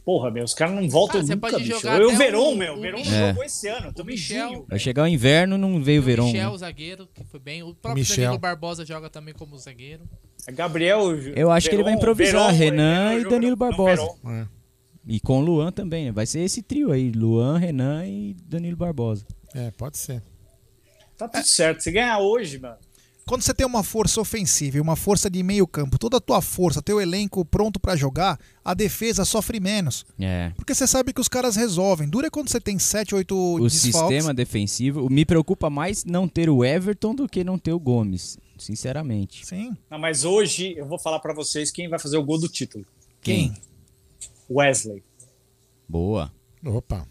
Porra, meu, os caras não voltam Ah, nunca, bicho. Eu, o até Verón, o- meu. O o Verón Michel. jogou esse ano. Em Michel. Vai chegar o inverno, não veio o O verão. Michel, o zagueiro, que foi bem. O próprio Michel. Danilo Barbosa joga também como zagueiro. É Gabriel. Eu acho que ele vai Verón, improvisar Verón, Renan Verón e Danilo Barbosa. Verón. E com o Luan também, né? Vai ser esse trio aí: Luan, Renan e Danilo Barbosa. É, pode ser. Tá tudo certo. Se ganhar hoje, mano. Quando você tem uma força ofensiva e uma força de meio campo, toda a tua força, teu elenco pronto pra jogar, a defesa sofre menos. É. Porque você sabe que os caras resolvem. Dura é quando você tem 7, 8 O desfalques. sistema defensivo. Me preocupa mais não ter o Everton do que não ter o Gomes. Sinceramente. Sim. Não, mas hoje eu vou falar pra vocês quem vai fazer o gol do título. Quem? Wesley. Boa. Opa.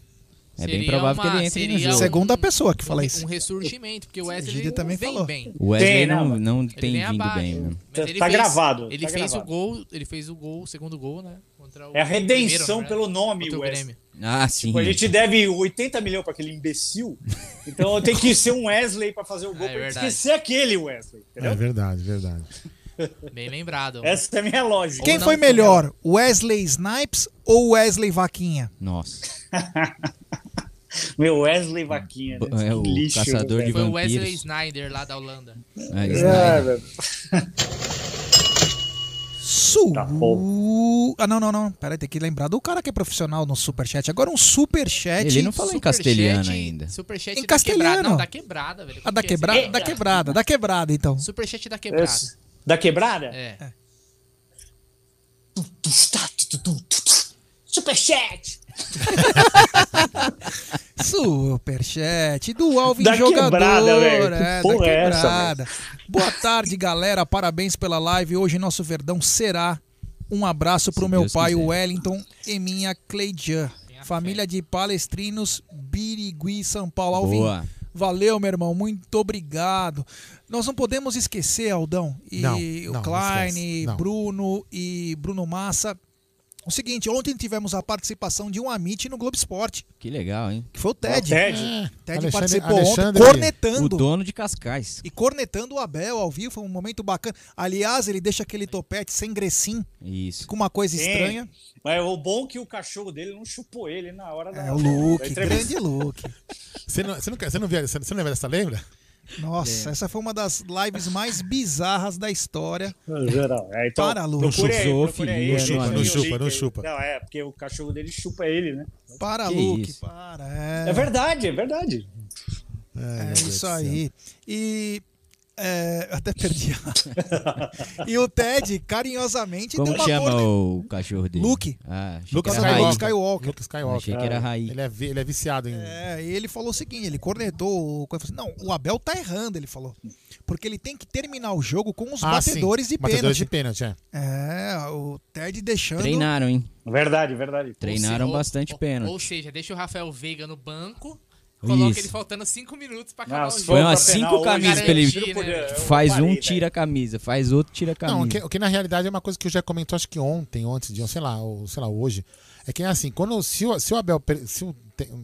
É bem Seria provável que uma- ele entre no jogo. um- Segunda pessoa que fala um, isso. Um ressurgimento, porque o Wesley também vem falou. bem. O Wesley Tem, não, não, Ele tem vindo abaixo. bem, né? Mas ele Tá fez- gravado, Ele tá fez gravado. o gol, ele fez o gol, o segundo gol, né? Contra o É a redenção primeiro, né? pelo nome, o Wesley. Ah, sim. Tipo, a gente deve 80 milhões pra aquele imbecil. Então tem que ser um Wesley pra fazer o gol. É pra verdade. esquecer aquele Wesley. Entendeu? É verdade, verdade. Bem lembrado. Essa é a minha lógica. Quem foi melhor, Wesley Snipes ou Wesley Vaquinha? Nossa. Meu Wesley Vaquinha. Né? É o lixo, caçador velho. de Foi o. Wesley Snyder lá da Holanda. É, É, Snyder. velho. Su... Tá ah, não, não, não. Pera aí, tem que lembrar do cara que é profissional no Superchat. Agora um Superchat. Ele não falou em castelhano ainda. Superchat Em da castelhano. quebrada. Não, da quebrada, velho. Ah, da que é esse? quebrada, da quebrada, da quebrada, então. Superchat da quebrada. Esse- Da quebrada? É. Superchat! Superchat do Alvin Da Jogador. quebrada. Que É, porra da é essa, quebrada. Boa tarde, galera. Parabéns pela live. Hoje nosso Verdão será. Um abraço pro Se meu Deus pai, quiser. o Wellington e minha Cleidian. Família de palestrinos, Birigui, São Paulo. Alvin, Boa. Valeu, meu irmão. Muito obrigado. Nós não podemos esquecer, Aldão, e Não, o não, Klein, não. Bruno e Bruno Massa. O seguinte, ontem tivemos a participação de um Amit no Globo Esporte, Que legal, hein? que foi o Ted. É o Ted. É, Ted Alexandre- participou Alexandre- ontem, O cornetando. dono de Cascais. E cornetando o Abel ao vivo, foi um momento bacana. Aliás, ele deixa aquele topete sem grecim, Isso. com uma coisa Sim. estranha. Mas o bom é que o cachorro dele não chupou ele na hora da. É o Luke, grande Luke. Você não, você não, você não, via, você não lembra dessa lembra? Nossa, essa foi uma das lives mais bizarras da história. Geral. É, então, Para, Lu. Não gente, não tem o chupa, não chupa. Não, é, porque o cachorro dele chupa ele, né? Para, Que Luke, isso? para. É, verdade, é verdade. É isso aí. E. é, eu até perdi. a- e o Ted, carinhosamente, Como deu uma chama o cachorro dele? Luke. Ah, Luke Raí. Skywalker. Luke Skywalker. Achei que era Raí. Ele é, ele é viciado em. É, e ele falou o seguinte, ele cornetou, o- assim, não, o Abel tá errando, ele falou. Porque ele tem que terminar o jogo com os Ah, batedores sim. de Batedores pênalti. de pênalti, é. É, o Ted deixando... Treinaram, hein? Verdade, verdade. Treinaram Ou- bastante ou- pênalti. Ou seja, deixa o Rafael Veiga no banco, coloca Isso. ele faltando 5 minutos pra acabar se o for Põe jogo. umas pra penal cinco hoje, camisas pra ele. né? Faz parei, um, tira a camisa. Faz outro, tira a camisa. Não, o que, o que na realidade é uma coisa que eu já comentou, acho que ontem, ontem, de, sei lá, ou, sei lá, hoje. É que é assim, quando, se, o, se o Abel se o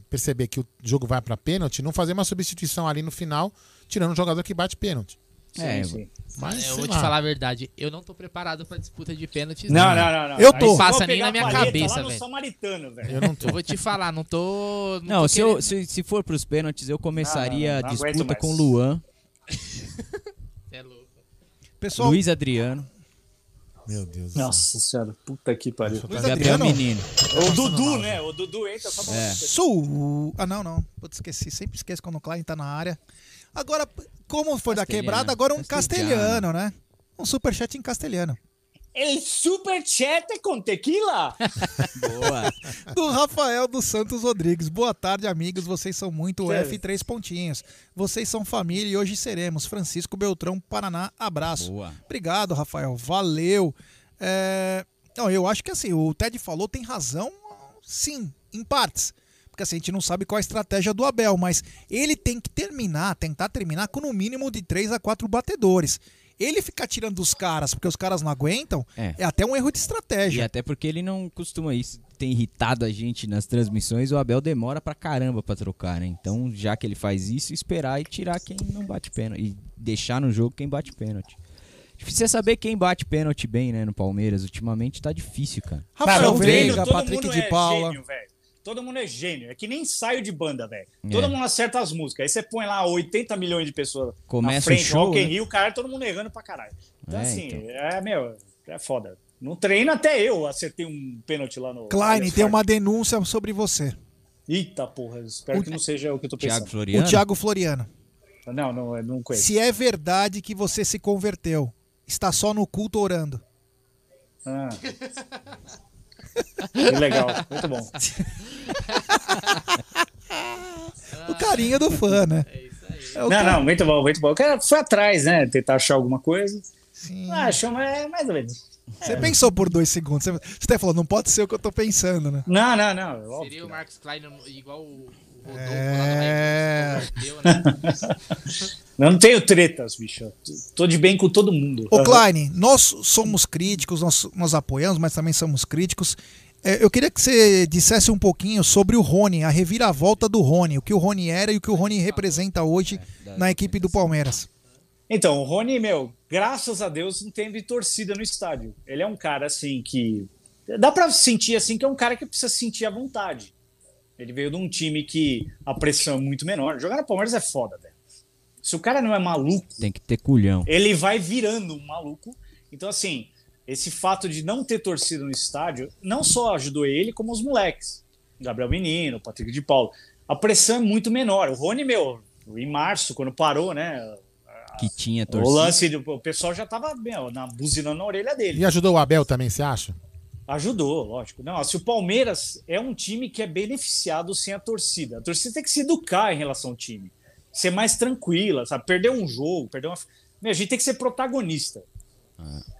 perceber que o jogo vai pra pênalti, não fazer uma substituição ali no final, tirando um jogador que bate pênalti. É, sim. Mas, Eu sei vou te lá. falar a verdade, eu não tô preparado pra disputa de pênaltis. Não, não, não, não. Eu Aí tô. vocês Passa nem na minha cabeça, velho. Samaritano, velho. Eu não tô. Eu vou te falar, não tô. Não, tô se, eu- querendo- se, se for pros pênaltis, eu começaria Não, não, não, a não disputa com o Luan, é louco. Pessoal, Luiz Adriano, Meu Deus do céu. Nossa senhora, puta que pariu. Luiz Gabriel Adriano? Menino. O Dudu, né? O Dudu entra só pra É. Sul. Ah, não, não. Putz, esqueci. Sempre esqueço quando o Klein tá na área. Agora, como foi da quebrada, agora um Castelhano. castelhano, né? Um superchat em castelhano. El super chat com tequila? Boa. Do Rafael dos Santos Rodrigues. Boa tarde, amigos. Vocês são muito Sério? F três pontinhos. Vocês são família e hoje seremos. Francisco Beltrão, Paraná. Abraço. Boa. Obrigado, Rafael. Valeu. É, Não, eu acho que assim, o Ted falou, tem razão, sim. em partes. Porque assim, a gente não sabe qual a estratégia do Abel, mas ele tem que terminar, tentar terminar com no mínimo de 3 a 4 batedores. Ele ficar tirando dos caras porque os caras não aguentam É. é, até um erro de E estratégia. até porque ele não costuma isso. Tem irritado a gente nas transmissões, o Abel demora pra caramba pra trocar, né? Então, já que ele faz isso, esperar e tirar quem não bate pênalti. E deixar no jogo quem bate pênalti. Difícil é saber quem bate pênalti bem, né, no Palmeiras. Ultimamente tá difícil, cara. Rafael Veiga, Patrick mundo de é Paula. gênio. Todo mundo é gênio. É que nem ensaio de banda, velho. É. Todo mundo acerta as músicas. Aí você põe lá 80 milhões de pessoas Começa na o frente, show, Rock in né? Rio, cara, todo mundo errando pra caralho. Então, É, assim, então. é, meu, é foda. No treino, até eu acertei um pênalti lá no. Klein, tem uma denúncia sobre você. Eita porra, espero que não seja o que eu tô Thiago pensando. Floriano? O Thiago Floriano. Não, não, eu não conheço. Se é verdade que você se converteu, está só no culto orando. Ah. Que legal, muito bom. O carinho do fã, né? É o não, cara- não, muito bom, muito bom. O cara foi atrás, né? Tentar achar alguma coisa. Sim. Ah, achou mais, mais ou menos. Você pensou por dois segundos. Você, até falou, não pode ser o que eu tô pensando, né? Não, não, não. Seria o Marcos Klein igual o Rodolfo É... lá do Converteu, né? Eu não tenho tretas, bicho. Tô de bem com todo mundo. Ô Klein, nós somos críticos, nós, nós apoiamos, mas também somos críticos. É, eu queria que você dissesse um pouquinho sobre o Rony, a reviravolta do Rony, o que o Rony era e o que o Rony representa hoje na equipe do Palmeiras. Então, o Rony, meu, graças a Deus não teve torcida no estádio. Ele é um cara, assim, que. Dá pra sentir, assim, que é um cara que precisa sentir à vontade. Ele veio de um time que a pressão é muito menor. Jogar no Palmeiras é foda, velho. Se o cara não é maluco, Tem que ter culhão. ele vai virando um maluco. Então, assim, esse fato de não ter torcida no estádio não só ajudou ele, como os moleques. Gabriel Menino, Patrick de Paulo. A pressão é muito menor. O Rony, meu, em março, quando parou, né? Que tinha O torcida. lance, do, o pessoal já tava meu, na, buzinando na orelha dele. E ajudou o Abel também, você acha? Ajudou, lógico. Não, se o Palmeiras é um time que é beneficiado sem a torcida. A torcida tem que se educar em relação ao time. Ser mais tranquila, sabe? Perder um jogo, perder uma. Meu, a gente tem que ser protagonista.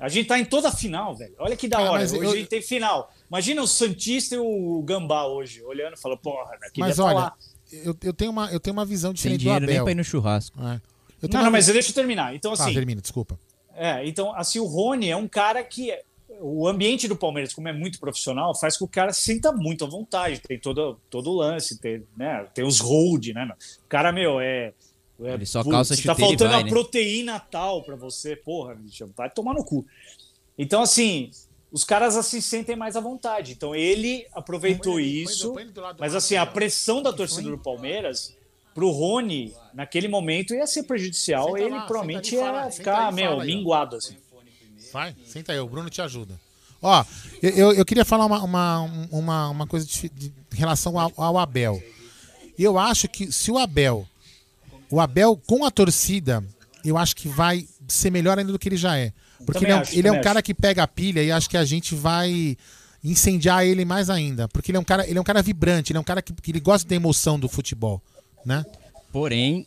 A gente tá em toda a final, velho. Olha que da Ah, hora. mas Hoje eu- a gente tem final. Imagina o Santista e o Gambá hoje, olhando e falando, porra, né, queria Mas tá olha, eu, eu, tenho uma, eu tenho uma visão Sem diferente do dinheiro Abel. nem pra ir no churrasco. É. Eu Não, tenho não, uma mas vi- deixa eu terminar. Então, Tá, assim. termina, desculpa. É, então, assim, o Rony é um cara que. O ambiente do Palmeiras, como é muito profissional, faz com que o cara se sinta muito à vontade. Tem todo, todo o lance, tem, né, tem os hold, né? O cara, meu, é. é Ele só putz, calça Tá faltando vai, a né? proteína tal pra você, porra, bicho, vai tomar no cu. Então, assim, os caras assim se sentem mais à vontade. Então, ele aproveitou isso. Mas, assim, a pressão da torcida do Palmeiras. Pro Rony, naquele momento, ia ser prejudicial. Senta ele lá, provavelmente ia ficar, meu, minguado, assim. Vai, senta aí, o Bruno te ajuda. Ó, eu, eu, queria falar uma, uma, uma, uma coisa de, de- em relação ao, ao Abel. Eu acho que se o Abel, o Abel com a torcida, eu acho que vai ser melhor ainda do que ele já é. Porque Também ele é, um- acho, ele é um também cara acho. que pega a pilha e acho que a gente vai incendiar ele mais ainda. Porque ele é um cara, ele é um cara vibrante, ele é um cara que, que ele gosta da emoção do futebol, né? Porém,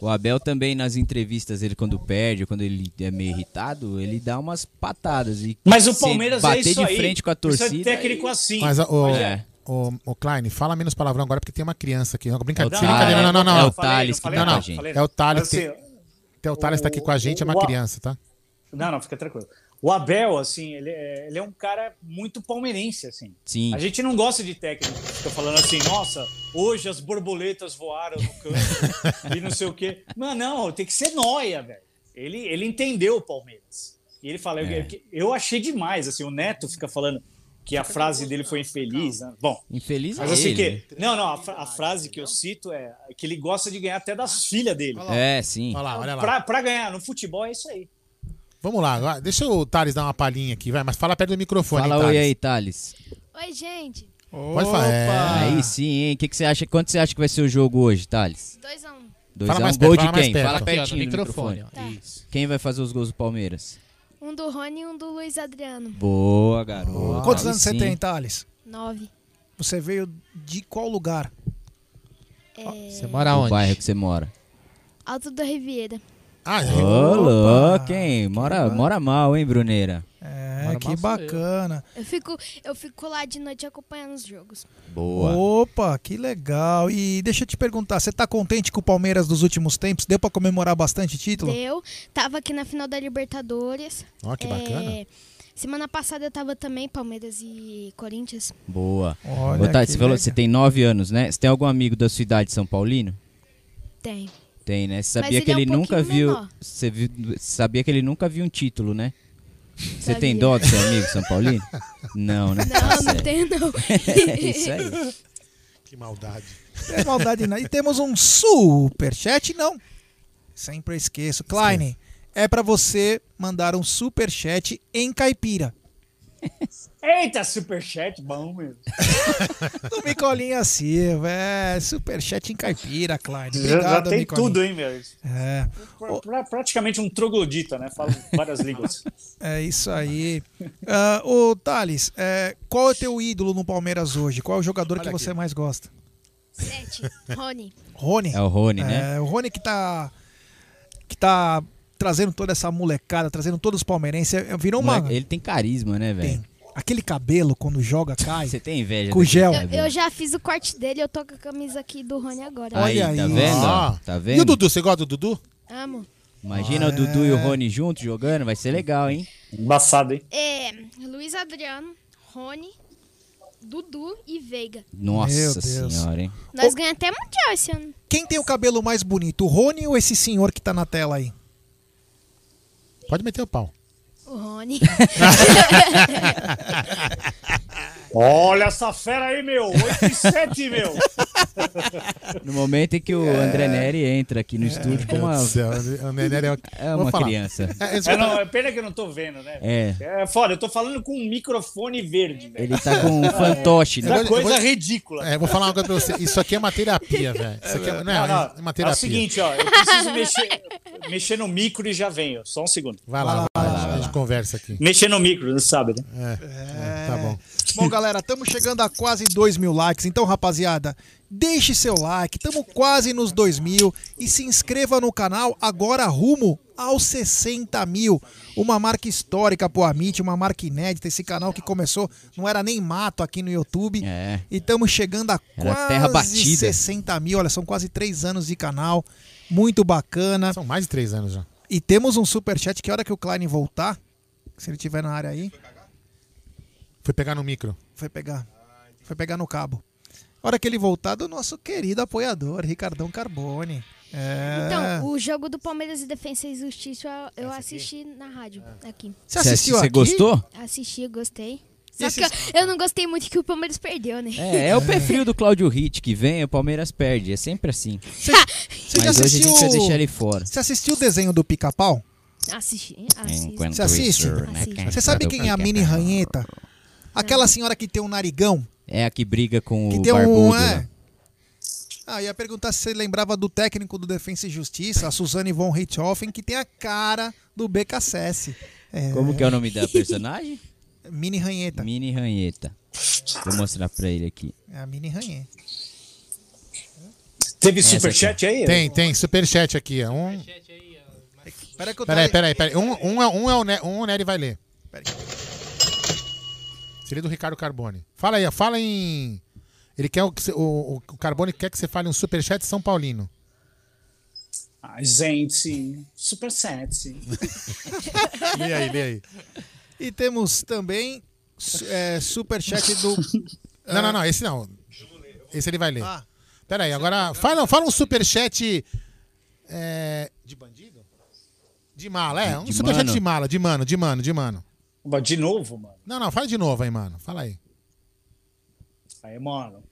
o Abel também nas entrevistas, ele quando perde, quando ele é meio irritado, ele dá umas patadas. E Mas o Palmeiras é bater isso de aí. frente com a torcida. técnico assim. Mas, o, é. o, o Klein, fala menos palavrão agora porque tem uma criança aqui. Não, brincadeira. É o sem brincadeira. Não, não, não. É não. o Thales que tá não, com não. a gente. É o Thales. Que- assim, tem o Thales tá aqui com a gente, é uma o- criança, tá? Não, não, fica tranquilo. O Abel, assim, ele é, ele é um cara muito palmeirense, assim. Sim. A gente não gosta de técnico fica falando assim, nossa, hoje as borboletas voaram no campo e não sei o quê. Mas não, tem que ser noia, velho. Ele, ele entendeu o Palmeiras. E ele fala, É. eu, eu achei demais, assim, o Neto fica falando que a frase dele foi infeliz, né? Bom, Infeliz mas é assim ele. que... Não, não, a, a frase que eu cito é que ele gosta de ganhar até das filhas dele. É, sim. Olha lá, olha lá. Pra, pra ganhar no futebol é isso aí. Vamos lá, deixa o Thales dar uma palhinha aqui, vai, mas fala perto do microfone, Fala hein, oi aí, Thales. Oi, gente. Pode falar. É. Aí sim, hein? Que que você acha, quanto você acha que vai ser o jogo hoje, Thales? 2x1. Um. 2 Fala a 1 mais gol perto, de fala mais quem? perto. Fala Aqui, ó, no pertinho do microfone, microfone. ó. Isso. Quem vai fazer os gols do Palmeiras? Um do Rony e um do Luiz Adriano. Boa, garoto. Quantos Aí anos você sim. tem, Thales? 9. Você veio de qual lugar? É... Você mora O onde? bairro que você mora. Alto da Riviera. Ah, Ô, louco, hein? Mora, mora mal, hein, Bruneira? É. É, que bacana. Eu fico, eu fico lá de noite acompanhando os jogos. Boa. Opa, que legal. E deixa eu te perguntar, você tá contente com o Palmeiras dos últimos tempos? Deu pra comemorar bastante título? Deu. Tava aqui na final da Libertadores. Ó, que bacana. Semana passada eu tava também, Palmeiras e Corinthians. Boa. Olha Ô, Tati, que você falou legal. que você tem 9 anos, né? Você tem algum amigo da sua idade São Paulino? Tem. Tem, né? Mas sabia ele que é um ele nunca viu. menor. Você viu- sabia que ele nunca viu um título, né? Você tem Sabia. dó do seu amigo São Paulino? Não, né? Tá Não, não certo. tenho não. É isso aí. Que maldade. É maldade não. E temos um superchat, não. Sempre esqueço. Klein, é pra você mandar um superchat em caipira. Eita, superchat, bom mesmo. Do Micolinha Silva, é. Superchat em caipira. Já, Obrigado, já tem Micolinha. tudo, hein, meu? É. Pra- pra- praticamente um troglodita, né? Falo várias línguas. É isso aí. Ah, ô, Thales, é, qual é o teu ídolo no Palmeiras hoje? Qual é o jogador que você mais gosta? Sete. Rony. Rony? É o Rony, né? É, o Rony que tá. que tá trazendo toda essa molecada, trazendo todos os palmeirenses. É, Virou uma. Ele tem carisma, né, velho? Aquele cabelo, quando joga, cai. Você tem inveja Com gel. Eu, eu já fiz o corte dele, eu tô com a camisa aqui do Rony agora. Aí, tá vendo? Ó. Tá E o vendo? Dudu, você gosta do Dudu? Amo. Imagina o Dudu e o Rony juntos jogando, vai ser legal, hein? Embaçado, hein? É, Luiz Adriano, Rony, Dudu e Veiga. Nossa senhora, hein? Nós ganhamos até mundial esse ano. Quem tem o cabelo mais bonito, o Rony ou esse senhor que tá na tela aí? Pode meter o pau. O Rony. Olha essa fera aí, meu! 8 e 7, meu! No momento em que o André Neri entra aqui no estúdio com Meu uma. Deus do céu, o André Neri é uma- É uma criança. É, É, não, é pena que eu não tô vendo, né? É. É foda, eu tô falando com um microfone verde, velho. Ele tá com um fantoche, né? Vou- coisa vou- ridícula. É, vou falar uma coisa pra você. Isso aqui é uma terapia, velho. Isso aqui é, não, é, Não, não, é uma é terapia. o seguinte, ó, eu preciso mexer, mexer no micro e já venho. Só um segundo. Vai lá, vai lá, a gente conversa aqui. Mexer no micro, não sabe, né? É, tá bom. Bom, galera, estamos chegando a quase 2 mil likes. Então, rapaziada, deixe seu like. Estamos quase nos 2 mil. E se inscreva no canal agora rumo aos 60 mil. Uma marca histórica pro Amit, uma marca inédita. Esse canal que começou, não era nem mato aqui no YouTube. É. E estamos chegando a Era quase terra batida. 60 mil. Olha, são quase 3 anos de canal. Muito bacana. São mais de 3 anos já. E temos um superchat que a hora que o Klein voltar, se ele estiver na área aí, Foi pegar no micro. foi pegar. Foi pegar no cabo. A hora que ele voltar, do nosso querido apoiador, Ricardão Carbone. É. Então, o jogo do Palmeiras e Defensa e Justiça eu- assisti na rádio aqui. Você assistiu Você aqui? gostou? Assisti, gostei. Só que eu, eu não gostei muito que o Palmeiras perdeu, né? É, é o perfil do Cláudio Hit que vem, o Palmeiras perde. É sempre assim. Você já Mas hoje a gente vai assistiu- deixar ele fora. Você assistiu o desenho do Pica-Pau? Assisti, Você assiste? né, Você sabe quem é a que Mini Ranheta? Aquela senhora que tem um narigão? É a que briga com Que o tem barbudo. um. né? É. Ah, ia perguntar se você lembrava do técnico do Defensa e Justiça, a Suzane von Richthofen, que tem a cara do BKSS. É, Como que é o nome da personagem? Mini Ranheta. Mini Ranheta. Vou mostrar pra ele aqui. É a Mini Ranheta. Teve Essa superchat aí? Tem, tem superchat aqui. ó. Um... Peraí que eu Peraí, tô- peraí, peraí. Um, um, é, um, é o ne... um o Nery vai ler. Seria do Ricardo Carbone. Fala aí, ó, fala em. Ele quer o, que o, o Carbone quer que você fale um superchat São Paulino. Ah, gente, superchat. Lê aí, lê aí. E temos também é, superchat do. Não, não, não, esse não. Esse ele vai ler. Ah. Pera aí, agora. Fala, fala um superchat. É, de bandido? De mala, é. Um De superchat mano. de mala, de mano, de mano, de mano. Mas De novo, mano. Não, não, fala de novo aí, mano. Fala aí. Aí, mano.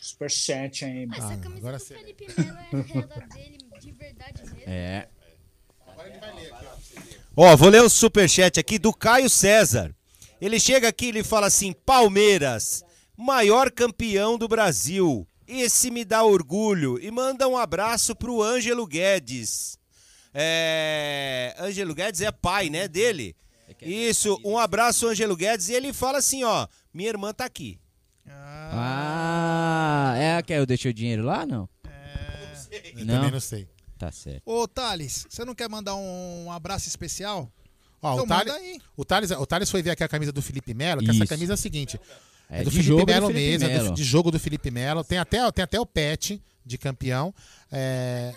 Superchat aí, mano. Essa camisa agora do você- Felipe Melo é a dele de verdade mesmo. É. Ó, vou ler o superchat aqui do Caio César. Ele chega aqui e ele fala assim: Palmeiras, maior campeão do Brasil. Esse me dá orgulho. E manda um abraço pro Ângelo Guedes. É. Ângelo Guedes é pai, né? Dele. Isso, um abraço, Ângelo Guedes. E ele fala assim: ó, minha irmã tá aqui. Ah, é a que eu deixei o dinheiro lá, não? Eu Não? também não sei. Tá certo. Ô, Thales, você não quer mandar um abraço especial Ó, Então o, Thales, manda aí. o, Thales, o Thales foi ver aqui a camisa do Felipe Melo, que essa Isso. camisa é a seguinte. É, É do de Felipe jogo do Melo Felipe mesmo, é do- de jogo do Felipe Melo. Tem até, tem até o pet de campeão. É,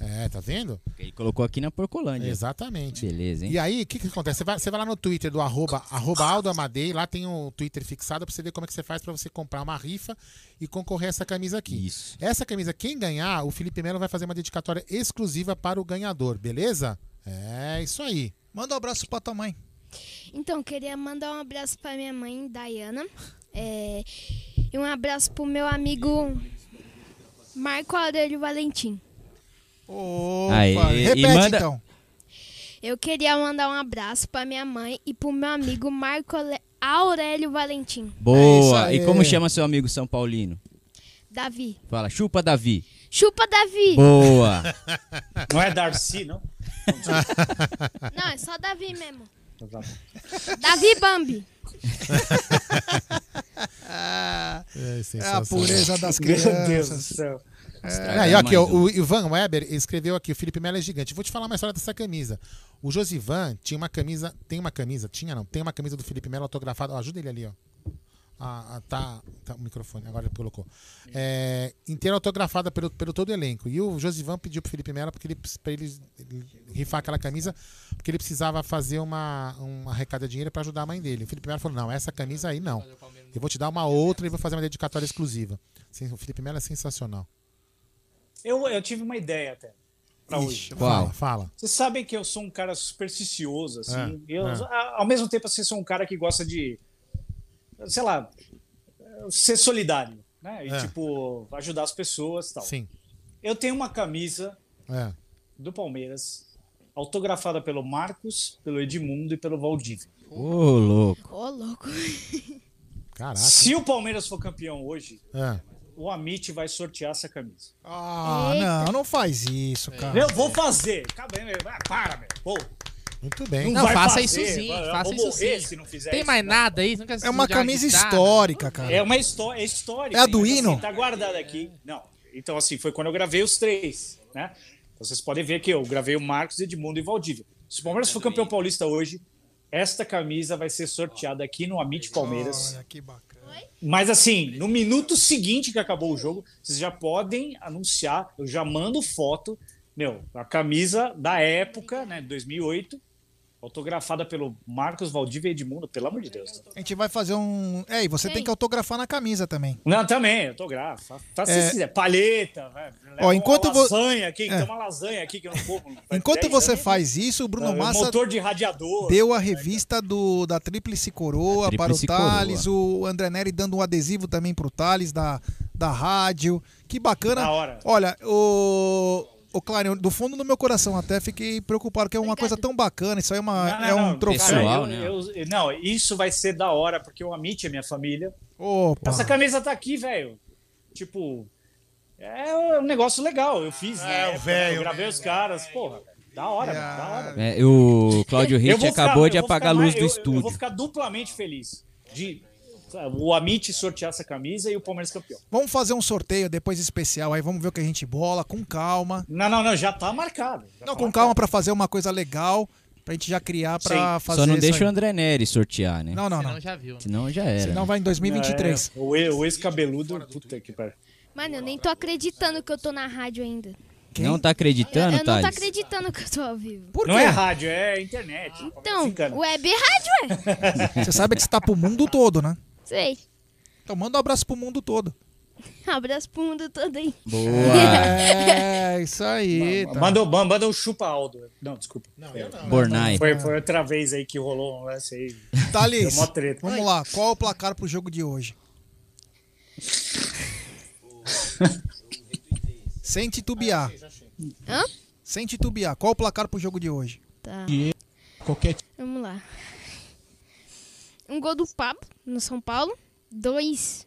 é, tá vendo? Ele colocou aqui na Porcolândia. Exatamente. Beleza, hein? E aí, o que, que acontece? Você vai, você vai lá no Twitter do arroba, arroba Aldo Amadei, lá tem um Twitter fixado pra você ver como é que você faz pra você comprar uma rifa e concorrer a essa camisa aqui. Isso. Essa camisa, quem ganhar, o Felipe Melo vai fazer uma dedicatória exclusiva para o ganhador, beleza? É isso aí. Manda um abraço pra tua mãe. Então, queria mandar um abraço pra minha mãe, Dayana. é, e um abraço pro meu amigo Marco Aurélio Valentim. Opa, e repete manda- então. Eu queria mandar um abraço pra minha mãe e pro meu amigo Marco Aurélio Valentim. Boa! É e como aí. chama seu amigo São Paulino? Davi. Fala, chupa Davi. Chupa, Davi! Boa! Não é Darcy, não? Não, é só Davi mesmo. Davi Bambi. É, é a pureza das Meu Deus do crianças. Ah, e aqui, ó, o Ivan Weber escreveu aqui, o Felipe Melo é gigante. Vou te falar uma história dessa camisa. O Josivan tinha uma camisa, tem uma camisa, tinha não, tem uma camisa do Felipe Melo autografada. Ó, ajuda ele ali, ó. Ah, tá, tá o microfone, agora ele colocou. É, inteira autografada pelo, pelo todo o elenco. E o Josivan pediu pro Felipe Melo porque ele, pra ele rifar aquela camisa, porque ele precisava fazer uma, um arrecada dinheiro para ajudar a mãe dele. O Felipe Melo falou: não, essa camisa aí não. Eu vou te dar uma outra e vou fazer uma dedicatória exclusiva. Sim, o Felipe Melo é sensacional. Eu, eu tive uma ideia até. Pra hoje. Ixi, fala, fala. Vocês sabem que eu sou um cara supersticioso, assim. É, eu, é. Ao mesmo tempo, assim, sou um cara que gosta de, sei lá, ser solidário, né? E, É. tipo, ajudar as pessoas e tal. Sim. Eu tenho uma camisa É. do Palmeiras, autografada pelo Marcos, pelo Edmundo e pelo Valdívia. Ô, louco. Ô, louco. Caraca. Se o Palmeiras for campeão hoje, É. o Amit vai sortear essa camisa. Ah, não, não faz isso, cara. Eu vou fazer. Acaba aí, meu. Ah, para, meu. Pô. Muito bem. Não, vai faça fazer, isso sim, eu faça vou isso morrer sim. se não fizer Tem isso, mais né? nada aí? Não quer É uma camisa histórica, cara. É uma histó é histórica. É a do mas, hino? Assim, tá guardada aqui. Não. Então, assim, foi quando eu gravei os três, né? Então, vocês podem ver que eu gravei o Marcos, Edmundo e Valdívia. Se o Palmeiras for campeão paulista hoje, esta camisa vai ser sorteada aqui no Amit Palmeiras. Olha que bacana. Mas assim, no minuto seguinte que acabou o jogo, vocês já podem anunciar, eu já mando foto, meu, a camisa da época, né, 2008, autografada pelo Marcos Valdívia e Edmundo, pelo amor de Deus. A gente vai fazer um. É, e você tem que autografar na camisa também. Não, também, autografa. Faça É. se quiser. Palheta, vai, leva Ó, enquanto uma vo- lasanha aqui, É. tem uma lasanha aqui que eu não como. Enquanto 10 você anos. faz isso, o Bruno É, Massa Motor de radiador. deu a revista do, da Tríplice Coroa Tríplice para o Thales, o André Neri dando um adesivo também para o Thales da, da rádio. Que bacana. Da hora. Olha, o. Ô, Clarion, do fundo do meu coração até fiquei preocupado, que é uma coisa tão bacana. Isso aí é, uma, Não, não, é um não, troféu. eu- eu- não, isso vai ser da hora, porque o Amit é minha família. Opa. Essa camisa tá aqui, velho. Tipo, é um negócio legal. Eu fiz, né? o velho, Eu gravei os caras, porra. Da hora, mano, da hora. É, o Cláudio Eu Ritt vou ficar- acabou de apagar a luz mais- do eu- estúdio. Eu vou ficar duplamente feliz de o Amit sortear essa camisa e o Palmeiras campeão. Vamos fazer um sorteio depois especial aí, vamos ver o que a gente bola, com calma. Não, não, não, já tá marcado. Já Não, tá com calma pra fazer uma coisa legal, pra gente já criar pra fazer Só não isso deixa aí. o André Neri sortear, né? Não, não, não. Senão já viu. Senão já era. Senão vai em 2023. É, o e- o ex-cabeludo, puta que pariu. Mano, eu nem tô acreditando que eu tô na rádio ainda. Não tá Eu, acreditando, eu não tô acreditando que eu tô ao vivo. Por não quê? é rádio, é internet. Então, web é rádio, é. Você sabe que você tá pro mundo todo, né? Sei. Então manda um abraço pro mundo todo. Abraço pro mundo todo aí. É, isso aí. tá. Manda, o- manda o chupa Aldo. Não, desculpa. É, Bornai. Foi, foi outra vez aí que rolou um lance aí. Thales, treta. vamos lá. Qual é o placar pro jogo de hoje? Sem titubear. Hã? Sem titubear. Qual é o placar pro jogo de hoje? Tá. Qualquer Vamos lá. Um gol do Pablo, no São Paulo. Dois.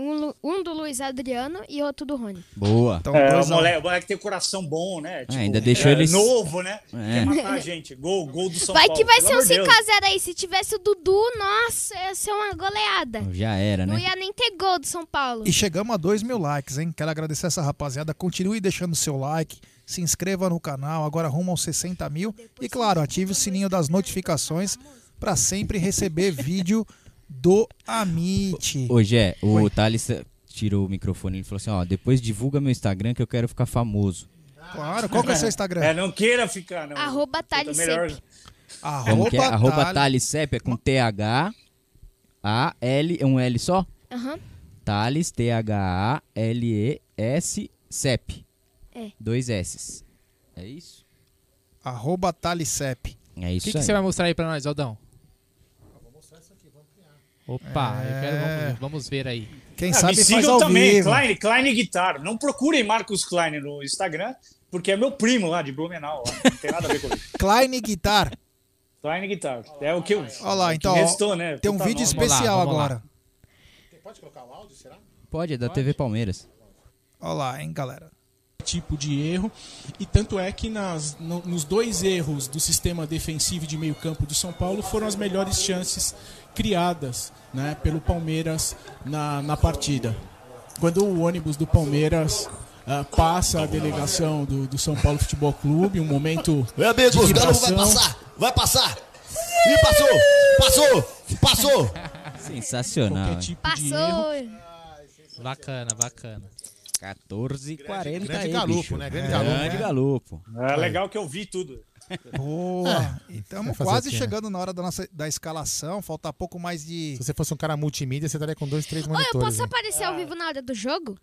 Um, um do Luiz Adriano e outro do Rony. Boa. Então, É, o moleque, o moleque tem coração bom, né? Tipo, ainda deixou é, eles- Novo, né? É. Quer matar a gente. Gol, gol do São vai Paulo. que vai pelo ser um amor de Deus. 5x0 aí. Se tivesse o Dudu, nossa, ia ser uma goleada. Já era, Não né? ia nem ter gol do São Paulo. E chegamos a 2 mil likes, hein? Quero agradecer essa rapaziada. Continue deixando seu like, se inscreva no canal, agora rumo aos 60 mil. E claro, ative o sininho das notificações para sempre receber vídeo do Amit. Hoje é, o Oi. Thales tirou o microfone e falou assim: ó, depois divulga meu Instagram que eu quero ficar famoso. Claro, qual que é o seu Instagram? É, não queira ficar, não. Arroba Thales que é? Arroba Thales- Thales é com T-H-A-L, é um L só? Aham. Thales, T-H-A-L-E-S, Sepp. É. Dois S. É isso? Arroba Talisep. É O isso que, que aí. você vai mostrar aí pra nós, Aldão? Opa, eu quero, É. vamos, vamos ver aí. Quem Ah, sabe me faz sigam ao também, vivo. Klein, Klein Guitar. Não procurem Marcos Klein no Instagram, porque é meu primo lá de Blumenau. ó. Não tem nada a ver com isso. Klein Guitar. Klein Guitar. É o que eu. Olha lá, que então, restou, né? tem um Puta vídeo nome. especial vamos lá. agora. Pode, é da TV Palmeiras. Olha lá, hein, galera. Tipo de erro. E tanto é que nas, no- nos dois erros do sistema defensivo e de meio campo do São Paulo foram as melhores chances criadas né, pelo Palmeiras na, na partida. Quando o ônibus do Palmeiras ah, passa a delegação do, do São Paulo Futebol Clube, um momento Meu amigo, de o Galo vai passar, vai passar. Ih, passou, passou, passou. Sensacional. Qualquer tipo de erro. Passou. Bacana, bacana. 14 e 40 grande aí, galupo, bicho. né? Grande É, galupo, Grande né? galupo. É legal que eu vi tudo. Boa. É, estamos quase o né? chegando na hora da, nossa, da escalação. Falta pouco mais de. Se você fosse um cara multimídia, você estaria com dois, três Oi, eu monitores. posso né? aparecer ao vivo na hora do jogo?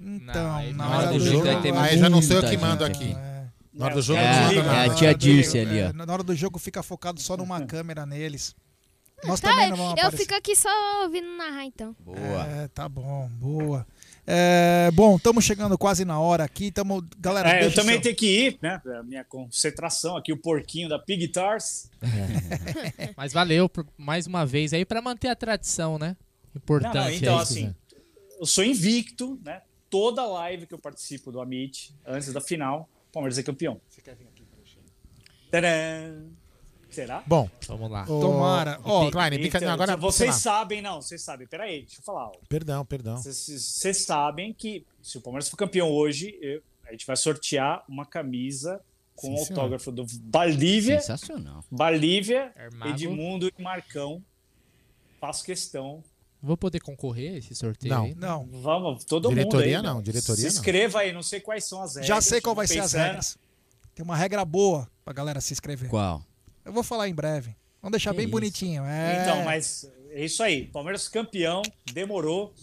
Então, aí na não, hora do do jogo jogo. Aí já não sou eu muita que mando gente aqui. É. Na hora do jogo É, eu não é a tia Dirce É, ali, ó. Na hora do jogo fica focado só numa câmera neles. Nós Tá, também não vamos eu aparecer. fico aqui só ouvindo narrar, então. Boa. É, tá bom, boa. É, bom, estamos chegando quase na hora aqui. Tamo, galera, É, eu também seu- tenho que ir, né? A minha concentração aqui, o porquinho da Pig Tars. Mas valeu por- mais uma vez aí pra manter a tradição, né? Importante. Não, não, então, aí. assim, eu sou invicto, né? Toda live que eu participo do Amit, antes da final, o Palmeiras é campeão. Tadã! Será? Bom, Vamos lá. ô, Tomara. Ó, Ó, Klein, bica- Então, não, agora, vocês sabem, não, vocês sabem. Peraí, deixa eu falar. ó. Perdão, perdão. Vocês, sabem que se o Palmeiras for campeão hoje, eu- a gente vai sortear uma camisa com o autógrafo do Balívia, Sensacional. Balívia. Edmundo e Marcão. Faço questão. Vou poder concorrer a esse sorteio Não. aí? Não, Vamos, todo Diretoria mundo aí. não, meu. diretoria Se não. inscreva aí, não sei quais são as regras. já sei qual vai ser as pensando. regras. Tem uma regra boa pra galera se inscrever. Qual? Eu vou falar em breve. Vamos deixar Que bem isso. bonitinho. É... Então, mas é isso aí. Palmeiras campeão, demorou.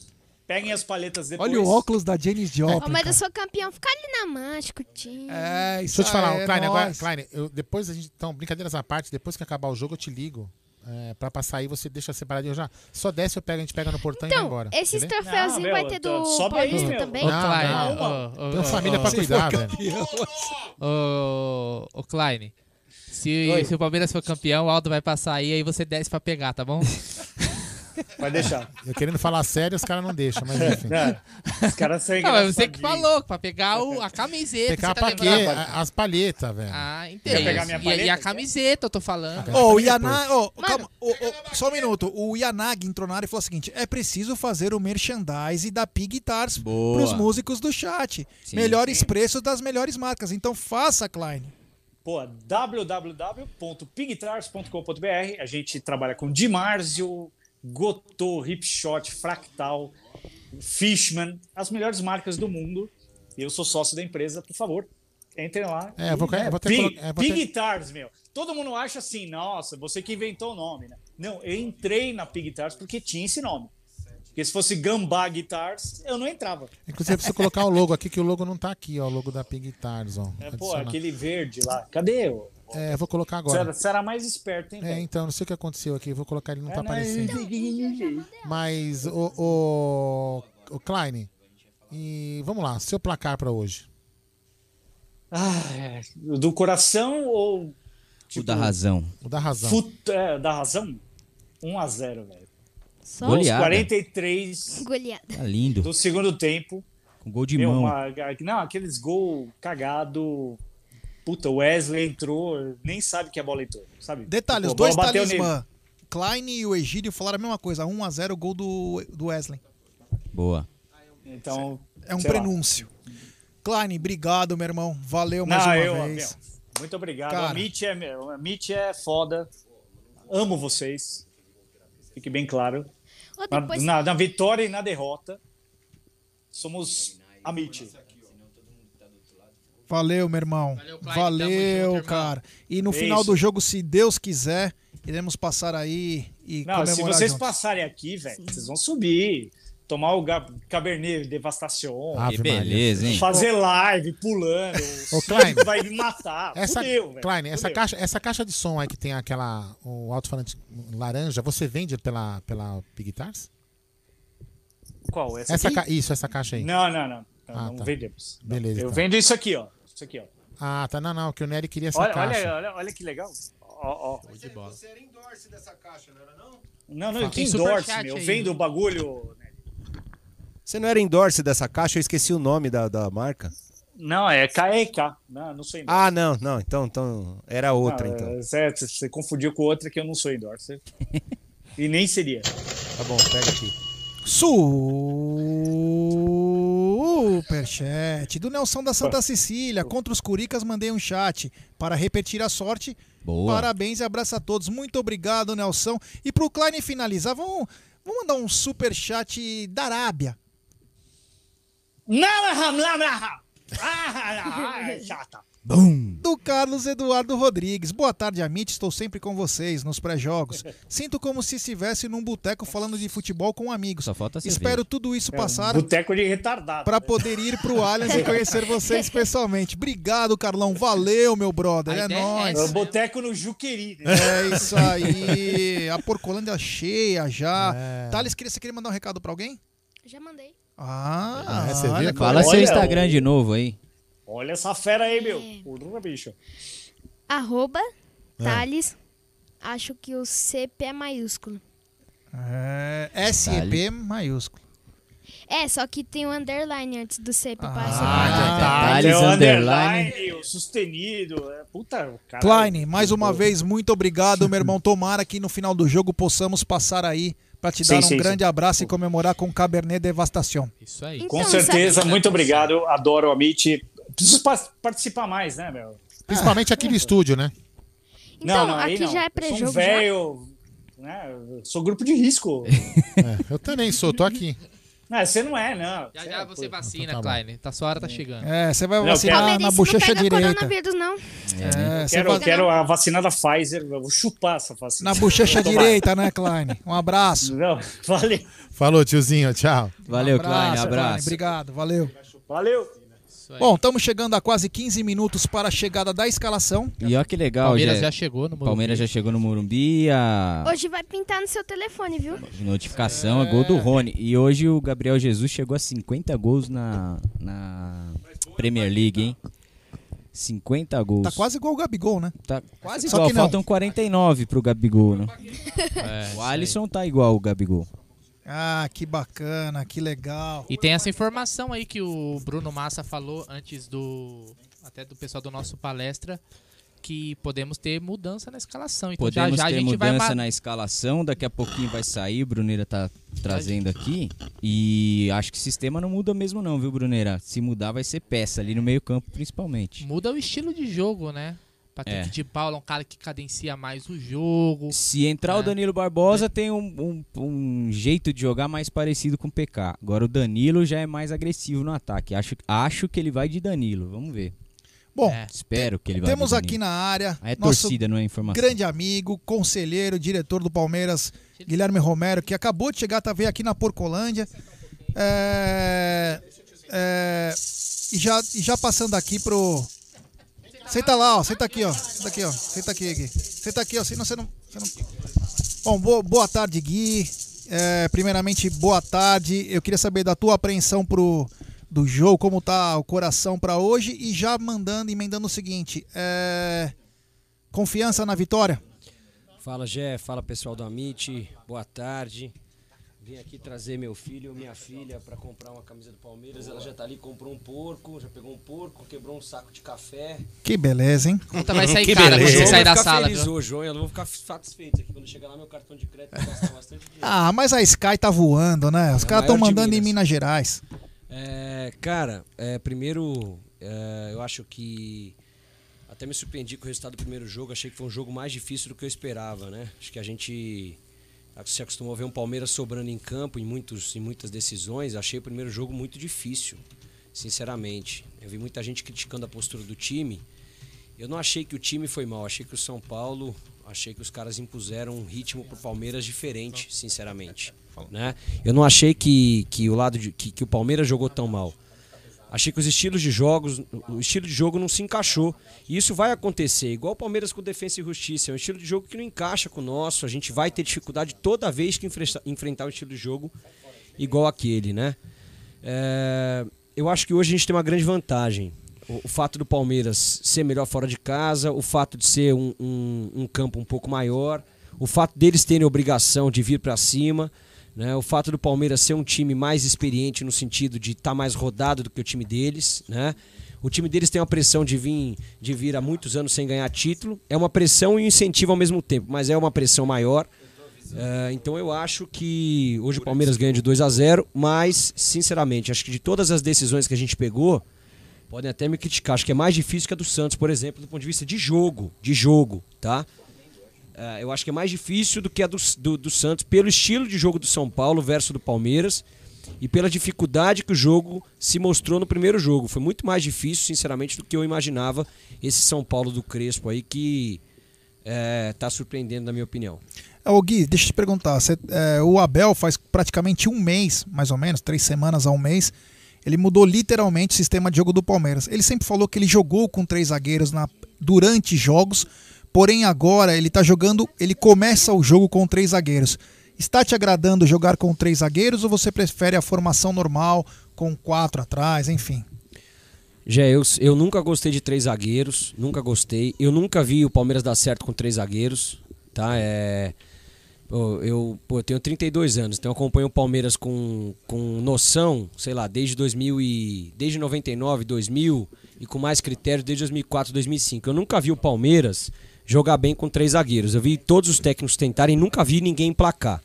Peguem as paletas depois. Olha o óculos da Janis Joplin. Mas eu sou campeão, fica ali na mancha, curtindo. É, isso Deixa eu te falar, aí, é Klein, agora. Klein, eu- depois a gente. Então, brincadeiras à parte, depois que acabar o jogo, eu te ligo. É, pra passar aí, você deixa separadinho já. Só desce, eu pego, a gente pega no portão e vai Então, embora. esses troféuzinhos vai ter do sobe aí, Paulista meu. também? Ô, Não, Klein, ô, ô, Tem ô, família ô, pra cuidar, velho. Ô, ô, Klein, se, Oi. se o Palmeiras for campeão, o Aldo vai passar aí, aí você desce pra pegar, tá bom? Vai deixar. Eu querendo falar sério, os caras não deixam, mas enfim. Não, os caras são Não, mas você que falou, pra pegar o, a camiseta. Pegar você tá? A- As palhetas, velho. Ah, Quer pegar entendi. minha E, paleta? e a camiseta, eu tô falando. Ô, o Depois. Yanagi. ô, calma, ô, ô, só um minuto. O Yanagi entrou na área e falou o seguinte: é preciso fazer o merchandise da Pig Guitars Boa. pros músicos do chat. Sim, melhores preços das melhores marcas. Então faça, Klein. Pô, www.pigtars.com.br. A gente trabalha com Dimarzio, Gotô, Hipshot, Fractal, Fishman, as melhores marcas do mundo. Eu sou sócio da empresa, por favor. Entrem lá. É, eu vou- E, eu vou ter Pig, é, vou ter- Pig meu. Todo mundo acha assim, nossa, você que inventou o nome, né? Não, eu entrei na Pig Guitars porque tinha esse nome. Porque se fosse Gambá Guitars, eu não entrava. Inclusive, eu preciso colocar o logo aqui, que o logo não tá aqui, ó. O logo da Pig Guitars, ó. É, pô, aquele verde lá. Cadê? ô? É, eu vou colocar Você agora. era, você era mais esperto, hein, É, velho? então, não sei o que aconteceu aqui. Vou colocar ele, não É, tá não, aparecendo. Mas, o, o, o Klein, e vamos lá, seu placar pra hoje. Ah, é. Do coração ou. O da razão. O da razão. Fut... É, da razão? 1x0, velho. Só Goleada. 43 goleada. Tá lindo. do segundo tempo. Com gol de Meu, mão. uma- não, aqueles gol cagado. Puta, o Wesley entrou, nem sabe que a bola entrou, sabe? Detalhe, Tipo, os a dois talismã. Klein e o Egídio falaram a mesma coisa. 1x0 gol do, do Wesley. Boa. Então, É um sei lá. prenúncio. Klein, obrigado, meu irmão. Valeu mais Não, uma eu, vez. meu, muito obrigado. Cara. A Mitch é, a Mitch é foda. Amo vocês. Fique bem claro. Na, depois- na- na vitória e na derrota, somos a Mitch. Valeu, meu irmão. Valeu, cara. E no É final isso. do jogo, se Deus quiser, iremos passar aí e Não, se vocês juntos. passarem aqui, velho, vocês vão subir. Tomar o Cabernet Que Maria. beleza, hein? Fazer live, pulando. Ô, o Klein. Vai me matar. Essa, Fudeu, velho. Klein, essa Fudeu. caixa, essa caixa de som aí que tem aquela. O alto-falante laranja, você vende pela, pela Big Guitars? Qual? Essa, Essa aqui? ca- Isso, essa caixa aí. Não, não, não. Não, Ah, não tá. vendemos. Não. Beleza. Eu então. vendo isso aqui, ó. Isso aqui, ó. Ah, tá. Não, não, que o Nery queria essa Olha, caixa. olha, olha, olha que legal. Ó, ó. Você era endorse dessa caixa, não era não? Não, não, Fala. que endorse, meu. aí, Vendo o bagulho. Você não era endorse dessa caixa? Eu esqueci o nome da, da marca. Não, é KEK. Não, não sou endorse. Ah, não, não. Então, então era outra, Não, então. é, Certo, você confundiu com outra que eu não sou endorser. e nem seria. Tá bom, pega aqui. Superchat do Nelson da Santa Cecília. Contra os Curicas, mandei um chat para repetir a sorte. Boa. Parabéns e abraço a todos. Muito obrigado, Nelson. E pro Klein finalizar, vamos, vamos mandar um superchat da Arábia. Ah, chata. Do Carlos Eduardo Rodrigues. Boa tarde, Amit. Estou sempre com vocês nos pré-jogos. Sinto como se estivesse num boteco falando de futebol com amigos. Só falta. Espero tudo isso É, passar Boteco de retardado. para poder ir pro Allianz e conhecer vocês pessoalmente. Obrigado, Carlão. Valeu, meu brother. É nóis. É o boteco no Juqueri. né? É isso aí. A Porcolândia cheia já. É. Thales, queria, você queria mandar um recado pra alguém? Já mandei. Ah, É, você viu? olha, Fala seu Instagram o- de novo aí. Olha essa fera aí, meu. Porra, bicho. Arroba É. Thales. Acho que o CP é maiúsculo. É, SEP maiúsculo. É, só que tem o underline antes do CP para Ah, separar. Thales é o underline. underline, o sustenido. É, puta, cara. Klein, mais uma vez, muito obrigado, meu irmão. Tomara que no final do jogo possamos passar aí pra te Sim, dar um sim, grande sim. abraço e comemorar com Cabernet Devastação. Isso aí. Com Então, certeza, sabe- muito obrigado. Adoro o Amit. Preciso pa- participar mais, né, meu? Principalmente aqui no estúdio, né? Então, aí aqui já é pré-jogo, Sou um velho, né? Sou grupo de risco. É, eu também sou, tô aqui. Não, você não é, não. Já já você vacina, Então tá. Klein. Tá, sua hora tá chegando. É, você vai Não, vacinar quero- na bochecha não direita. coronavírus, não. É, você Quero, vai quero a vacina da Pfizer. Eu vou chupar essa vacina. na bochecha direita, né, Klein? Um abraço. Não, valeu. Falou, tiozinho, tchau. Valeu, um Klein. Abraço. Obrigado, valeu. Valeu. Isso aí. Bom, estamos chegando a quase 15 minutos para a chegada da escalação. E olha que legal, Palmeiras já, já chegou no Morumbi. Palmeiras já chegou no Morumbi, a Hoje vai pintar no seu telefone, viu? notificação, é gol do Rony. E hoje o Gabriel Jesus chegou a 50 gols na, na Premier League, hein? 50 gols. Tá quase igual o Gabigol, né? Tá quase Só igual, que não. faltam 49 pro Gabigol, né? É, O isso Alisson tá igual o Gabigol. Ah, que bacana, que legal. E tem essa informação aí que o Bruno Massa falou antes do. Até do pessoal do nosso palestra. Que podemos ter mudança na escalação. Então Podemos já já a ter gente vai. mudança ma- na escalação, daqui a pouquinho vai sair, o Bruneira tá trazendo aqui. E acho que o sistema não muda mesmo não, viu, Bruneira? Se mudar vai ser peça ali no meio campo, principalmente. Muda o estilo de jogo, né? Patrick É. de Paula é um cara que cadencia mais o jogo. Se entrar o É. Danilo Barbosa, tem um, um- um jeito de jogar mais parecido com o PK. Agora o Danilo já é mais agressivo no ataque. Acho, acho que ele vai de Danilo. Vamos ver. Bom, É. Espero que ele vá temos de aqui na área é torcida, não é informação. grande amigo, conselheiro, diretor do Palmeiras, Guilherme Romero, que acabou de chegar, tá veio aqui na Porcolândia. É, é, e, já, e já passando aqui pro. Senta lá, ó. Senta aqui, ó. Senta aqui, ó. Senta aqui, aqui. Senta aqui, ó. Senão você não. Você não... Bom, boa, tarde, Gui. É, primeiramente, boa tarde. Eu queria saber da tua apreensão pro do jogo, como tá o coração pra hoje e já mandando, emendando o seguinte, é, confiança na vitória? Fala, Gé. Fala, pessoal do Amit. Boa tarde. Vim aqui trazer meu filho ou minha filha para comprar uma camisa do Palmeiras. Ela já tá ali, comprou um porco, já pegou um porco, quebrou um saco de café. Que beleza, hein? Conta vai sair Que cara quando beleza. você sair Eu da vou ficar sala. feliz viu? hoje, eu vou ficar satisfeito aqui. Quando chegar lá, meu cartão de crédito vai gastar bastante dinheiro. Ah, mas a Sky tá voando, né? Os É caras estão mandando em Minas. Minas Gerais. É, cara, é, primeiro, é, eu acho que até me surpreendi com o resultado do primeiro jogo. Achei que foi um jogo mais difícil do que eu esperava, né? Acho que a gente se acostumou a ver um Palmeiras sobrando em campo em, muitos, em muitas decisões. Achei o primeiro jogo muito difícil, sinceramente. Eu vi muita gente criticando a postura do time. Eu não achei que o time foi mal. Achei que o São Paulo, achei que os caras impuseram um ritmo pro Palmeiras diferente, sinceramente. Né? Eu não achei que, que o lado de, que, que o Palmeiras jogou tão mal. Achei que os estilos de jogos, o estilo de jogo não se encaixou. E isso vai acontecer, igual o Palmeiras com Defesa e Justiça. É um estilo de jogo que não encaixa com o nosso. A gente vai ter dificuldade toda vez que enfrenta- enfrentar um estilo de jogo igual aquele, né? É, eu acho que hoje a gente tem uma grande vantagem. O, o fato do Palmeiras ser melhor fora de casa, o fato de ser um, um- um campo um pouco maior, o fato deles terem obrigação de vir para cima, né? o fato do Palmeiras ser um time mais experiente no sentido de estar mais rodado do que o time deles. Né? O time deles tem uma pressão de vir, de vir há muitos anos sem ganhar título. É uma pressão e um incentivo ao mesmo tempo, mas é uma pressão maior. É, então eu acho que hoje o Palmeiras ganha de 2 a 0 mas, sinceramente, acho que de todas as decisões que a gente pegou, podem até me criticar. Acho que é mais difícil que a do Santos, por exemplo, do ponto de vista de jogo. De jogo, tá? É, eu acho que é mais difícil do que a do, do, do Santos, pelo estilo de jogo do São Paulo versus do Palmeiras e pela dificuldade que o jogo se mostrou no primeiro jogo. Foi muito mais difícil, sinceramente, do que eu imaginava esse São Paulo do Crespo aí que é, tá surpreendendo, na minha opinião. É, Ô Gui, deixa eu te perguntar. É, o Abel faz praticamente um mês, mais ou menos, três semanas a um mês. Ele mudou literalmente o sistema de jogo do Palmeiras. Ele sempre falou que ele jogou com três zagueiros na, durante jogos, porém agora ele tá jogando, ele começa o jogo com três zagueiros. Está te agradando jogar com três zagueiros ou você prefere a formação normal, com quatro atrás, enfim? Já eu, eu nunca gostei de três zagueiros, nunca gostei. Eu nunca vi o Palmeiras dar certo com três zagueiros, tá? É, eu, pô, eu tenho 32 anos, então acompanho o Palmeiras com, com noção, sei lá, desde 2000 e desde 99, 2000 e com mais critério desde 2004, 2005. Eu nunca vi o Palmeiras jogar bem com três zagueiros. Eu vi todos os técnicos tentarem, nunca vi ninguém emplacar.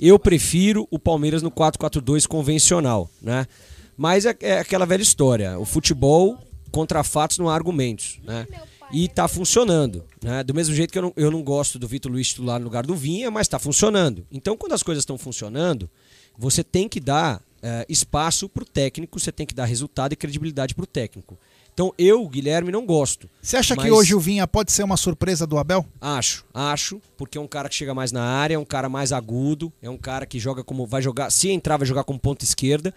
Eu prefiro o Palmeiras no 4-4-2 convencional, né? Mas é, é aquela velha história. O futebol contra fatos não há argumentos, né? E tá funcionando, né? Do mesmo jeito que eu não, eu não gosto do Vitor Luiz titular no lugar do Vinha, mas tá funcionando. Então, quando as coisas estão funcionando, você tem que dar eh, espaço pro técnico, você tem que dar resultado e credibilidade pro técnico. Então, eu, Guilherme, não gosto. Você acha que Mas- hoje o Vinha pode ser uma surpresa do Abel? Acho, acho, porque é um cara que chega mais na área, é um cara mais agudo, é um cara que joga como vai jogar, se entrar vai jogar como ponta esquerda.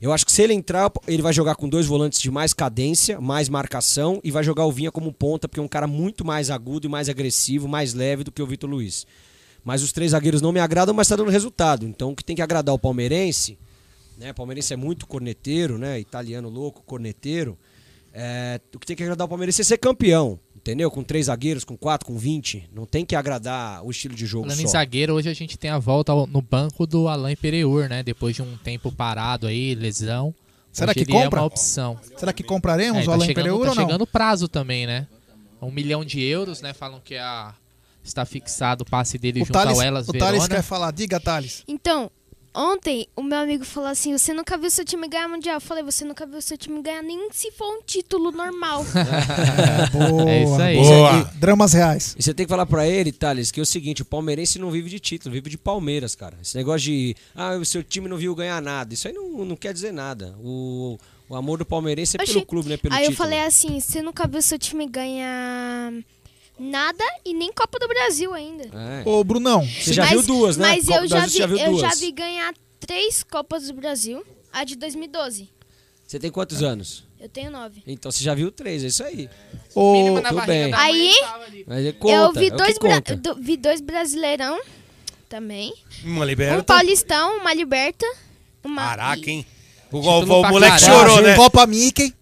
Eu acho que se ele entrar, ele vai jogar com dois volantes de mais cadência, mais marcação e vai jogar o Vinha como ponta, porque é um cara muito mais agudo e mais agressivo, mais leve do que o Vitor Luiz. Mas os três zagueiros não me agradam, mas tá dando resultado. Então o que tem que agradar o palmeirense, né? O palmeirense é muito corneteiro, né? Italiano louco, corneteiro. É, o que tem que agradar o Palmeirense é ser campeão, entendeu? Com três zagueiros, com quatro, com 20. Não tem que agradar o estilo de jogo Falando só. em zagueiro, hoje a gente tem a volta no banco do Alain Pereur, né? Depois de um tempo parado aí, lesão. Será Hoje que compra? É uma opção. Será que compraremos É, o tá Alain chegando, Pereur tá ou não? chegando prazo também, né? Um milhão de euros, né? Falam que a... está fixado o passe dele O junto Thales, ao Elas o Verona. Thales quer falar. Diga, Thales. Então, ontem o meu amigo falou assim: você nunca viu seu time ganhar mundial? Eu falei, você nunca viu seu time ganhar nem se for um título normal. Boa, É isso aí. boa. Boa. Dramas reais. E você tem que falar pra ele, Thales, que é o seguinte, o palmeirense não vive de título, vive de Palmeiras, cara. Esse negócio de, ah, o seu time não viu ganhar nada, isso aí não, não quer dizer nada. O, o amor do palmeirense é Oxi. pelo clube, né? Pelo Aí eu título. falei assim: você nunca viu seu time ganhar nada e nem Copa do Brasil ainda. É. Ô, Brunão. Você já viu duas, né? Mas Copa eu do já, Brasil vi, você já viu eu já vi ganhar três Copas do Brasil, a de 2012. Você tem quantos anos? Eu tenho nove. Então você já viu três, é isso aí. Ô, Tudo bem. Aí Mas ele conta, eu vi é dois, conta. do- vi dois brasileirão também. Uma Um liberta. paulistão, uma liberta. Uma... Caraca, hein? O, Título o- o pra moleque caralho. chorou, né? Copa Mickey.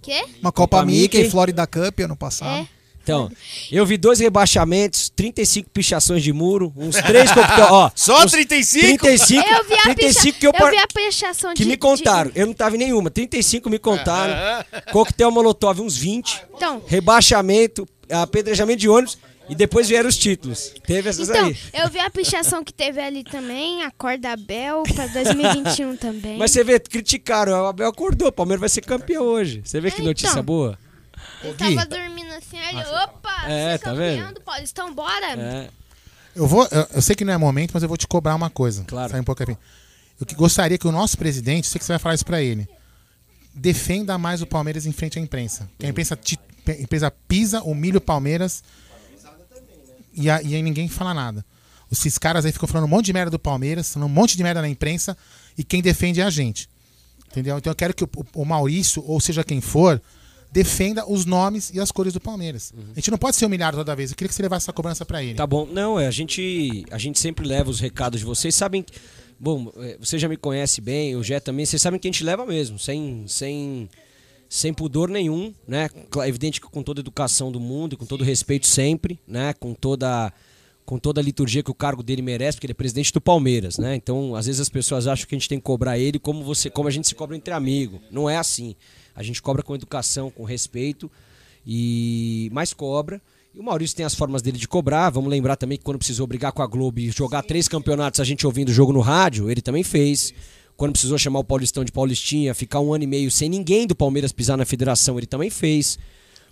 Quê? Uma Copa, Copa Mickey, Mickey. Florida Cup ano passado. É. Então, eu vi dois rebaixamentos, 35 pichações de muro, uns três coquetel, ó. Só uns 35? 35, Eu vi a 35 picha- que eu, eu par- vi a pichação que de- me contaram. Eu não tava em nenhuma. 35 me contaram. Coquetel Molotov uns 20. Então. Rebaixamento, apedrejamento de ônibus E depois vieram os títulos. Teve essas Então, aí. eu vi a pichação que teve ali também, a corda Abel pra 2021 também. Mas você vê, criticaram, o Abel acordou, o Palmeiras vai ser campeão hoje. Você vê que notícia então. boa? Eu tava dormindo assim, aí ele, opa, É, você tá vendo? do Paulistão, bora. É. Eu vou. Eu, eu sei que não é momento, mas eu vou te cobrar uma coisa. Claro. Sai um pouco aqui. Eu que gostaria que o nosso presidente, sei que você vai falar isso pra ele, defenda mais o Palmeiras em frente à imprensa. Que a imprensa, ti- a imprensa pisa, humilha o Palmeiras e, a- e aí ninguém fala nada. Esses caras aí ficam falando um monte de merda do Palmeiras, falando um monte de merda na imprensa e quem defende é a gente. Entendeu? Então eu quero que o, o Maurício, ou seja quem for, defenda os nomes e as cores do Palmeiras. A gente não pode ser humilhado toda vez. Eu queria que você levasse essa cobrança pra ele. Tá bom. Não, é, a gente, a gente sempre leva os recados de vocês. Sabem. que- Bom, é, você já me conhece bem, o Jé também. Vocês sabem que a gente leva mesmo, sem, sem, sem pudor nenhum, né? É evidente que com toda a educação do mundo, com todo respeito sempre, né? Com toda com toda a liturgia que o cargo dele merece, porque ele é presidente do Palmeiras, né? Então, às vezes as pessoas acham que a gente tem que cobrar ele como você, como a gente se cobra entre amigos. Não é assim. A gente cobra com educação, com respeito e mais cobra. E o Maurício tem as formas dele de cobrar. Vamos lembrar também que quando precisou brigar com a Globo e jogar três campeonatos, a gente ouvindo o jogo no rádio, ele também fez. Quando precisou chamar o Paulistão de Paulistinha, ficar um ano e meio sem ninguém do Palmeiras pisar na federação, ele também fez.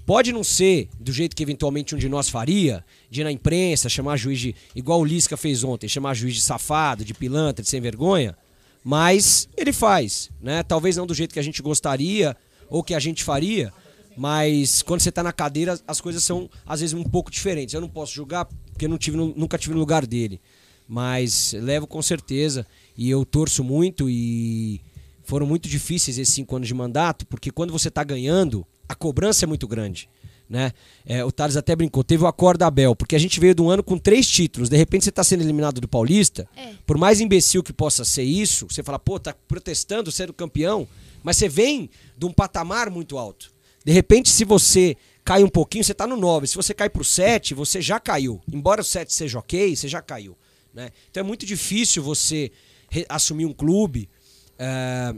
Pode não ser do jeito que eventualmente um de nós faria, de ir na imprensa, chamar juiz de. igual o Lisca fez ontem, chamar juiz de safado, de pilantra, de sem vergonha, mas ele faz, né? Talvez não do jeito que a gente gostaria ou que a gente faria, mas quando você tá na cadeira, as coisas são às vezes um pouco diferentes. Eu não posso julgar porque não tive, nunca tive no lugar dele, mas levo com certeza e eu torço muito e foram muito difíceis esses cinco anos de mandato, porque quando você tá ganhando, a cobrança é muito grande. Né? É, o Thales até brincou, teve o acordo Abel, porque a gente veio de um ano com três títulos, de repente você está sendo eliminado do Paulista, por mais imbecil que possa ser isso, você fala, pô, tá protestando sendo campeão, mas você vem de um patamar muito alto. De repente, se você cai um pouquinho, você tá no 9. Se você cai pro 7, você já caiu. Embora o 7 seja ok, você já caiu. Né? Então é muito difícil você assumir um clube. eh,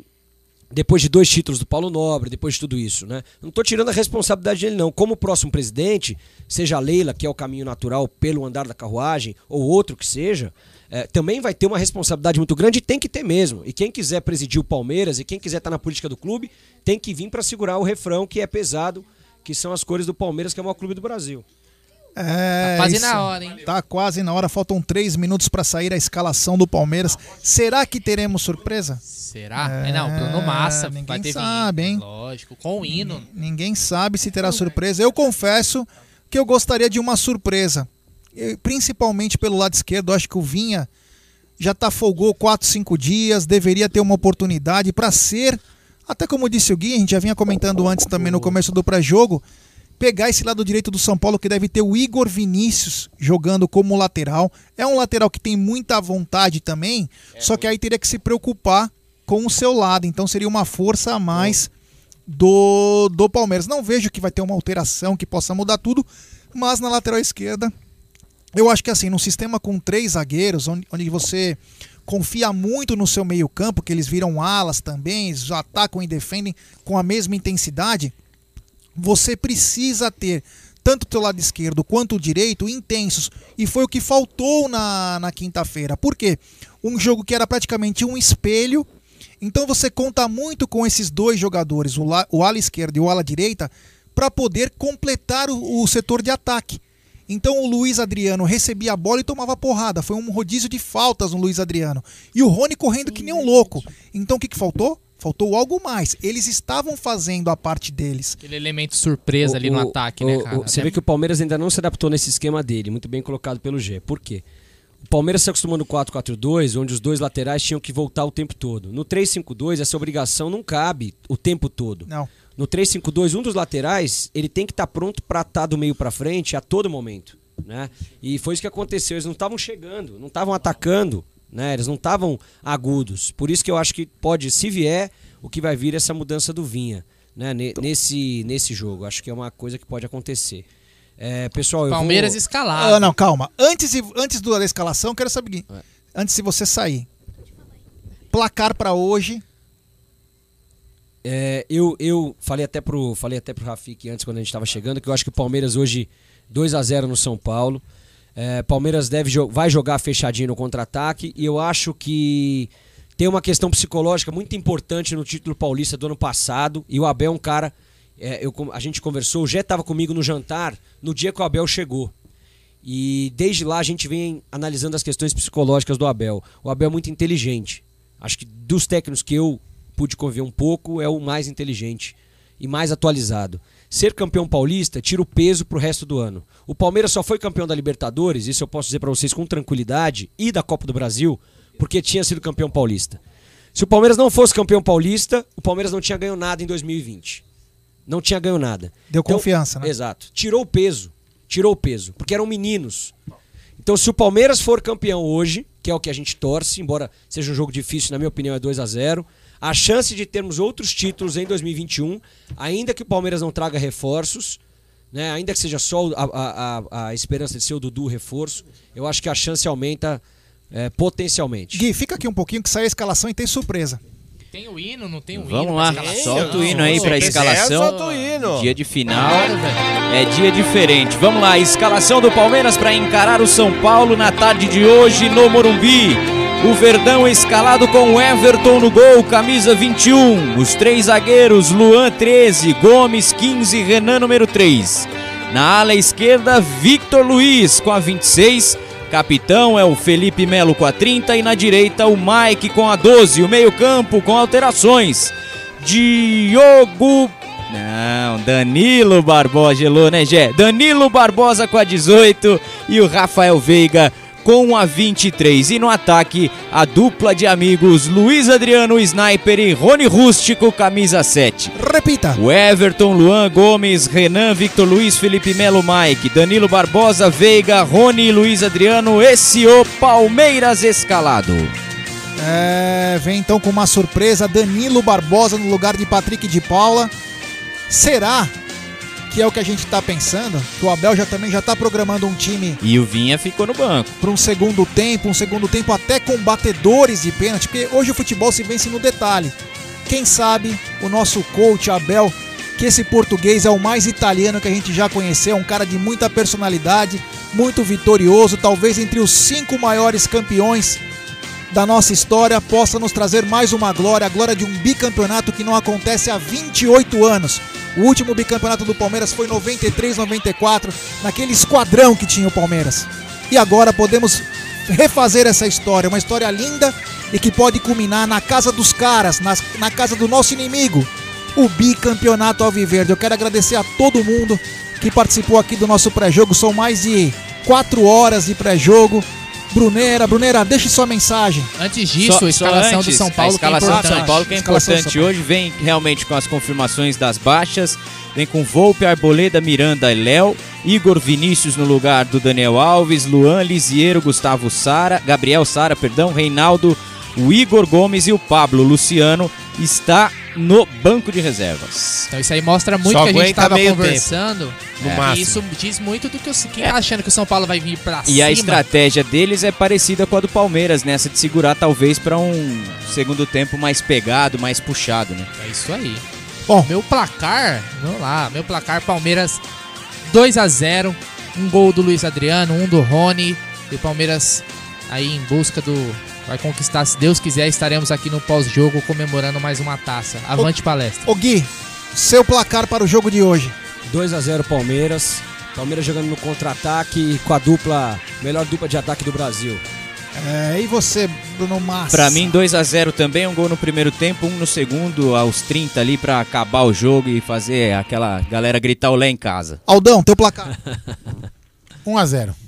depois de dois títulos do Paulo Nobre, depois de tudo isso, né? Não estou tirando a responsabilidade dele, não. Como próximo presidente, seja a Leila, que é o caminho natural pelo andar da carruagem, ou outro que seja, eh, também vai ter uma responsabilidade muito grande e tem que ter mesmo. E quem quiser presidir o Palmeiras e quem quiser estar na política do clube, tem que vir para segurar o refrão que é pesado, que são as cores do Palmeiras, que é o maior clube do Brasil. É, Tá quase isso. na hora, hein? Tá quase na hora, faltam três minutos pra sair a escalação do Palmeiras. Será que teremos surpresa? Será? É, não, Bruno Massa vai ninguém ter sabe, vinho, hein? Lógico, com o hino. Ninguém sabe se terá surpresa. Eu confesso que eu gostaria de uma surpresa. Principalmente pelo lado esquerdo, acho que o Vinha já tá folgou 4, 5 dias, deveria ter uma oportunidade para ser, até como disse o Gui, a gente já vinha comentando antes também no começo do pré-jogo, pegar esse lado direito do São Paulo que deve ter o Igor Vinícius jogando como lateral. É um lateral que tem muita vontade também, só que aí teria que se preocupar com o seu lado, então seria uma força a mais do, do Palmeiras. Não vejo que vai ter uma alteração que possa mudar tudo, mas na lateral esquerda, eu acho que assim, num sistema com três zagueiros, onde, onde você confia muito no seu meio-campo, que eles viram alas também, eles atacam e defendem com a mesma intensidade, você precisa ter tanto o teu lado esquerdo quanto o direito intensos. E foi o que faltou na, na quinta-feira. Por quê? Um jogo que era praticamente um espelho. Então você conta muito com esses dois jogadores, o, la, o ala esquerdo e o ala direita, para poder completar o, o setor de ataque. Então o Luiz Adriano recebia a bola e tomava porrada. Foi um rodízio de faltas no Luiz Adriano. E o Rony correndo que nem um louco. Então o que, que faltou? Faltou algo mais. Eles estavam fazendo a parte deles. Aquele elemento surpresa ali no O- ataque, o- né, o- cara? Você Até- vê que o Palmeiras ainda não se adaptou nesse esquema dele, muito bem colocado pelo G. Por quê? O Palmeiras se acostumou no 4-4-2, onde os dois laterais tinham que voltar o tempo todo. No 3-5-2, essa obrigação não cabe o tempo todo. Não. No 3-5-2, um dos laterais, ele tem que estar pronto para estar do meio para frente a todo momento, né? E foi isso que aconteceu, eles não estavam chegando, não estavam atacando, né? Eles não estavam agudos. Por isso que eu acho que pode, se vier, o que vai vir é essa mudança do Vinha, né? Ne- Nesse, nesse jogo. Acho que é uma coisa que pode acontecer. É, pessoal, eu Palmeiras vou... escalado. Ah, não, calma. Antes, antes da escalação, eu quero saber o seguinte. É. Antes de você sair. Placar pra hoje. É, eu, eu falei até pro falei até pro Rafik antes quando a gente estava chegando que eu acho que o Palmeiras hoje 2 a 0 no São Paulo. É, Palmeiras deve vai jogar fechadinho no contra-ataque e eu acho que tem uma questão psicológica muito importante no título paulista do ano passado e o Abel é um cara. é, eu, a gente conversou, o Jé estava comigo no jantar no dia que o Abel chegou. E desde lá a gente vem analisando as questões psicológicas do Abel. O Abel é muito inteligente. Acho que dos técnicos que eu pude conviver um pouco, é o mais inteligente e mais atualizado. Ser campeão paulista tira o peso pro resto do ano. O Palmeiras só foi campeão da Libertadores, isso eu posso dizer para vocês com tranquilidade, e da Copa do Brasil, porque tinha sido campeão paulista. Se o Palmeiras não fosse campeão paulista, o Palmeiras não tinha ganho nada em 2020. Não tinha ganho nada. Deu confiança, né? Exato. Tirou o peso. Tirou o peso. Porque eram meninos. Então, se o Palmeiras for campeão hoje, que é o que a gente torce, embora seja um jogo difícil, na minha opinião, é 2 a 0 a chance de termos outros títulos em 2021, ainda que o Palmeiras não traga reforços, né, ainda que seja só a, a, a, a esperança de ser o Dudu reforço, eu acho que a chance aumenta é, potencialmente. Gui, fica aqui um pouquinho que sai a escalação e tem surpresa. Tem o hino, não tem o hino? Vamos lá, solta o hino aí pra escalação. solta o hino. Dia de final é dia diferente. Vamos lá, escalação do Palmeiras para encarar o São Paulo na tarde de hoje no Morumbi. O Verdão escalado com Everton no gol, camisa 21. Os três zagueiros, Luan 13, Gomes 15, Renan número 3. Na ala esquerda, Victor Luiz com a 26. Capitão é o Felipe Melo com a 30 e na direita o Mike com a 12. O meio-campo com alterações. Diogo. Não, Danilo Barbosa, gelou, né, Gé? Danilo Barbosa com a 18 e o Rafael Veiga com a 23. E no ataque, a dupla de amigos Luiz Adriano Sniper e Rony Rústico, camisa 7. Repita. O Everton, Luan Gomes, Renan, Victor Luiz, Felipe Melo, Mike, Danilo Barbosa, Veiga, Rony e Luiz Adriano. Esse o Palmeiras escalado. É, vem então com uma surpresa, Danilo Barbosa no lugar de Patrick de Paula. Será que é o que a gente tá pensando? Que o Abel já também já tá programando um time E o Vinha ficou no banco. para um segundo tempo, um segundo tempo até com batedores de pênalti, porque hoje o futebol se vence no detalhe. Quem sabe o nosso coach Abel, que esse português é o mais italiano que a gente já conheceu, um cara de muita personalidade, muito vitorioso, talvez entre os cinco maiores campeões da nossa história, possa nos trazer mais uma glória, a glória de um bicampeonato que não acontece há 28 anos. O último bicampeonato do Palmeiras foi em 93, 94, naquele esquadrão que tinha o Palmeiras. E agora podemos refazer essa história, uma história linda e que pode culminar na casa dos caras, nas- na casa do nosso inimigo, o bicampeonato Alviverde. Eu quero agradecer a todo mundo que participou aqui do nosso pré-jogo. São mais de quatro horas de pré-jogo. Bruneira, Bruneira, deixe sua mensagem. Antes disso, a escalação do São Paulo a escalação que é do São importante. Paulo que é Escalação importante São hoje vem realmente com as confirmações das baixas. Vem com Volpe, Arboleda, Miranda e Léo, Igor Vinícius no lugar do Daniel Alves, Luan Lisiero, Gustavo Sara, Gabriel Sara, perdão, Reinaldo, o Igor Gomes e o Pablo Luciano está no banco de reservas. Então isso aí mostra muito Só que a gente aguenta tava meio conversando. É. E isso diz muito do que o, quem tá achando que o São Paulo vai vir pra E cima. a estratégia deles é parecida com a do Palmeiras, nessa de segurar talvez para um segundo tempo mais pegado, mais puxado, né? É isso aí. Bom, meu placar, vamos lá, meu placar Palmeiras 2 a 0, um gol do Luiz Adriano, um do Rony, e o Palmeiras aí em busca do vai conquistar, se Deus quiser, estaremos aqui no pós-jogo comemorando mais uma taça. Avante palestra. Ô Gui, seu placar para o jogo de hoje. 2 a 0 Palmeiras. Palmeiras jogando no contra-ataque com a dupla, melhor dupla de ataque do Brasil. É, e você, Bruno Massa? Pra mim, 2 a 0 também, um gol no primeiro tempo, um no segundo, aos 30 ali pra acabar o jogo e fazer aquela galera gritar olé em casa. Aldão, teu placar. 1 a 0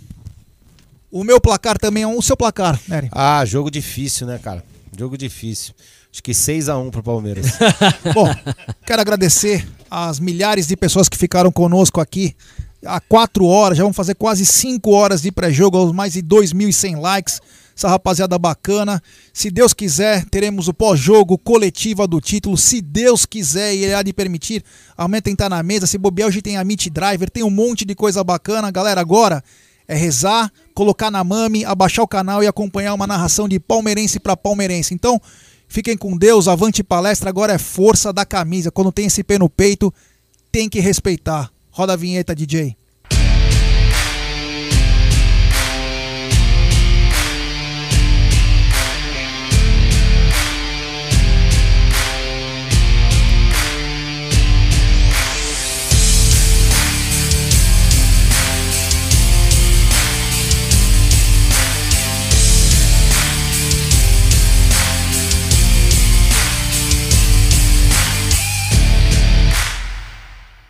O meu placar também é um. O seu placar, Nery. Ah, jogo difícil, né, cara? Jogo difícil. Acho que 6x1 pro Palmeiras. Bom, quero agradecer às milhares de pessoas que ficaram conosco aqui há quatro horas, já vamos fazer quase cinco horas de pré-jogo, aos mais de 2.100 likes. Essa rapaziada bacana. Se Deus quiser, teremos o pós-jogo coletiva do título. Se Deus quiser e Ele há de permitir, amanhã tem estar na mesa. Se bobear, hoje tem a Meet Driver, tem um monte de coisa bacana. Galera, agora é rezar, colocar na mame, abaixar o canal e acompanhar uma narração de palmeirense para palmeirense. Então, fiquem com Deus, avante palestra, agora é força da camisa. Quando tem esse pé no peito, tem que respeitar. Roda a vinheta, DJ.